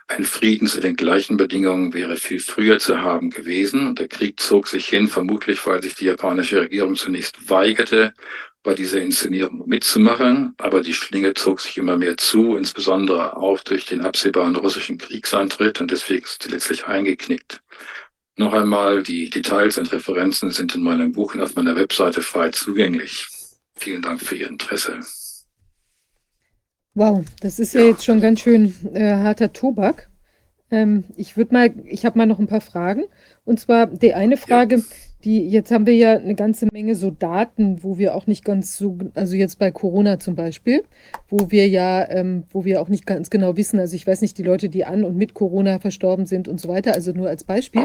Speaker 7: Ein Frieden zu den gleichen Bedingungen wäre viel früher zu haben gewesen. Der Krieg zog sich hin, vermutlich weil sich die japanische Regierung zunächst weigerte, bei dieser Inszenierung mitzumachen. Aber die Schlinge zog sich immer mehr zu, insbesondere auch durch den absehbaren russischen Kriegsantritt. Und deswegen ist sie letztlich eingeknickt. Noch einmal, die Details und Referenzen sind in meinem Buch und auf meiner Webseite frei zugänglich. Vielen Dank für Ihr Interesse.
Speaker 1: Wow, das ist ja jetzt schon ganz schön äh, harter Tobak. Ähm, ich würde mal, ich habe mal noch ein paar Fragen. Und zwar die eine Frage, die jetzt haben wir ja eine ganze Menge so Daten, wo wir auch nicht ganz so, also jetzt bei Corona zum Beispiel, wo wir ja, ähm, wo wir auch nicht ganz genau wissen, also ich weiß nicht, die Leute, die an und mit Corona verstorben sind und so weiter, also nur als Beispiel.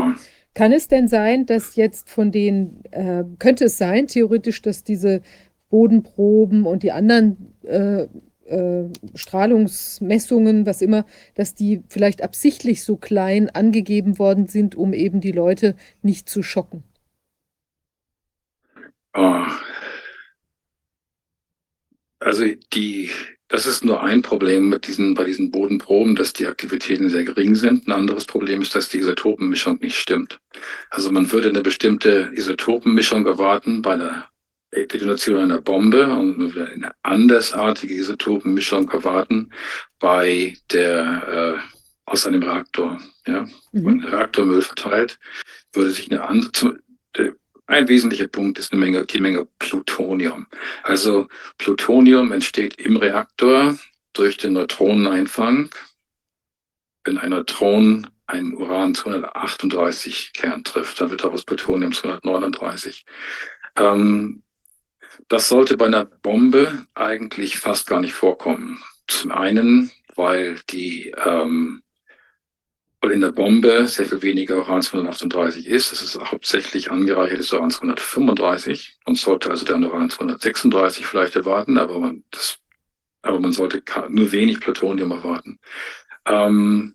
Speaker 1: Kann es denn sein, dass jetzt von den, äh, könnte es sein, theoretisch, dass diese Bodenproben und die anderen äh, äh, Strahlungsmessungen, was immer, dass die vielleicht absichtlich so klein angegeben worden sind, um eben die Leute nicht zu schocken?
Speaker 7: Oh. Also die, das ist nur ein Problem mit diesen, bei diesen Bodenproben, dass die Aktivitäten sehr gering sind. Ein anderes Problem ist, dass die Isotopenmischung nicht stimmt. Also man würde eine bestimmte Isotopenmischung erwarten bei einer Detonation einer Bombe und man würde eine andersartige Isotopenmischung erwarten bei der äh, aus einem Reaktor. Ja,
Speaker 1: Mhm.
Speaker 7: wenn Reaktormüll verteilt, würde sich eine andere der- ein wesentlicher Punkt ist eine Menge, die Menge Plutonium. Also Plutonium entsteht im Reaktor durch den Neutroneneinfang. Wenn ein Neutron einen Uran-238 Kern trifft, dann wird daraus Plutonium 239. Ähm, das sollte bei einer Bombe eigentlich fast gar nicht vorkommen. Zum einen, weil die ähm, weil in der Bombe sehr viel weniger Uran-238 ist. Es ist hauptsächlich angereichertes Uran-235 und sollte also dann Uran-236 vielleicht erwarten, aber man, das, aber man sollte nur wenig Plutonium erwarten. Ähm,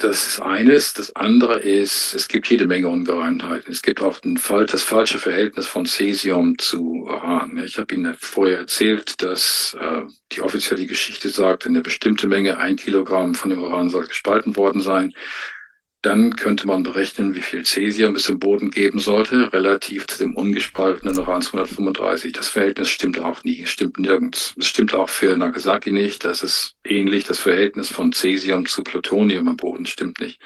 Speaker 7: das ist eines. Das andere ist, es gibt jede Menge Ungereimtheiten. Es gibt auch Fall, das falsche Verhältnis von Cäsium zu Uran. Ich habe Ihnen vorher erzählt, dass äh, die offizielle Geschichte sagt, eine bestimmte Menge, ein Kilogramm von dem Uran soll gespalten worden sein. Dann könnte man berechnen, wie viel Cäsium es im Boden geben sollte, relativ zu dem ungespaltenen Uran 235. Das Verhältnis stimmt auch nie, stimmt nirgends. Es stimmt auch für Nagasaki nicht. Das ist ähnlich. Das Verhältnis von Cäsium zu Plutonium im Boden stimmt nicht.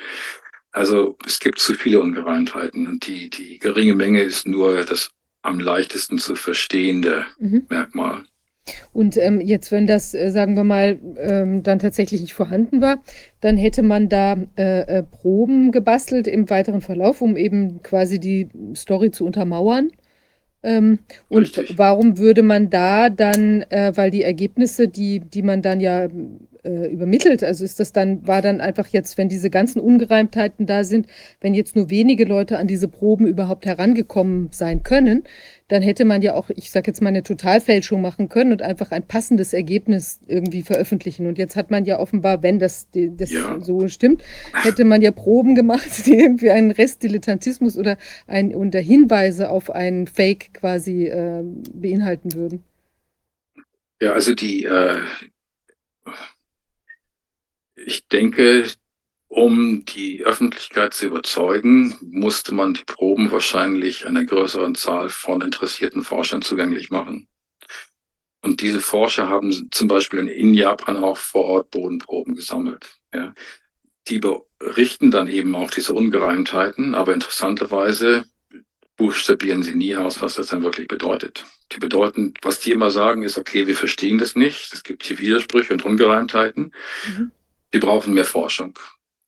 Speaker 7: Also es gibt zu viele Ungereimtheiten und die, die geringe Menge ist nur das am leichtesten zu verstehende
Speaker 1: Mhm.
Speaker 7: Merkmal.
Speaker 1: Und ähm, jetzt, wenn das, äh, sagen wir mal, ähm, dann tatsächlich nicht vorhanden war, dann hätte man da äh, äh, Proben gebastelt im weiteren Verlauf, um eben quasi die Story zu untermauern. Ähm, und
Speaker 7: Richtig.
Speaker 1: warum würde man da dann, äh, weil die Ergebnisse, die, die man dann ja äh, übermittelt, also ist das dann, war dann einfach jetzt, wenn diese ganzen Ungereimtheiten da sind, wenn jetzt nur wenige Leute an diese Proben überhaupt herangekommen sein können, dann hätte man ja auch, ich sage jetzt mal, eine Totalfälschung machen können und einfach ein passendes Ergebnis irgendwie veröffentlichen. Und jetzt hat man ja offenbar, wenn das, das
Speaker 7: Ja.
Speaker 1: so stimmt, hätte man ja Proben gemacht, die irgendwie einen Restdilettantismus oder ein, unter Hinweise auf einen Fake quasi äh, beinhalten würden.
Speaker 7: Ja, also die, äh, ich denke, um die Öffentlichkeit zu überzeugen, musste man die Proben wahrscheinlich einer größeren Zahl von interessierten Forschern zugänglich machen. Und diese Forscher haben zum Beispiel in- Japan auch vor Ort Bodenproben gesammelt. Ja. Die berichten dann eben auch diese Ungereimtheiten, aber interessanterweise buchstabieren sie nie aus, was das dann wirklich bedeutet. Die bedeuten, was die immer sagen, ist, okay, wir verstehen das nicht, es gibt hier Widersprüche und Ungereimtheiten,
Speaker 1: Mhm.
Speaker 7: wir brauchen mehr Forschung.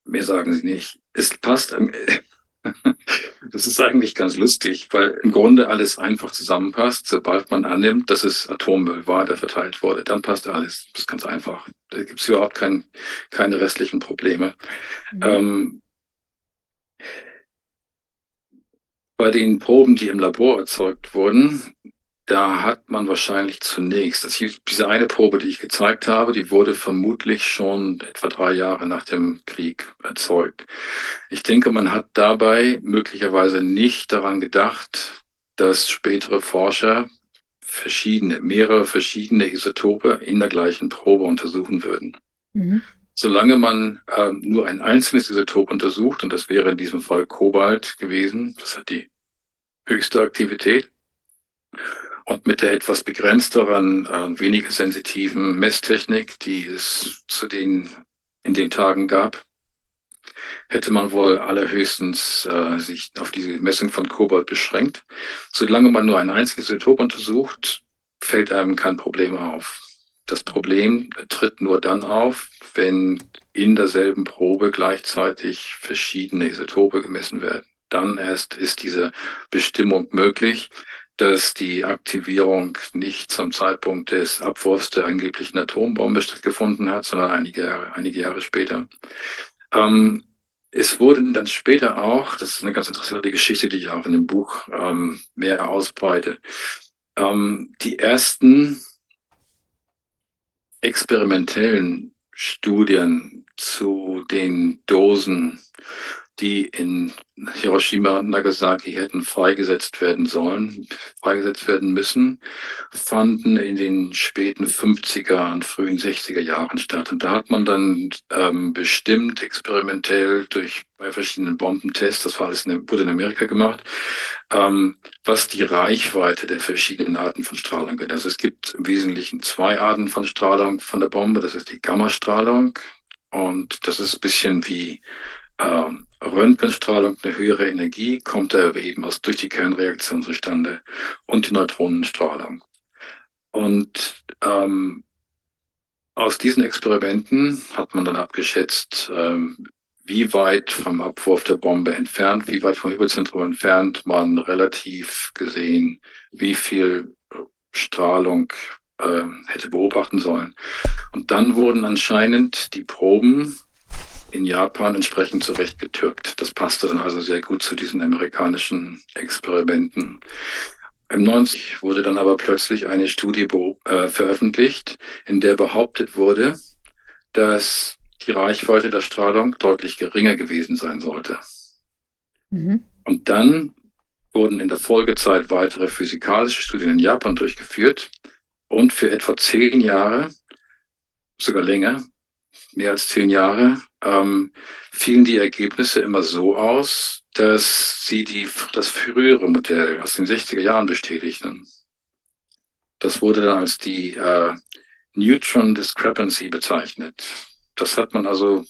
Speaker 7: Mehr sagen sie nicht. Es passt, das ist eigentlich ganz lustig, weil im Grunde alles einfach zusammenpasst. Sobald man annimmt, dass es Atommüll war, der verteilt wurde, dann passt alles. Das ist ganz einfach. Da gibt es überhaupt kein, keine restlichen Probleme.
Speaker 1: Mhm.
Speaker 7: Ähm, bei den Proben, die im Labor erzeugt wurden, da hat man wahrscheinlich zunächst, das hier, diese eine Probe, die ich gezeigt habe, die wurde vermutlich schon etwa drei Jahre nach dem Krieg erzeugt. Ich denke, man hat dabei möglicherweise nicht daran gedacht, dass spätere Forscher verschiedene, mehrere verschiedene Isotope in der gleichen Probe untersuchen würden.
Speaker 1: Mhm.
Speaker 7: Solange man ähm, nur ein einzelnes Isotop untersucht, und das wäre in diesem Fall Kobalt gewesen, das hat die höchste Aktivität, und mit der etwas begrenzteren, äh, weniger sensitiven Messtechnik, die es zu den in den Tagen gab, hätte man wohl allerhöchstens äh, sich auf diese Messung von Kobalt beschränkt. Solange man nur ein einziges Isotop untersucht, fällt einem kein Problem auf. Das Problem tritt nur dann auf, wenn in derselben Probe gleichzeitig verschiedene Isotope gemessen werden. Dann erst ist diese Bestimmung möglich, dass die Aktivierung nicht zum Zeitpunkt des Abwurfs der angeblichen Atombombe stattgefunden hat, sondern einige Jahre, einige Jahre später. Ähm, es wurden dann später auch, das ist eine ganz interessante Geschichte, die ich auch in dem Buch ähm, mehr ausbreite, ähm, die ersten experimentellen Studien zu den Dosen, die in Hiroshima und Nagasaki hätten freigesetzt werden sollen, freigesetzt werden müssen, fanden in den späten 50er und frühen 60er Jahren statt. Und da hat man dann ähm, bestimmt experimentell durch bei verschiedenen Bombentests, das war alles in, wurde in Amerika gemacht, ähm, was die Reichweite der verschiedenen Arten von Strahlung ist. Also es gibt im Wesentlichen zwei Arten von Strahlung von der Bombe. Das ist die Gammastrahlung und das ist ein bisschen wie ähm, Röntgenstrahlung, eine höhere Energie, kommt da eben aus, durch die Kernreaktion zustande und die Neutronenstrahlung. Und ähm, aus diesen Experimenten hat man dann abgeschätzt, ähm, wie weit vom Abwurf der Bombe entfernt, wie weit vom Hyperzentrum entfernt man relativ gesehen, wie viel Strahlung äh, hätte beobachten sollen. Und dann wurden anscheinend die Proben in Japan entsprechend zurechtgetürkt. Das passte dann also sehr gut zu diesen amerikanischen Experimenten. Im 90 wurde dann aber plötzlich eine Studie äh, veröffentlicht, in der behauptet wurde, dass die Reichweite der Strahlung deutlich geringer gewesen sein sollte.
Speaker 1: Mhm.
Speaker 7: Und dann wurden in der Folgezeit weitere physikalische Studien in Japan durchgeführt und für etwa zehn Jahre, sogar länger, mehr als zehn Jahre, ähm, fielen die Ergebnisse immer so aus, dass sie die, das frühere Modell aus den 60er Jahren bestätigten. Das wurde dann als die äh, Neutron Discrepancy bezeichnet. Das hat man also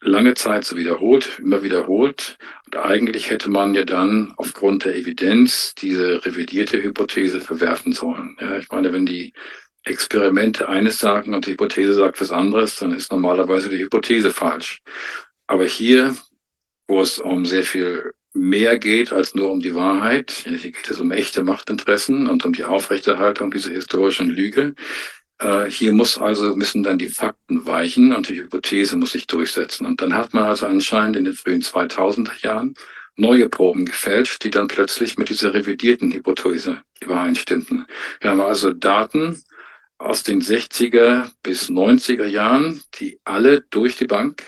Speaker 7: lange Zeit so wiederholt, immer wiederholt. Und eigentlich hätte man ja dann aufgrund der Evidenz diese revidierte Hypothese verwerfen sollen. Ja, ich meine, wenn die Experimente eines sagen und die Hypothese sagt was anderes, dann ist normalerweise die Hypothese falsch. Aber hier, wo es um sehr viel mehr geht als nur um die Wahrheit, hier geht es um echte Machtinteressen und um die Aufrechterhaltung dieser historischen Lüge, äh, hier muss also, müssen dann die Fakten weichen und die Hypothese muss sich durchsetzen. Und dann hat man also anscheinend in den frühen 2000er Jahren neue Proben gefälscht, die dann plötzlich mit dieser revidierten Hypothese übereinstimmten. Wir haben also Daten aus den 60er bis 90er Jahren, die alle durch die Bank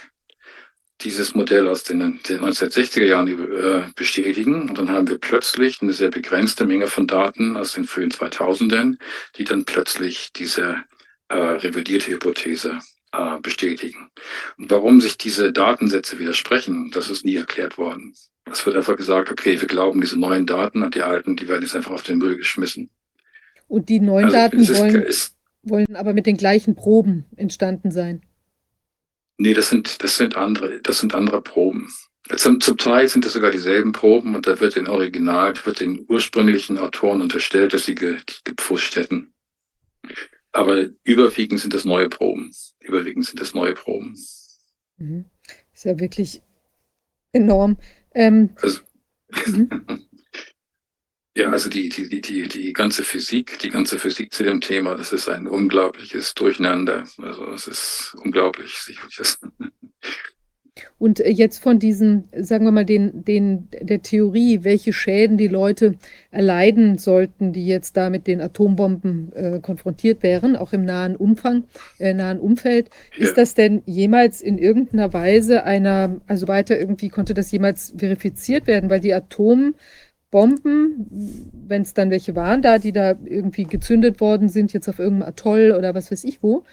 Speaker 7: dieses Modell aus den, den 1960er Jahren äh, bestätigen. Und dann haben wir plötzlich eine sehr begrenzte Menge von Daten aus den frühen 2000ern, die dann plötzlich diese äh, revidierte Hypothese äh, bestätigen. Und warum sich diese Datensätze widersprechen, das ist nie erklärt worden. Es wird einfach gesagt, okay, wir glauben diese neuen Daten und die alten, die werden jetzt einfach auf den Müll geschmissen.
Speaker 1: Und die neuen
Speaker 7: Also
Speaker 1: Daten
Speaker 7: ist,
Speaker 1: wollen,
Speaker 7: ist,
Speaker 1: wollen aber mit den gleichen Proben entstanden sein.
Speaker 7: Nee, das sind, das sind andere, das sind andere Proben. Zum, zum Teil sind das sogar dieselben Proben und da wird den Original, wird den ursprünglichen Autoren unterstellt, dass sie ge, gepfuscht hätten. Aber überwiegend sind das neue Proben. Überwiegend sind das neue Proben.
Speaker 1: Mhm. Ist ja wirklich enorm. Ähm,
Speaker 7: Also,
Speaker 1: Mhm.
Speaker 7: ja, also die, die, die, die, die ganze Physik, die ganze Physik zu dem Thema, das ist ein unglaubliches Durcheinander. Also es ist unglaublich. Das,
Speaker 1: Und äh, jetzt von diesen, sagen wir mal, den, den, der Theorie, welche Schäden die Leute erleiden sollten, die jetzt da mit den Atombomben äh, konfrontiert wären, auch im nahen Umfang, äh, nahen Umfeld.
Speaker 7: Ja.
Speaker 1: Ist das denn jemals in irgendeiner Weise einer, also weiter irgendwie konnte das jemals verifiziert werden? Weil die Atombomben, wenn es dann welche waren da, die da irgendwie gezündet worden sind, jetzt auf irgendeinem Atoll oder was weiß ich wo,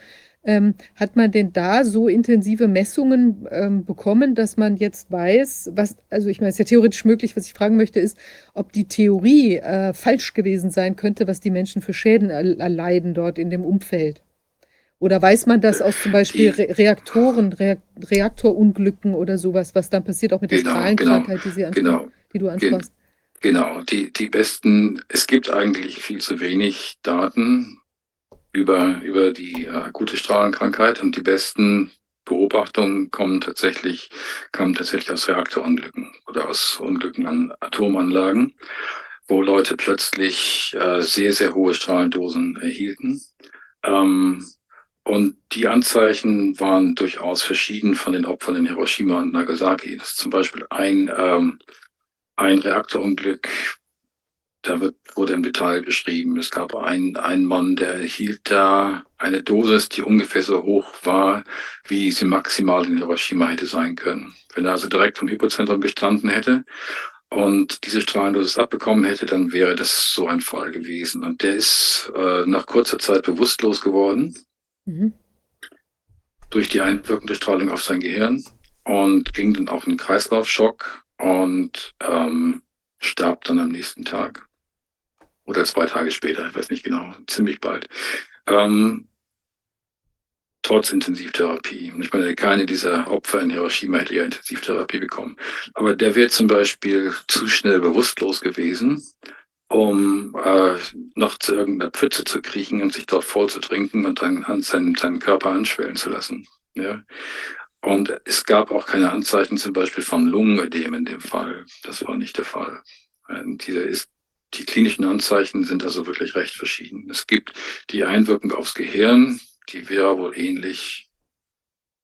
Speaker 1: ähm, hat man denn da so intensive Messungen ähm, bekommen, dass man jetzt weiß, was, also ich meine, es ist ja theoretisch möglich, was ich fragen möchte, ist, ob die Theorie äh, falsch gewesen sein könnte, was die Menschen für Schäden er erleiden dort in dem Umfeld. Oder weiß man das aus zum Beispiel Re Reaktoren, Re Reaktorunglücken oder sowas, was dann passiert, auch mit der
Speaker 7: Genau,
Speaker 1: Strahlenkrankheit, die, Sie ansprach,
Speaker 7: genau.
Speaker 1: die du ansprachst?
Speaker 7: Genau, die, die besten, es gibt eigentlich viel zu wenig Daten über, über die äh, akute Strahlenkrankheit und die besten Beobachtungen kommen tatsächlich, kamen tatsächlich aus Reaktorunglücken oder aus Unglücken an Atomanlagen, wo Leute plötzlich äh, sehr, sehr hohe Strahlendosen erhielten. Ähm, und die Anzeichen waren durchaus verschieden von den Opfern in Hiroshima und Nagasaki. Das ist zum Beispiel ein, ähm, ein Reaktorunglück, da wird, wurde im Detail beschrieben. Es gab einen, einen Mann, der erhielt da eine Dosis, die ungefähr so hoch war, wie sie maximal in Hiroshima hätte sein können. Wenn er also direkt vom Hypozentrum gestanden hätte und diese Strahlendosis abbekommen hätte, dann wäre das so ein Fall gewesen. Und der ist äh, nach kurzer Zeit bewusstlos geworden
Speaker 1: Mhm.
Speaker 7: durch die einwirkende Strahlung auf sein Gehirn und ging dann auch in den Kreislaufschock und ähm, starb dann am nächsten Tag. Oder zwei Tage später, ich weiß nicht genau, ziemlich bald. Ähm, trotz Intensivtherapie. Ich meine, keine dieser Opfer in Hiroshima hätte ja Intensivtherapie bekommen. Aber der wäre zum Beispiel zu schnell bewusstlos gewesen, um äh, noch zu irgendeiner Pfütze zu kriechen und sich dort voll zu trinken und dann an seinen, seinen Körper anschwellen zu lassen. Ja. Und es gab auch keine Anzeichen zum Beispiel von Lungenödem in dem Fall. Das war nicht der Fall. Und diese ist, die klinischen Anzeichen sind also wirklich recht verschieden. Es gibt die Einwirkung aufs Gehirn, die wäre wohl ähnlich,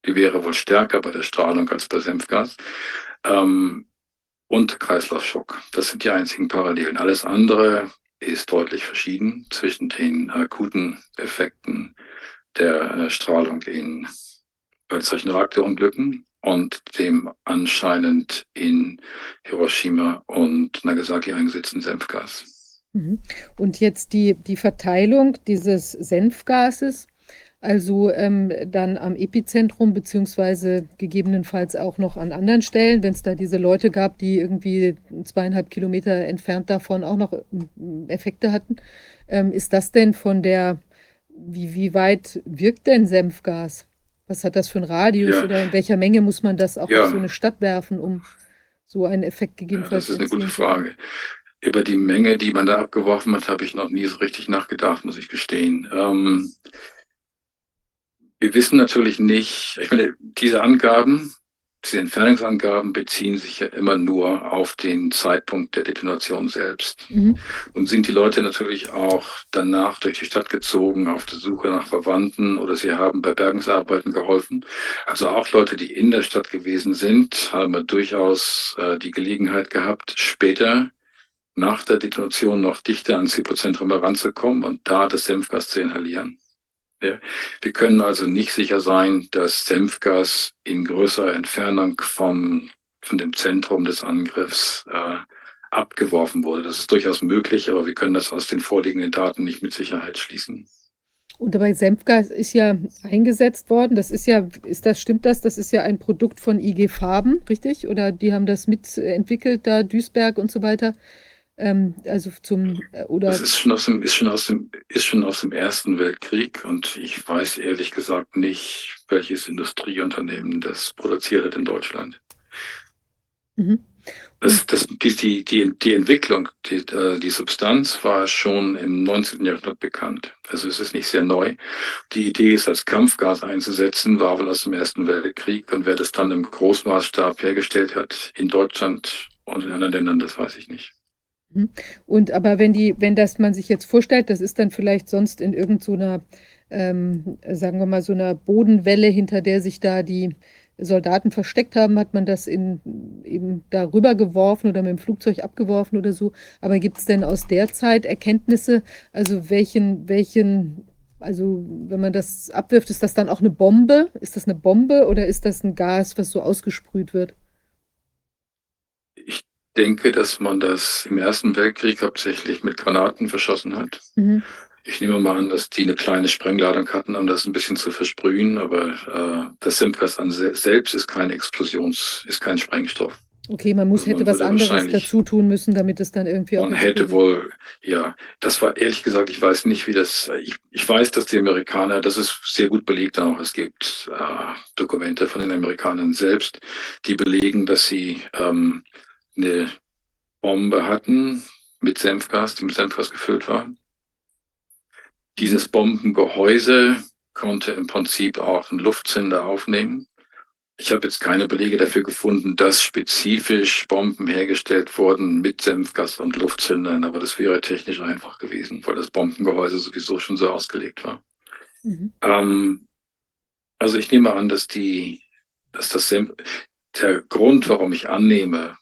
Speaker 7: die wäre wohl stärker bei der Strahlung als bei Senfgas. Ähm, und Kreislaufschock. Das sind die einzigen Parallelen. Alles andere ist deutlich verschieden zwischen den akuten Effekten der äh, Strahlung in solchen Reaktorunglücken und dem anscheinend in Hiroshima und Nagasaki eingesetzten Senfgas.
Speaker 1: Mhm. Und jetzt die, die Verteilung dieses Senfgases, also ähm, dann am Epizentrum, beziehungsweise gegebenenfalls auch noch an anderen Stellen, wenn es da diese Leute gab, die irgendwie zweieinhalb Kilometer entfernt davon auch noch ähm, Effekte hatten. Ähm, ist das denn von der, wie, wie weit wirkt denn Senfgas? Was hat das für einen Radius
Speaker 7: Ja.
Speaker 1: oder in welcher Menge muss man das auch
Speaker 7: Ja.
Speaker 1: auf so eine Stadt werfen, um so einen Effekt
Speaker 7: Ja,
Speaker 1: gegebenenfalls
Speaker 7: das ist eine
Speaker 1: zu
Speaker 7: gute? Frage. Über die Menge, die man da abgeworfen hat, habe ich noch nie so richtig nachgedacht, muss ich gestehen. Ähm, wir wissen natürlich nicht, ich meine, diese Angaben, diese Entfernungsangaben beziehen sich ja immer nur auf den Zeitpunkt der Detonation selbst.
Speaker 1: Mhm.
Speaker 7: Und sind die Leute natürlich auch danach durch die Stadt gezogen auf der Suche nach Verwandten oder sie haben bei Bergungsarbeiten geholfen. Also auch Leute, die in der Stadt gewesen sind, haben durchaus äh, die Gelegenheit gehabt, später nach der Detonation noch dichter ans Hypozentrum heranzukommen und da das Senfgas zu inhalieren. Wir können also nicht sicher sein, dass Senfgas in größerer Entfernung vom, von dem Zentrum des Angriffs äh, abgeworfen wurde. Das ist durchaus möglich, aber wir können das aus den vorliegenden Daten nicht mit Sicherheit schließen.
Speaker 1: Und dabei Senfgas ist ja eingesetzt worden. Das ist ja, ist das, stimmt das? Das ist ja ein Produkt von IG Farben, richtig? Oder die haben das mitentwickelt, da Duisberg und so weiter. Ähm, also zum, äh, oder,
Speaker 7: Das ist schon aus dem, ist schon aus dem, ist schon aus dem Ersten Weltkrieg und ich weiß ehrlich gesagt nicht, welches Industrieunternehmen das produziert hat in Deutschland.
Speaker 1: mhm.
Speaker 7: Das, das, die, die, die, Entwicklung, die, äh, die Substanz war schon im 19. Jahrhundert bekannt. Also es ist nicht sehr neu. Die Idee, es als Kampfgas einzusetzen, war wohl aus dem Ersten Weltkrieg. Und wer das dann im Großmaßstab hergestellt hat, in Deutschland und in anderen Ländern, das weiß ich nicht.
Speaker 1: Und aber wenn die, wenn das man sich jetzt vorstellt, das ist dann vielleicht sonst in irgend so ähm, sagen wir mal, so einer Bodenwelle, hinter der sich da die Soldaten versteckt haben, hat man das in, eben darüber geworfen oder mit dem Flugzeug abgeworfen oder so. Aber gibt es denn aus der Zeit Erkenntnisse, also welchen, welchen, also wenn man das abwirft, ist das dann auch eine Bombe? Ist das eine Bombe oder ist das ein Gas, was so ausgesprüht wird?
Speaker 7: Ich denke, dass man das im Ersten Weltkrieg hauptsächlich mit Granaten verschossen hat.
Speaker 1: Mhm.
Speaker 7: Ich nehme mal an, dass die eine kleine Sprengladung hatten, um das ein bisschen zu versprühen, aber äh, das Senfgas an se selbst ist kein Explosions, ist kein Sprengstoff.
Speaker 1: Okay, man muss,
Speaker 7: Also
Speaker 1: hätte
Speaker 7: man
Speaker 1: was anderes dazu tun müssen, damit es dann irgendwie auch
Speaker 7: Man hätte wohl, ja, das war ehrlich gesagt, ich weiß nicht, wie das, ich, ich weiß, dass die Amerikaner, das ist sehr gut belegt auch, es gibt äh, Dokumente von den Amerikanern selbst, die belegen, dass sie ähm, eine Bombe hatten mit Senfgas, die mit Senfgas gefüllt war. Dieses Bombengehäuse konnte im Prinzip auch einen Luftzünder aufnehmen. Ich habe jetzt keine Belege dafür gefunden, dass spezifisch Bomben hergestellt wurden mit Senfgas und Luftzündern, aber das wäre technisch einfach gewesen, weil das Bombengehäuse sowieso schon so ausgelegt war.
Speaker 1: Mhm.
Speaker 7: Ähm, also ich nehme an, dass die, dass das Senf, der Grund, warum ich annehme,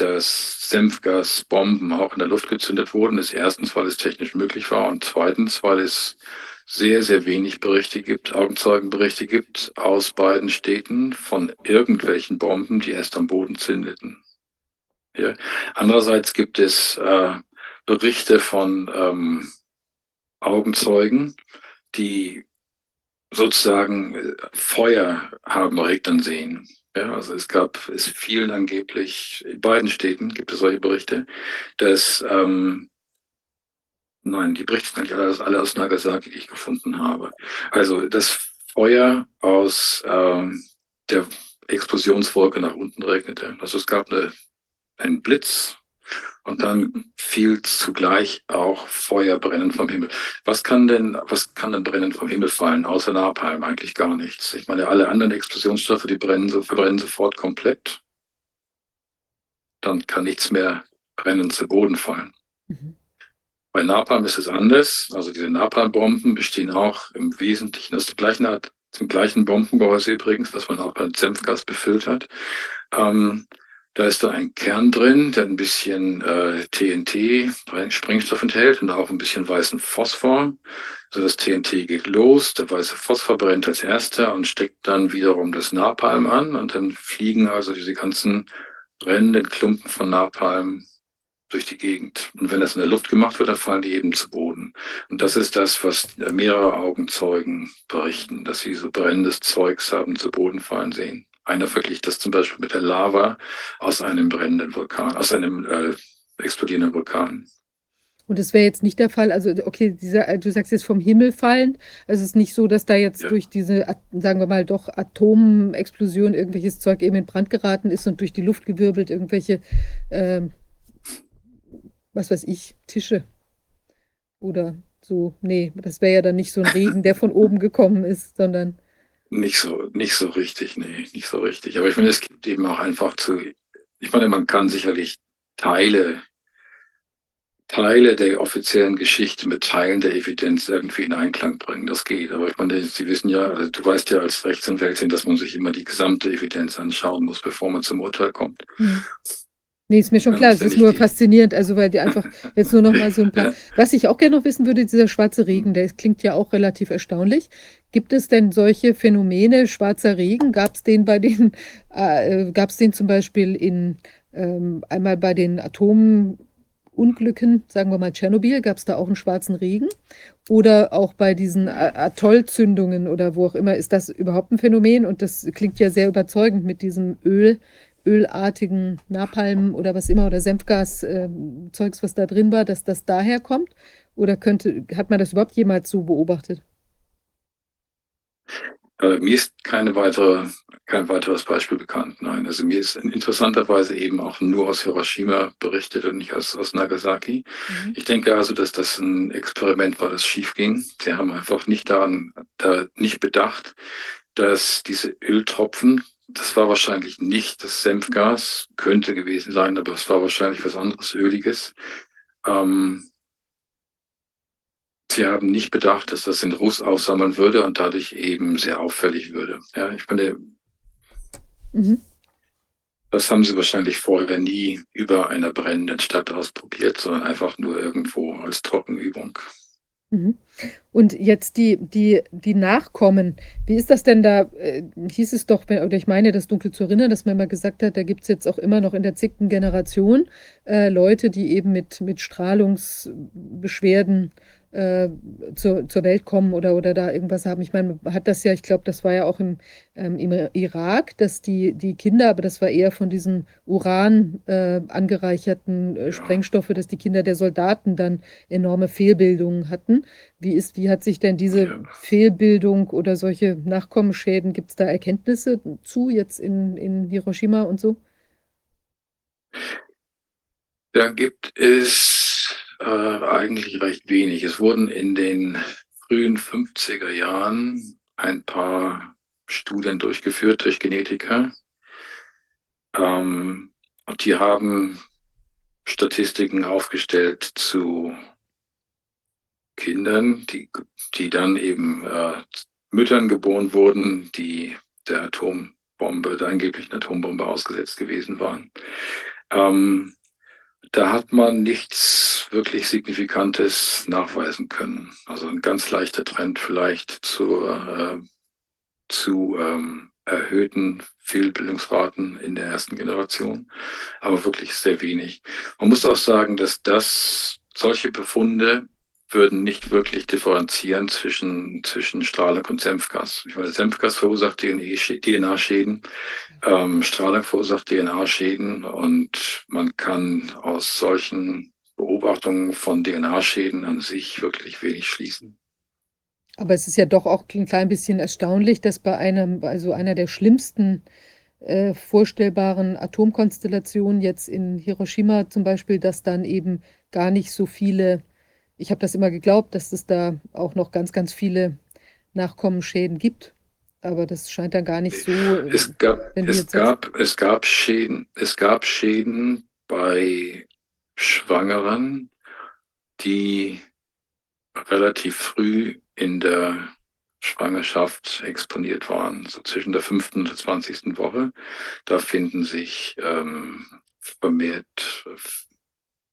Speaker 7: dass Senfgasbomben auch in der Luft gezündet wurden, ist erstens, weil es technisch möglich war und zweitens, weil es sehr, sehr wenig Berichte gibt, Augenzeugenberichte gibt aus beiden Städten von irgendwelchen Bomben, die erst am Boden zündeten. Ja. Andererseits gibt es äh, Berichte von ähm, Augenzeugen, die sozusagen äh, Feuer haben regnen sehen. Ja, also es gab, es fielen angeblich, in beiden Städten gibt es solche Berichte, dass, ähm, nein, die Berichte sind nicht alle, alle aus Nagasaki, die ich gefunden habe. Also das Feuer aus ähm, der Explosionswolke nach unten regnete. Also es gab eine, einen Blitz und dann fiel zugleich auch Feuer brennen vom Himmel. Was kann denn, was kann denn brennen vom Himmel fallen, außer Napalm? Eigentlich gar nichts. Ich meine, alle anderen Explosionsstoffe, die brennen, verbrennen sofort komplett. Dann kann nichts mehr brennen zu Boden fallen.
Speaker 1: Mhm.
Speaker 7: Bei Napalm ist es anders. Also diese Napalmbomben bestehen auch im Wesentlichen aus der gleichen Art, zum gleichen Bombengehäuse übrigens, was man auch bei Senfgas befüllt hat. Ähm, Da ist da ein Kern drin, der ein bisschen äh, TNT, Sprengstoff enthält und auch ein bisschen weißen Phosphor. Also das TNT geht los, der weiße Phosphor brennt als erster und steckt dann wiederum das Napalm an und dann fliegen also diese ganzen brennenden Klumpen von Napalm durch die Gegend. Und wenn das in der Luft gemacht wird, dann fallen die eben zu Boden. Und das ist das, was mehrere Augenzeugen berichten, dass sie so brennendes Zeugs haben zu Boden fallen sehen. Einer verglich das zum Beispiel mit der Lava aus einem brennenden Vulkan, aus einem äh, explodierenden Vulkan.
Speaker 1: Und das wäre jetzt nicht der Fall. Also, okay, dieser, äh, du sagst jetzt vom Himmel fallend. Also es ist nicht so, dass da jetzt
Speaker 7: Ja.
Speaker 1: durch diese, sagen wir mal, doch Atomexplosion irgendwelches Zeug eben in Brand geraten ist und durch die Luft gewirbelt irgendwelche, ähm, was weiß ich, Tische oder so. Nee, das wäre ja dann nicht so ein Regen, der von oben gekommen ist, sondern.
Speaker 7: Nicht so, nicht so richtig, nee, nicht so richtig. Aber ich meine, es gibt eben auch einfach zu, ich meine, man kann sicherlich Teile, Teile der offiziellen Geschichte mit Teilen der Evidenz irgendwie in Einklang bringen. Das geht. Aber ich meine, Sie wissen ja, also du weißt ja als Rechtsanwältin, dass man sich immer die gesamte Evidenz anschauen muss, bevor man zum Urteil kommt.
Speaker 1: Hm. Nee, ist mir schon klar. Es
Speaker 7: ist
Speaker 1: nur faszinierend, also weil die einfach jetzt nur noch mal so ein paar. Was ich auch gerne noch wissen würde, dieser schwarze Regen, der klingt ja auch relativ erstaunlich. Gibt es denn solche Phänomene, schwarzer Regen? Gab es den bei den, äh, gab es den zum Beispiel in ähm, einmal bei den Atomunglücken, sagen wir mal Tschernobyl, gab es da auch einen schwarzen Regen? Oder auch bei diesen A- Atollzündungen oder wo auch immer, ist das überhaupt ein Phänomen? Und das klingt ja sehr überzeugend mit diesem Öl ölartigen Napalm oder was immer oder Senfgas-Zeugs, was da drin war, dass das daher kommt? Oder könnte, hat man das überhaupt jemals so beobachtet?
Speaker 7: Äh, mir ist keine weitere, kein weiteres Beispiel bekannt. Nein, also mir ist interessanterweise eben auch nur aus Hiroshima berichtet und nicht aus, aus Nagasaki.
Speaker 1: Mhm.
Speaker 7: Ich denke also, dass das ein Experiment war, das schief ging. Sie haben einfach nicht daran, da nicht bedacht, dass diese Öltropfen, das war wahrscheinlich nicht das Senfgas, könnte gewesen sein, aber es war wahrscheinlich was anderes Öliges. Ähm, Sie haben nicht bedacht, dass das in Ruß aufsammeln würde und dadurch eben sehr auffällig würde. Ja, ich meine,
Speaker 1: Mhm.
Speaker 7: das haben sie wahrscheinlich vorher nie über einer brennenden Stadt ausprobiert, sondern einfach nur irgendwo als Trockenübung.
Speaker 1: Mhm. Und jetzt die, die, die Nachkommen, wie ist das denn da? Äh, hieß es doch, oder ich meine, das dunkel zu erinnern, dass man mal gesagt hat, da gibt es jetzt auch immer noch in der zigten Generation äh, Leute, die eben mit, mit Strahlungsbeschwerden äh, zur, zur Welt kommen oder, oder da irgendwas haben. Ich meine, man hat das ja, ich glaube, das war ja auch im, ähm, im Irak, dass die, die Kinder, aber das war eher von diesen Uran äh, angereicherten äh. Sprengstoffe, dass die Kinder der Soldaten dann enorme Fehlbildungen hatten. Wie ist, wie hat sich denn diese. Fehlbildung oder solche Nachkommenschäden, gibt es da Erkenntnisse zu jetzt in, in Hiroshima und so?
Speaker 7: Da gibt es äh, eigentlich recht wenig. Es wurden in den frühen 50er Jahren ein paar Studien durchgeführt durch Genetiker. Ähm, und die haben Statistiken aufgestellt zu Kindern, die, die dann eben äh, Müttern geboren wurden, die der Atombombe, der angeblichen Atombombe ausgesetzt gewesen waren. Ähm, da hat man nichts wirklich Signifikantes nachweisen können. Also ein ganz leichter Trend vielleicht zur, äh, zu ähm, erhöhten Fehlbildungsraten in der ersten Generation, aber wirklich sehr wenig. Man muss auch sagen, dass das solche Befunde würden nicht wirklich differenzieren zwischen, zwischen Strahlung und Senfgas. Ich meine, Senfgas verursacht DNA-Schäden, ähm, Strahlung verursacht DNA-Schäden und man kann aus solchen Beobachtungen von DNA-Schäden an sich wirklich wenig schließen.
Speaker 1: Aber es ist ja doch auch ein klein bisschen erstaunlich, dass bei einem, also einer der schlimmsten äh, vorstellbaren Atomkonstellationen jetzt in Hiroshima zum Beispiel, dass dann eben gar nicht so viele, ich habe das immer geglaubt, dass es da auch noch ganz, ganz viele Nachkommenschäden gibt. Aber das scheint dann gar nicht so. äh,
Speaker 7: Es gab, es
Speaker 1: sagst-
Speaker 7: gab, es gab Schäden, es gab Schäden bei Schwangeren, die relativ früh in der Schwangerschaft exponiert waren, so zwischen der fünften und der zwanzigsten Woche. Da finden sich ähm, vermehrt äh,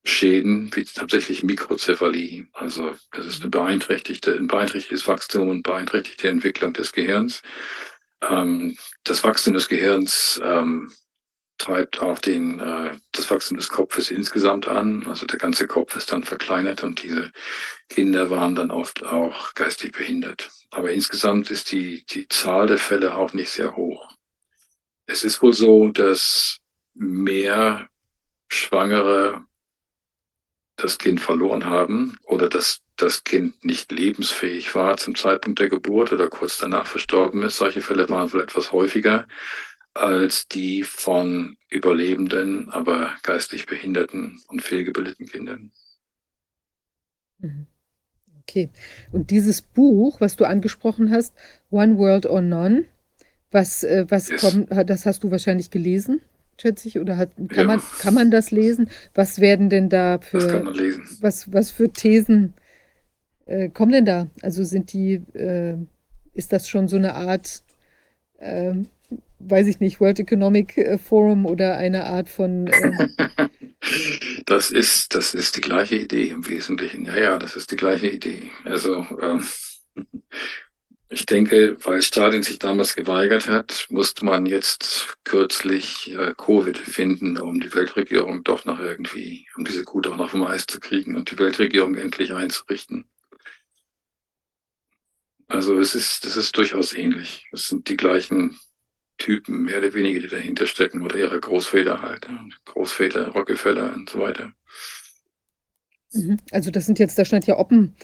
Speaker 7: Schäden, wie tatsächlich Mikrozephalie. Also das ist eine beeinträchtigte, ein beeinträchtigtes Wachstum und beeinträchtigte Entwicklung des Gehirns. Ähm, das Wachstum des Gehirns ähm, treibt auch den, äh, das Wachstum des Kopfes insgesamt an. Also der ganze Kopf ist dann verkleinert und diese Kinder waren dann oft auch geistig behindert. Aber insgesamt ist die, die Zahl der Fälle auch nicht sehr hoch. Es ist wohl so, dass mehr Schwangere das Kind verloren haben oder dass das Kind nicht lebensfähig war zum Zeitpunkt der Geburt oder kurz danach verstorben ist. Solche Fälle waren wohl etwas häufiger als die von überlebenden, aber geistig behinderten und fehlgebildeten Kindern.
Speaker 1: Mhm. Okay. Und dieses Buch, was du angesprochen hast, One World or None, was, äh, was
Speaker 7: Yes.
Speaker 1: kommt, das hast du wahrscheinlich gelesen, schätze ich, oder hat, kann,
Speaker 7: Ja.
Speaker 1: man, kann man das lesen? Was werden denn da
Speaker 7: Das kann
Speaker 1: für,
Speaker 7: man lesen.
Speaker 1: was, was für Thesen äh, kommen denn da? Also sind die, äh, ist das schon so eine Art, ähm, weiß ich nicht, World Economic äh, Forum oder eine Art von, ähm,
Speaker 7: Das ist, das ist die gleiche Idee im Wesentlichen. Ja, ja, das ist die gleiche Idee. Also, ähm, ich denke, weil Stalin sich damals geweigert hat, musste man jetzt kürzlich äh, Covid finden, um die Weltregierung doch noch irgendwie, um diese Kuh doch noch vom Eis zu kriegen und die Weltregierung endlich einzurichten. Also es ist, das ist durchaus ähnlich. Es sind die gleichen Typen, mehr oder weniger, die dahinter stecken, oder ihre Großväter halt. Großväter, Rockefeller und so weiter.
Speaker 1: mhm. also das sind jetzt, da stand ja Oppen,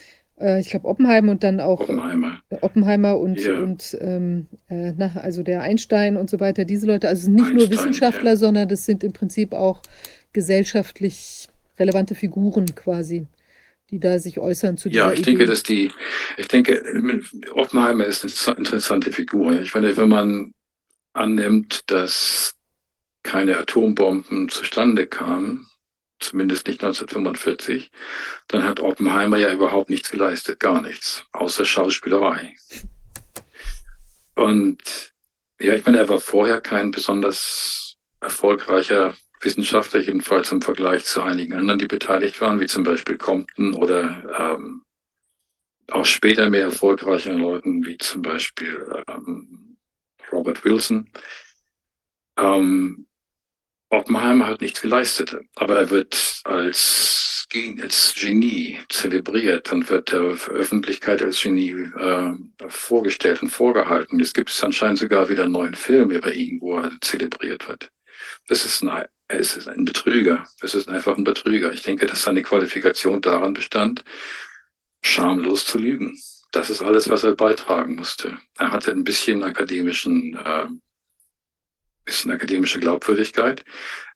Speaker 1: äh, ich glaube Oppenheim und dann auch
Speaker 7: Oppenheimer.
Speaker 1: Oppenheimer und,
Speaker 7: Ja.
Speaker 1: und ähm, äh, na, also der Einstein und so weiter, diese Leute, also nicht nur
Speaker 7: Einstein,
Speaker 1: Wissenschaftler,
Speaker 7: ja.
Speaker 1: sondern das sind im Prinzip auch gesellschaftlich relevante Figuren quasi, die da sich äußern zu
Speaker 7: Ja, ich denke,
Speaker 1: Idee.
Speaker 7: dass die, ich denke, Oppenheimer ist eine interessante Figur. Ich meine, wenn man annimmt, dass keine Atombomben zustande kamen, zumindest nicht 1945, dann hat Oppenheimer ja überhaupt nichts geleistet, gar nichts, außer Schauspielerei. Und ja, ich meine, er war vorher kein besonders erfolgreicher Wissenschaftler, jedenfalls im Vergleich zu einigen anderen, die beteiligt waren, wie zum Beispiel Compton oder ähm, auch später mehr erfolgreichen Leuten, wie zum Beispiel ähm, Robert Wilson. Ähm, Oppenheimer hat nichts geleistet, aber er wird als, als Genie zelebriert und wird der Öffentlichkeit als Genie äh, vorgestellt und vorgehalten. Jetzt gibt es anscheinend sogar wieder einen neuen Film über ihn, wo er zelebriert wird. Das ist ein, es ist ein Betrüger. Es ist einfach ein Betrüger. Ich denke, dass seine Qualifikation daran bestand, schamlos zu lügen. Das ist alles, was er beitragen musste. Er hatte ein bisschen akademischen, äh, bisschen akademische Glaubwürdigkeit,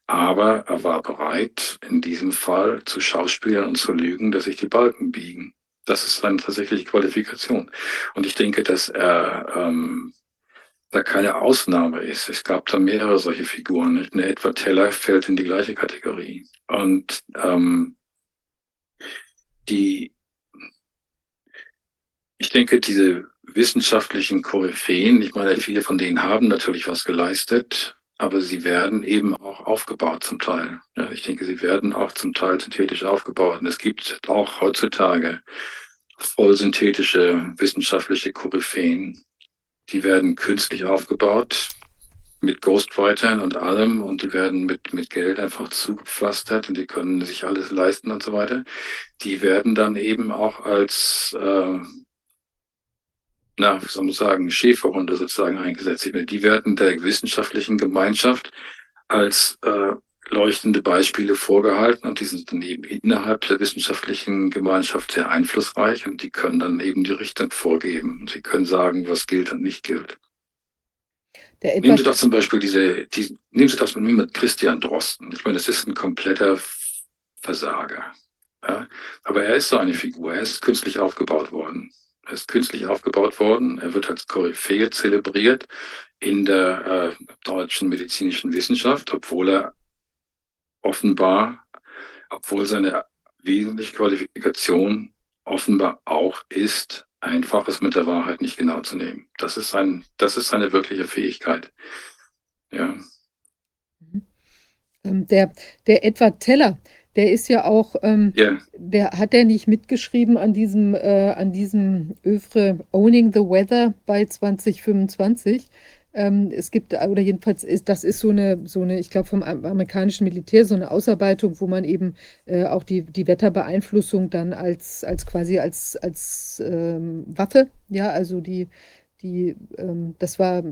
Speaker 7: aber er war bereit, in diesem Fall zu schauspielern und zu lügen, dass sich die Balken biegen. Das ist seine tatsächliche Qualifikation. Und ich denke, dass er ähm, da keine Ausnahme ist. Es gab da mehrere solche Figuren. Nicht? Eine Edward Teller fällt in die gleiche Kategorie. Und ähm, die, ich denke, diese wissenschaftlichen Koryphäen, ich meine, viele von denen haben natürlich was geleistet, aber sie werden eben auch aufgebaut zum Teil. Ja, ich denke, sie werden auch zum Teil synthetisch aufgebaut. Und es gibt auch heutzutage voll synthetische wissenschaftliche Koryphäen, die werden künstlich aufgebaut mit Ghostwritern und allem und die werden mit, mit Geld einfach zugepflastert und die können sich alles leisten und so weiter. Die werden dann eben auch als, äh, na, wie soll man sagen, Schäferhunde sozusagen eingesetzt. Ich meine, Die werden der wissenschaftlichen Gemeinschaft als äh, leuchtende Beispiele vorgehalten und die sind dann eben innerhalb der wissenschaftlichen Gemeinschaft sehr einflussreich und die können dann eben die Richtung vorgeben. Und sie können sagen, was gilt und nicht gilt. Nehmen Sie doch zum Beispiel diese, die, nehmen Sie das mit mir mit Christian Drosten. Ich meine, das ist ein kompletter Versager. Ja? Aber er ist so eine Figur. Er ist künstlich aufgebaut worden. Er ist künstlich aufgebaut worden. Er wird als Koryphäe zelebriert in der äh, deutschen medizinischen Wissenschaft, obwohl er offenbar, obwohl seine wesentliche Qualifikation offenbar auch ist, einfach ist mit der Wahrheit nicht genau zu nehmen. Das ist ein, das ist eine wirkliche Fähigkeit. Ja.
Speaker 1: Ähm, der, der Edward Teller, der ist ja auch, ähm,
Speaker 7: Ja,
Speaker 1: der hat der nicht mitgeschrieben an diesem, äh, an diesem Övre Owning the Weather bei 2025. Ähm, es gibt, oder jedenfalls ist, das ist so eine, so eine, ich glaube vom am- amerikanischen Militär, so eine Ausarbeitung, wo man eben äh, auch die, die Wetterbeeinflussung dann als, als quasi als, als ähm, Waffe, ja, also die, die, ähm, das war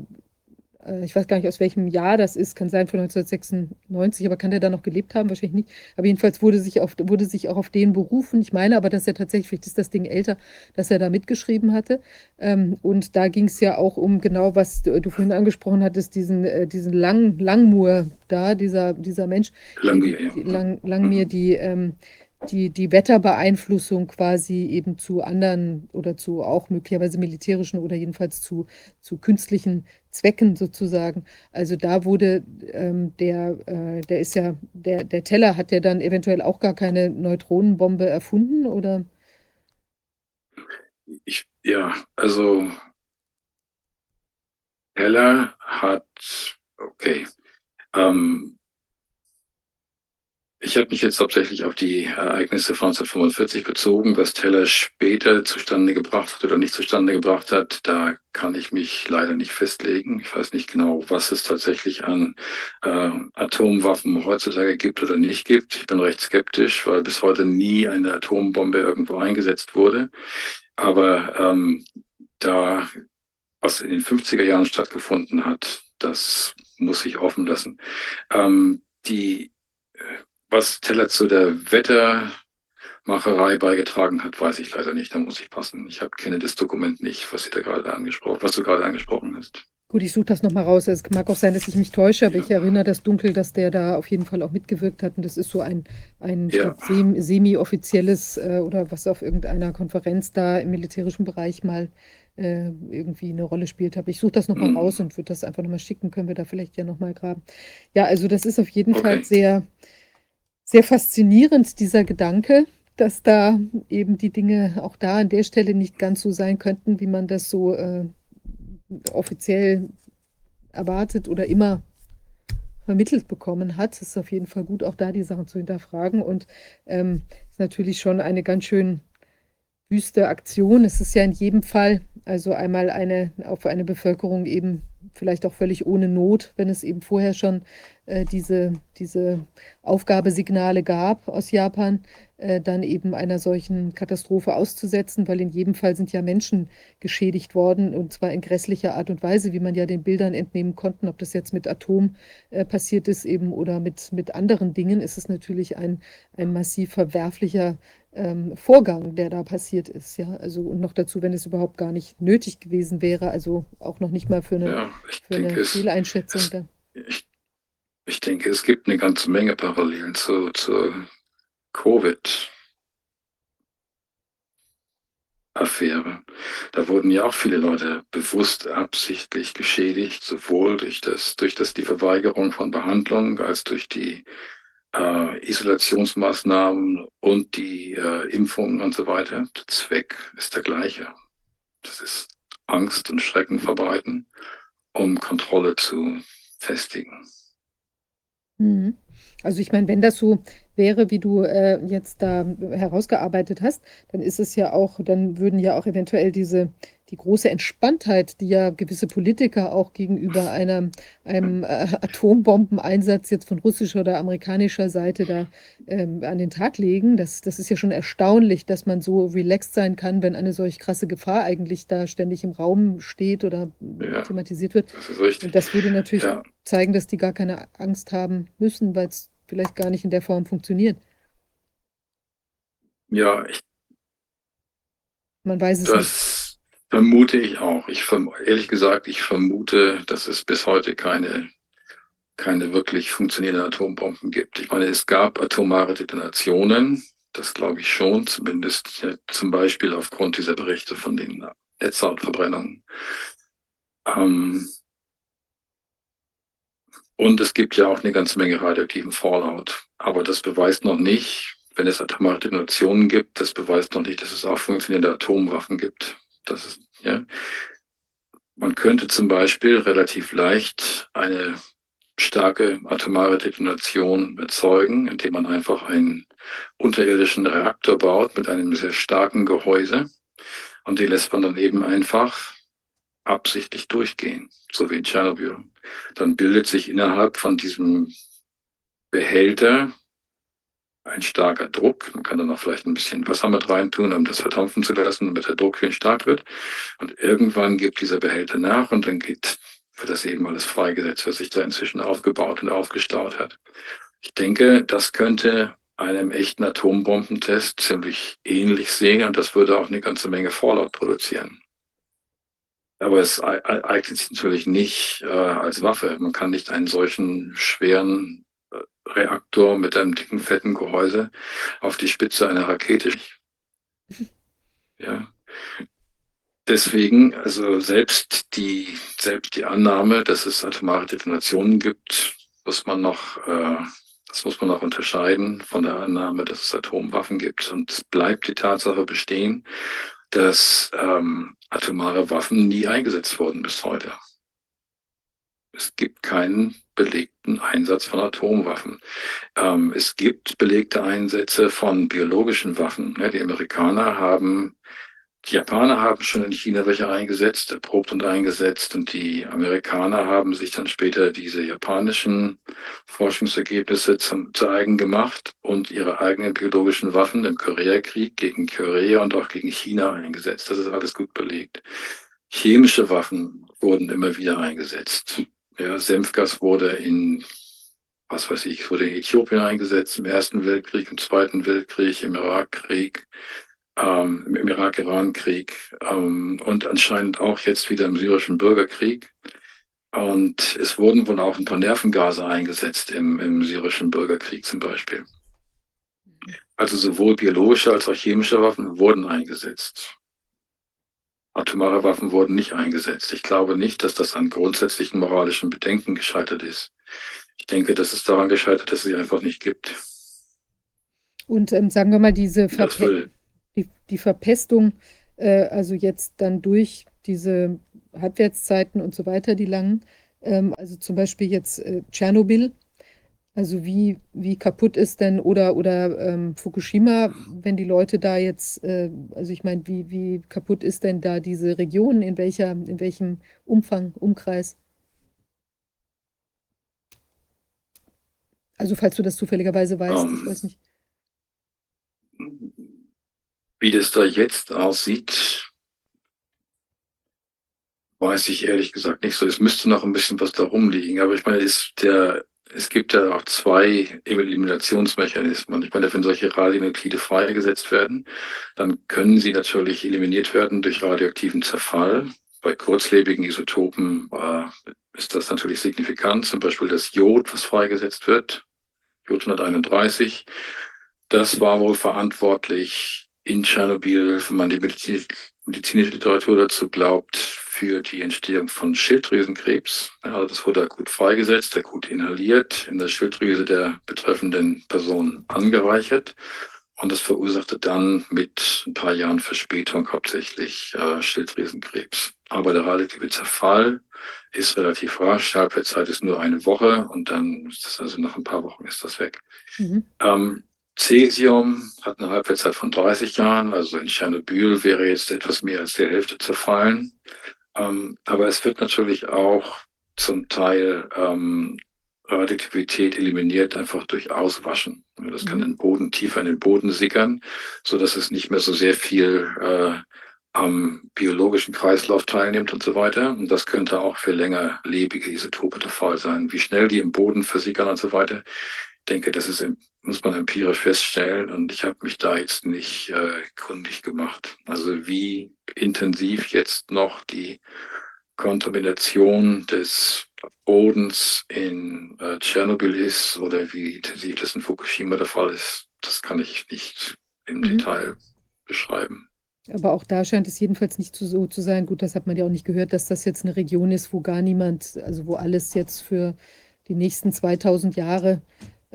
Speaker 1: ich weiß gar nicht, aus welchem Jahr das ist, kann sein von 1996, aber kann der da noch gelebt haben? Wahrscheinlich nicht. Aber jedenfalls wurde sich, auf, wurde sich auch auf den berufen. Ich meine aber, dass er tatsächlich, vielleicht ist das Ding älter, dass er da mitgeschrieben hatte. Ähm, und da ging es ja auch um genau, was du, du vorhin angesprochen hattest, diesen, äh, diesen Lang, Langmur da, dieser, dieser Mensch,
Speaker 7: Langier, ja.
Speaker 1: Lang, Langmir, die, ähm, die, die Wetterbeeinflussung quasi eben zu anderen oder zu auch möglicherweise militärischen oder jedenfalls zu, zu künstlichen Zwecken sozusagen. Also da wurde ähm, der, äh, der ist ja, der, der Teller hat ja dann eventuell auch gar keine Neutronenbombe erfunden oder?
Speaker 7: Ich, ja, also Heller hat, okay, ähm, ich habe mich jetzt hauptsächlich auf die Ereignisse von 1945 bezogen, was Teller später zustande gebracht hat oder nicht zustande gebracht hat. Da kann ich mich leider nicht festlegen. Ich weiß nicht genau, was es tatsächlich an äh, Atomwaffen heutzutage gibt oder nicht gibt. Ich bin recht skeptisch, weil bis heute nie eine Atombombe irgendwo eingesetzt wurde. Aber ähm, da, was in den 50er Jahren stattgefunden hat, das muss ich offen lassen. Ähm, die, äh, was Teller zu der Wettermacherei beigetragen hat, weiß ich leider nicht. Da muss ich passen. Ich habe kenne das Dokument nicht, was Sie da gerade angesprochen, was du gerade angesprochen hast.
Speaker 1: Gut, ich suche das nochmal raus. Es mag auch sein, dass ich mich täusche, aber ich erinnere das dunkel, dass der da auf jeden Fall auch mitgewirkt hat. Und das ist so ein, ein
Speaker 7: Ja.
Speaker 1: semi-offizielles äh, oder was auf irgendeiner Konferenz da im militärischen Bereich mal äh, irgendwie eine Rolle spielt. Aber ich suche das nochmal
Speaker 7: Mhm.
Speaker 1: raus und würde das einfach nochmal schicken. Können wir da vielleicht ja nochmal graben. Ja, also das ist auf jeden Fall
Speaker 7: Okay.
Speaker 1: sehr, sehr faszinierend, dieser Gedanke, dass da eben die Dinge auch da an der Stelle nicht ganz so sein könnten, wie man das so äh, offiziell erwartet oder immer vermittelt bekommen hat. Es ist auf jeden Fall gut, auch da die Sachen zu hinterfragen und ähm, ist natürlich schon eine ganz schön wüste Aktion. Es ist ja in jedem Fall also einmal eine auf eine Bevölkerung eben vielleicht auch völlig ohne Not, wenn es eben vorher schon äh, diese, diese Aufgabesignale gab aus Japan, äh, dann eben einer solchen Katastrophe auszusetzen, weil in jedem Fall sind ja Menschen geschädigt worden und zwar in grässlicher Art und Weise, wie man ja den Bildern entnehmen konnten, ob das jetzt mit Atom äh, passiert ist eben oder mit, mit anderen Dingen, ist es natürlich ein, ein massiv verwerflicher ähm, Vorgang, der da passiert ist. Ja, also und noch dazu, wenn es überhaupt gar nicht nötig gewesen wäre, also auch noch nicht mal für eine,
Speaker 7: Ja, ich
Speaker 1: für eine
Speaker 7: denke, es,
Speaker 1: Fehleinschätzung.
Speaker 7: es,
Speaker 1: Da.
Speaker 7: ich, ich denke, es gibt eine ganze Menge Parallelen zu, zur Covid. Affäre. Da wurden ja auch viele Leute bewusst absichtlich geschädigt, sowohl durch das, durch das die Verweigerung von Behandlung als durch die äh, Isolationsmaßnahmen und die äh, Impfungen und so weiter. Der Zweck ist der gleiche. Das ist Angst und Schrecken verbreiten, um Kontrolle zu festigen.
Speaker 1: Mhm. Also ich meine, wenn das so wäre, wie du äh, jetzt da herausgearbeitet hast, dann ist es ja auch, dann würden ja auch eventuell diese, die große Entspanntheit, die ja gewisse Politiker auch gegenüber einer, einem äh, Atombombeneinsatz jetzt von russischer oder amerikanischer Seite da ähm, an den Tag legen, das, das ist ja schon erstaunlich, dass man so relaxed sein kann, wenn eine solch krasse Gefahr eigentlich da ständig im Raum steht oder
Speaker 7: Ja.
Speaker 1: thematisiert wird.
Speaker 7: Das ist.
Speaker 1: Und das würde natürlich
Speaker 7: Ja,
Speaker 1: zeigen, dass die gar keine Angst haben müssen, weil es vielleicht gar nicht in der Form funktioniert.
Speaker 7: ja ich,
Speaker 1: Man weiß es nicht.
Speaker 7: Vermute ich auch. Ich ehrlich gesagt, ich vermute, dass es bis heute keine, keine wirklich funktionierenden Atombomben gibt. Ich meine, es gab atomare Detonationen, das glaube ich schon, zumindest ja, zum Beispiel aufgrund dieser Berichte von den Netzhautverbrennungen. Ähm, und es gibt ja auch eine ganze Menge radioaktiven Fallout. Aber das beweist noch nicht, wenn es atomare Detonationen gibt, das beweist noch nicht, dass es auch funktionierende Atomwaffen gibt. Das ist, ja. Man könnte zum Beispiel relativ leicht eine starke atomare Detonation erzeugen, indem man einfach einen unterirdischen Reaktor baut mit einem sehr starken Gehäuse. Und die lässt man dann eben einfach absichtlich durchgehen, so wie in Tschernobyl. Dann bildet sich innerhalb von diesem Behälter ein starker Druck. Man kann dann auch vielleicht ein bisschen Wasser mit reintun, um das verdampfen zu lassen, damit der Druck schön stark wird. Und irgendwann gibt dieser Behälter nach und dann geht, wird das eben alles freigesetzt, was sich da inzwischen aufgebaut und aufgestaut hat. Ich denke, das könnte einem echten Atombombentest ziemlich ähnlich sehen und das würde auch eine ganze Menge Fallout produzieren. Aber es eignet sich natürlich nicht äh, als Waffe. Man kann nicht einen solchen schweren Reaktor mit einem dicken, fetten Gehäuse auf die Spitze einer Rakete. Ja. Deswegen, also selbst die, selbst die Annahme, dass es atomare Detonationen gibt, muss man noch, äh, das muss man noch unterscheiden von der Annahme, dass es Atomwaffen gibt. Und es bleibt die Tatsache bestehen, dass ähm, atomare Waffen nie eingesetzt wurden bis heute. Es gibt keinen belegten Einsatz von Atomwaffen. Ähm, es gibt belegte Einsätze von biologischen Waffen. Die Amerikaner haben die Japaner haben schon in China welche eingesetzt, erprobt und eingesetzt und die Amerikaner haben sich dann später diese japanischen Forschungsergebnisse zum, zu eigen gemacht und ihre eigenen biologischen Waffen im Koreakrieg gegen Korea und auch gegen China eingesetzt. Das ist alles gut belegt. Chemische Waffen wurden immer wieder eingesetzt. Ja, Senfgas wurde in was weiß ich, wurde in Äthiopien eingesetzt, im Ersten Weltkrieg, im Zweiten Weltkrieg, im Irakkrieg, ähm, im Irak-Iran-Krieg ähm, und anscheinend auch jetzt wieder im syrischen Bürgerkrieg. Und es wurden wohl auch ein paar Nervengase eingesetzt im, im syrischen Bürgerkrieg zum Beispiel. Also sowohl biologische als auch chemische Waffen wurden eingesetzt. Atomare Waffen wurden nicht eingesetzt. Ich glaube nicht, dass das an grundsätzlichen moralischen Bedenken gescheitert ist. Ich denke, dass es daran gescheitert, dass es sie einfach nicht gibt.
Speaker 1: Und ähm, sagen wir mal, diese
Speaker 7: Das
Speaker 1: Verpe die, die Verpestung, äh, also jetzt dann durch diese Halbwertszeiten und so weiter, die langen, ähm, also zum Beispiel jetzt äh, Tschernobyl, also wie, wie kaputt ist denn oder, oder ähm, Fukushima, wenn die Leute da jetzt, äh, also ich meine, wie, wie kaputt ist denn da diese Region, in welcher, in welchem Umfang, Umkreis? Also falls du das zufälligerweise weißt, ich
Speaker 7: Ähm,
Speaker 1: weiß nicht.
Speaker 7: Wie das da jetzt aussieht, weiß ich ehrlich gesagt nicht so. Es müsste noch ein bisschen was da rumliegen. Aber ich meine, es, der, es gibt ja auch zwei Eliminationsmechanismen. Ich meine, wenn solche Radionuklide freigesetzt werden, dann können sie natürlich eliminiert werden durch radioaktiven Zerfall. Bei kurzlebigen Isotopen äh, ist das natürlich signifikant. Zum Beispiel das Jod, was freigesetzt wird, Jod 131. Das war wohl verantwortlich in Tschernobyl, wenn man die medizinische, medizinische Literatur dazu glaubt, für die Entstehung von Schilddrüsenkrebs. Also das wurde akut freigesetzt, akut inhaliert, in der Schilddrüse der betreffenden Person angereichert. Und das verursachte dann mit ein paar Jahren Verspätung hauptsächlich äh, Schilddrüsenkrebs. Aber der radioaktive Zerfall ist relativ rasch. Halbwertszeit ist nur eine Woche und dann ist das also nach ein paar Wochen ist das weg.
Speaker 1: Mhm.
Speaker 7: Ähm, Cäsium hat eine Halbwertszeit von 30 Jahren, also in Tschernobyl wäre jetzt etwas mehr als die Hälfte zerfallen. Ähm, aber es wird natürlich auch zum Teil ähm, Radioaktivität eliminiert, einfach durch Auswaschen. Das kann
Speaker 1: Mhm.
Speaker 7: den Boden, tiefer in den Boden sickern, so dass es nicht mehr so sehr viel äh, am biologischen Kreislauf teilnimmt und so weiter. Und das könnte auch für längerlebige Isotope der Fall sein. Wie schnell die im Boden versickern und so weiter. Ich denke, das ist, im- muss man empirisch feststellen. Und ich habe mich da jetzt nicht äh, kundig gemacht. Also wie intensiv jetzt noch die Kontamination des Bodens in äh, Tschernobyl ist oder wie intensiv das in Fukushima der Fall ist, das kann ich nicht im
Speaker 1: Mhm.
Speaker 7: Detail beschreiben.
Speaker 1: Aber auch da scheint es jedenfalls nicht so zu sein. Gut, das hat man ja auch nicht gehört, dass das jetzt eine Region ist, wo gar niemand, also wo alles jetzt für die nächsten 2000 Jahre,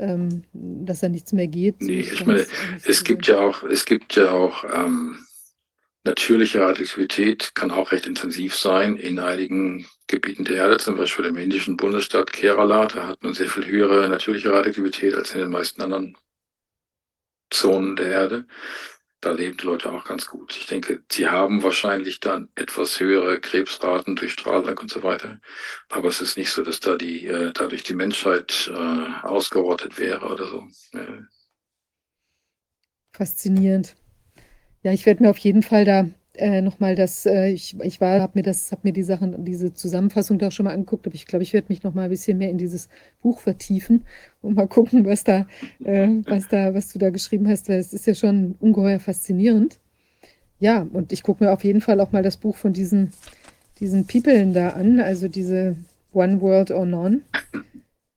Speaker 1: ähm, dass da nichts mehr geht.
Speaker 7: Nee, ich meine, Es gibt ja auch, es gibt ja auch ähm, natürliche Radioaktivität kann auch recht intensiv sein in einigen Gebieten der Erde, zum Beispiel im indischen Bundesstaat Kerala. Da hat man sehr viel höhere natürliche Radioaktivität als in den meisten anderen Zonen der Erde. Da leben die Leute auch ganz gut. Ich denke, sie haben wahrscheinlich dann etwas höhere Krebsraten durch Strahlung und so weiter. Aber es ist nicht so, dass da die, äh, dadurch die Menschheit äh, ausgerottet wäre oder so.
Speaker 1: Faszinierend. Ja, ich werde mir auf jeden Fall da äh, nochmal das, äh, ich, ich war, habe mir das, habe mir die Sachen, diese Zusammenfassung da schon mal angeguckt, aber ich glaube, ich werde mich noch mal ein bisschen mehr in dieses Buch vertiefen und mal gucken, was da, äh, was da, was du da geschrieben hast, weil es ist ja schon ungeheuer faszinierend. Ja, und ich gucke mir auf jeden Fall auch mal das Buch von diesen, diesen Peoplen da an, also diese One World or None,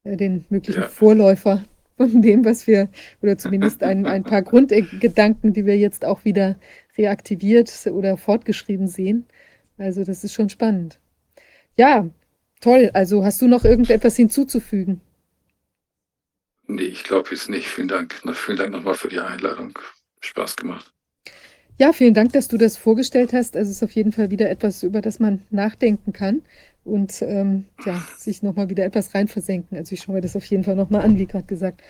Speaker 1: äh, den möglichen
Speaker 7: Ja.
Speaker 1: Vorläufer von dem, was wir, oder zumindest ein, ein paar Grundgedanken, die wir jetzt auch wieder reaktiviert oder fortgeschrieben sehen. Also das ist schon spannend. Ja, toll. Also hast du noch irgendetwas hinzuzufügen?
Speaker 7: nee, ich glaube jetzt nicht. Vielen Dank. Vielen Dank nochmal für die Einladung. Spaß gemacht.
Speaker 1: Ja, vielen Dank, dass du das vorgestellt hast. Also es ist auf jeden Fall wieder etwas, über das man nachdenken kann und ähm, ja, sich nochmal wieder etwas reinversenken. Also ich schaue mir das auf jeden Fall nochmal an, wie gerade gesagt.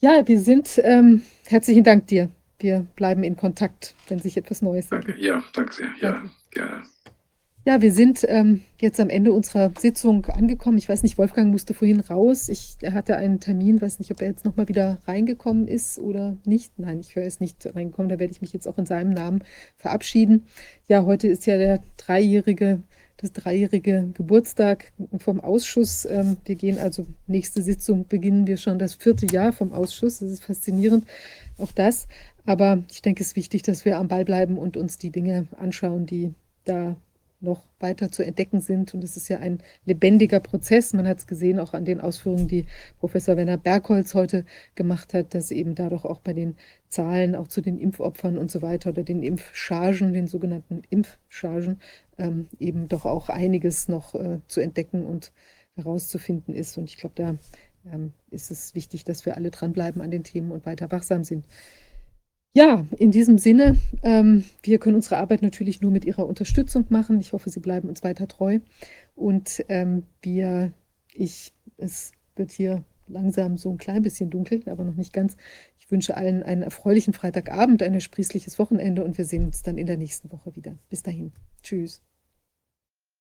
Speaker 1: Ja, wir sind, ähm, herzlichen Dank dir. Wir bleiben in Kontakt, wenn sich etwas Neues ergibt.
Speaker 7: Danke. Ja, danke sehr. Ja,
Speaker 1: Danke.
Speaker 7: gerne.
Speaker 1: Ja, wir sind ähm, jetzt am Ende unserer Sitzung angekommen. Ich weiß nicht, Wolfgang musste vorhin raus. Ich, er hatte einen Termin, weiß nicht, ob er jetzt nochmal wieder reingekommen ist oder nicht. Nein, ich höre, ist nicht reingekommen. Da werde ich mich jetzt auch in seinem Namen verabschieden. Ja, heute ist ja der dreijährige, das dreijährige Geburtstag vom Ausschuss. Ähm, wir gehen also nächste Sitzung beginnen wir schon das vierte Jahr vom Ausschuss. Das ist faszinierend, auch das. Aber ich denke, es ist wichtig, dass wir am Ball bleiben und uns die Dinge anschauen, die da noch weiter zu entdecken sind. Und es ist ja ein lebendiger Prozess. Man hat es gesehen, auch an den Ausführungen, die Professor Werner Bergholz heute gemacht hat, dass eben dadurch auch bei den Zahlen, auch zu den Impfopfern und so weiter oder den Impfchargen, den sogenannten Impfchargen, ähm, eben doch auch einiges noch äh, zu entdecken und herauszufinden ist. Und ich glaube, da ähm, ist es wichtig, dass wir alle dranbleiben an den Themen und weiter wachsam sind. Ja, in diesem Sinne, ähm, wir können unsere Arbeit natürlich nur mit Ihrer Unterstützung machen. Ich hoffe, Sie bleiben uns weiter treu. Und ähm, wir, ich, es wird hier langsam so ein klein bisschen dunkel, aber noch nicht ganz. Ich wünsche allen einen erfreulichen Freitagabend, ein ersprießliches Wochenende und wir sehen uns dann in der nächsten Woche wieder. Bis dahin. Tschüss.